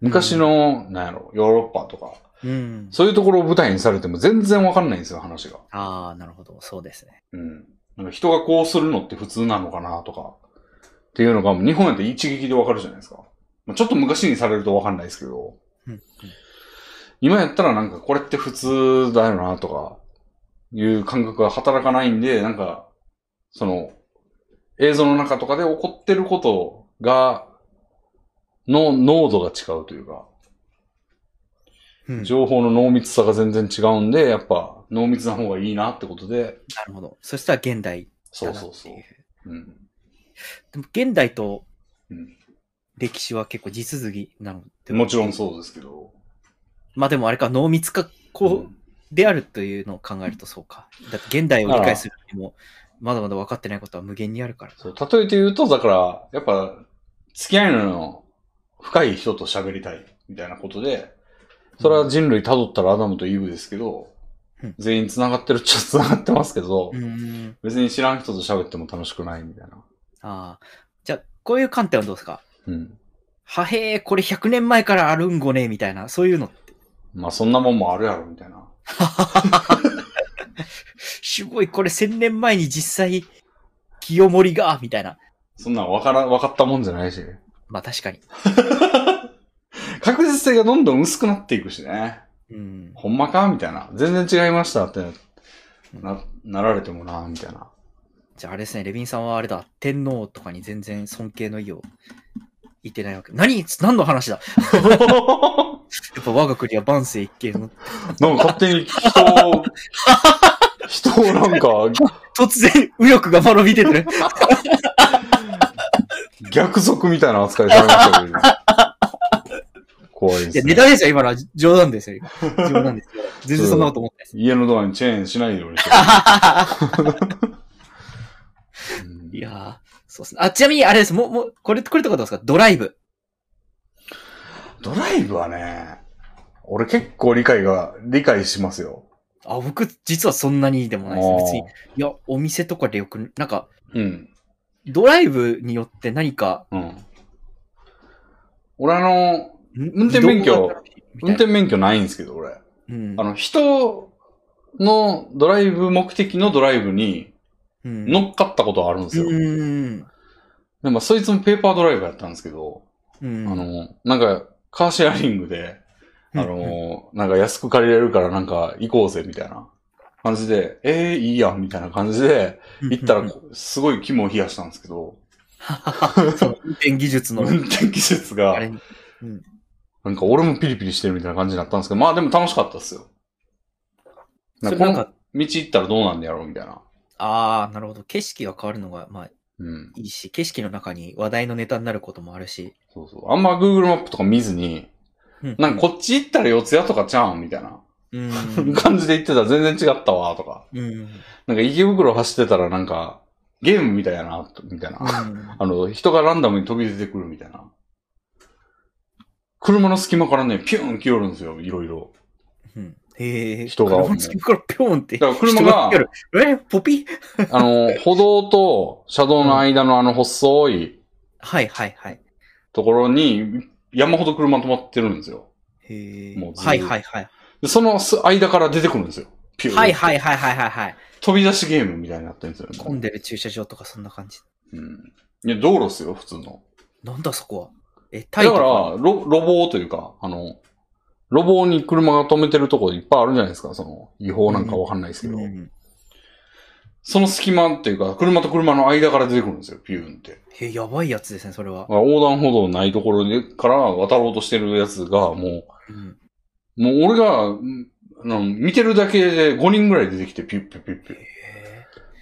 昔の、なんやろ、ヨーロッパとか、うん。そういうところを舞台にされても全然わかんないんですよ、話が。ああ、なるほど。そうですね。うん。なんか人がこうするのって普通なのかなとか、っていうのが日本やって一撃でわかるじゃないですか。まあ、ちょっと昔にされるとわかんないですけど、うん。今やったらなんかこれって普通だよなとか、いう感覚が働かないんで、なんか、その、映像の中とかで起こってることが、の濃度が違うというか、うん情報の濃密さが全然違うんで、やっぱ濃密な方がいいなってことで、なるほど。そしたら現代そうそうそう。うん。でも現代とうん歴史は結構地続きなのでもちろんそうですけど。まあでもあれか、濃密化、こう、であるというのを考えるとそうか。だって現代を理解するにも、まだまだ分かってないことは無限にあるから。そう例えて言うと、だから、やっぱ、付き合いの深い人と喋りたい、みたいなことで、それは人類辿ったらアダムとイブですけど、うん全員繋がってるっちゃ繋がってますけど、うーん。別に知らん人と喋っても楽しくないみたいな。ああ。じゃあ、こういう観点はどうですか？うん。はへえ、これ100年前からあるんごね、みたいな、そういうのって。まあそんなもんもあるやろ、みたいな。すごい、これ1000年前に実際、清盛が、みたいな。そんなんわから、わかったもんじゃないし。まあ確かに。確実性がどんどん薄くなっていくしね。うん。ほんまかみたいな。全然違いましたってな、なられてもな、みたいな。じゃああれですね、レビンさんはあれだ、天皇とかに全然尊敬の意を言ってないわけ。何？何の話だ？やっぱ我が国は万世一系の。なんか勝手に人を、人をなんか 突然、右翼が間延びててる。逆賊みたいな扱いされましたけど、怖いでいや、す、ね。ネタですよ、今のは冗談ですよ。今冗談ですよ。全然そんなこと思ってない。家のドアにチェーンしないようにして いやー、そうっすね。あ、ちなみにあれです。もう、もう、これ、これとかどうですか？ドライブ。ドライブはね、俺結構理解が、理解しますよ。あ、僕、実はそんなにでもないですね。別に。あいや、お店とかでよく、なんか、ーうん。ドライブによって何か、うん。俺あの、運運転免許運転運免許ないんですけど、俺。うんあの、人のドライブ目的のドライブにうん乗っかったことはあるんですよ。うん。でも、そいつもペーパードライブやったんですけど、うん。あの、なんか、カーシェアリングで、あの、なんか安く借りれるからなんか行こうぜ、みたいな感じで、ええいいやん、みたいな感じで、行ったら、すごい肝を冷やしたんですけど、運転技術の、運転技術が。なんか俺もピリピリしてるみたいな感じになったんですけど、まあでも楽しかったですよ。なんかこの道行ったらどうなんだやろうみたいな。ああ、なるほど。景色が変わるのが、まあ、うん。いいし、景色の中に話題のネタになることもあるし。そうそう。あんま Google マップとか見ずに、うんなんかこっち行ったら四谷とかちゃうんみたいなうん。感じで言ってたら全然違ったわ、とか。うん。なんか池袋走ってたらなんか、ゲームみたいやな、みたいな。あの、人がランダムに飛び出てくるみたいな。車の隙間からね、ピューン来よるんですよ、いろいろ。うん。へえ。人が車の隙間からピョーンって。だから車が人来るえ、ポピあの、歩道と車道の間のあの細いはいはいはい。ところに山ほど車止まってるんですよ。へえ。もうずはいはいはい。でその間から出てくるんですよ。ピューンはいはいはいはいはいはい。飛び出しゲームみたいになってるんですよね。混んでる駐車場とかそんな感じ。うん。いや、道路っすよ、普通の。なんだそこは。え、タイとだから、か。ロ、路傍というか、あの、路傍に車が止めてるとこいっぱいあるじゃないですか、その、違法なんかわかんないですけど。うん。その隙間っていうか、車と車の間から出てくるんですよ、ピューンって。へやばいやつですね、それは。横断歩道ないところでから渡ろうとしてるやつが、もうん。う、もう俺が、んあの見てるだけで5人ぐらい出てきて、ピュッピュッピュッピュッ。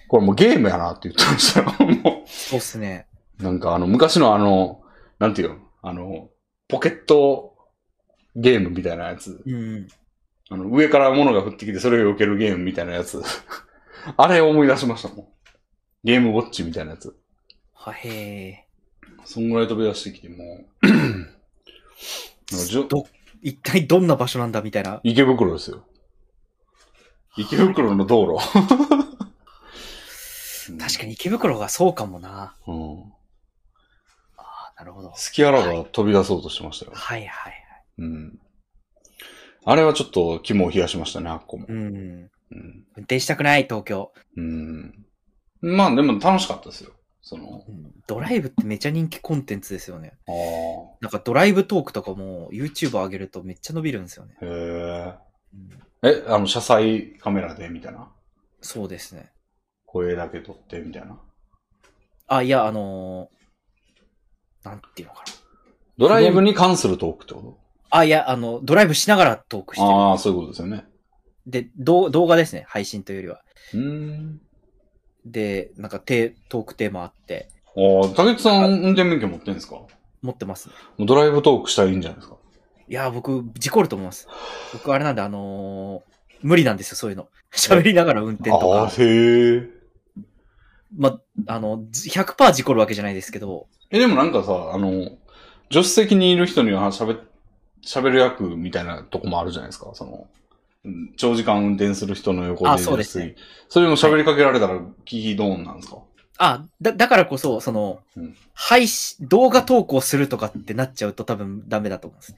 これもうゲームやなって言ってましたよ。もそうっすね。う、なんかあの、昔のあの、なんていうの？あの、ポケットゲームみたいなやつ。うん。あの、上から物が降ってきてそれを避けるゲームみたいなやつ。あれを思い出しましたもん。ゲームウォッチみたいなやつ。はへえ。そんぐらい飛び出してきてもう、ど、一体どんな場所なんだみたいな。池袋ですよ。池袋の道路。確かに池袋がそうかもな。に。うん。ああ、なるほど。隙あらば飛び出そうとしてましたよ。はいはいはい。うん。あれはちょっと肝を冷やしましたね、あっこも。うん。うん。運転したくない、東京。うん。まあでも楽しかったですよ。その、うんドライブってめちゃ人気コンテンツですよね。ああ。なんかドライブトークとかも YouTube 上げるとめっちゃ伸びるんですよね。へえ。うんえ、あの、車載カメラでみたいな？そうですね。声だけ撮ってみたいな？あ、いや、あのーなんていうのかな。ドライブに関するトークってこあ、いや、あの、ドライブしながらトークしてる。とああ、そういうことですよね。で、動画ですね。配信というよりは。うーん。で、なんかテートークテーマあって、ああ、竹内さん運転免許持ってんですか？も持ってますね。うドライブトークしたらいいんじゃないですか？いや、僕、事故ると思います。僕、あれなんで、あのー無理なんですよ、そういうの。喋りながら運転とああ、か。へえ。ま、あの、ず100%事故るわけじゃないですけど、え、でもなんかさ、あの、助手席にいる人には喋、喋る役みたいなとこもあるじゃないですか。その、うん長時間運転する人の横で。あそうですね。それも喋りかけられたら聞きドーンなんですか、あ、だ、だからこそ、その、うん配信、動画投稿するとかってなっちゃうと多分ダメだと思うんですね。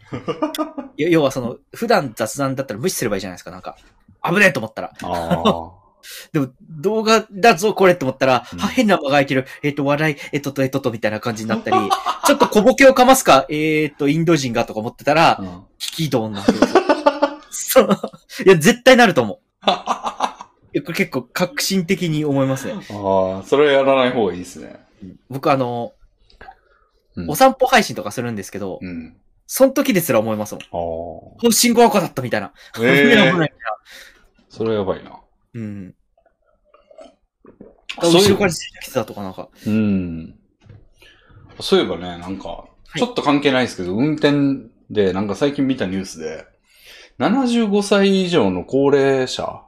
要要はその、普段雑談だったら無視すればいいじゃないですか、なんか。危ねえと思ったら。ああ。でも、動画だぞ、これって思ったら、うんは、変な間が空いてる。えっ、と、笑い、えっとと、えっとと、みたいな感じになったり、ちょっと小ボケをかますか、えっと、インド人がとか思ってたら、うん引きドンなんですよ。そう。いや、絶対なると思う。これ結構革新的に思いますね。ああ、それやらない方がいいですね。僕あの、うんお散歩配信とかするんですけど、うん。その時ですら思いますもん。あお信号赤だったみたいな。ええ危ないそれやばいな。うん。そういう後ろから来てたとかなんか。うん。そういえばね、なんか、いちょっと関係ないですけど、運転で、なんか最近見たニュースで、75歳以上の高齢者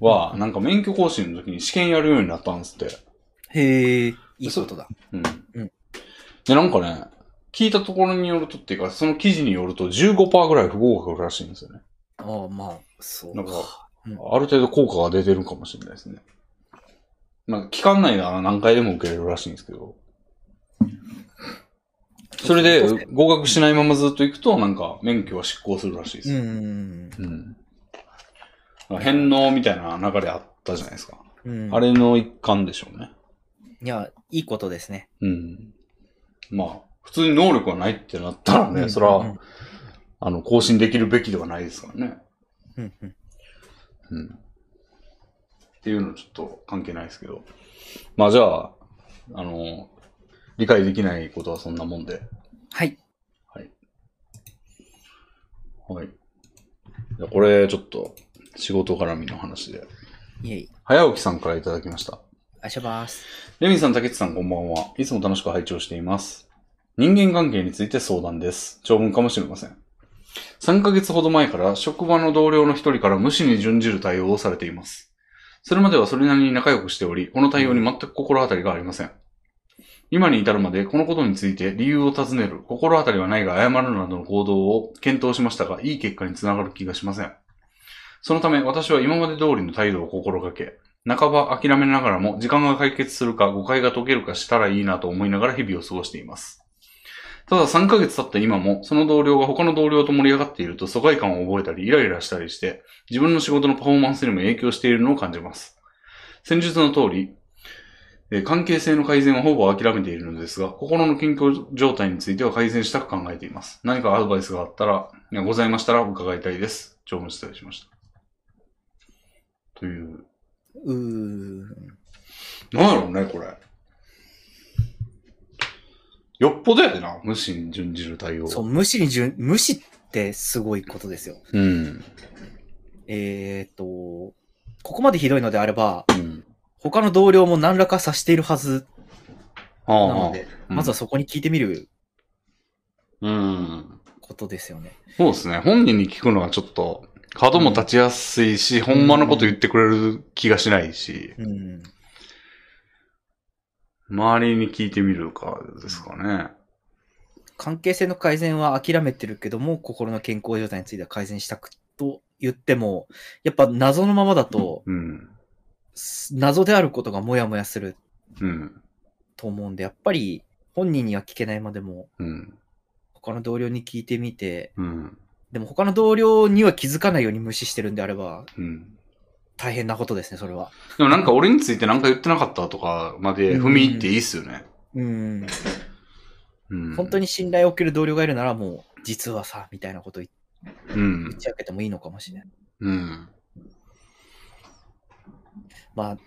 は、なんか免許更新の時に試験やるようになったんですって。へえ、いいことだ。うん。うんで、なんかね、聞いたところによるとっていうか、その記事によると15%ぐらい不合格らしいんですよね。ああ、まあ、そうなんかうんある程度効果が出てるかもしれないですね。まあ、期間内なら何回でも受けれるらしいんですけど。それで合格しないままずっと行くと、なんか免許は失効するらしいですよ。うん。うん。返納みたいな流れあったじゃないですか。うん。あれの一環でしょうね。いや、いいことですね。うん。まあ、普通に能力がないってなったらね、うんそれは、うんあの、更新できるべきではないですからね。うんうん。うん。っていうのちょっと関係ないですけど。まあじゃあ、あの、理解できないことはそんなもんで。はい。はい。はい。じゃあこれちょっと仕事絡みの話で。いえいえ。早起きさんからいただきました。あしゃばーす。レミさん、竹内さん、こんばんは。いつも楽しく拝聴しています。人間関係について相談です。長文かもしれません。3ヶ月ほど前から職場の同僚の一人から無視に準じる対応をされています。それまではそれなりに仲良くしており、この対応に全く心当たりがありません。今に至るまでこのことについて理由を尋ねる、心当たりはないが謝るなどの行動を検討しましたが、いい結果につながる気がしません。そのため私は今まで通りの態度を心がけ、半ば諦めながらも時間が解決するか誤解が解けるかしたらいいなと思いながら日々を過ごしています。ただ3ヶ月経った今も、その同僚が他の同僚と盛り上がっていると疎外感を覚えたりイライラしたりして、自分の仕事のパフォーマンスにも影響しているのを感じます。先日の通り、えー関係性の改善はほぼ諦めているのですが、心の健康状態については改善したく考えています。何かアドバイスがあったら、ございましたら伺いたいです。長文失礼しました。という。うーん。なんやろうね、これ。よっぽどやでな、無視に準じる対応。そう、無視に順、無視ってすごいことですよ。うん。えーっと、ここまでひどいのであれば、うん。他の同僚も何らかさしているはずなので、うんまずはそこに聞いてみるうん。ことですよね。そうですね。本人に聞くのはちょっと、角も立ちやすいし、ほんまのこと言ってくれる気がしないし、うん。周りに聞いてみるかですかね。関係性の改善は諦めてるけども、心の健康状態については改善したくと言っても、やっぱ謎のままだと、うん。謎であることがもやもやするうん。と思うんで、やっぱり本人には聞けないまでも、うん。他の同僚に聞いてみて、うん。でも他の同僚には気づかないように無視してるんであれば、うん。大変なことですね、それは。でもなんか俺についてなんか言ってなかったとかまで踏み入っていいっすよね。うん。うん。本当に信頼を受ける同僚がいるならもう、実はさ、みたいなこと言うんっ。ちゃけてもいいのかもしれない。うん。まあ、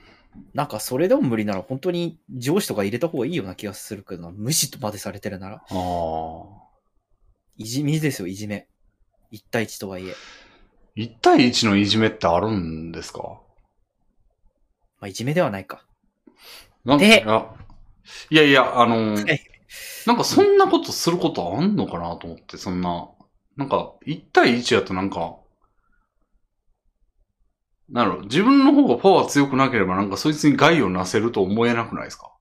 なんかそれでも無理なら本当に上司とか入れた方がいいような気がするけどな。無視とまでされてるなら。ああ。いじめですよ、いじめ。1対1とはいえ。1対1のいじめってあるんですか？まあ、いじめではないか。なんか、でいやいやいや、あのなんかそんなことすることあんのかなと思って、そんな、なんか、1対1やとなんか、なるほど。自分の方がパワー強くなければなんかそいつに害をなせると思えなくないですか？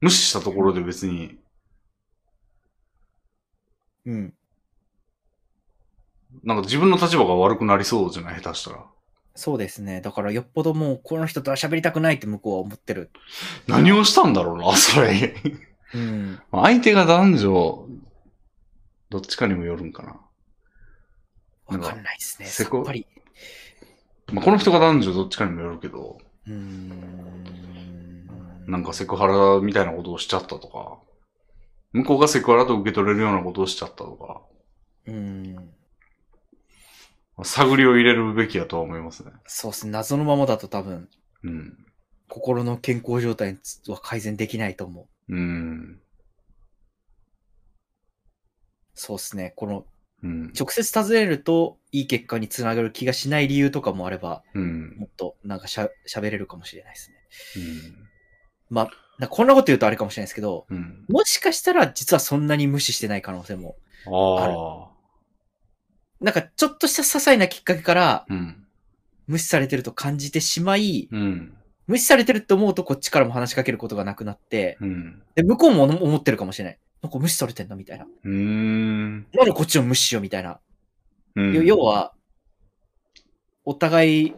無視したところで別に、うん。なんか自分の立場が悪くなりそうじゃない？下手したら。そうですね。だからよっぽどもうこの人とは喋りたくないって向こうは思ってる。何をしたんだろうな、それ。うん。相手が男女、どっちかにもよるんかな。わかんないですね。せこさっぱり。まあ、この人が男女どっちかにもよるけど、うーん。なんかセクハラみたいなことをしちゃったとか、向こうがセクハラと受け取れるようなことをしちゃったとか、うん。探りを入れるべきやとは思いますね。そうですね。謎のままだと多分、うん。心の健康状態は改善できないと思う。うん。そうですね。この、うん。直接尋ねるといい結果につながる気がしない理由とかもあれば、うん。もっとなんかしゃ喋れるかもしれないですね。うん。まあ、こんなこと言うとあれかもしれないですけど、うん。もしかしたら実はそんなに無視してない可能性も、ああ。なんかちょっとした些細なきっかけからうん。無視されてると感じてしまい、うん。無視されてるって思うとこっちからも話しかけることがなくなって、うん。で、向こうも思ってるかもしれない。なんか無視されてんだみたいな。うーん。なんでこっちを無視しようみたいなうん。よ要は、お互い、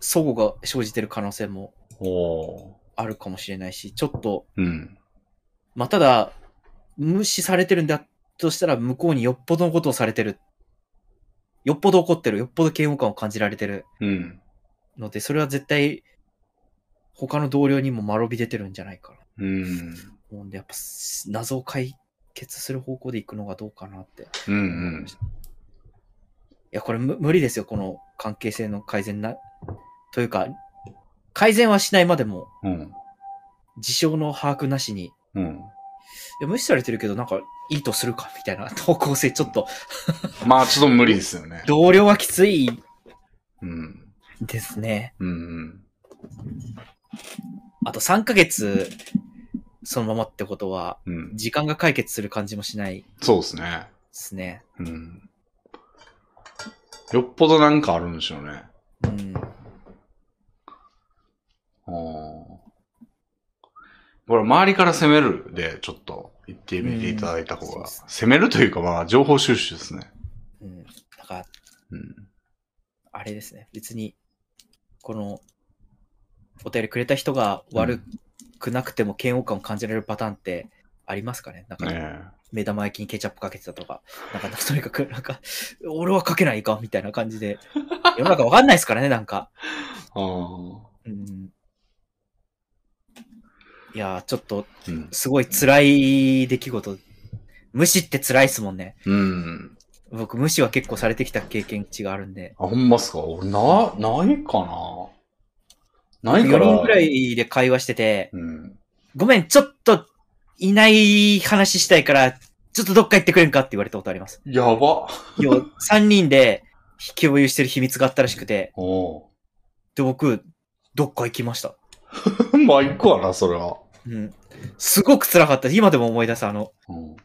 相互が生じてる可能性もあるかもしれないし、ちょっと、うん。まあ、ただ、無視されてるんだとしたら、向こうによっぽどのことをされてる。よっぽど怒ってる。よっぽど嫌悪感を感じられてるうん。ので、それは絶対、他の同僚にも間び出てるんじゃないかな。うん。思うんで、やっぱ、謎を解決する方向で行くのがどうかなって。うんうん。いや、これむ無理ですよ、この関係性の改善な。というか、改善はしないまでも、うん。事象の把握なしに、いうん。や無視されてるけど、なんか、いいとするか、みたいな 投稿性、ちょっと、まあ、ちょっと無理ですよね。同僚はきついうん。ですね。うん。あと3ヶ月、そのままってことは、うん。時間が解決する感じもしないでそうですね。すね。うん。よっぽどなんかあるんでしょうね。うん。あーこれ、周りから攻めるで、ちょっと言ってみていただいた方が、うん攻めるというか、まあ、情報収集ですね。うん。なんか、うん。あれですね。別に、この、お便りくれた人が悪くなくても嫌悪感を感じられるパターンってありますかね？なんか、ね目玉焼きにケチャップかけてたとか、なんか、とにかく、なんか、俺はかけないかみたいな感じで、世の中わかんないですからね、なんか。え。ああ。うん。いやー、ちょっと、うん。すごい辛い出来事。無視って辛いっすもんね。うん。僕、無視は結構されてきた経験値があるんで。あ、ほんまっすか？俺、な、ないかな？ないか4ら。人くらいで会話してて、うん。ごめん、ちょっと、いない話したいから、ちょっとどっか行ってくれんかって言われたことあります。やば。要は、3人で共有してる秘密があったらしくて、で、僕、どっか行きました。まあ、一個はな、それは。うん。すごく辛かった。今でも思い出す。あの、うん。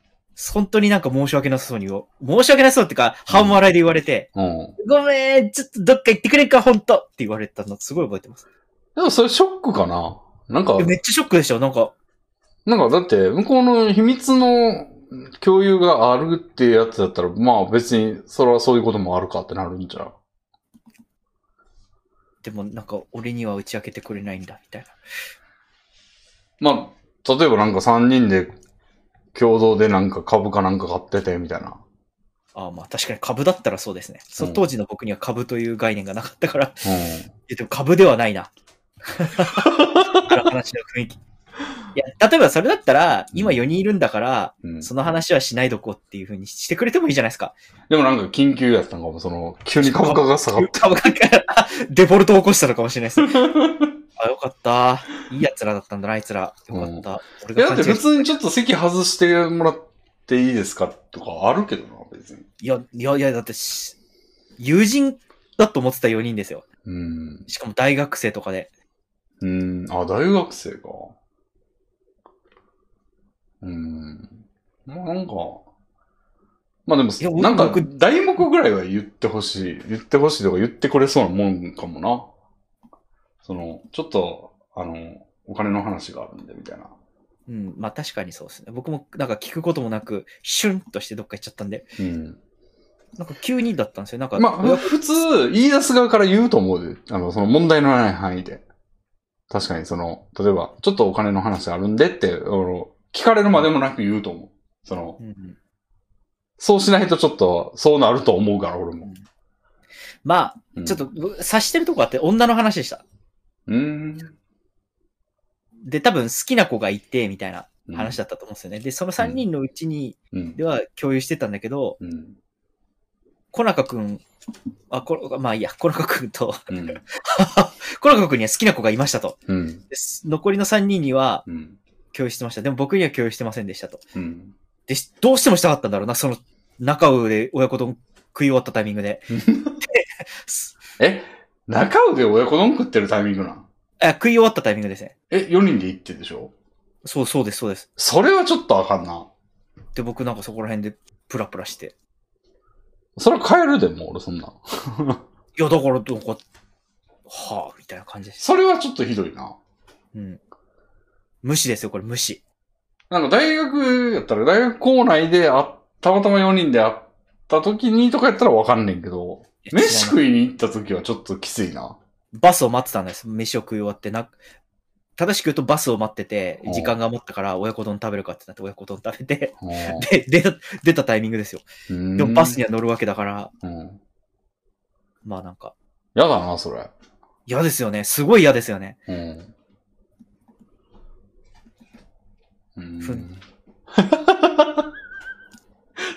本当になんか申し訳なさそうに言おう。申し訳なさそうってか、半笑いで言われて、うん。ごめん、ちょっとどっか行ってくれんか、ほんとって言われたの、すごい覚えてます。でも、それショックかな？なんかめっちゃショックでしたよ。なんか、なんか、だって、向こうの秘密の共有があるってやつだったら、まあ別に、それはそういうこともあるかってなるんじゃうでもなんか、俺には打ち明けてくれないんだ、みたいな。まあ、例えばなんか3人で共同でなんか株かなんか買っててみたいな。ああ、まあ確かに株だったらそうですね。その当時の僕には株という概念がなかったから、いやでも株ではないな。話の雰囲気。いや、例えばそれだったら、今4人いるんだから、うん。うん。その話はしないどこうっていう風にしてくれてもいいじゃないですか。でもなんか緊急やったんかも、その、急に株価が下がって。株価がデフォルトを起こしたのかもしれないです。あ、よかった。いい奴らだったんだな、あいつら。よかった。俺いや、だって普通にちょっと席外してもらっていいですかとかあるけどな、別に。いや、いや、いや、だってし、友人だと思ってた4人ですよ。うん。しかも大学生とかで。うん。あ、大学生か。うん。まあなんか、まあでもなんか僕、題目ぐらいは言ってほしい。言ってほしいとか言ってくれそうなもんかもな。その、ちょっと、あの、お金の話があるんで、みたいな。うん、まあ確かにそうですね。僕もなんか聞くこともなく、シュンとしてどっか行っちゃったんで、うん。なんか急にだったんですよ。なんか、まあ、普通、言い出す側から言うと思うで。あの、その問題のない範囲で。確かに、その、例えば、ちょっとお金の話あるんでって、あの、聞かれるまでもなく言うと思う。その、うんうんそうしないとちょっと、そうなると思うから、俺も。まあ、うんちょっと、察してるとこあって女の話でした。うーん。で、多分好きな子がいて、みたいな話だったと思うんですよね。で、その3人のうちに、うん。では共有してたんだけど、うん。小中くん、あ、こまあいいや、小中くんと、うん。小中くんには好きな子がいましたと。うん。残りの3人にはうん。共有してました。でも僕には共有してませんでしたと。うん。で、どうしてもしたかったんだろうな、その、中上で親子丼食い終わったタイミングで。え？中腕親子丼食ってるタイミングなん？あ食い終わったタイミングですね。え、4人で行ってでしょ？そう、そうです、そうです。それはちょっとあかんな。で、僕なんかそこら辺でプラプラして。それは帰るでも、俺そんなん。いや、だから、なんか、はぁ、みたいな感じです。それはちょっとひどいな。うん。無視ですよ、これ、無視。なんか大学やったら大学校内であ、たまたま4人で会った時にとかやったらわかんねんけど、飯食いに行った時はちょっときついな。バスを待ってたんです。飯を食い終わってな、正しく言うとバスを待っててう、ん時間が余ったから親子丼食べるかってなって親子丼食べて、うん で、出た、出たタイミングですよ。うんでもバスには乗るわけだから、うん。まあなんか、やだな、それ。嫌ですよね。すごい嫌ですよね。うん。うんふん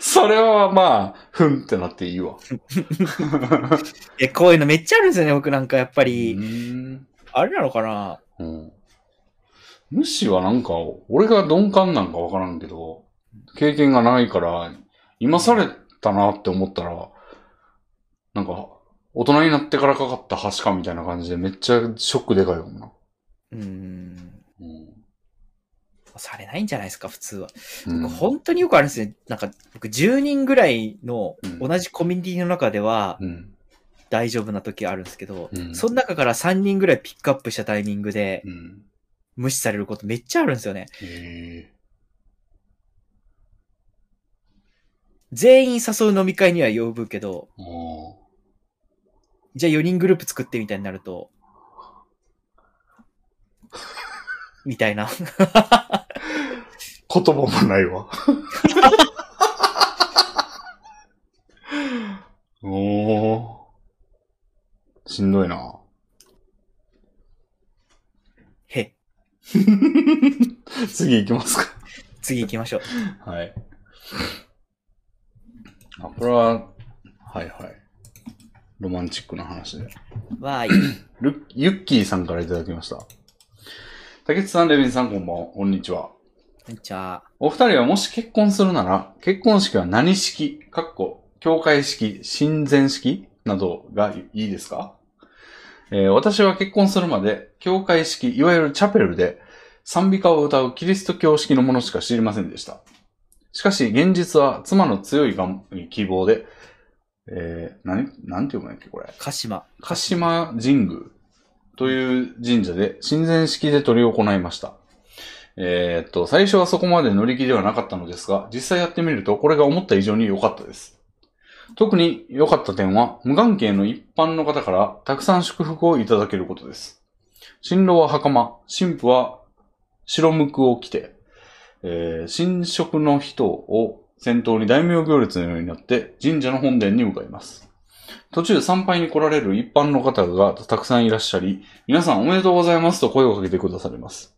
それはまあ、ふんってなっていいわ。え、こういうのめっちゃあるんですよね、僕なんかやっぱり。うんあれなのかな？うん。無視はなんか、俺が鈍感なんかわからんけど、経験がないから、今されたなって思ったら、なんか、大人になってからかかった橋かみたいな感じでめっちゃショックでかいもんな。うーん。うん。されないんじゃないですか、普通は。本当によくあるんですね。なんか、僕10人ぐらいのうん同じコミュニティの中ではうん。大丈夫な時あるんですけど、うんその中から3人ぐらいピックアップしたタイミングでうん。無視されることめっちゃあるんですよね。へ全員誘う飲み会には呼ぶけど、じゃあ4人グループ作ってみたいになると、みたいな。あ。言葉もないわ。おー。しんどいな。へ、次行きますか。次行きましょう。はい。あ、これは、はいはい。ロマンチックな話で。わーい。ルユッキーさんからいただきました。竹内さん、レビンさん、こんばんは。こんにちは。じゃあ、お二人はもし結婚するなら、結婚式は何式、かっこ、教会式、親善式などがいいですか、えー私は結婚するまで、教会式、いわゆるチャペルで、賛美歌を歌うキリスト教式のものしか知りませんでした。しかし、現実は妻の強い願希望で、えー、何、なんて読むんやっけ、これ？鹿島。鹿島神宮という神社で親善式で執り行いました。えーっと、最初はそこまで乗り気ではなかったのですが、実際やってみるとこれが思った以上に良かったです。特に良かった点は、無関係の一般の方からたくさん祝福をいただけることです。新郎は袴、新婦は白無垢を着て、えー新職の人を先頭に大名行列のようになって神社の本殿に向かいます。途中参拝に来られる一般の方がたくさんいらっしゃり、皆さんおめでとうございますと声をかけてくだされます。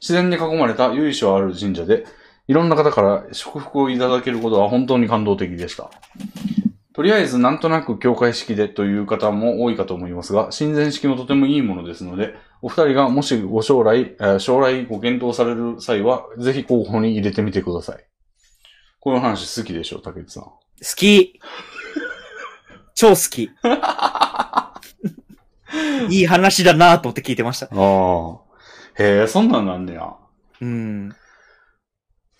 自然に囲まれた由緒ある神社で、いろんな方から祝福をいただけることは本当に感動的でした。とりあえずなんとなく教会式でという方も多いかと思いますが、親善式もとてもいいものですので、お二人がもしご将来、え将来ご検討される際は、ぜひ候補に入れてみてください。こういう話好きでしょ、竹内さん。好き超好き いい話だなと思って聞いてました。ああ。へえ、そんなんなんねや。うん。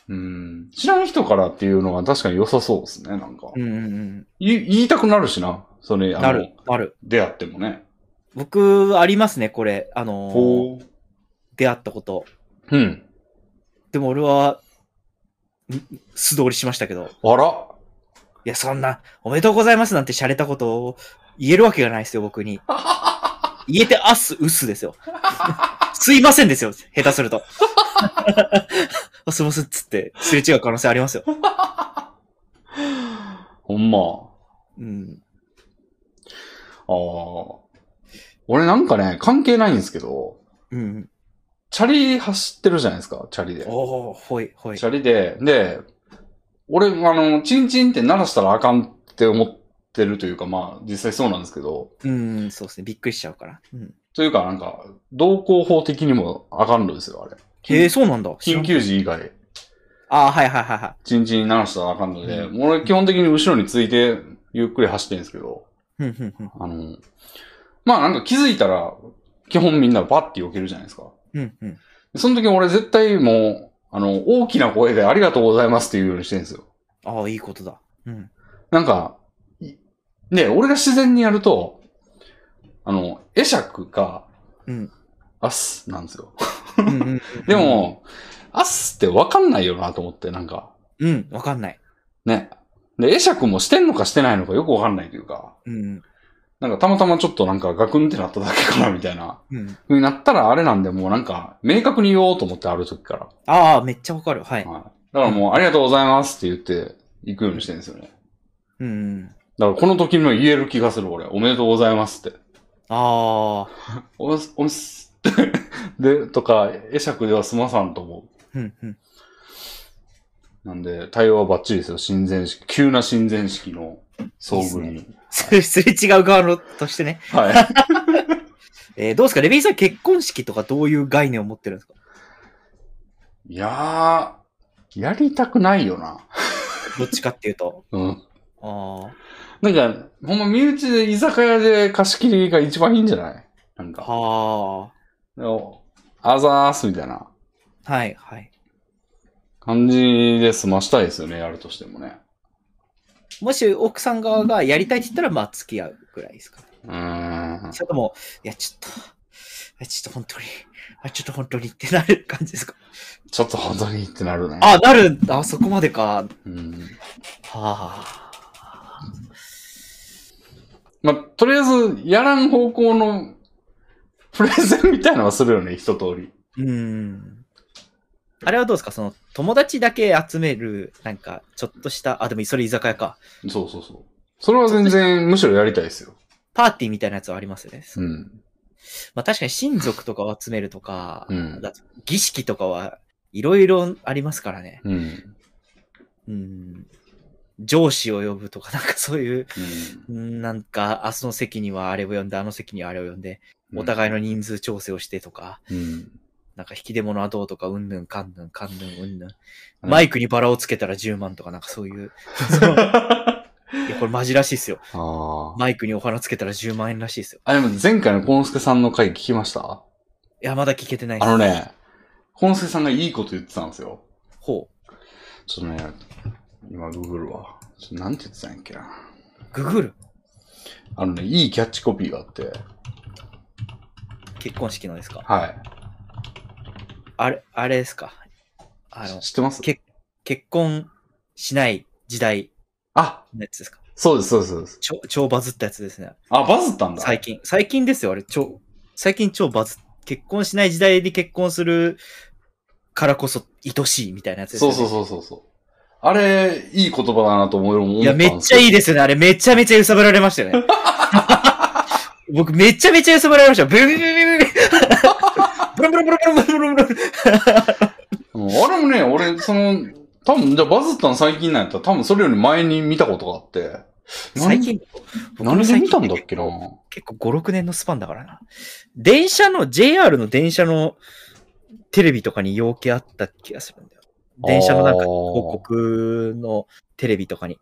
うん。知らん人からっていうのは確かに良さそうですね、なんか。うんうんうん。言い言いたくなるしな。それ、あのなる、、なる。出会ってもね。僕、ありますね、これ。あのー。出会ったこと。うん。でも俺は、ん素通りしましたけど。あら。いや、そんな、おめでとうございますなんて洒落たことを言えるわけがないですよ、僕に。言えてあっす、うっすですよ。すいませんですよ、下手すると。あすいませんっつって、すれ違う可能性ありますよ。ほんま。うん。ああ。俺なんかね、関係ないんですけど、うん。チャリ走ってるじゃないですか、チャリで。おー、ほい、ほいチ。ャリで、で、俺、あの、チンチンって鳴らしたらあかんって思ってるというか、まあ、実際そうなんですけど、うん、そうですね。びっくりしちゃうから。うん。というか、なんか、道交法的にもあかんのですよ、あれ。へえ、そうなんだ。緊急時以外、ああ、はいはいはいはチンチン鳴らしたらあかんので、うもう俺基本的に後ろについてゆっくり走ってるんですけど、い。うん、うん、うん。あの、まあなんか気づいたら、基本みんなバッて避けるじゃないですか。うん、うん。その時俺絶対もう、あの、大きな声でありがとうございますって言うようにしてるんですよ。ああ、いいことだ。うん。なんか、いね、俺が自然にやると、あの、会釈か、うん。アッスなんですよ。うんうんうん で、も、アッスってわかんないよなと思って、なんか、うん、わかんない。ね。で、会釈もしてんのかしてないのかよくわかんないというか、うん。なんかたまたまちょっとなんかガクンってなっただけかなみたいな、うん。ふうになったらあれなんでもうなんか、明確に言おうと思ってある時から。ああ、めっちゃわかる。はい。はい。だからもう、ありがとうございますって言って、行くようにしてるんですよね。うん。だからこの時にも言える気がする、俺。おめでとうございますって。ああ。おす、おす、で、とか、会釈では済まさんと思うん。うん。う。なんで、対応はバッチリですよ。親善式。急な親善式の遭遇に。すれ違う側のとしてね。はい。えーどうですか？レビーさん結婚式とかどういう概念を持ってるんですか？いやー、やりたくないよな。どっちかっていうと。うん。あなんか、ほんま身内で居酒屋で貸し切りが一番いいんじゃない？なんあ。か。はでもあざーすみたいなあ。はい、はい。感じで済ましたいですよね、やるとしてもね。もし奥さん側がやりたいって言ったら、まあ付き合うぐらいですか。うーん。それとも、いや、ちょっと、いや、ちょっと本当に、あ、ちょっと本当にってなる感じですか？ちょっと本当にってなるね。あ、なるんだ。あそこまでか。うん。はあ。まあ、とりあえず、やらん方向のプレゼンみたいなのはするよね、一通り。うん。あれはどうですか？その、友達だけ集める、なんか、ちょっとした、あ、でもそれ居酒屋か。そうそうそう。それは全然、むしろやりたいですよ。パーティーみたいなやつはありますよね。うん。まあ確かに親族とかを集めるとか、うんだ儀式とかはいろいろありますからね。うん。うん。上司を呼ぶとか、なんかそういう、うんうんなんか、あその席にはあれを呼んで、あの席にはあれを呼んで、お互いの人数調整をしてとか、うん。なんか引き出物はどうとか、うんぬんかんぬんかんぬんうんぬん。うんマイクにバラをつけたら10万とか、なんかそうい う。いや、これマジらしいっすよ。マイクにお花つけたら10万円らしいっすよ。あ、でも前回のコンスケさんの回聞きました？いや、まだ聞けてないあのね、コンスケさんがいいこと言ってたんですよ。ほう。ちょっとね、今ググるわ。ちょなんて言ってたんやっけな。ググる？あのね、いいキャッチコピーがあって。結婚式のですか？はい。あれ、あれですか？あの、知ってます？け結婚しない時代あ、のやつですか？そうです、そうです、そうです。超、超バズったやつですね。あ、バズったんだ。最近。最近ですよ、あれ。超、最近超バズ、結婚しない時代に結婚するからこそ愛しいみたいなやつですよね。そうそうそうそうそう。あれ、いい言葉だなと思う思っいや、めっちゃいいでですよね。あれ、めちゃめちゃ揺さぶられましたよね。僕、めちゃめちゃ揺さぶられましたよ。ブルブルブルブルブルブルブルブル。あれもね、俺、その、多分、じゃバズったの最近なんやったら、多分それより前に見たことがあって。最近、何で見たんだっけな？結構5、6年のスパンだからな。電車の、JR の電車のテレビとかに陽気あった気がするんだよ。電車のなんか広告のテレビとかに。い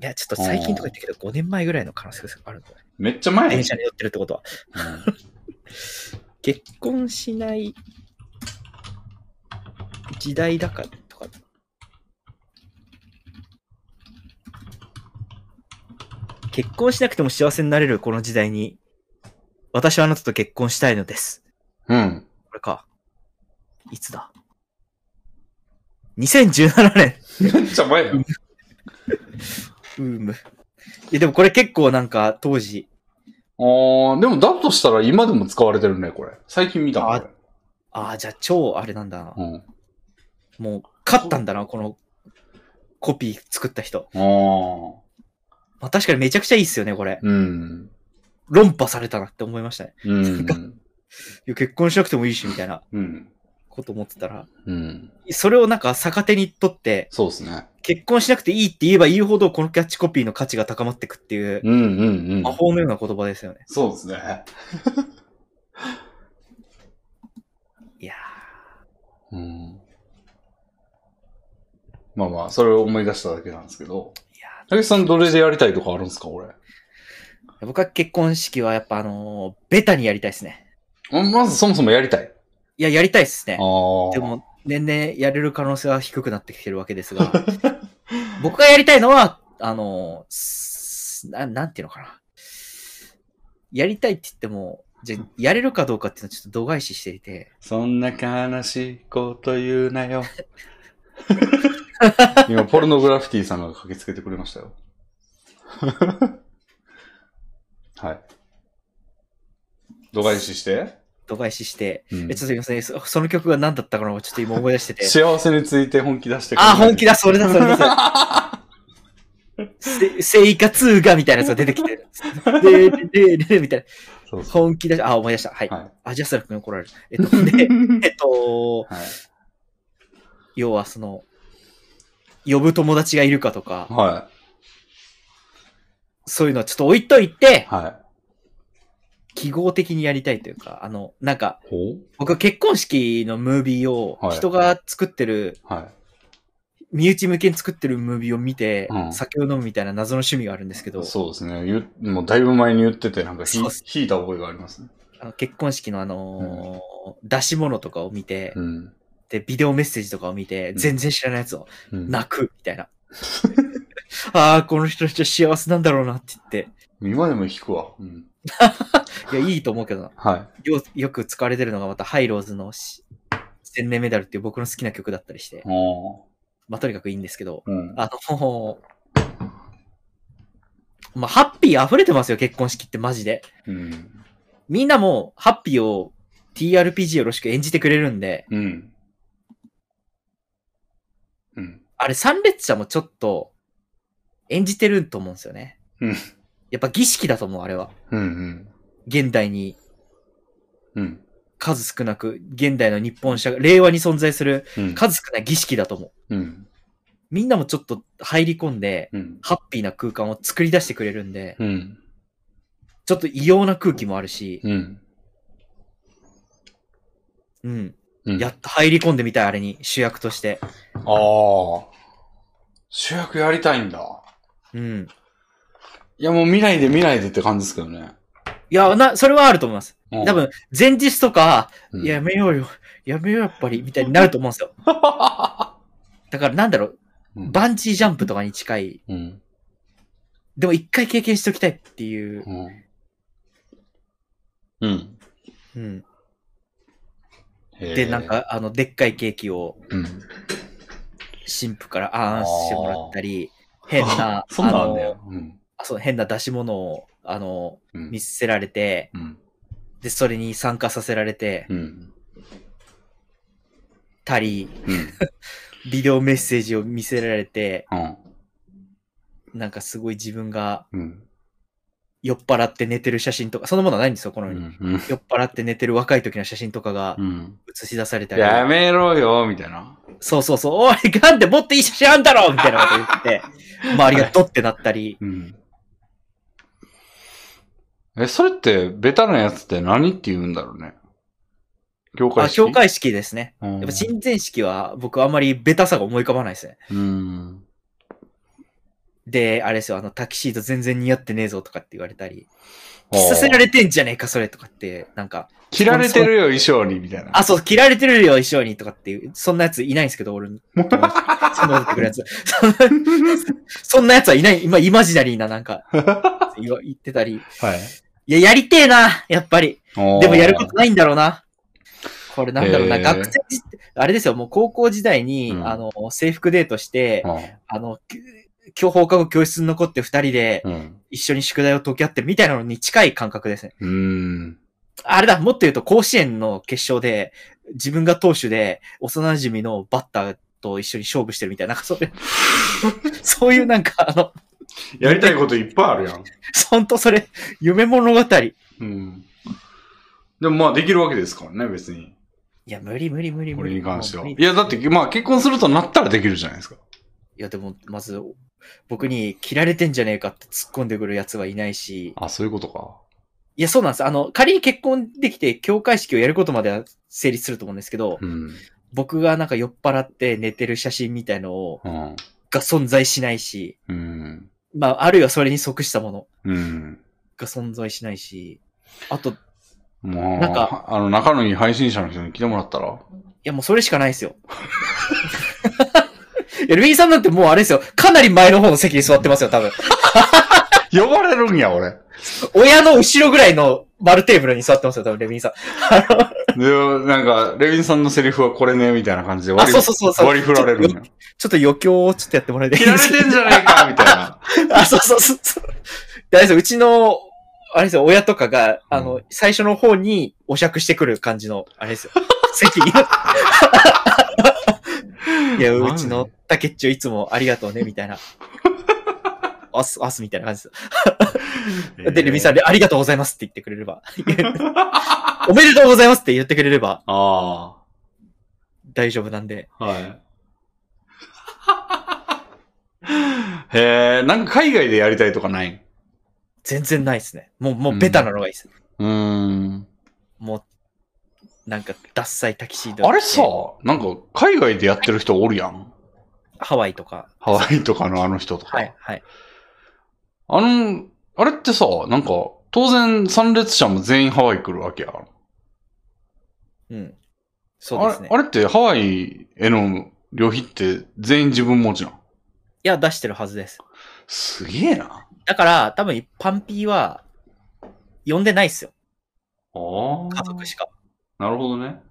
や、ちょっと最近とか言ったけど、5年前ぐらいの可能性があるんだよ。めっちゃ前？電車に乗ってるってことは。うん結婚しない時代だからとか。結婚しなくても幸せになれるこの時代に、私はあなたと結婚したいのです。うん。うん。これか。いつだ ?2017 年。め っちゃ前やん。うーむ。いや、でもこれ結構なんか当時、あー、でもだとしたら今でも使われてるね、これ。最近見た。ああ、じゃあ超あれなんだな。うん。もう、勝ったんだな、このコピー作った人。あー。まあ、確かにめちゃくちゃいいっすよね、これ。うん。論破されたなって思いましたね。うん。いや結婚しなくてもいいし、みたいなうん。こと思ってたら、うん。それをなんか逆手にとって、そうですね。結婚しなくていいって言えば言うほど、このキャッチコピーの価値が高まっていくっていう、うんうんうん魔。法のような言葉ですよね。そうですね。いやうん。まあまあ、それを思い出しただけなんですけど。ーいや竹内さんどれでやりたいとかあるんですか、俺？ー僕は結婚式はやっぱあのーベタにやりたいですね。まずそもそもやりたい。いや、やりたいですね。で、も、年々やれる可能性は低くなってきてるわけですが、僕がやりたいのは、あの、すななんていうのかな。やりたいって言っても、じゃあやれるかどうかっていうのはちょっと度外視していて、そんな悲しいこと言うなよ。今、ポルノグラフィティさんが駆けつけてくれましたよ。はい。度外視して、度外視して、うんえちょっとすみません、そその曲が何だったかなちょっと今思い出してて。幸せについて本気出してあ、本気だだ、それだ、それだ。せ生活がみたいなやつが出てきて。で、で、で、で、みたいな。そうそう。本気だし、あ、思い出した。はい。はあ、ジャスラックに怒られる。えっと、で、えっと、い。はい。要はその、呼ぶ友達がいるかとか、はそういうのはちょっと置いといてい。、はい。記号的にやりたいというか、あの、なんか、ほ僕結婚式のムービーをはい人が作ってる、うはい。身内向けに作ってるムービーを見て、うん酒を飲むみたいな謎の趣味があるんですけど、そうですね。もうだいぶ前に言ってて、なんか引いた覚えがありますね。あの結婚式のあのー出し物とかを見て、うん。で、ビデオメッセージとかを見て、うん全然知らないやつをうん、泣く、みたいな。ああ、この人たちは幸せなんだろうなって言って。今でも引くわ。うん。いや、いいと思うけどな。はい。よよく使われてるのがまたハイローズのし千年メダルっていう僕の好きな曲だったりして、おーまあとにかくいいんですけど、うん。あの、まあハッピー溢れてますよ、結婚式ってマジで。うん。みんなもハッピーを TRPG よろしく演じてくれるんで、うん。うん。あれ参列者もちょっと演じてると思うんですよね。うんやっぱ儀式だと思う、あれは。うん。現代にうん。数少なく、現代の日本社会、令和に存在するうん。数少ない儀式だと思う。うん。みんなもちょっと入り込んで、うん。ハッピーな空間を作り出してくれるんで、うん。ちょっと異様な空気もあるし、うん。うん。うん。やっと入り込んでみたい、あれに、主役として。ああ。主役やりたいんだ。うん。いや、もう見ないで見ないでって感じですけどね。いや、な、それはあると思います。うん多分、前日とか、うんいややめようよ、やめようやっぱり、みたいになると思うんですよ。だからなんだろう、うんバンジージャンプとかに近い、うん。でも一回経験しておきたいっていう、うん。うん。で、なん、か、あの、でっかいケーキをうん。神父からあーんしてもらったり、変な、そんなんあんねのや。うん。あそう、変な出し物を、あの、うん見せられて、うん。で、それに参加させられてうん。たり、うん。ビデオメッセージを見せられて、うん。なんかすごい自分がうん。酔っ払って寝てる写真とか、そんなものはないんですよ、この世に。うん。酔っ払って寝てる若い時の写真とかがうん。映し出されたり。やめろよ、みたいな。そうそうそう、おい、なんでもっといい写真あんだろみたいなこと言って、周りがドってなったり、うん。え、それって、ベタなやつって何って言うんだろうね。教会あ、式？教会式ですね。うんやっぱ親善式は僕あんまりベタさが思い浮かばないですね。うん。で、あれですよ、あの、タキシード全然似合ってねえぞとかって言われたり、着させられてんじゃねえか、それとかって、なんか、切られてるよ、衣装に、みたいな。あ、そう、着られてるよ、衣装にとかっていう、そんなやついないんですけど、俺そんなこてくるやつ。そんなやつはいない、今、イマジナリーな、なんか、言ってたり。はい。いや、やりてえな、やっぱり。でもやることないんだろうな。これなんだろうな、学生時、あれですよ、もう高校時代に、うんあの、制服デートして、うんあの、き今日放課後教室に残って二人でうん。一緒に宿題を解き合ってるみたいなのに近い感覚ですね。うん。あれだ、もっと言うと甲子園の決勝で、自分が投手で幼馴染のバッターと一緒に勝負してるみたいな、なんかそういう、そういうなんかあの、やりたいこといっぱいあるやん。ほんとそれ、夢物語。いうん。でもまあできるわけですからね、別に。や、無理無理無理こ無理。れに関しては。いや、だって、まあ結婚するとなったらできるじゃないですか。いや、でも、まず、僕に切られてんじゃねえかって突っ込んでくるやつはいないし、あ、そういうことか。いや、そうなんです。あの、仮に結婚できて、教会式をやることまでは成立すると思うんですけど、うん。僕がなんか酔っ払って寝てる写真みたいのを、うん。が存在しないし、うん。まあ、あるいはそれに即したものうん。が存在しないし、あと、いもう、なんかあの、仲のいい配信者の人に来てもらったら？やもうそれしかないですよ。いや、ルイーさんなんてもうあれですよ。かなり前の方の席に座ってますよ、多分。呼ばれるんや、俺。親の後ろぐらいの丸テーブルに座ってますよ、多分レビンさん。で、なんか、レビンさんのセリフはこれね、みたいな感じであ、割りそうそうそうそう。割り振られるんちょよ。ちょっと余興をちょっとやってもらいたい切られてんじゃねえか、みたいな。あ、そうそうそうそう。であれですよ、うちの、あれですよ、親とかが、あの、う最初の方にお酌してくる感じの、あれですよ。席に。いや、うちの竹っちょいつもありがとうね、みたいな。あす、あす、みたいな感じですよ。で、レミさんで、ありがとうございますって言ってくれれば。おめでとうございますって言ってくれればあ大丈夫なんで。あ。はい。へえ、なんか海外でやりたいとかない？全然ないですね。もう、もうベタなのがいいです。うーん。もう、なんか、ダッサいタキシード。あれさ、なんか海外でやってる人おるやん。ハワイとか。ハワイとかのあの人とか。はい、はい。あの、あれってさ、なんか、当然参列者も全員ハワイ来るわけやん。うん。そうですね。あれあれってハワイへの旅費って全員自分持ちなんいや、出してるはずです。すげえな。だから、多分、パンピーは、呼んでないっすよ。ああ。家族しか。なるほどね。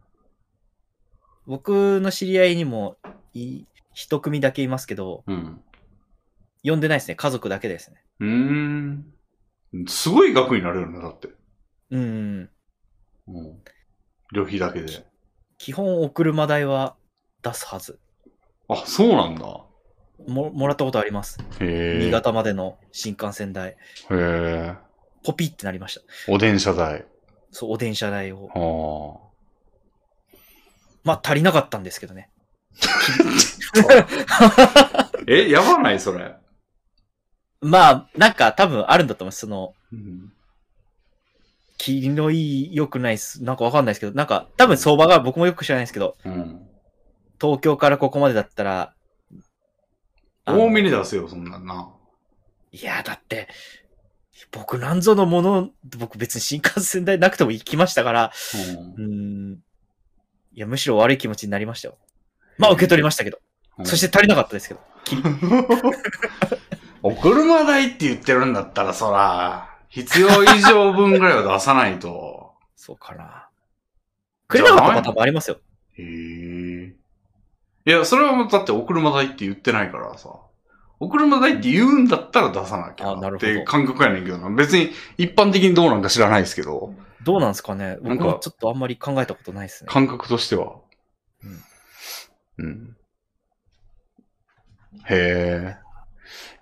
僕の知り合いにも、い一組だけいますけど、うん。呼んでないですね。家族だけですね。うーん。すごい額になるよね、だって。うん。うん。旅費だけで。基本、お車代は出すはず。あ、そうなんだ。も、もらったことあります。へえ。新潟までの新幹線代。へえ。ポピってなりました。お電車代。そう、お電車代を。はまあ、足りなかったんですけどね。あ。え、やばない？それ。まあ、なんか多分あるんだと思います。その、うん。気のいい、良くないっす。なんかわかんないですけど、なんか多分相場が僕もよく知らないですけど、うん。東京からここまでだったら、多めに出せよ、そんなんな。いや、だって、僕なんぞのもの、僕別に新幹線代なくても行きましたから、うんん。いや、むしろ悪い気持ちになりましたよ。まあ、受け取りましたけど。うんそして足りなかったですけど。お車代って言ってるんだったら、そら、必要以上分ぐらいは出さないと。そうかな。くれなかったパターンもありますよ。へえ。いや、それはもうだってお車代って言ってないからさ。お車代って言うんだったら出さなきゃあなるほどっていう感覚やねんけどな。別に一般的にどうなんか知らないですけど、どうなんですかねなんか僕もちょっとあんまり考えたことないですね。感覚としては。うん。へえ。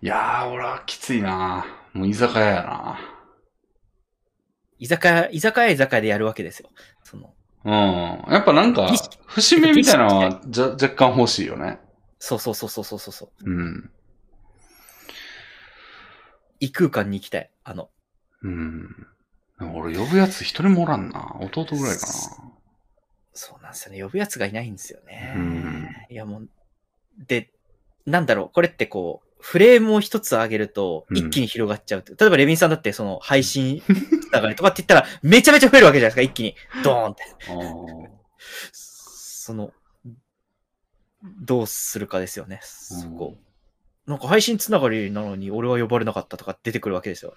いやー、俺はきついなもう居酒屋やな居酒屋、居酒屋居酒屋でやるわけですよ。その、うん。やっぱなんか節目みたいなのはじゃ若干欲しいよね。そうそうそうそうそうそう。うん。異空間に行きたい。あの、うん。俺呼ぶやつ一人もおらんな。弟ぐらいかそうなんですよね。呼ぶやつがいないんですよね。うんいやもう、で、なんだろう、これってこう、フレームを一つ上げると、うん一気に広がっちゃうって、例えばレビンさんだって、その、配信つながりとかって言ったら、めちゃめちゃ増えるわけじゃないですか、一気に。ドーンって。その、どうするかですよね、ーそこ。なんか配信つながりなのに俺は呼ばれなかったとか出てくるわけですよ。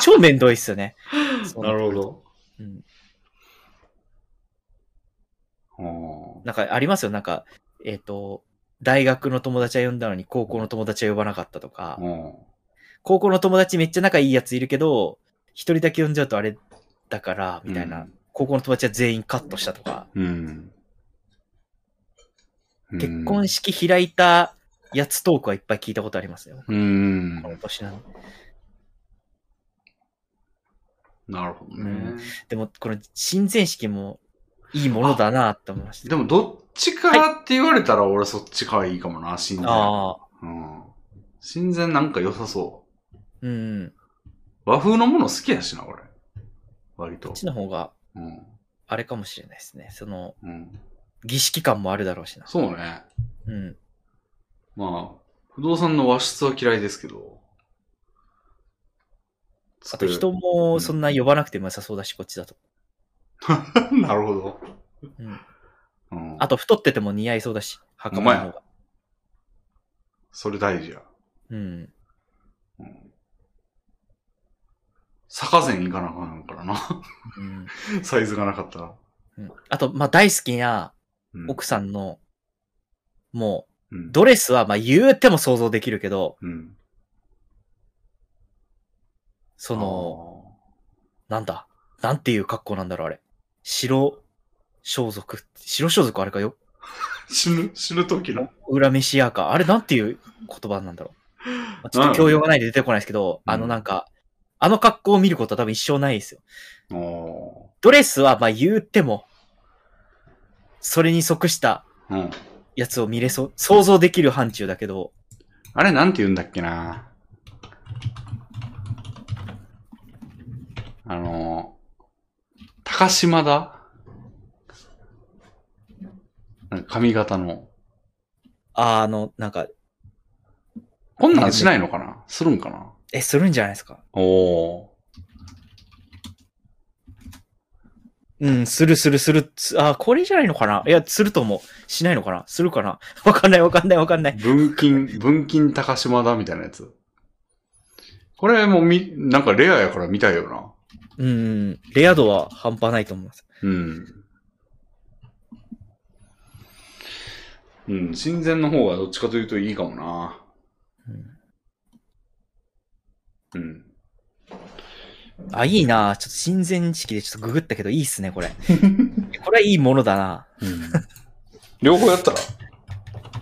超めんどいっすよね。なるほど。うん。なんかありますよ、なんか、えっ、と、大学の友達は呼んだのに高校の友達は呼ばなかったとか、うん高校の友達めっちゃ仲いいやついるけど、一人だけ呼んじゃうとあれだから、みたいな、うん高校の友達は全員カットしたとか、うん。結婚式開いたやつトークはいっぱい聞いたことありますよ。うん。この年なの。なるほどね。うんでも、この親善式もいいものだなって思いました。でも、どっちかって言われたら俺そっちかいいかもな、親善。ああ、うん。親善なんか良さそう。うん。和風のもの好きやしな、俺。割とこっ。ちの方が、うん。あれかもしれないですね。その、うん。儀式感もあるだろうしな。そうね。うん。まあ、不動産の和室は嫌いですけど。あと人もそんな呼ばなくても良さそうだし、こっちだと。なるほど。うん。うん。あと太ってても似合いそうだし、袴の方が。それ大事や。うん。うん。坂前行かなあかんからな。うんサイズがなかったら。うんあと、まあ、大好きなうん奥さんの、もう、うん。ドレスは、まあ、言うても想像できるけど、うん。その、なんだ、なんていう格好なんだろう、あれ。白装束。白装束あれかよ？死ぬ、死ぬ時の？裏飯屋か。あれなんていう言葉なんだろう？まあちょっと教養がないで出てこないですけど、うんあのなんか、あの格好を見ることは多分一生ないですよ。おドレスはまあ言うても、それに即した。やつを見れそう、想像できる範疇だけど、あれなんて言うんだっけな？あの、高島だなんか髪型の。ああの、なんか、こんなんしないのかな？するんかな？え、するんじゃないですか。おー。うん、するするする。つあーこれじゃないのかな？いや、すると思う。しないのかな？するかな？わかんないわかんないわかんない。文金、文金高島だみたいなやつ。これもみ、なんかレアやから見たいよな。うん、レア度は半端ないと思います。うん。うん、親善の方がどっちかというといいかもな。うんうん。あ、いいなちょっと親善式でちょっとググったけどいいっすね、これ。これはいいものだな。うん、両方やったら？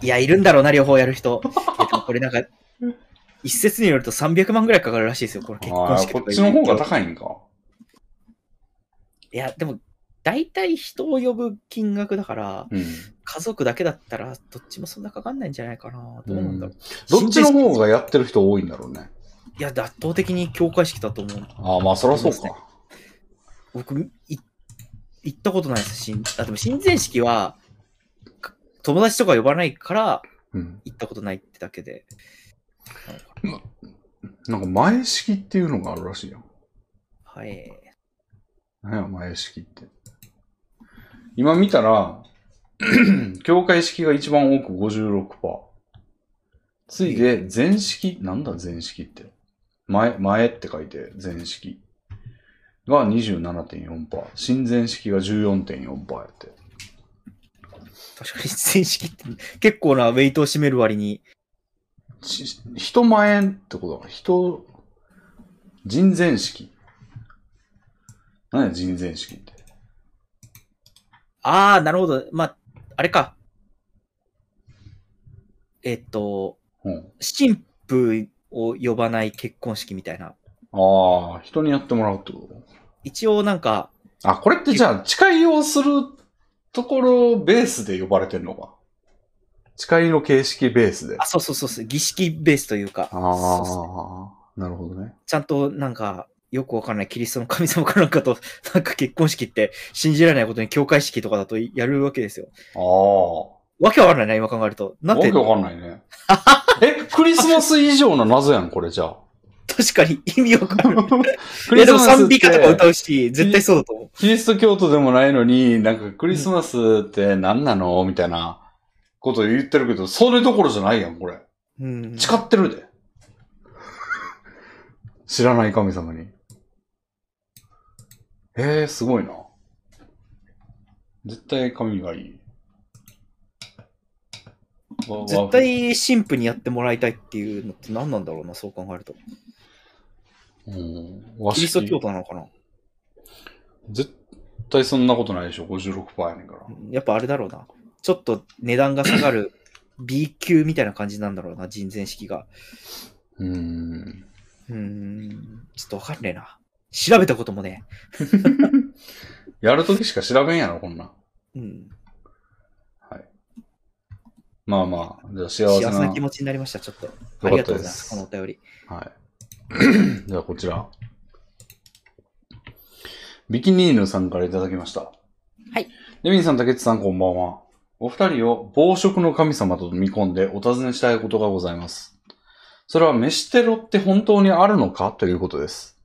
いや、いるんだろうな、両方やる人。これなんか、一説によると300万ぐらいかかるらしいですよ、これ結あ婚式こっちの方が高いんか。いや、でも、大体人を呼ぶ金額だから、うん。家族だけだったら、どっちもそんなかかんないんじゃないかな。どうなんだろう。どっちの方がやってる人多いんだろうね。いや、圧倒的に教会式だと思う。ああ、まあそらそうか。僕、い行ったことないですし、あ、でも親善式は、か友達とか呼ばないからうん。行ったことないってだけで。なんか前式っていうのがあるらしいよ。はい。何や、前式って。今見たら、教会式が一番多く56%。次いで、前式、なんだ前式って。前、前って書いて、前式。が27.4%。親善式が14.4%やって。確かに親善式って結構なウェイトを占める割に、し人前ってことだ。人、人前式。何や、人前式って。ああ、なるほど。まあ、あれか。えっと、うん。神父を呼ばない結婚式みたいな。ああ、人にやってもらうってこと？一応なんか、あ、これってじゃあ、誓いをするところベースで呼ばれてんのか？誓いの形式ベースで。あ、そうそうそうそう、儀式ベースというか、ああ、なるほどね。ちゃんとなんか、よくわかんないキリストの神様かなんかと、なんか結婚式って信じられないことに教会式とかだとやるわけですよ。ああ。わけわかんないな、今考えると。なんてわけ、わかんないね。え、クリスマス以上の謎やん、これじゃあ。確かに意味わかんない。クいやでもス賛美歌とか歌う。うし、絶対そうだと思う。キリスト教徒でもないのに、なんかクリスマスって何なのみたいなこと言ってるけど、それどころじゃないやん、これ。うん。誓ってるで。知らない神様に。えー、すごいな。絶対神がいい。絶対神父にやってもらいたいっていうのって何なんだろうな、そう考えると。うん。和キリスト式教徒なのかな絶対そんなことないでしょ。56%やねんから。やっぱあれだろうな。ちょっと値段が下がる B 級みたいな感じなんだろうな、人前式が。うーん。うーん、ちょっとわかんねえな。調べたこともね。やるときしか調べんやろ、こんなん。うん。はい。まあまあ、じゃあ幸せな。幸せな気持ちになりました、ちょっと。かっありがとうございます、このお便り。はい。じゃあこちら。ビキニーヌさんからいただきました。はい。レミンさん、竹内さん、こんばんは。お二人を暴食の神様と見込んでお尋ねしたいことがございます。それは飯テロって本当にあるのか？ということです。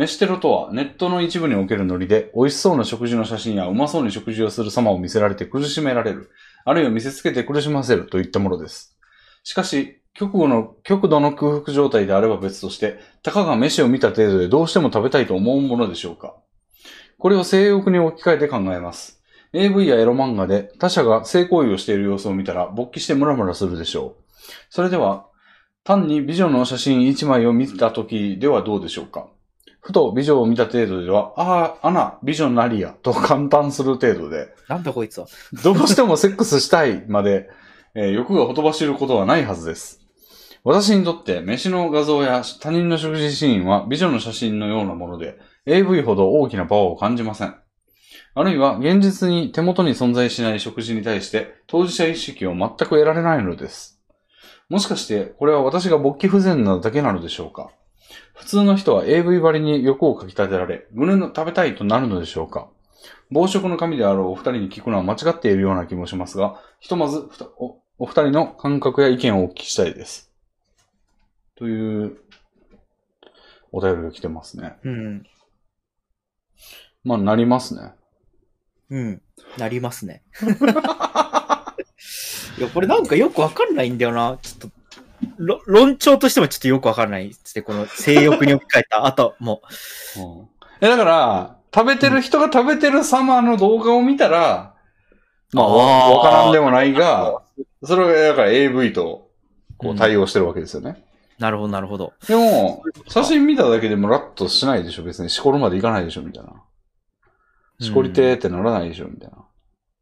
飯テロとはネットの一部におけるノリで美味しそうな食事の写真やうまそうに食事をする様を見せられて苦しめられる、あるいは見せつけて苦しませるといったものです。しかし、極度の、極度の空腹状態であれば別として、たかが飯を見た程度でどうしても食べたいと思うものでしょうかこれを性欲に置き換えて考えます。AV やエロ漫画で他者が性行為をしている様子を見たら勃起してムラムラするでしょう。それでは、単に美女の写真1枚を見た時ではどうでしょうかふと美女を見た程度では、ああ、アナ、美女なりや、と感嘆する程度で、なんだこいつは。どうしてもセックスしたいまで、えー欲がほとばしることはないはずです。私にとって飯の画像や他人の食事シーンは美女の写真のようなもので、AV ほど大きなパワーを感じません。あるいは現実に手元に存在しない食事に対して当事者意識を全く得られないのです。もしかしてこれは私が勃起不全なだけなのでしょうか？普通の人は AV 張りに欲をかき立てられ、胸の食べたいとなるのでしょうか暴食の神であるお二人に聞くのは間違っているような気もしますが、ひとまずおお二人の感覚や意見をお聞きしたいです。という、お便りが来てますね。うん。まあ、なりますね。うん。なりますね。いや、これなんかよくわかんないんだよな。ちょっと、ろ論調としてもちょっとよくわかんないですね。この性欲に置き換えた後も。うん、え、だから、食べてる人が食べてる様の動画を見たら、まあ、わからんでもないが、それが、だから AV と、こう対応してるわけですよね。なるほど、なるほど。でも、写真見ただけでもラッとしないでしょ別に。しこるまでいかないでしょみたいな。しこりてーってならないでしょみたいな。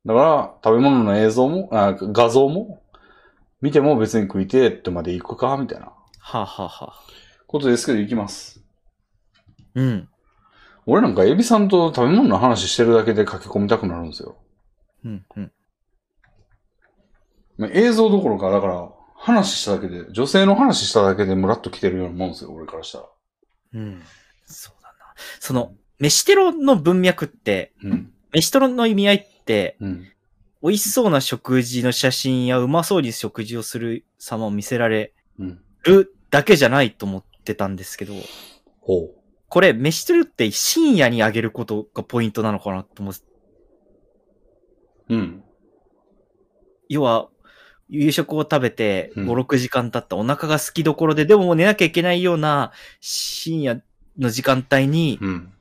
だから、食べ物の映像も、あ画像も、見ても別に食いてーってまで行くかみたいなはあ、はあはあ、ことですけど行きます。うん。俺なんかエビさんと食べ物の話してるだけで書き込みたくなるんですよ。うん、うん。まあ映像どころか、だから、話しただけで、女性の話しただけでムラっと来てるようなもんですよ、俺からしたら。うん。そうだな。その、飯テロの文脈って、うん。飯テロの意味合いって、うん。美味しそうな食事の写真やうまそうに食事をする様を見せられうん。るだけじゃないと思ってたんですけど、ほこれ、飯テロって深夜にあげることがポイントなのかなと思う。う。うん。要は、夕食を食べてうん5、6時間経ったお腹が空きどころで、でももう寝なきゃいけないような深夜の時間帯に、うん。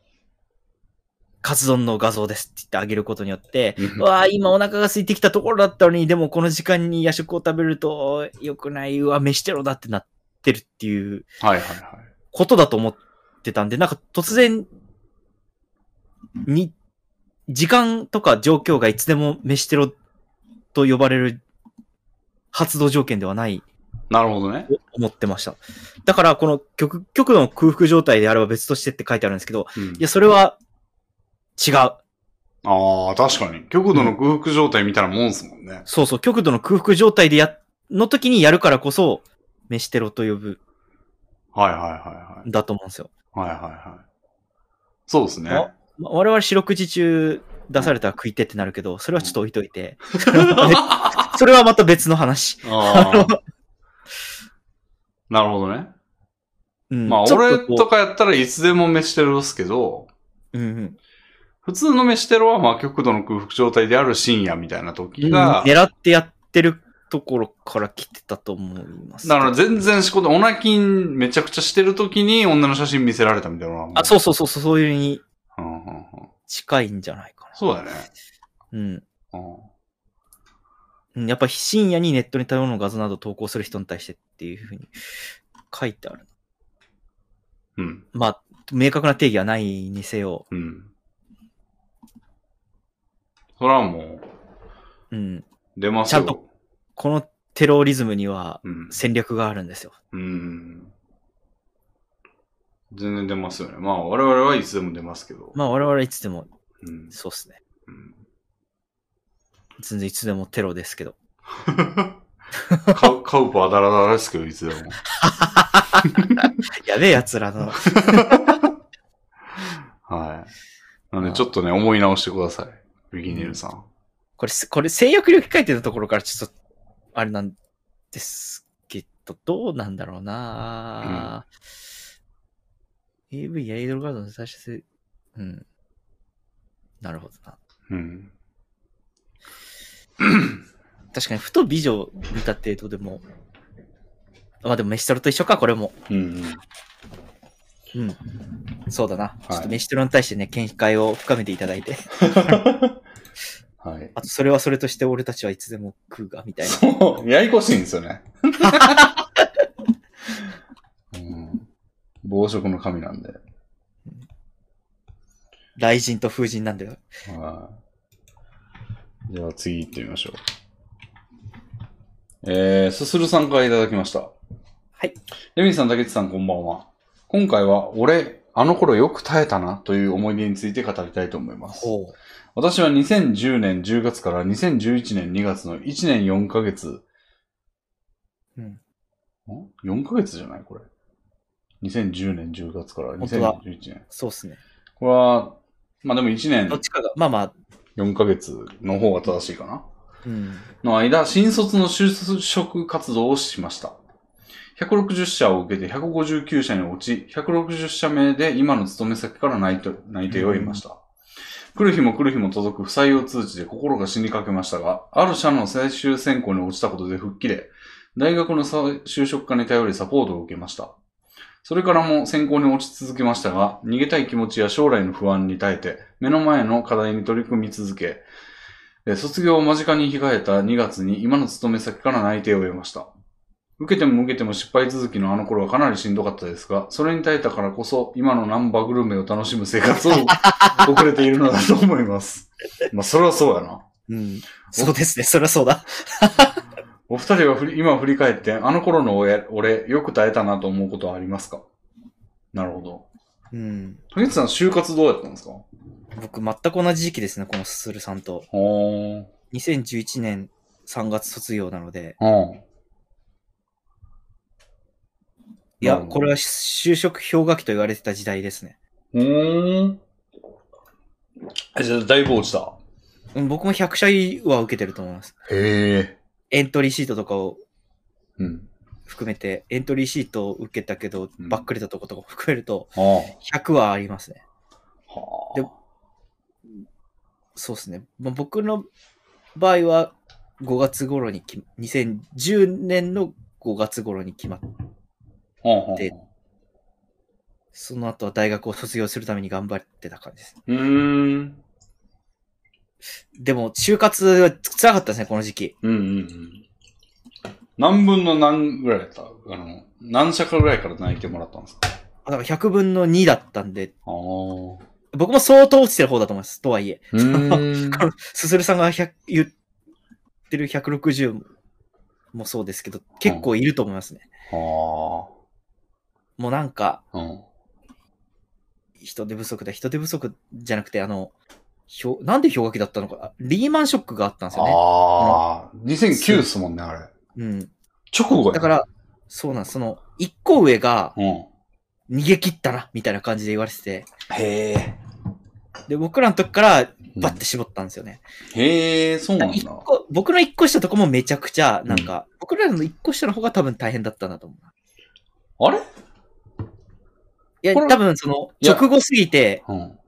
カツ丼の画像ですって言ってあげることによって、うわあ、今お腹が空いてきたところだったのに、でもこの時間に夜食を食べると良くない、うわ、飯テロだってなってるっていうはいはいはい。ことだと思ってたんで、なんか突然、に、時間とか状況がいつでも飯テロと呼ばれる発動条件ではないなるほどね。と思ってました。だから、この極、極度の空腹状態であれば別としてって書いてあるんですけど、うんいや、それは違う。ああ、確かに。極度の空腹状態みたいなもんすもんね。そうそう、極度の空腹状態でや、の時にやるからこそ、飯テロと呼ぶ、はいはいはいはい。だと思うんですよ。はいはいはい。そうですね。あま我々四六時中出されたら食いてってなるけど、それはちょっと置いといて。それはまた別の話。なるほどね。うんまあ、俺とかやったらいつでも飯テロですけど、うんうん普通の飯テロはまあ極度の空腹状態である深夜みたいな時が、狙ってやってるところから来てたと思います。だから全然仕事、オナキンめちゃくちゃしてる時に女の写真見せられたみたいな。あ、そうそうそうそう、そういうにうんうんうん。近いんじゃないかな。そうだよね。うん。うんうんやっぱ深夜にネットに食べ物の画像などを投稿する人に対してっていうふうに書いてある。うん。まあ、明確な定義はないにせよ、うん。それはもうん。う、出ますよ。ちゃんとこのテロリズムにはうん。戦略があるんですよ。うん。全然出ますよね。まあ、我々はいつでも出ますけど。まあ我々いつでもうん。そうっすね。うん全然いつでもテロですけど。カウカウパーダラダラですけど、いつでも。やべえ奴らの。はい。なんで、ちょっとね、思い直してください。ビギネルさん。これす、これ性欲力書いてたところからちょっと、あれなんですけど、どうなんだろうな、AV やエイドルガードの最初性、うん。なるほどな。うん。確かに、ふと美女を見た程度でも、まあでも飯トロと一緒か、これも。うんうん。うん。そうだな。いちょっと飯トロに対してね、見解を深めていただいて。はい。あと、それはそれとして俺たちはいつでも食うが、みたいな。そう、ややこしいんですよね。うん、暴食の神なんで。雷神と風神なんだよ。はい。じゃあ次行ってみましょう。えー、すするさんからいただきました。はい。レミさん、竹内さん、こんばんは。今回は、俺、あの頃よく耐えたなという思い出について語りたいと思います。私は2010年10月から2011年2月の1年4ヶ月。うん。ん ?4 ヶ月じゃない？これ。2010年10月から本当だ2011年。そうっすね。これは、まあでも1年どっちかが、まあまあ、4ヶ月の方が正しいかな。うん。の間、新卒の就職活動をしました。160社を受けて159社に落ち、160社目で今の勤め先から内定内定を得ました。来る日も来る日も届く不採用通知で心が死にかけましたが、ある社の最終選考に落ちたことで吹っ切れ、大学の就職課に頼りサポートを受けました。それからも選考に落ち続けましたが、逃げたい気持ちや将来の不安に耐えて、目の前の課題に取り組み続け、卒業を間近に控えた2月に今の勤め先から内定を得ました。受けても受けても失敗続きのあの頃はかなりしんどかったですが、それに耐えたからこそ今のナンバーグルメを楽しむ生活を 送れているのだと思います。まあ、それはそうやな。うん。そうですね。そりゃそうだ。お二人は今振り返って、あの頃の俺、俺よく耐えたなと思うことはありますか？なるほど。うん。竹内さん、就活どうやったんですか？僕、全く同じ時期ですね、このすするさんと。ほー。2011年3月卒業なので、うん。いや、これは就職氷河期と言われてた時代ですね。うーん。えじゃあ、だいぶ落ちた？うん僕も100社は受けてると思います。へえ。エントリーシートとかをうん。含めて、エントリーシートを受けたけど、うんばっくれたとことかも含めると、ああ。100はありますね。はあ。でそうですね。まあ、僕の場合は5月頃にき、2010年の5月頃に決まっでその後は大学を卒業するために頑張ってた感じです。うーん。でも、就活は辛かったですね、この時期。うんうんうん。何分の何ぐらいだった？あの、何社かぐらいから泣いてもらったんですか？だから100分の2だったんで、ああ。う僕も相当落ちてる方だと思います。とはいえ。すするさんが100言ってる160もそうですけど、結構いると思いますね。はもうなんか、あ。うん。人手不足だ。人手不足じゃなくて、あの、ひょなんで氷河期だったのか。リーマンショックがあったんですよね。ああ。2009っすもんね、あれ。うん。直後や。だから、そうなんですその、一個上がうん。逃げ切ったな、みたいな感じで言われてて。へえ。で、僕らの時からバッて絞ったんですよね。へえ、そうなんだ。一個、僕の一個下とかもめちゃくちゃ、なんか、僕らの一個下の方が多分大変だったなと思う。あれ？いや、多分その、直後すぎて、うん。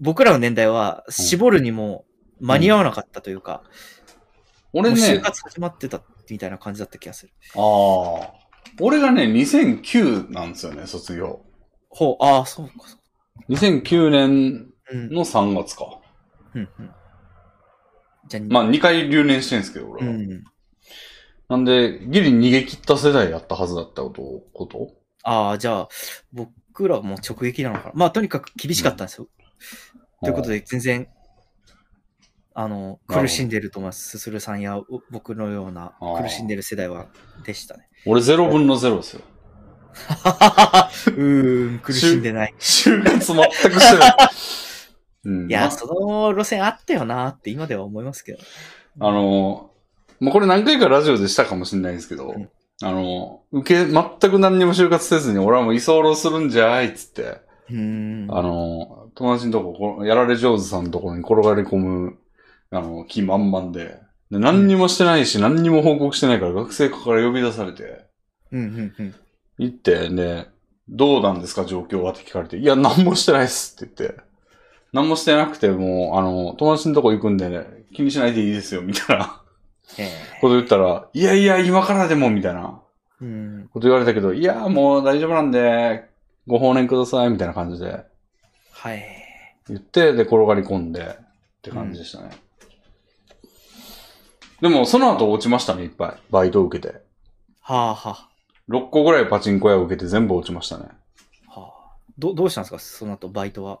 僕らの年代は絞るにも間に合わなかったというか、う就ね、活始まってたみたいな感じだった気がする。ああ。俺がね、2009なんですよね、卒業。ほう、ああ、そうか、そ2009年。の3月か。うん、うん。じゃあ、まあ、2回留年してんすけど、俺は。うん。なんで、ギリ逃げ切った世代やったはずだったこと、こと？ああ、じゃあ、僕らはもう直撃なのかな。まあ、とにかく厳しかったんですよ。ということで、全然、あの、苦しんでると思います。すするさんやお僕のような苦しんでる世代は、でしたね。俺0分の0ですよ。うーん、苦しんでない。就活全くしてない。うん、いや、まその路線あったよなって今では思いますけど。あの、もうこれ何回かラジオでしたかもしれないんですけど、うんあの、受け、全く何にも就活せずに、俺はもう居候するんじゃいっつって、うーん。あの、友達のとこ、こやられ上手さんのところに転がり込む、あの、気満々で、で何にもしてないし、何にも報告してないから学生課から呼び出されて、うん、うん、うん。行って、で、どうなんですか状況はって聞かれて、いや、何もしてないっすって言って、何もしてなくて、もう、あの、友達のとこ行くんでね、気にしないでいいですよ、みたいな。えこと言ったら、いやいや、今からでも、みたいな。えうん。こと言われたけど、いや、もう大丈夫なんで、ご放念ください、みたいな感じではい。言って、で、転がり込んで、って感じでしたね。でも、その後落ちましたね、いっぱい。バイトを受けて。はあは6個ぐらいパチンコ屋を受けて全部落ちましたね。あ。はあ。ど、どうしたんですかその後、バイトは？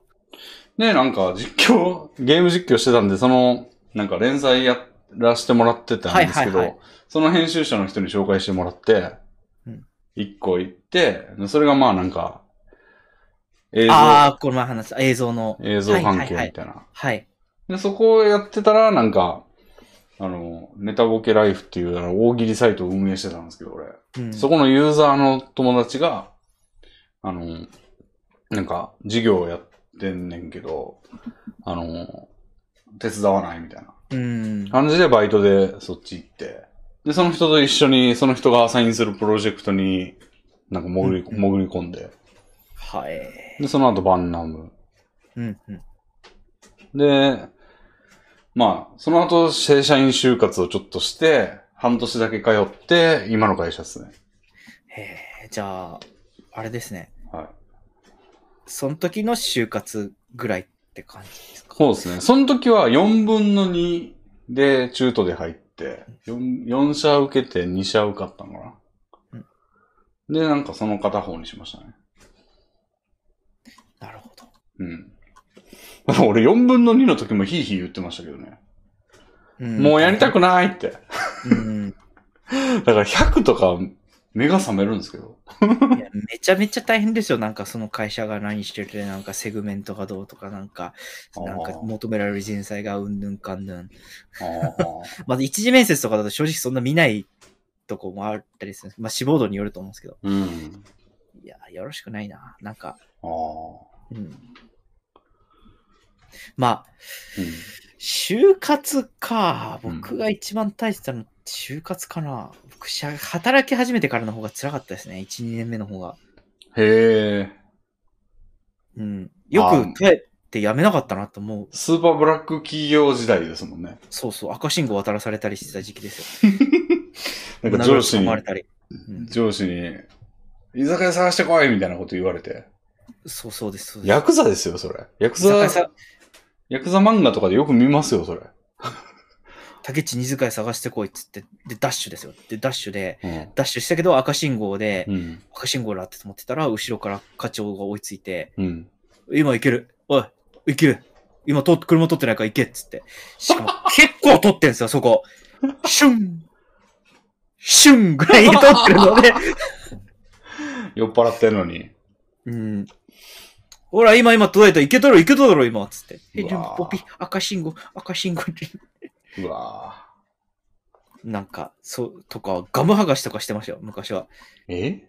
で、なんか実況、ゲーム実況してたんで、その、なんか連載やらせてもらってたんですけど、はいはいはいその編集者の人に紹介してもらってうん、一個行って、それがまあなんか、映像、ああ、この前話映像の。映像関係はいはいはいみたいな。はい。で、そこをやってたら、なんか、あの、ネタボケライフっていうあの大喜利サイトを運営してたんですけど、俺。うん。そこのユーザーの友達が、あの、なんか、事業をやってんねんけど、あの、手伝わないみたいなうん。感じでバイトでそっち行って、で、その人と一緒に、その人がアサインするプロジェクトに、なんか潜り、うん潜り込んで、はい。で、その後バンナム。うん、うん。で、まあ、その後正社員就活をちょっとして、半年だけ通って、今の会社ですね。へえ、じゃあ、あれですね。はい。その時の就活ぐらいって感じですか？そうですね。その時は4分の2で中途で入って、4, 4社受けて2社受かったのかな。うんで、なんかその片方にしましたね。なるほど。うん。俺4分の2の時もヒーヒー言ってましたけどね。うんもうやりたくないって。うん。だから100とか目が覚めるんですけど。いやめちゃめちゃ大変ですよ。なんかその会社が何してて、なんかセグメントがどうとか、なんか、なんか求められる人材がうんぬんかんぬん。あ まず一次面接とかだと正直そんな見ないとこもあったりする。まあ志望度によると思うんですけど。ーうん。いや、よろしくないな。なんか。うん。まあ、うん。就活か。うん僕が一番大切なの、就活かな。僕、しゃ働き始めてからの方が辛かったですね。1、2年目の方が。へえ。うん。よく帰って辞めなかったなと思う。スーパーブラック企業時代ですもんね。そうそう、赤信号渡らされたりしてた時期ですよ。なんか上司に。うん、上司に、居酒屋探してこいみたいなこと言われて。そうそうです、そうです。ヤクザですよ、それ。ヤクザ、ヤクザ漫画とかでよく見ますよ、それ。竹内二塚屋探してこいっつって、で、ダッシュですよ。で、ダッシュで、うん。ダッシュしたけど赤信号で、うん。赤信号だって思ってたら、後ろから課長が追いついて、うん。今行ける。おい、行ける。今通って、車通ってないから行けっつって。しかも 結構通ってんすよ、そこ。シュン。シュンぐらいに通ってるので。酔っ払ってんのに。うん。ほら、今今届いた。行けたろ、行けただろ、今。つって。え、でもポピ、赤信号、赤信号って。うわなんか、そう、とか、ガム剥がしとかしてましたよ、昔は。ぁえ？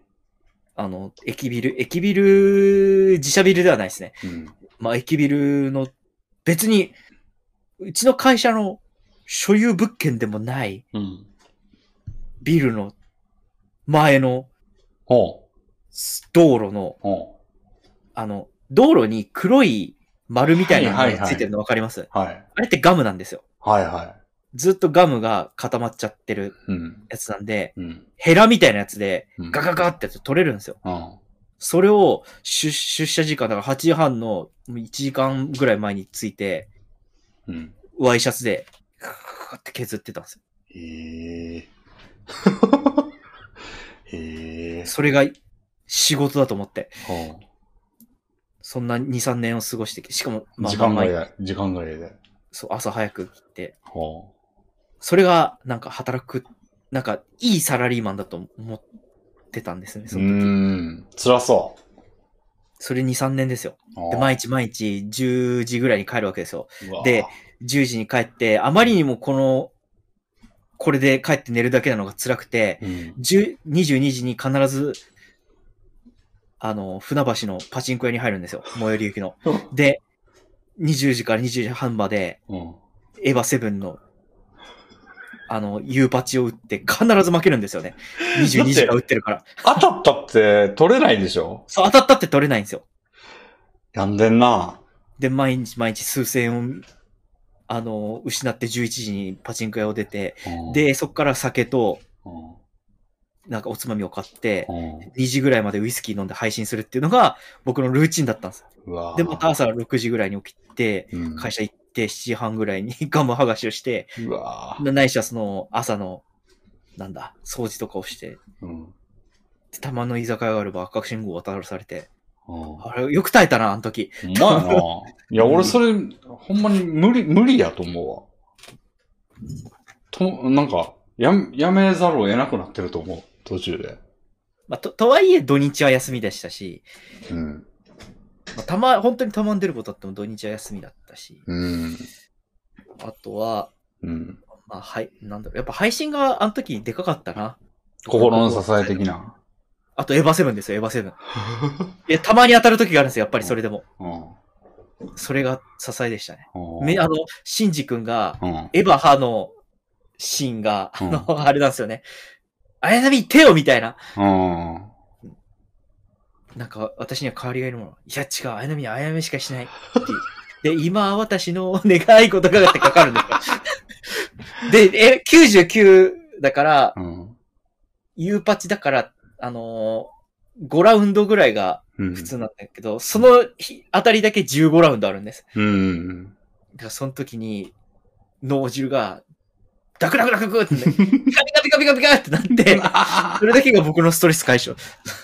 あの、駅ビル、駅ビル、自社ビルではないですね。うん。まあ、駅ビルの、別に、うちの会社の所有物件でもないうん。ビルの前のほ道路のう。、ほあの、道路に黒い丸みたいなのはいはいはいがついてるの分かります、う。はい。あれってガムなんですよ。はいはずっとガムが固まっちゃってるい。うん。やつなんで、うん。ヘラみたいなやつでうんガガガってやつ取れるんですよ。うん。それを出出社時間、だから8時半の1時間ぐらい前について、うん。ワイシャツで、ガガガガって削ってたんですよ。へえ。へえ。それが仕事だと思って、ほそんな2、3年を過ごしてきて、しかも、う。まあ、時間まあ外や、時間外で。そう、朝早く来て、ほそれが、なんか働く、なんか、いいサラリーマンだと思ってたんですね、う。そうの時。ーん。辛そそれ2、3年ですよ。う。で、毎日毎日10時ぐらいに帰るわけですよ。で、10時に帰って、あまりにもこの、これで帰って寝るだけなのが辛くて、うん。10 22時に必ず、あの、船橋のパチンコ屋に入るんですよ。最寄り行きの。で、20時から20時半まで、うん。エヴァセブンの、あの、U パチを打って必ず負けるんですよね。22時から打ってるから。当たったって取れないでしょ？そう、当たったって取れないんですよ。やんでんな。で、毎日毎日数千円を、あの、失って11時にパチンコ屋を出て、うん、で、そこから酒と、うん、なんかおつまみを買って、うん2時ぐらいまでウイスキー飲んで配信するっていうのが僕のルーチンだったんです。で、また朝6時ぐらいに起きて、うん会社行って7時半ぐらいに ガム剥がしをして、ないしはその朝の、なんだ、掃除とかをして、うん。でたまの居酒屋があれば赤信号を渡らされて、うんあれ、よく耐えたな、あの時。ほんまやな。いや、俺それ、ほんまに無理、無理やと思うわ。と、なんか、や、やめざるを得なくなってると思う。途中で。まあ、と、とはいえ土日は休みでしたし、うん。まあ、たま、本当にたまんでることあっても土日は休みだったし、うん。あとは、うん。まあ、はい、なんだろう、やっぱ配信があの時でかかったな。心の支え的な。あとエヴァセブンですよ、エヴァセブン。いや、たまに当たる時があるんですよ、やっぱりそれでも。うん。それが支えでしたね。うんめ、あの、シンジ君が、うん。エヴァ派のシーンが、あうんの、あれなんですよね。綾波手をみたいな。うん。なんか、私には代わりがいるもの。いや、違う、綾波には綾波しかしない。っていうで、今は私の願い事がってかかるんですよ。で、え、99だから、うん。U パチだから、あのー、5ラウンドぐらいがうん。普通なんだけど、その日あたりだけ15ラウンドあるんです。うん。だからその時に、脳汁が、ガクガクガクガクってね、ピカピカピカピカピカってなって、それだけが僕のストレス解消。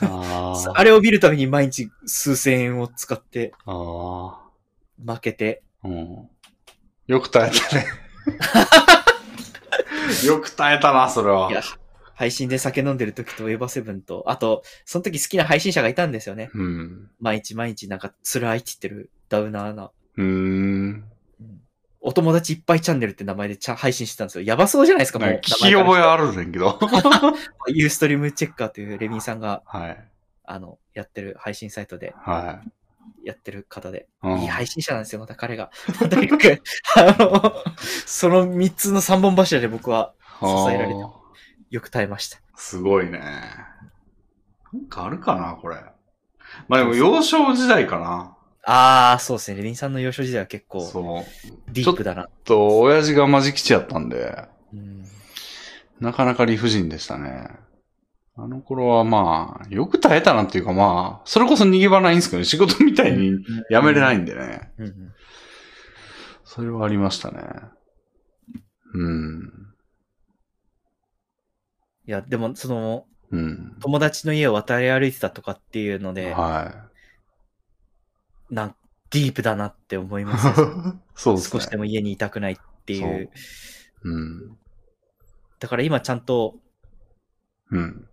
あー あれを見るために毎日数千円を使ってあ負けて、ー。うん。よく耐えたね。よく耐えたな、それはいや。、配信で酒飲んでる時とエヴァセブンと、あと、その時好きな配信者がいたんですよね。うん。毎日毎日なんか辛いって言ってるダウナーな。うーん。お友達いっぱいチャンネルって名前でちゃ配信してたんですよ。やばそうじゃないですか、もう。聞き覚えあるねんけど。ユーストリームチェッカーというレミンさんが、はい。あの、やってる配信サイトではやってる方で。い。うんいい配信者なんですよ、また彼が。とにかく、あの、その3つの3本柱で僕は支えられてよく耐えました。すごいね。なんかあるかな、これ。まあでも、幼少時代かな。あー、そうですね。レミンさんの幼少時代は結構そう。ディープだな。と、親父がマジ吉やったんで、うんなかなか理不尽でしたね。あの頃はまあ、よく耐えたなっていうかまあ、それこそ逃げ場ないんですけど、仕事みたいに辞めれないんでね。うんうんそれはありましたね。うん。いや、でも、その、うん。友達の家を渡り歩いてたとかっていうので、はなんディープだなって思いいますよ。そうですね。少しでも家にいたくないっていう。うん。だから今ちゃんとうん。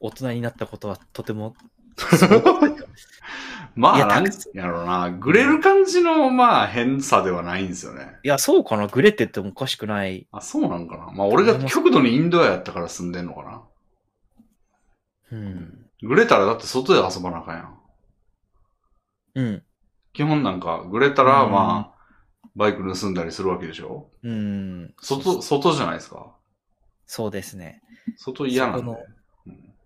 大人になったことはとても、まあ、いやなんやろうな、グレる感じの、まあ、変さではないんですよね。いや、そうかなグレって言ってもおかしくない。あ、そうなんかな。まあ、俺が極度にインドアやったから住んでんのかな。うん。グレたらだって外で遊ばなあかんやん。うん。基本なんか、グレたら、うんまあ、バイク盗んだりするわけでしょ？うん。外、外じゃないですか？そうですね。外嫌なん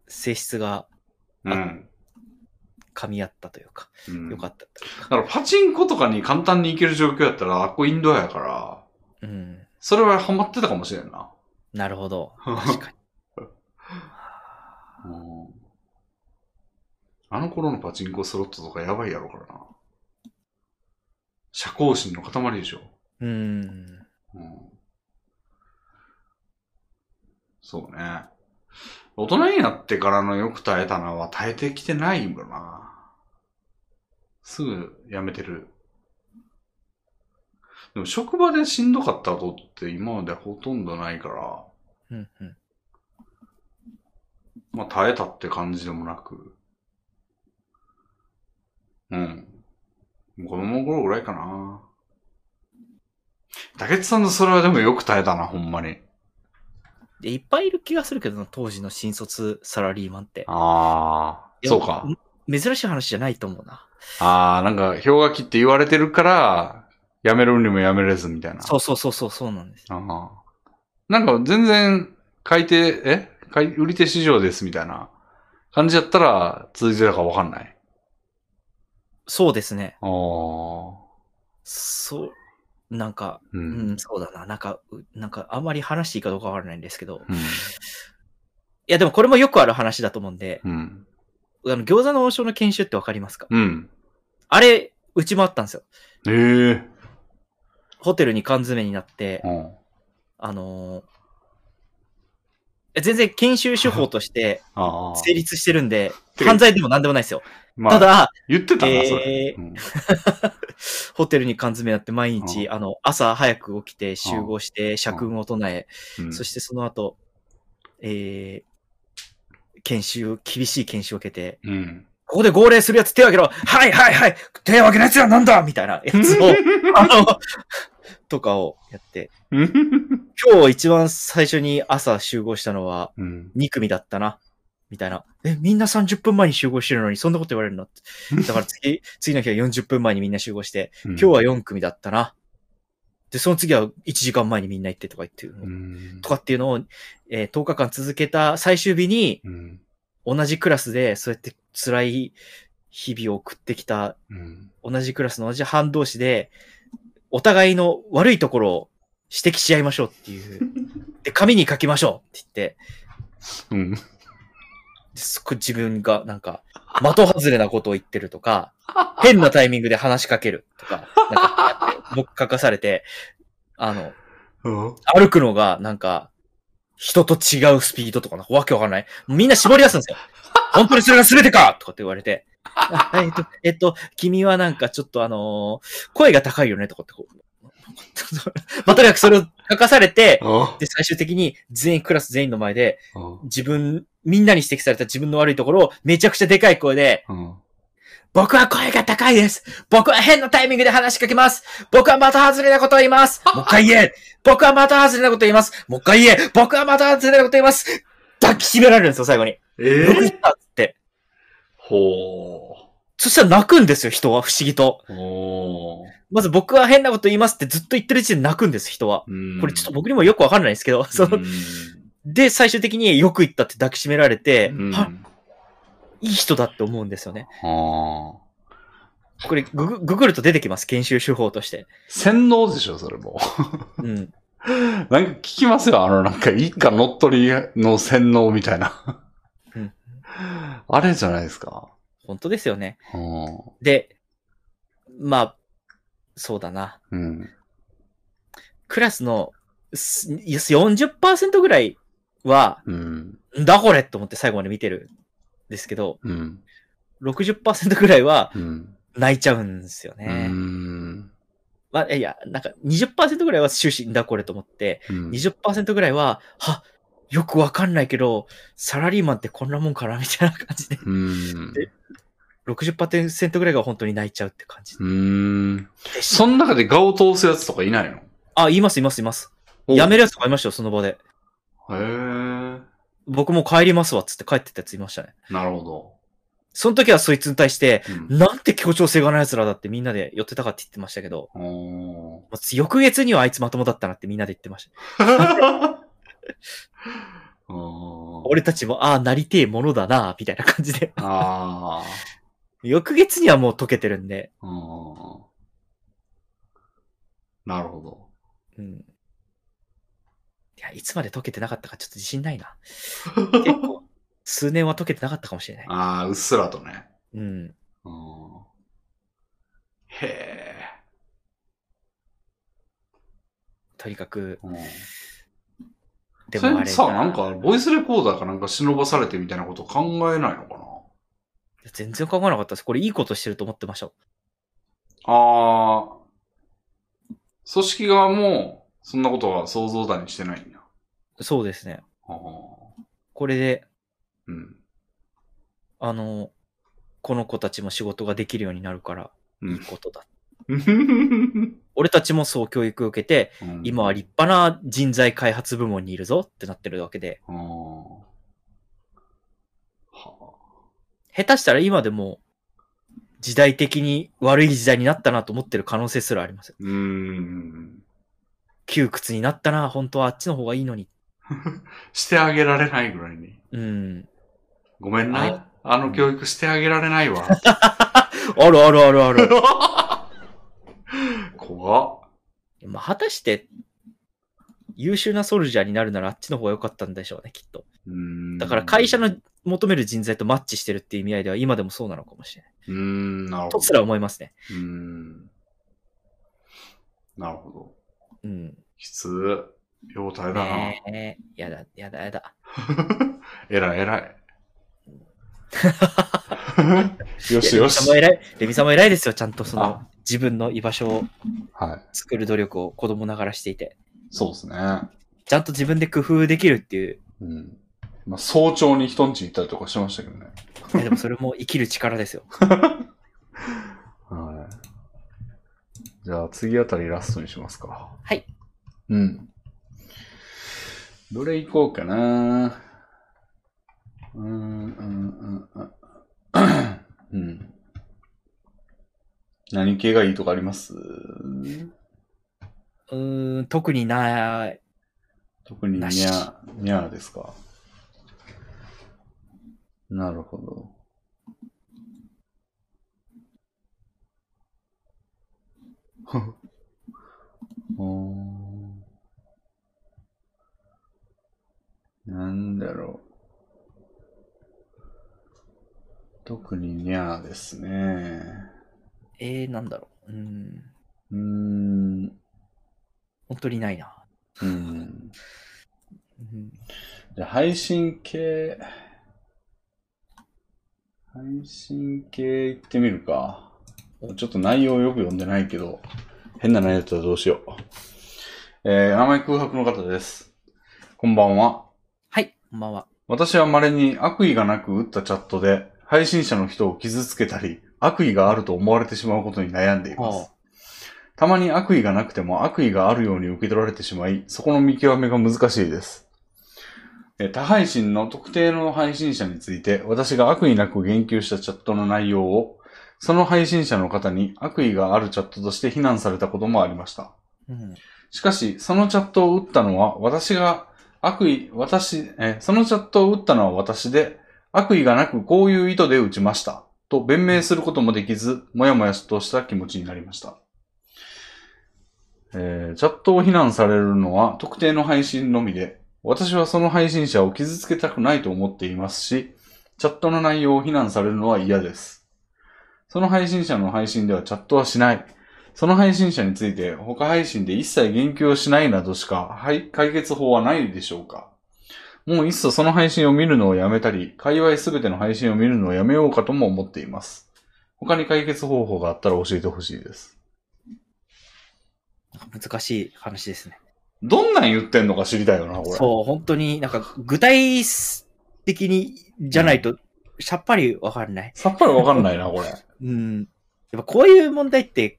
性質がうん。うん。噛み合ったというか、うんよかった。だからパチンコとかに簡単に行ける状況やったら、あっこインドアやから、うん。それはハマってたかもしれんな。なるほど。確かに。うんあの頃のパチンコスロットとかやばいやろからな。社交心の塊でしょ。うん。うん、そうね。大人になってからのよく耐えたのは耐えてきてないんだな。すぐ辞めてる。でも職場でしんどかったことって今までほとんどないから、うん。うん。まあ耐えたって感じでもなく。うん。子供の頃ぐらいかな。竹内さんのそれはでもよく耐えたな、ほんまに。で、いっぱいいる気がするけどな、当時の新卒サラリーマンって。ああ、そうか。。珍しい話じゃないと思うな。ああ、なんか、氷河期って言われてるから、やめるにもやめれずみたいな。そうそうそうそう、そうなんです。ああ。なんか、全然、買い手、え？買い、売り手市場ですみたいな感じやったら、続いてたかわかんない。そうですね。ああ。そう、なんか、う。うんん、そうだな。なんか、うなんか、あんまり話していいかどうかわからないんですけど、うん。いや、でもこれもよくある話だと思うんで、うん。あの、餃子の王将の研修ってわかりますか？うん。あれ、うちもあったんですよ。ええホテルに缶詰になって、うん。あのーえ全然研修手法として。成立してるんで、て犯罪でも何でもないですよ。まあ、ただ、言ってたな、それ。えーうん ホテルに缶詰やって毎日、うあの、朝早く起きて集合して、社訓を唱え、うんそしてその後、えー、研修、厳しい研修を受けて、うん。ここで号令するやつ手を挙げろはいはいはい手を挙げるやつはなんだみたいなやつを、あの、とかをやって、今日一番最初に朝集合したのはうん。2組だったな。みたいな。え、みんな30分前に集合してるのにそんなこと言われるの？だから次、次の日は40分前にみんな集合して、今日は4組だったな。で、その次は1時間前にみんな行ってとか言ってる。とかっていうのを、えー10日間続けた最終日に、うん。同じクラスでそうやって辛い日々を送ってきた、うん。同じクラスの同じ班同士で、お互いの悪いところを指摘し合いましょうっていう。で、紙に書きましょうって言って、うん。ですこ自分がなんか、的外れなことを言ってるとか、変なタイミングで話しかけるとか、なんか、僕書かされて、あの、うん。歩くのがなんか、人と違うスピードとかなんかわけわかんない。みんな絞り出すんですよ。本当にそれが全てかとかって言われて。あえっと、えっと、君はなんかちょっとあのー声が高いよねとかってこう。まあ、とにかくそれを書かされて、あで、最終的に全員、クラス全員の前で、あ。自分、みんなに指摘された自分の悪いところをめちゃくちゃでかい声で、うん。僕は声が高いです。僕は変なタイミングで話しかけます。僕はまた外れなことを言います。もう一回言え。僕はまた外れなことを言います。もう一回言え。僕はまた外れなことを言います。抱きしめられるんですよ、最後に。えよく言って。ほそしたら泣くんですよ、人は、不思議と。まず僕は変なこと言いますってずっと言ってる時点で泣くんです、人は。うんこれちょっと僕にもよくわかんないですけど、その、で、最終的によく言ったって抱きしめられて、いい人だって思うんですよね。これググ、ググると出てきます、研修手法として。洗脳でしょ、それも。うん。なんか聞きますよ、あの、なんか、一家乗っ取りの洗脳みたいな。うんあれじゃないですか。本当ですよね。うんで、まあ、そうだな。うん。クラスのす40%ぐらいは、うん。んだこれと思って最後まで見てるんですけど、うん。60%ぐらいはうん。泣いちゃうんですようね。ん。まあ、いや、なんか20%ぐらいは終始んだこれと思って、うん20%ぐらいは、は、よくわかんないけど、サラリーマンってこんなもんかなみたいな感じで、うん。で60%ぐらいが本当に泣いちゃうって感じうん。その中で顔通すやつとかいないの？あ、いますいますいます。お辞めるやつとかいましたよ、その場で。へえ。僕も帰りますわっつって帰ってったやついましたね。なるほど。その時はそいつに対して、うんなんて協調性がない奴らだってみんなで寄ってたかって言ってましたけど、翌月にはあいつまともだったなってみんなで言ってました。うん俺たちも、ああ、なりてえものだな、みたいな感じで。あ 翌月にはもう解けてるんで、あ。うんなるほど。うん。いや、いつまで解けてなかったかちょっと自信ないな。結構、数年は解けてなかったかもしれない。ああ、うっすらとね。うん。うんへえ。とにかく、うんでもあれさ、なんか、ボイスレコーダーかなんか忍ばされてみたいなこと考えないのかな？全然考えなかったです。これいいことしてると思ってました。ああ、組織側も、そんなことは想像だにしてないんや。そうですね。これで、うん。あの、この子たちも仕事ができるようになるから、うんいいことだ。う ん俺たちもそう教育を受けて、今は立派な人材開発部門にいるぞってなってるわけで、下手したら今でも時代的に悪い時代になったなと思ってる可能性すらありますよ。うーん。窮屈になったな、本当はあっちの方がいいのに。してあげられないぐらいに。うん。ごめんはいな。あの教育してあげられないわ。あるあるあるある。怖っ。まあ、果たして、優秀なソルジャーになるならあっちの方が良かったんでしょうね、きっと。だから会社の求める人材とマッチしてるっていう意味合いでは今でもそうなのかもしれない。うーん、なるほど。とすら思いますね。うーん。なるほど。うん。きつい。よう耐えだな。ねえ。やだ、やだ、やだ。えらいえらい。よしよしレミさんも。偉い。レミさんも偉いですよ。ちゃんとそのあ自分の居場所をはい。作る努力を子供ながらしていて、そうですね。ちゃんと自分で工夫できるっていう。うん。まあ、早朝に人んち行ったりとかしましたけどね。いやでもそれも生きる力ですよ。はい。じゃあ次あたりラストにしますか。はい。うん。どれ行こうかなうーん、うん、うん、うん。うん。何系がいいとかあります？うーん、特にない。特にニなしャー、ニャーですか？なるほど。うーんなんだろう。特にニャーですね。えー、なんだろう。うん。うーん。本当にないな。うん。うん、じゃあ配信系、配信系行ってみるか。ちょっと内容よく読んでないけど、変な内容だったらどうしよう。えー、名前空白の方です。こんばんは。はい、こんばんは。私は稀に悪意がなく打ったチャットで、配信者の人を傷つけたり、悪意があると思われてしまうことに悩んでいまはす。たまに悪意がなくても悪意があるように受け取られてしまい、そこの見極めが難しいです。え他配信の特定の配信者について、私が悪意なく言及したチャットの内容を、その配信者の方に悪意があるチャットとして非難されたこともありました。うん。しかし、そのチャットを打ったのは私が悪意、私、え、そのチャットを打ったのは私で、悪意がなくこういう意図で打ちました。と弁明することもできず、もやもやとした気持ちになりました。えーチャットを非難されるのは特定の配信のみで、私はその配信者を傷つけたくないと思っていますし、チャットの内容を非難されるのは嫌です。その配信者の配信ではチャットはしない。その配信者について他配信で一切言及をしないなどしか、はい、解決法はないでしょうかもういっそその配信を見るのをやめたり、界隈すべての配信を見るのをやめようかとも思っています。他に解決方法があったら教えてほしいです。難しい話ですね。どんなん言ってんのか知りたいよな、これ。そう、本当になんか具体的にじゃないと、さっぱりわかんない。さっぱりわかんないな、これ。うん。やっぱこういう問題って、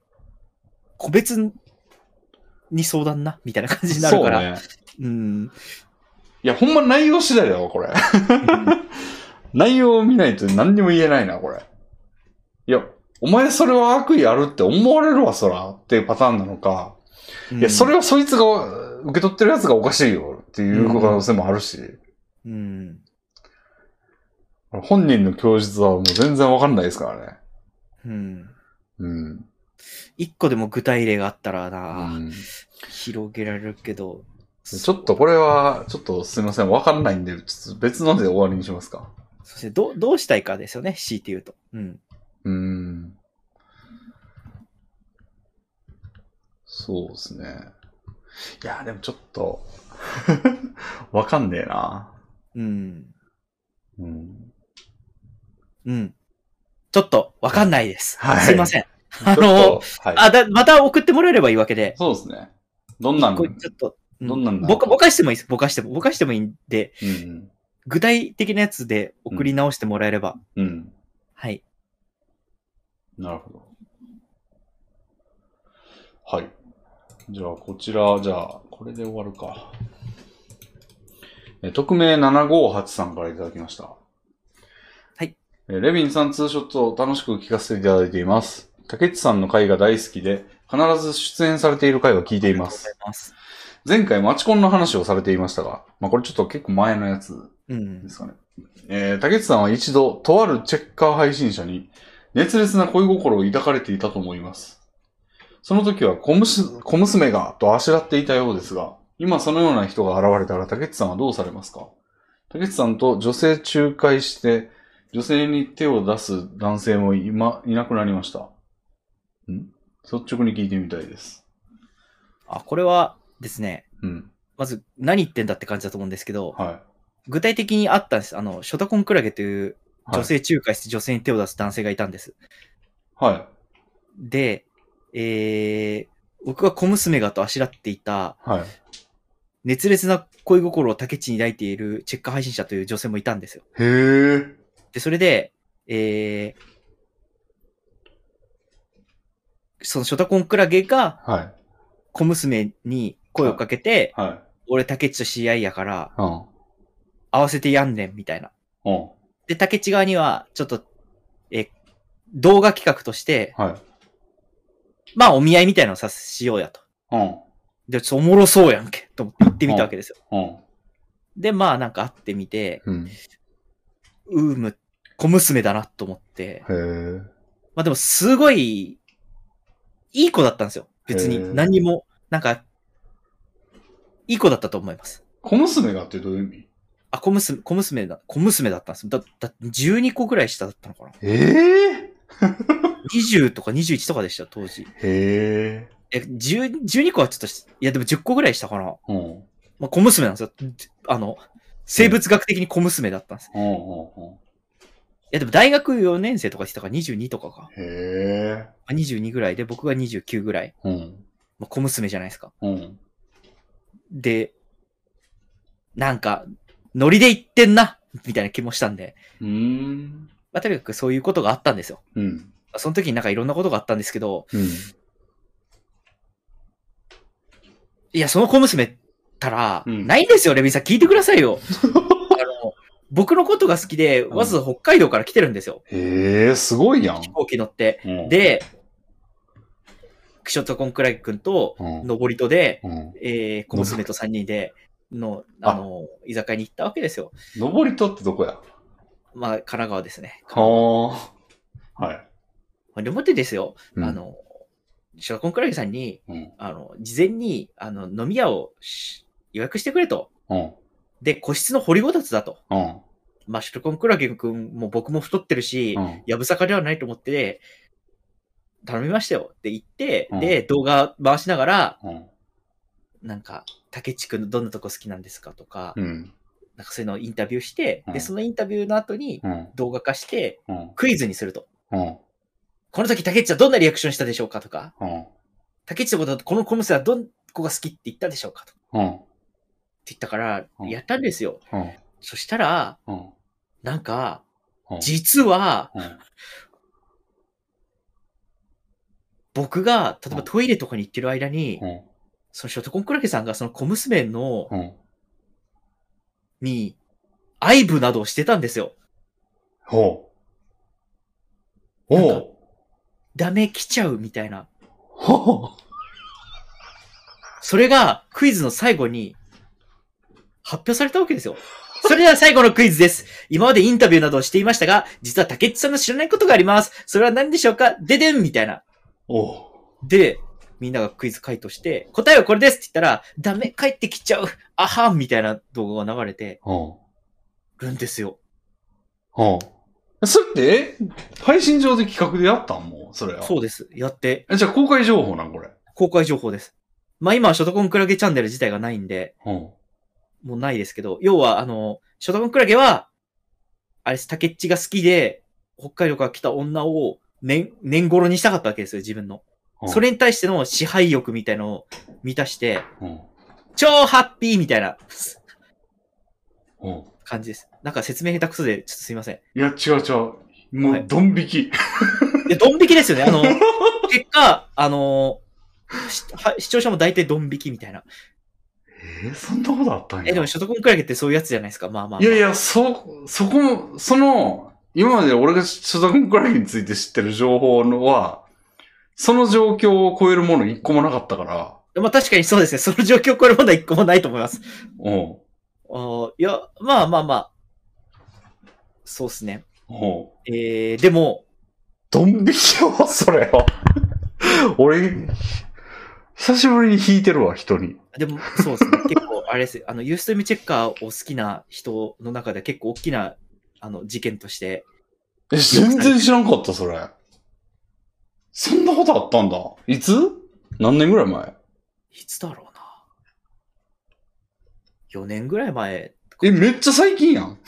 個別に相談な、みたいな感じになるから。そうね。うん。いや、ほんま内容次第だわ、これ。内容を見ないと何にも言えないな、これ。いや、お前それは悪意あるって思われるわ、そら、っていうパターンなのか。いや、それはそいつが、受け取ってるやつがおかしいよっていう可能性もあるし、うん。本人の供述はもう全然わかんないですからね。うん。うん。一個でも具体例があったらうな、ん、広げられるけど。ちょっとこれは、ちょっとすいません、わかんないんで、ちょっと別ので終わりにしますか。そしてどう、どうしたいかですよね、強いて言うと。うん。うーん。そうですね。いや、でもちょっと、わかんねえな。うん。うん。うん。ちょっと、わかんないです。はいすいません。あのはい。あ、だ、また送ってもらえればいいわけで。そうですね。どんなん、ちょっと、うどんなんだぼか、ぼかしてもいいです。ぼかしても。ぼかしてもいいんで、うん具体的なやつで送り直してもらえれば。うん。うん。はい。なるほど。はい。じゃあ、こちら、じゃあ、これで終わるか。え、匿名758さんからいただきました。はい。え、レビンさんツーショットを楽しく聞かせていただいています。竹内さんの回が大好きで、必ず出演されている回は聞いています。ありがとうございます。前回マチコンの話をされていましたが、まあこれちょっと結構前のやつうんで。すかね。えー、竹内さんは一度、とあるチェッカー配信者に、熱烈な恋心を抱かれていたと思います。その時は小むす、小娘が、とあしらっていたようですが、今そのような人が現れたら竹内さんはどうされますか？竹内さんと女性仲介して、女性に手を出す男性も今、いなくなりました。ん？率直に聞いてみたいです。あ、これはですね、うん。まず何言ってんだって感じだと思うんですけど、は具体的にあったんです。あの、ショタコンクラゲという女性仲介して女性に手を出す男性がいたんです。はい。で、えー、僕が小娘がとあしらっていたはい。熱烈な恋心を竹地に抱いているチェック配信者という女性もいたんですよ。へえ。で、それで、えー、そのショタコンクラゲがはい。小娘に声をかけて、はい。俺竹地と知り合いやから、うん。合わせてやんねん、みたいな。うん。で、竹地側には、ちょっと、え、動画企画として、はい。まあ、お見合いみたいなのをさしようやと。うん。で、ちょっとおもろそうやんけ、と思って行ってみたわけですよ。うん。で、まあ、なんか会ってみて、うん。うーむ、小娘だなと思って、へえ。まあでも、すごい、いい子だったんですよ。別に。何にも、なんか、いい子だったと思います。小娘がってどういう意味？あ、小娘、小娘だ、小娘だったんですよ。だ、だ、12個ぐらい下だったのかな。ええ20 とか21とかでした、当時。へえ。え、10 12個はちょっとし、いやでも10個ぐらいしたかな。うん。まあ、小娘なんですよ。あの、生物学的に小娘だったんです。いうん。うん。やでも大学4年生とかしてたか？ら22とかか。へえ。まあ22ぐらいで、僕が29ぐらい。うん。まあ、小娘じゃないですか。うん。で、なんか、ノリで言ってんなみたいな気もしたんで。うーん。まあ、とにかくそういうことがあったんですよ。うん。まあその時になんかいろんなことがあったんですけど、うん。いや、その小娘ったら、うんないんですよ、レビンさん。聞いてくださいよ。あの、僕のことが好きで、わざわざ北海道から来てるんですよ。へえ、すごいやん。飛行機乗って。うん、で、クショットコンクラゲ君と、うん、登りとで、うん。えー、小娘と3人で、の、あの、居酒屋に行ったわけですよ。登りとってどこや？まあ、神奈川ですね。はあ。はい。まあでもってですよ、うんあの、ショットコンクラゲさんに、うん。あの、事前に、あの、飲み屋をし予約してくれと。うん。で、個室の掘りごたつだと。うん。まあ、シュトコンクラゲ君も僕も太ってるし、うん。やぶさかではないと思って、頼みましたよって言って、うんで、動画回しながら、うん。なんか、竹地君のどんなとこ好きなんですかとか、うん。なんかそういうのをインタビューして、うんで、そのインタビューの後にうん。動画化して、うん。クイズにすると。うん。この時竹内はどんなリアクションしたでしょうかとか、うん。竹内のこと、この小娘はどんこが好きって言ったでしょうかと。ってうん。言ったからう、んやったんですよ。うん。そしたら、うん。なんか、うん。実は、うん。僕が、例えばトイレとかに行ってる間に、うん。そのショートコンクラゲさんがその小娘の、うん。に、愛撫などをしてたんですよ。ほう。なんかおう。ダメ来ちゃうみたいな。ほう。それがクイズの最後に発表されたわけですよ。それでは最後のクイズです。今までインタビューなどをしていましたが、実は竹内さんの知らないことがあります。それは何でしょうか？ででんみたいな。で、みんながクイズ回答して、答えはこれですって言ったら、ダメ帰ってきちゃう。あはんみたいな動画が流れてうん。るんですよ。うん。それって、え配信上で企画でやったんもう、それは。そうです。やって、えじゃあ公開情報なんこれ？公開情報です。まあ今はショトコンクラゲチャンネル自体がないんで、うん。もうないですけど、要は、あの、ショトコンクラゲは、あれです、竹内が好きで、北海道から来た女を年、年頃にしたかったわけですよ、自分の。うんそれに対しての支配欲みたいのを満たして、うん。超ハッピーみたいなうん。感じです。なんか説明下手くそで、ちょっとすいません。いや、違う違う。もう、はいドン引き。で、ドン引きですよね。あの、結果、あの、視聴者も大体ドン引きみたいな。えー、そんなことあったんや。え、でもショトコンクラゲってそういうやつじゃないですか。まあまあ、まあ。いやいや、そ、そこも、その、今まで俺が所属クラゲについて知ってる情報のは、その状況を超えるもの一個もなかったから、まあ確かにそうですね。その状況これまだ一個もないと思います。うん。あーいや、まあまあまあ。そうですね。うん。えー、でも、ドン引きよ、それは。俺、久しぶりに弾いてるわ、人に。でも、そうですね。結構、あれです。あの、ユーストリームチェッカーを好きな人の中では結構大きな、あの、事件として、え、全然知らんかった、それ。そんなことあったんだ。いつ？何年ぐらい前？いつだろうな。4年ぐらい前。え、めっちゃ最近やん。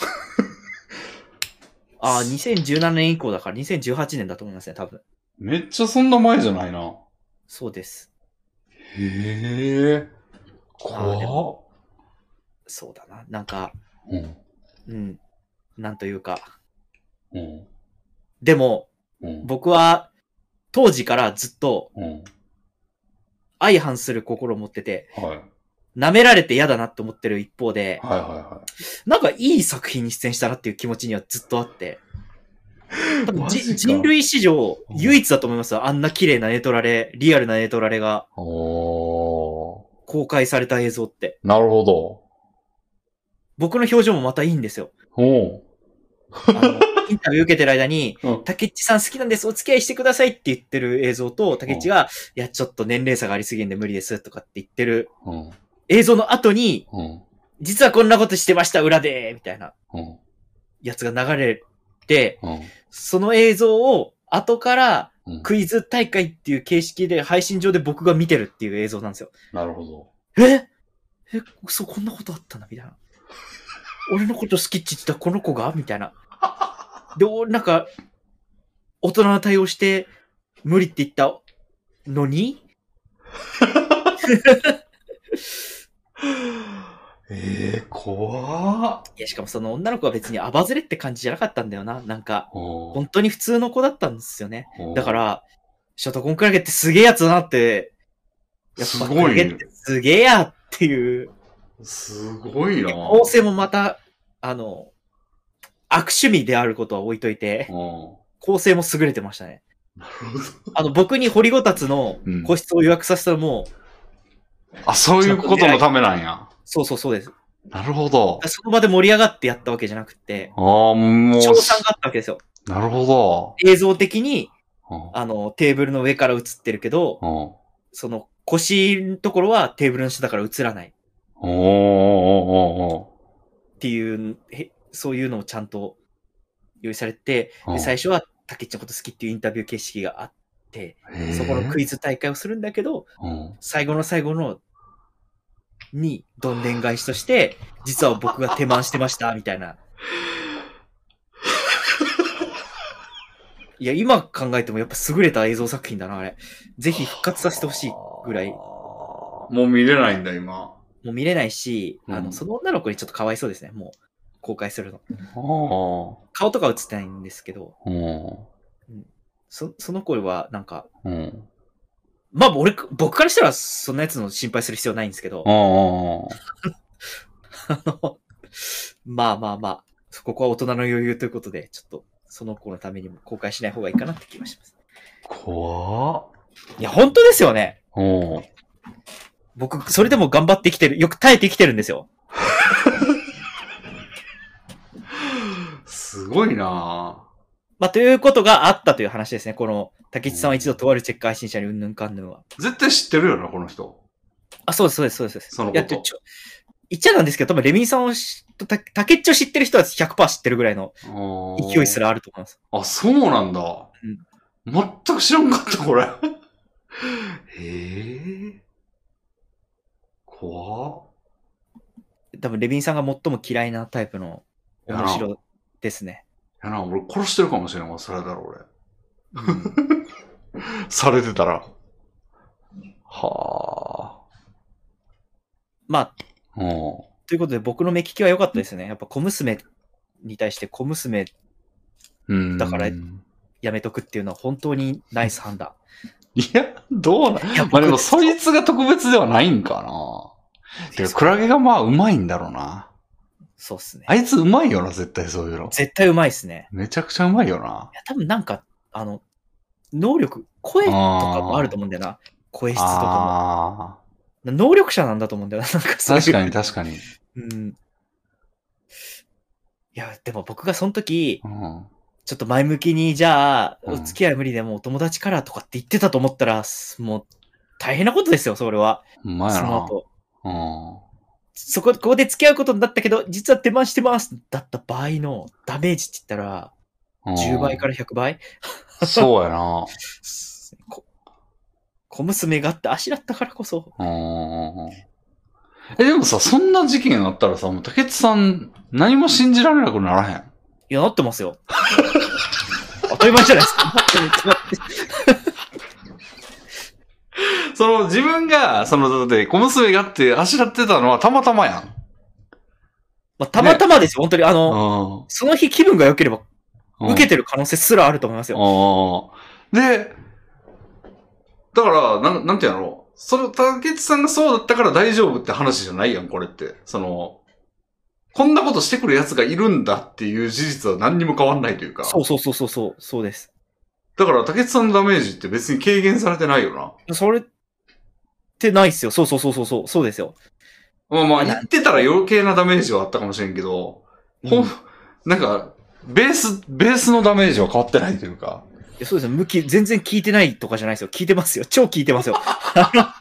ああ、2017年以降だから2018年だと思いますね、多分。めっちゃそんな前じゃないな。そうです。へえ。あーで怖っ。そうだな。なんか、うん。うん。なんというか。うん。でも、うん。僕は、当時からずっとうん。相反する心を持ってて、はい。舐められて嫌だなって思ってる一方で、はいはいはなんかいい作品に出演したなっていう気持ちにはずっとあって、多分人類史上唯一だと思いますよ。あんな綺麗なネトラレ、リアルなネトラレが公開された映像って。ー。なるほど。僕の表情もまたいいんですよ。おインタビュー受けてる間に、うん。竹内さん好きなんです、お付き合いしてくださいって言ってる映像と、竹内が、いや、ちょっと年齢差がありすぎるんで無理ですとかって言ってるうん。映像の後に、うん。実はこんなことしてました、裏でみたいなうん。やつが流れて、うん。その映像を後からうん。クイズ大会っていう形式で配信上で僕が見てるっていう映像なんですよ。なるほど。え？え、そう、こんなことあったな、みたいな。俺のこと好きって言ってたこの子が？みたいな。で、俺なんか、大人な対応して、無理って言ったのに？え えー、怖っ。いや、しかもその女の子は別にアバズレって感じじゃなかったんだよな。なんか、お本当に普通の子だったんですよね。ーだか、ら、ショートコンクラゲってすげえやつだなって、やっぱすげえやっていう、すごいな。構成もまた、あの、悪趣味であることは置いといて、うん。構成も優れてましたね。なるほど。あの、僕に堀ごたつのうん個室を予約させたのも、あ、そういうことのためなんや。そうそうそうです。なるほど。その場で盛り上がってやったわけじゃなくて、ああ、もう。賞賛があったわけですよ。なるほど。映像的に、うんあの、テーブルの上から映ってるけど、うん。その腰のところはテーブルの下だから映らないおーおーおーおっていう、へそういうのをちゃんと用意されて、で最初は竹内のこと好きっていうインタビュー形式があって、そこのクイズ大会をするんだけど、うん。最後の最後の、に、どんでん返しとして、実は僕が手満してました、みたいな。いや、今考えてもやっぱ優れた映像作品だな、あれ。ぜひ復活させてほしい。ぐらいもう見れないんだ、今。もう見れないし、あの、うんその女の子にちょっとかわいそうですね、もう。公開するの。あ顔とか映ってないんですけど。そ、その子はなんか、うん。まあ俺、僕からしたらそんなやつの心配する必要ないんですけど、まあまあまあ、ここは大人の余裕ということで、ちょっと、その子のためにも公開しない方がいいかなって気がします。怖っ。いや、本当ですよね。うん。僕、それでも頑張ってきてる、よく耐えてきてるんですよ。すごいなまあ、ということがあったという話ですね。この、竹内さんは一度とあるチェック配信者にうんぬんかんぬんは。絶対知ってるよな、この人。あ、そうです、そうです、そうです。そのこといやちょ言っちゃなんですけど、多分レミンさんを知った、竹内を知ってる人は100%知ってるぐらいの勢いすらあると思います。あ、そうなんだ。全く知らんかった、これ。へえ。怖っ。多分レビンさんが最も嫌いなタイプの面白ですね。いやな、俺殺してるかもしれんわ、それだろ、俺。うん されてたら。はまあ、あ。うん。ということで僕の目利きは良かったですね。やっぱ小娘に対して小娘うん。だからいやめとくっていうのは本当にナイス判断。や、どうな、まあでも、僕そいつが特別ではないんかな。てか、クラゲがまあ、うまいんだろうな。そうっすね。あいつうまいよな、絶対そういうの。絶対うまいっすね。めちゃくちゃうまいよな。いや、多分なんか、あの、能力、声とかもあると思うんだよな。声質とかあも。能力者なんだと思うんだよな。なんか確かに、確かに。うん。いや、でも僕がその時、うん。ちょっと前向きに、じゃあ、うんお付き合い無理でもお友達からとかって言ってたと思ったら、すもう、大変なことですよ、それは。うまいな。その後。うん。そこ、ここで付き合うことになったけど、実は手間してますだった場合のダメージって言ったら、10倍から100倍？ら。そうやな。こ小娘があって足だったからこそ。うん。え、でもさ、そんな事件あったらさ、もう竹内さん、何も信じられなくならへん？いや、なってますよ。当たり前じゃないですか。その、自分が、その、だって、小娘があって、あしらってたのはたまたまやん。まあ、たまたまですよ、本当に。あの、うん。その日気分が良ければ、うん受けてる可能性すらあると思いますよ。ああ。で、だから、なん、なんていうの？その、竹内さんがそうだったから大丈夫って話じゃないやん、これって。その、こんなことしてくる奴がいるんだっていう事実は何にも変わんないというか。そうそうそうそうそう、そうです。だから、竹内さんのダメージって別に軽減されてないよな。それってないっすよ。そうそうそうそうそう、そうですよ。まあまあ、言ってたら余計なダメージはあったかもしれんけど、ほん、なんか、ベース、ベースのダメージは変わってないというか。いやそうですよ。向き、全然聞いてないとかじゃないですよ。聞いてますよ。超聞いてますよ。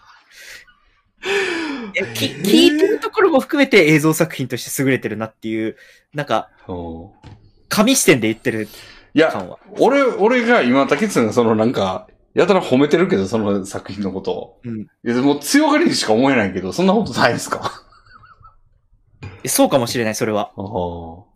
き聞いてるところも含めて映像作品として優れてるなっていう、なんか、うん紙視点で言ってるいや。俺、俺が今、竹内さんがそのなんか、やたら褒めてるけど、その作品のことを。うんいや、でも強がりにしか思えないけど、そんなことないですか？えそうかもしれない、それは。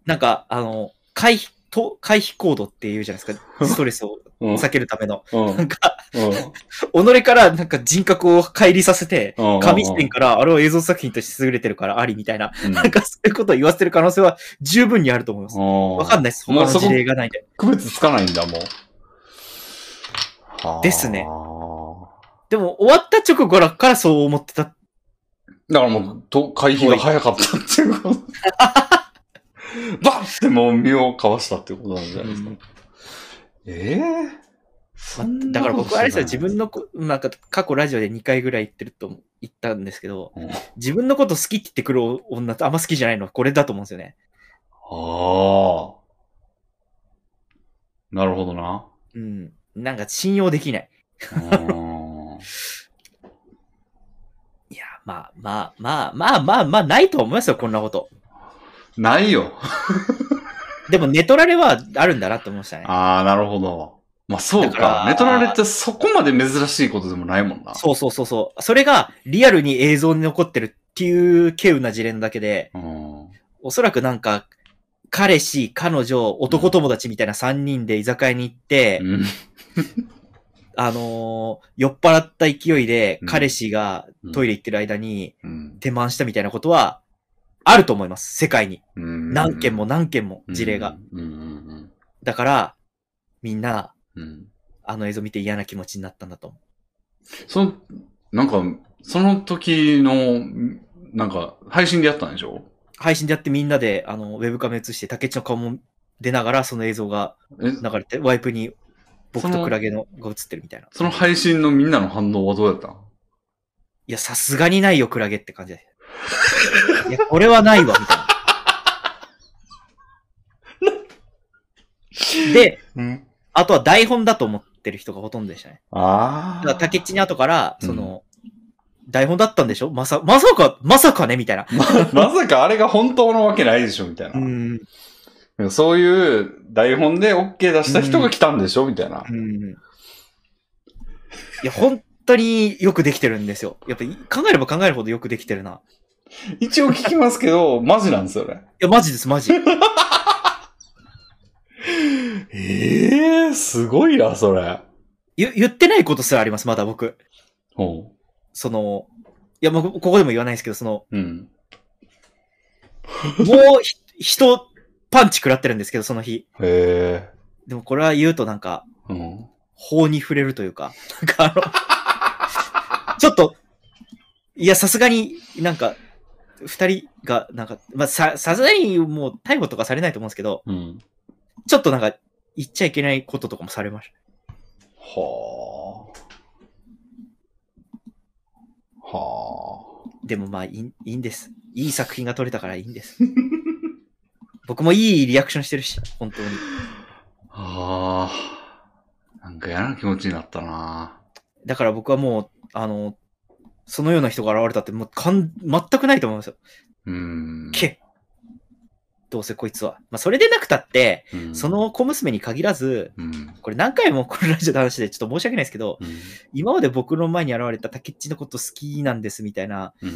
なんか、あの、回避、と回避行動っていうじゃないですか。ストレスをうん。避けるための。うん。なんか、うん。己からなんか人格を乖離させて、うん紙視点からあれは映像作品として優れてるからありみたいな、うんなんかそういうことを言わせてる可能性は十分にあると思います。わわかんないです。他の事例がないんで。区別つかないんだ、もう。はあですねでも終わった直後からそう思ってた。だからもう、と、回避が早かったっていうこと。バッてもう身をかわしたっていうことなんじゃないですか。ええそんなだから僕はあれですよ、自分のこ、なんか過去ラジオで2回ぐらい言ってると言ったんですけど、うん自分のこと好きって言ってくる女ってあんま好きじゃないのはこれだと思うんですよね。ああ。なるほどな。うん。なんか信用できない。うん いや、まあまあまあまあまあまあないと思いますよ、こんなこと。ないよ。でもネトラレはあるんだなと思いましたね。ああ、なるほど。まあそうだからか。ネトラレってそこまで珍しいことでもないもんな。そうそうそうそう。それがリアルに映像に残ってるっていう稀有な事例なだけで、うん。おそらくなんか、彼氏、彼女、男友達みたいな3人で居酒屋に行って、うん。あのー酔っ払った勢いでうん彼氏がトイレ行ってる間にうん手満したみたいなことはあると思います。世界に。うん何件も何件も事例が。。だから、みんな、うんうん。あの映像見て嫌な気持ちになったんだと思その、なんか、その時の、なんか、配信でやったんでしょ？う。配信でやってみんなで、あの、ウェブカメ映して、竹内の顔も出ながら、その映像がえ、流れて、ワイプに僕とクラゲのが映ってるみたいな。その配信のみんなの反応はどうやったん？いや、さすがにないよ、クラゲって感じで。いや、これはないわ、みたいな。で、うん。あとは台本だと思ってる人がほとんどでしたね。ああ。だから竹内に後から、その、台本だったんでしょ？まさ、まさか、まさかね？みたいな。ままさかあれが本当のわけないでしょ？みたいな。うん。そういう台本で OK 出した人が来たんでしょ？みたいな。うん。いや、本当によくできてるんですよ。やっぱ考えれば考えるほどよくできてるな。一応聞きますけど、マジなんですよね。いや、マジです、マジ。ええすごいな、それ。言言ってないことすらあります、まだ僕。ほその、いや、もうここでも言わないですけど、その、う。うん。もうひ、人、パンチ食らってるんですけど、その日。へえ。でもこれは言うとなんか、うん。法に触れるというか、なんかあの、ちょっと、いや、さすがになんか、二人が、なんか、まあ、さ、さすがにもう逮捕とかされないと思うんですけど、うん。ちょっとなんか、言っちゃいけないこととかもされましはあ。はた。でもまあいい、いいんです。いい作品が撮れたからいいんです。僕もいいリアクションしてるし、本当に。あ。はあ。なんか嫌な気持ちになったな。だから僕はもう、あの、そのような人が現れたってもうかん、全くないと思いますよ。うん。け。どうせこいつは。まあ、それでなくたって、うんそ、の小娘に限らず、うん。これ何回もこのラジオの話でちょっと申し訳ないですけど、うん。今まで僕の前に現れた竹内のこと好きなんですみたいなうん。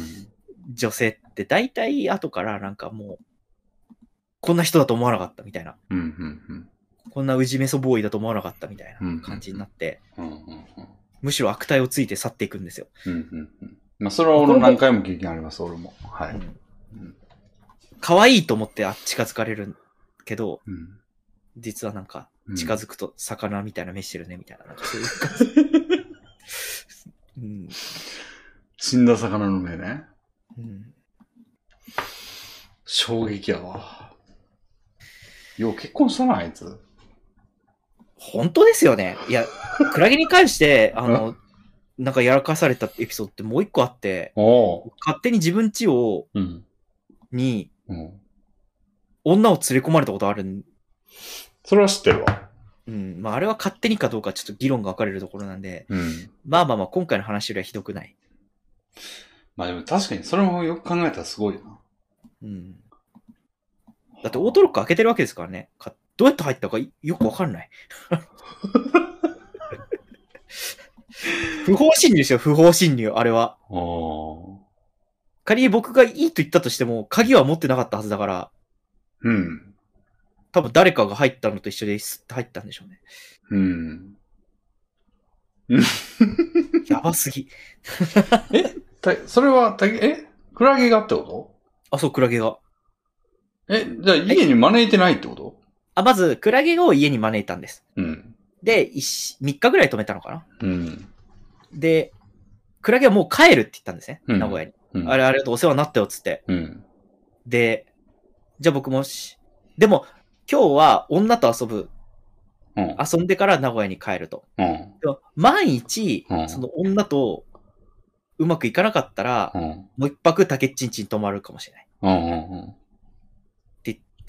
女性って大体後からなんかもう、こんな人だと思わなかったみたいな。うん。うん。こんなウジメソボーイだと思わなかったみたいうんな感じになって、うん。うん。むしろ悪態をついて去っていくんですよ。うん。うん。うん。まあ、それは俺も何回も経験あります、俺も。はい。うんうん可愛いと思ってあ近づかれるけど、うん。実はなんかうん近づくと魚みたいな目してるねみたいな、なんかそういう感じ。うん死んだ魚の目ね。うん衝撃やわ。よう結婚したな、あいつ。本当ですよね。いや、クラゲに関して、あの、なんかやらかされたエピソードってもう一個あって。勝手に自分家を、うん。に、うん。女を連れ込まれたことあるん、それは知ってるわ。うん。まあ、あれは勝手にかどうかちょっと議論が分かれるところなんで、うん。まあまあまあ、今回の話よりはひどくない。まあでも確かにそれもよく考えたらすごいな。うん。だってオートロック開けてるわけですからね。かどうやって入ったかよくわかんない。不法侵入ですよ、不法侵入、あれは。仮に僕がいいと言ったとしても、鍵は持ってなかったはずだから、うん。多分誰かが入ったのと一緒でスッと入ったんでしょうね。うん。やばすぎ。たそれは、たえ？クラゲがってこあ、そう、クラゲが。とえ、じゃあ家に招いてないってこと？あ、まず、クラゲを家に招いたんです。うん。で、3日ぐらい止めたのかなうん。で、クラゲはもう帰るって言ったんですね、うん名古屋に。うん。あれありがとう、お世話になったよ、つって。うん。で、じゃあ僕もし、でも、今日は女と遊ぶ、うん。遊んでから名古屋に帰ると。うん。でも万一う、んその女とうまくいかなかったら、うん。もう一泊竹っちんちに泊まるかもしれない。うん。うん。って言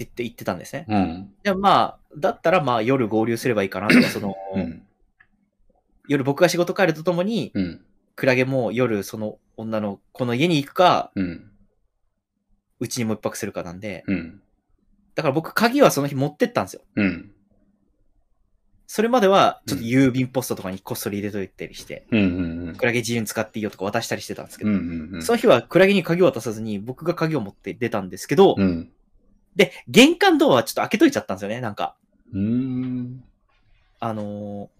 って言ってたんですね。うん。でもまあ、だったらまあ夜合流すればいいかなとか、その、うん。夜僕が仕事帰るとともに、うん。クラゲも夜その女のこの家に行くか、うちにもう一泊するかなんで、うん。だから僕鍵はその日持ってったんですよ。うん。それまでは、ちょっと郵便ポストとかにこっそり入れといたりして。クラゲ自由に使っていいよとか渡したりしてたんですけど。その日はクラゲに鍵を渡さずに、僕が鍵を持って出たんですけど、うん。で、玄関ドアはちょっと開けといちゃったんですよね、なんか。うん。あのー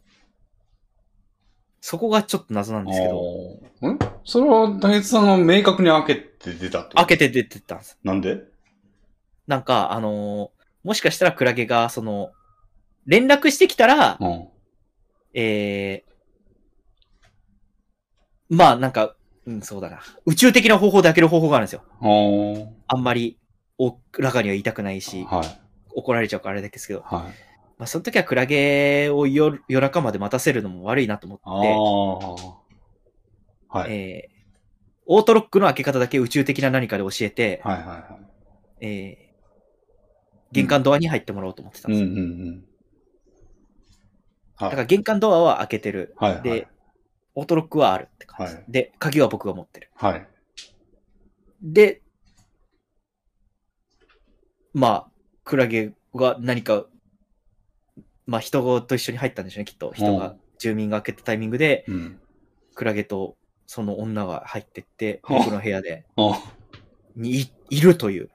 そこがちょっと謎なんですけど、んそれは、大地さんが明確に開けて出たってこと？開けて出てったんです。なんで？なんか、あのーもしかしたらクラゲが、その、連絡してきたら、うん。えー、まあなんか、うん、そうだな。宇宙的な方法で開ける方法があるんですよ。あんまり、おらかには言いたくないし、はい。怒られちゃうからあれですけど、はい。まあその時はクラゲを夜夜中まで待たせるのも悪いなと思あって、あ。はい。えー、オートロックの開け方だけ宇宙的な何かで教えて、はいはいはい。えー、玄関ドアに入ってもらおうと思ってたんうんですよ。うんうん。はい。だから玄関ドアは開けてる。はいはい。で、オートロックはあるって感じ。はいで、鍵は僕が持ってる。はい。で、まあ、クラゲが何か、まあ人と一緒に入ったんでしょうね、きっと。人が、うん住民が開けたタイミングで、うん。クラゲとその女が入ってって、うん僕の部屋で、あにいいるという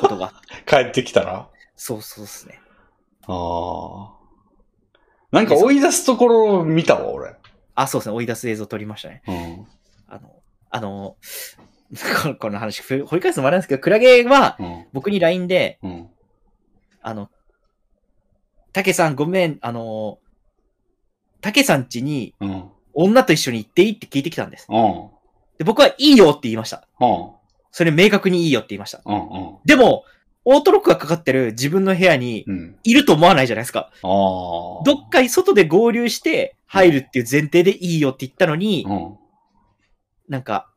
ことが。帰ってきたら？そうそうですね。ああ。なんか追い出すところを見たわ、俺。あ、そうですね。追い出す映像撮りましたね。うん。あの、あの、この話、ふ掘り返すのもあれなんですけど、クラゲはうん。僕に LINE で、うん。あの、たけさんごめん、あの、たけさん家にうん。女と一緒に行っていいって聞いてきたんです。うん。で、僕はいいよって言いました。うん。それ明確にいいよって言いました。うん。うん。でも、オートロックがかかってる自分の部屋にうん。いると思わないじゃないですか。ああ。どっか外で合流して入るっていう前提でいいよって言ったのに、うん。なんか、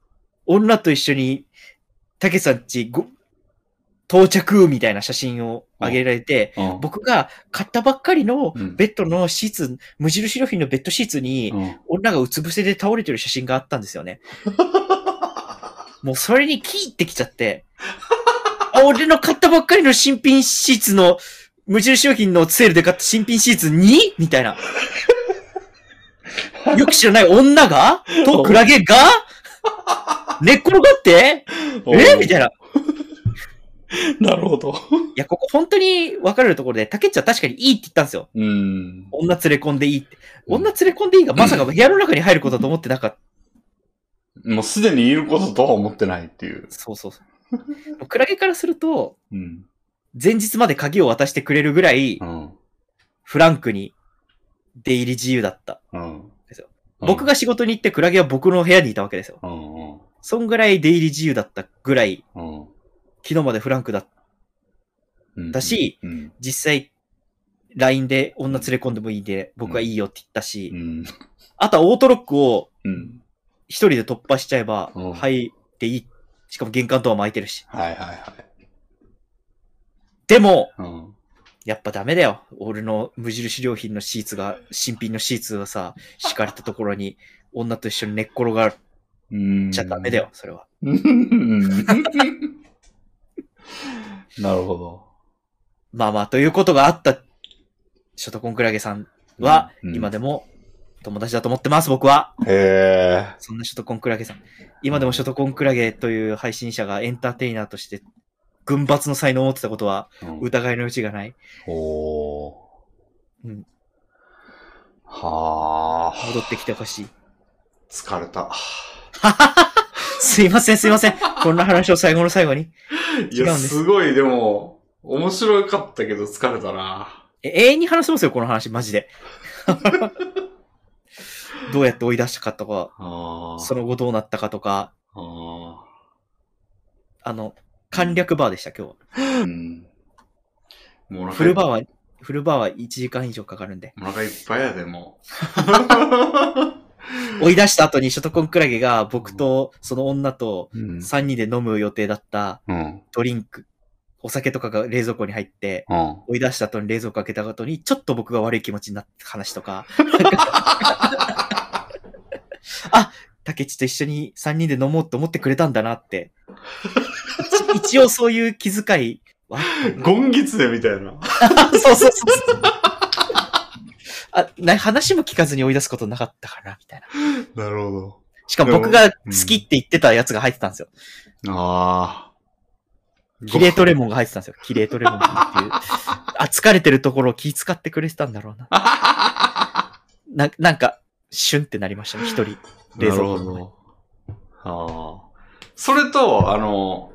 女と一緒に、たけさんちご、到着みたいな写真を上げられて、うん。僕が買ったばっかりのうんベッドのシーツ、無印良品のベッドシーツに、うん。女がうつ伏せで倒れてる写真があったんですよね。もうそれにキーってきちゃって、あ俺の買ったばっかりの新品シーツの、無印良品のセールで買った新品シーツに？みたいな。よく知らない女が？とクラゲが？寝っ転がって？え？みたいな。なるほど。いや、ここ本当に分かれるところで、竹内は確かにいいって言ったんですよ。うん。女連れ込んでいいって。女連れ込んでいいが、まさか部屋の中に入ることだと思ってなかった。もうすでにいることとは思ってないっていう。そうそうそう。クラゲからすると、うん。前日まで鍵を渡してくれるぐらいう、ん。フランクに出入り自由だった。うん。ですよ僕が仕事に行ってクラゲは僕の部屋にいたわけですよ。うん。うん。そんぐらい出入り自由だったぐらい、うん。昨日までフランクだった。うん。だし、うん。実際、LINE で女連れ込んでもいいで、僕はいいよって言ったし、うん。あとはオートロックをうん。一人で突破しちゃえば、うん入っていい。しかも玄関ドアも開いてるし。はいはいはい。でも、うん。やっぱダメだよ。俺の無印良品のシーツが、新品のシーツがさ、敷かれたところに、女と一緒に寝っ転がっうん。ちゃダメだよ、それは。うん。なるほど。まあまあ、ということがあった、ショトコンクラゲさんは、うん今でも友達だと思ってます、僕は。へえ。そんなショトコンクラゲさん。今でもショトコンクラゲという配信者がエンターテイナーとして、群抜の才能を持ってたことはうん疑いの余地がない。おー。うんはあ。戻ってきてほしい。疲れた。すいません、すいません。こんな話を最後の最後に。いや、すすごい、でも、面白かったけど疲れたな。え永遠に話せますよ、この話、マジで。どうやって追い出したかとか、その後どうなったかとか、ああの、簡略バーでした、今日は。ー。うん。もうフルバーは、フルバーは1時間以上かかるんで。お腹いっぱいやで、も 追い出した後にショトコンクラゲが僕とその女とう。うん。3人で飲む予定だったうん。ドリンク、お酒とかが冷蔵庫に入って、うん。追い出した後に冷蔵庫開けた後に、ちょっと僕が悪い気持ちになった話とか、あ、竹内と一緒に3人で飲もうと思ってくれたんだなって。一一応そういう気遣いは ゴンギツネみたいな。そうそうそうそう。あな、話も聞かずに追い出すことなかったかな、みたいな。なるほど。しかも僕が好きって言ってたやつが入ってたんですよ。ああ。キレートレモンが入ってたんですよ。キレートレモンっていう。あ、疲れてるところを気遣ってくれてたんだろうな。な、なんか、シュンってなりましたね、一人。冷なる蔵庫の前ほど。ああ。それと、あの、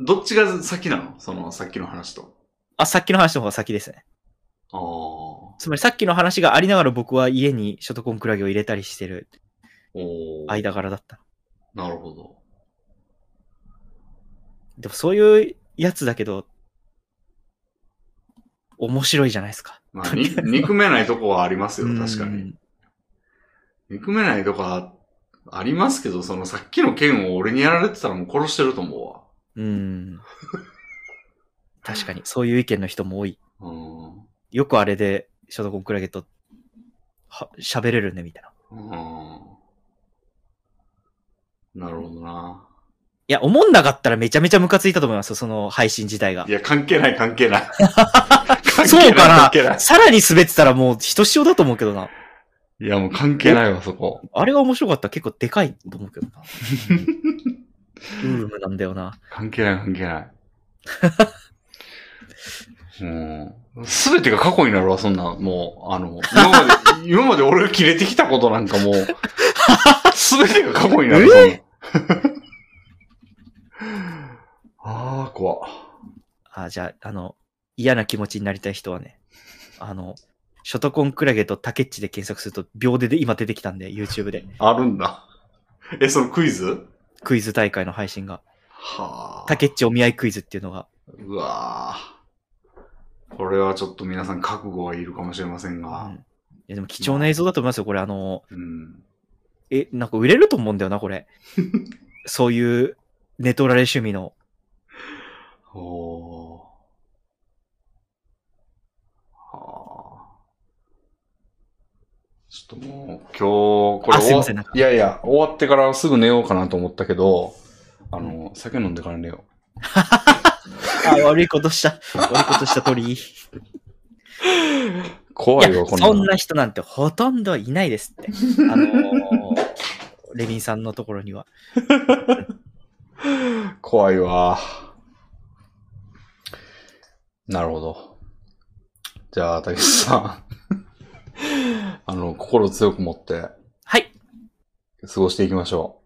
どっちが先なの？その、さっきの話と。あ、さっきの話の方が先ですね。ああ。つまりさっきの話がありながら僕は家にショトコンクラゲを入れたりしてるおー間柄だった。なるほど。でもそういうやつだけど、面白いじゃないですか。まあ、に憎めないとこはありますよ、確かに。うん。憎めないとこはありますけど、そのさっきの剣を俺にやられてたらもう殺してると思うん。確かに、そういう意見の人も多い。うわ。うん。よくあれで、ショトコンクラゲと、は、喋れるね、みたいな。うん。なるほどな。いや、思んなかったらめちゃめちゃムカついたと思いますよ、その配信自体がい。や、関係ない関係ない。そうか関係ななさらに滑ってたらもう、ひとしおだと思うけどな。い。いや、もう関係ないわ、そこ。あれが面白かったら結構でかいと思うけどな。ウームなんだよな。関係ない関係ない。もう、すべてが過去になるわ、そんな、もう、あの、今まで、今まで俺が切れてきたことなんかもう、すべてが過去になる、そんな。ああ、怖っあ、じゃあ、あの、嫌な気持ちになりたい人はね、あの、ショトコンクラゲとタケッチで検索すると秒でで今出てきたんで、YouTube で。あるんだ。え、そのクイズ？クイズ大会の配信が。はあ。タケッチお見合いクイズっていうのが。うわぁ。これはちょっと皆さん覚悟はいるかもしれませんうんが。いやでも貴重な映像だと思いますよ、これ。あの、うん。え、なんか売れると思うんだよな、これ。そういうネトラレ趣味のおー。はあ。ちょっともう、今日、これいやいや、終わってからすぐ寝ようかなと思ったけど、あの、酒飲んでから寝よ あ、悪いことした。悪いことした鳥。う。怖いよ、いや、こんなのそんな人なんてほとんどいないですって。あのーレビンさんのところには。怖いわ。なるほど。じゃあ、竹内さん。あの、心強く持ってはい。過ごしていきましょ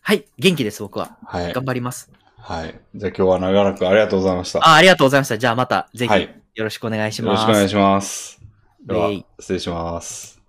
はい。元気です、僕は。う。はい。頑張ります。はい。じゃあ今日は長らくありがとうございました。あありがとうございました。じゃあまた、ぜひ、はいよろしくお願いしよろます。しくお願いします。では失礼します。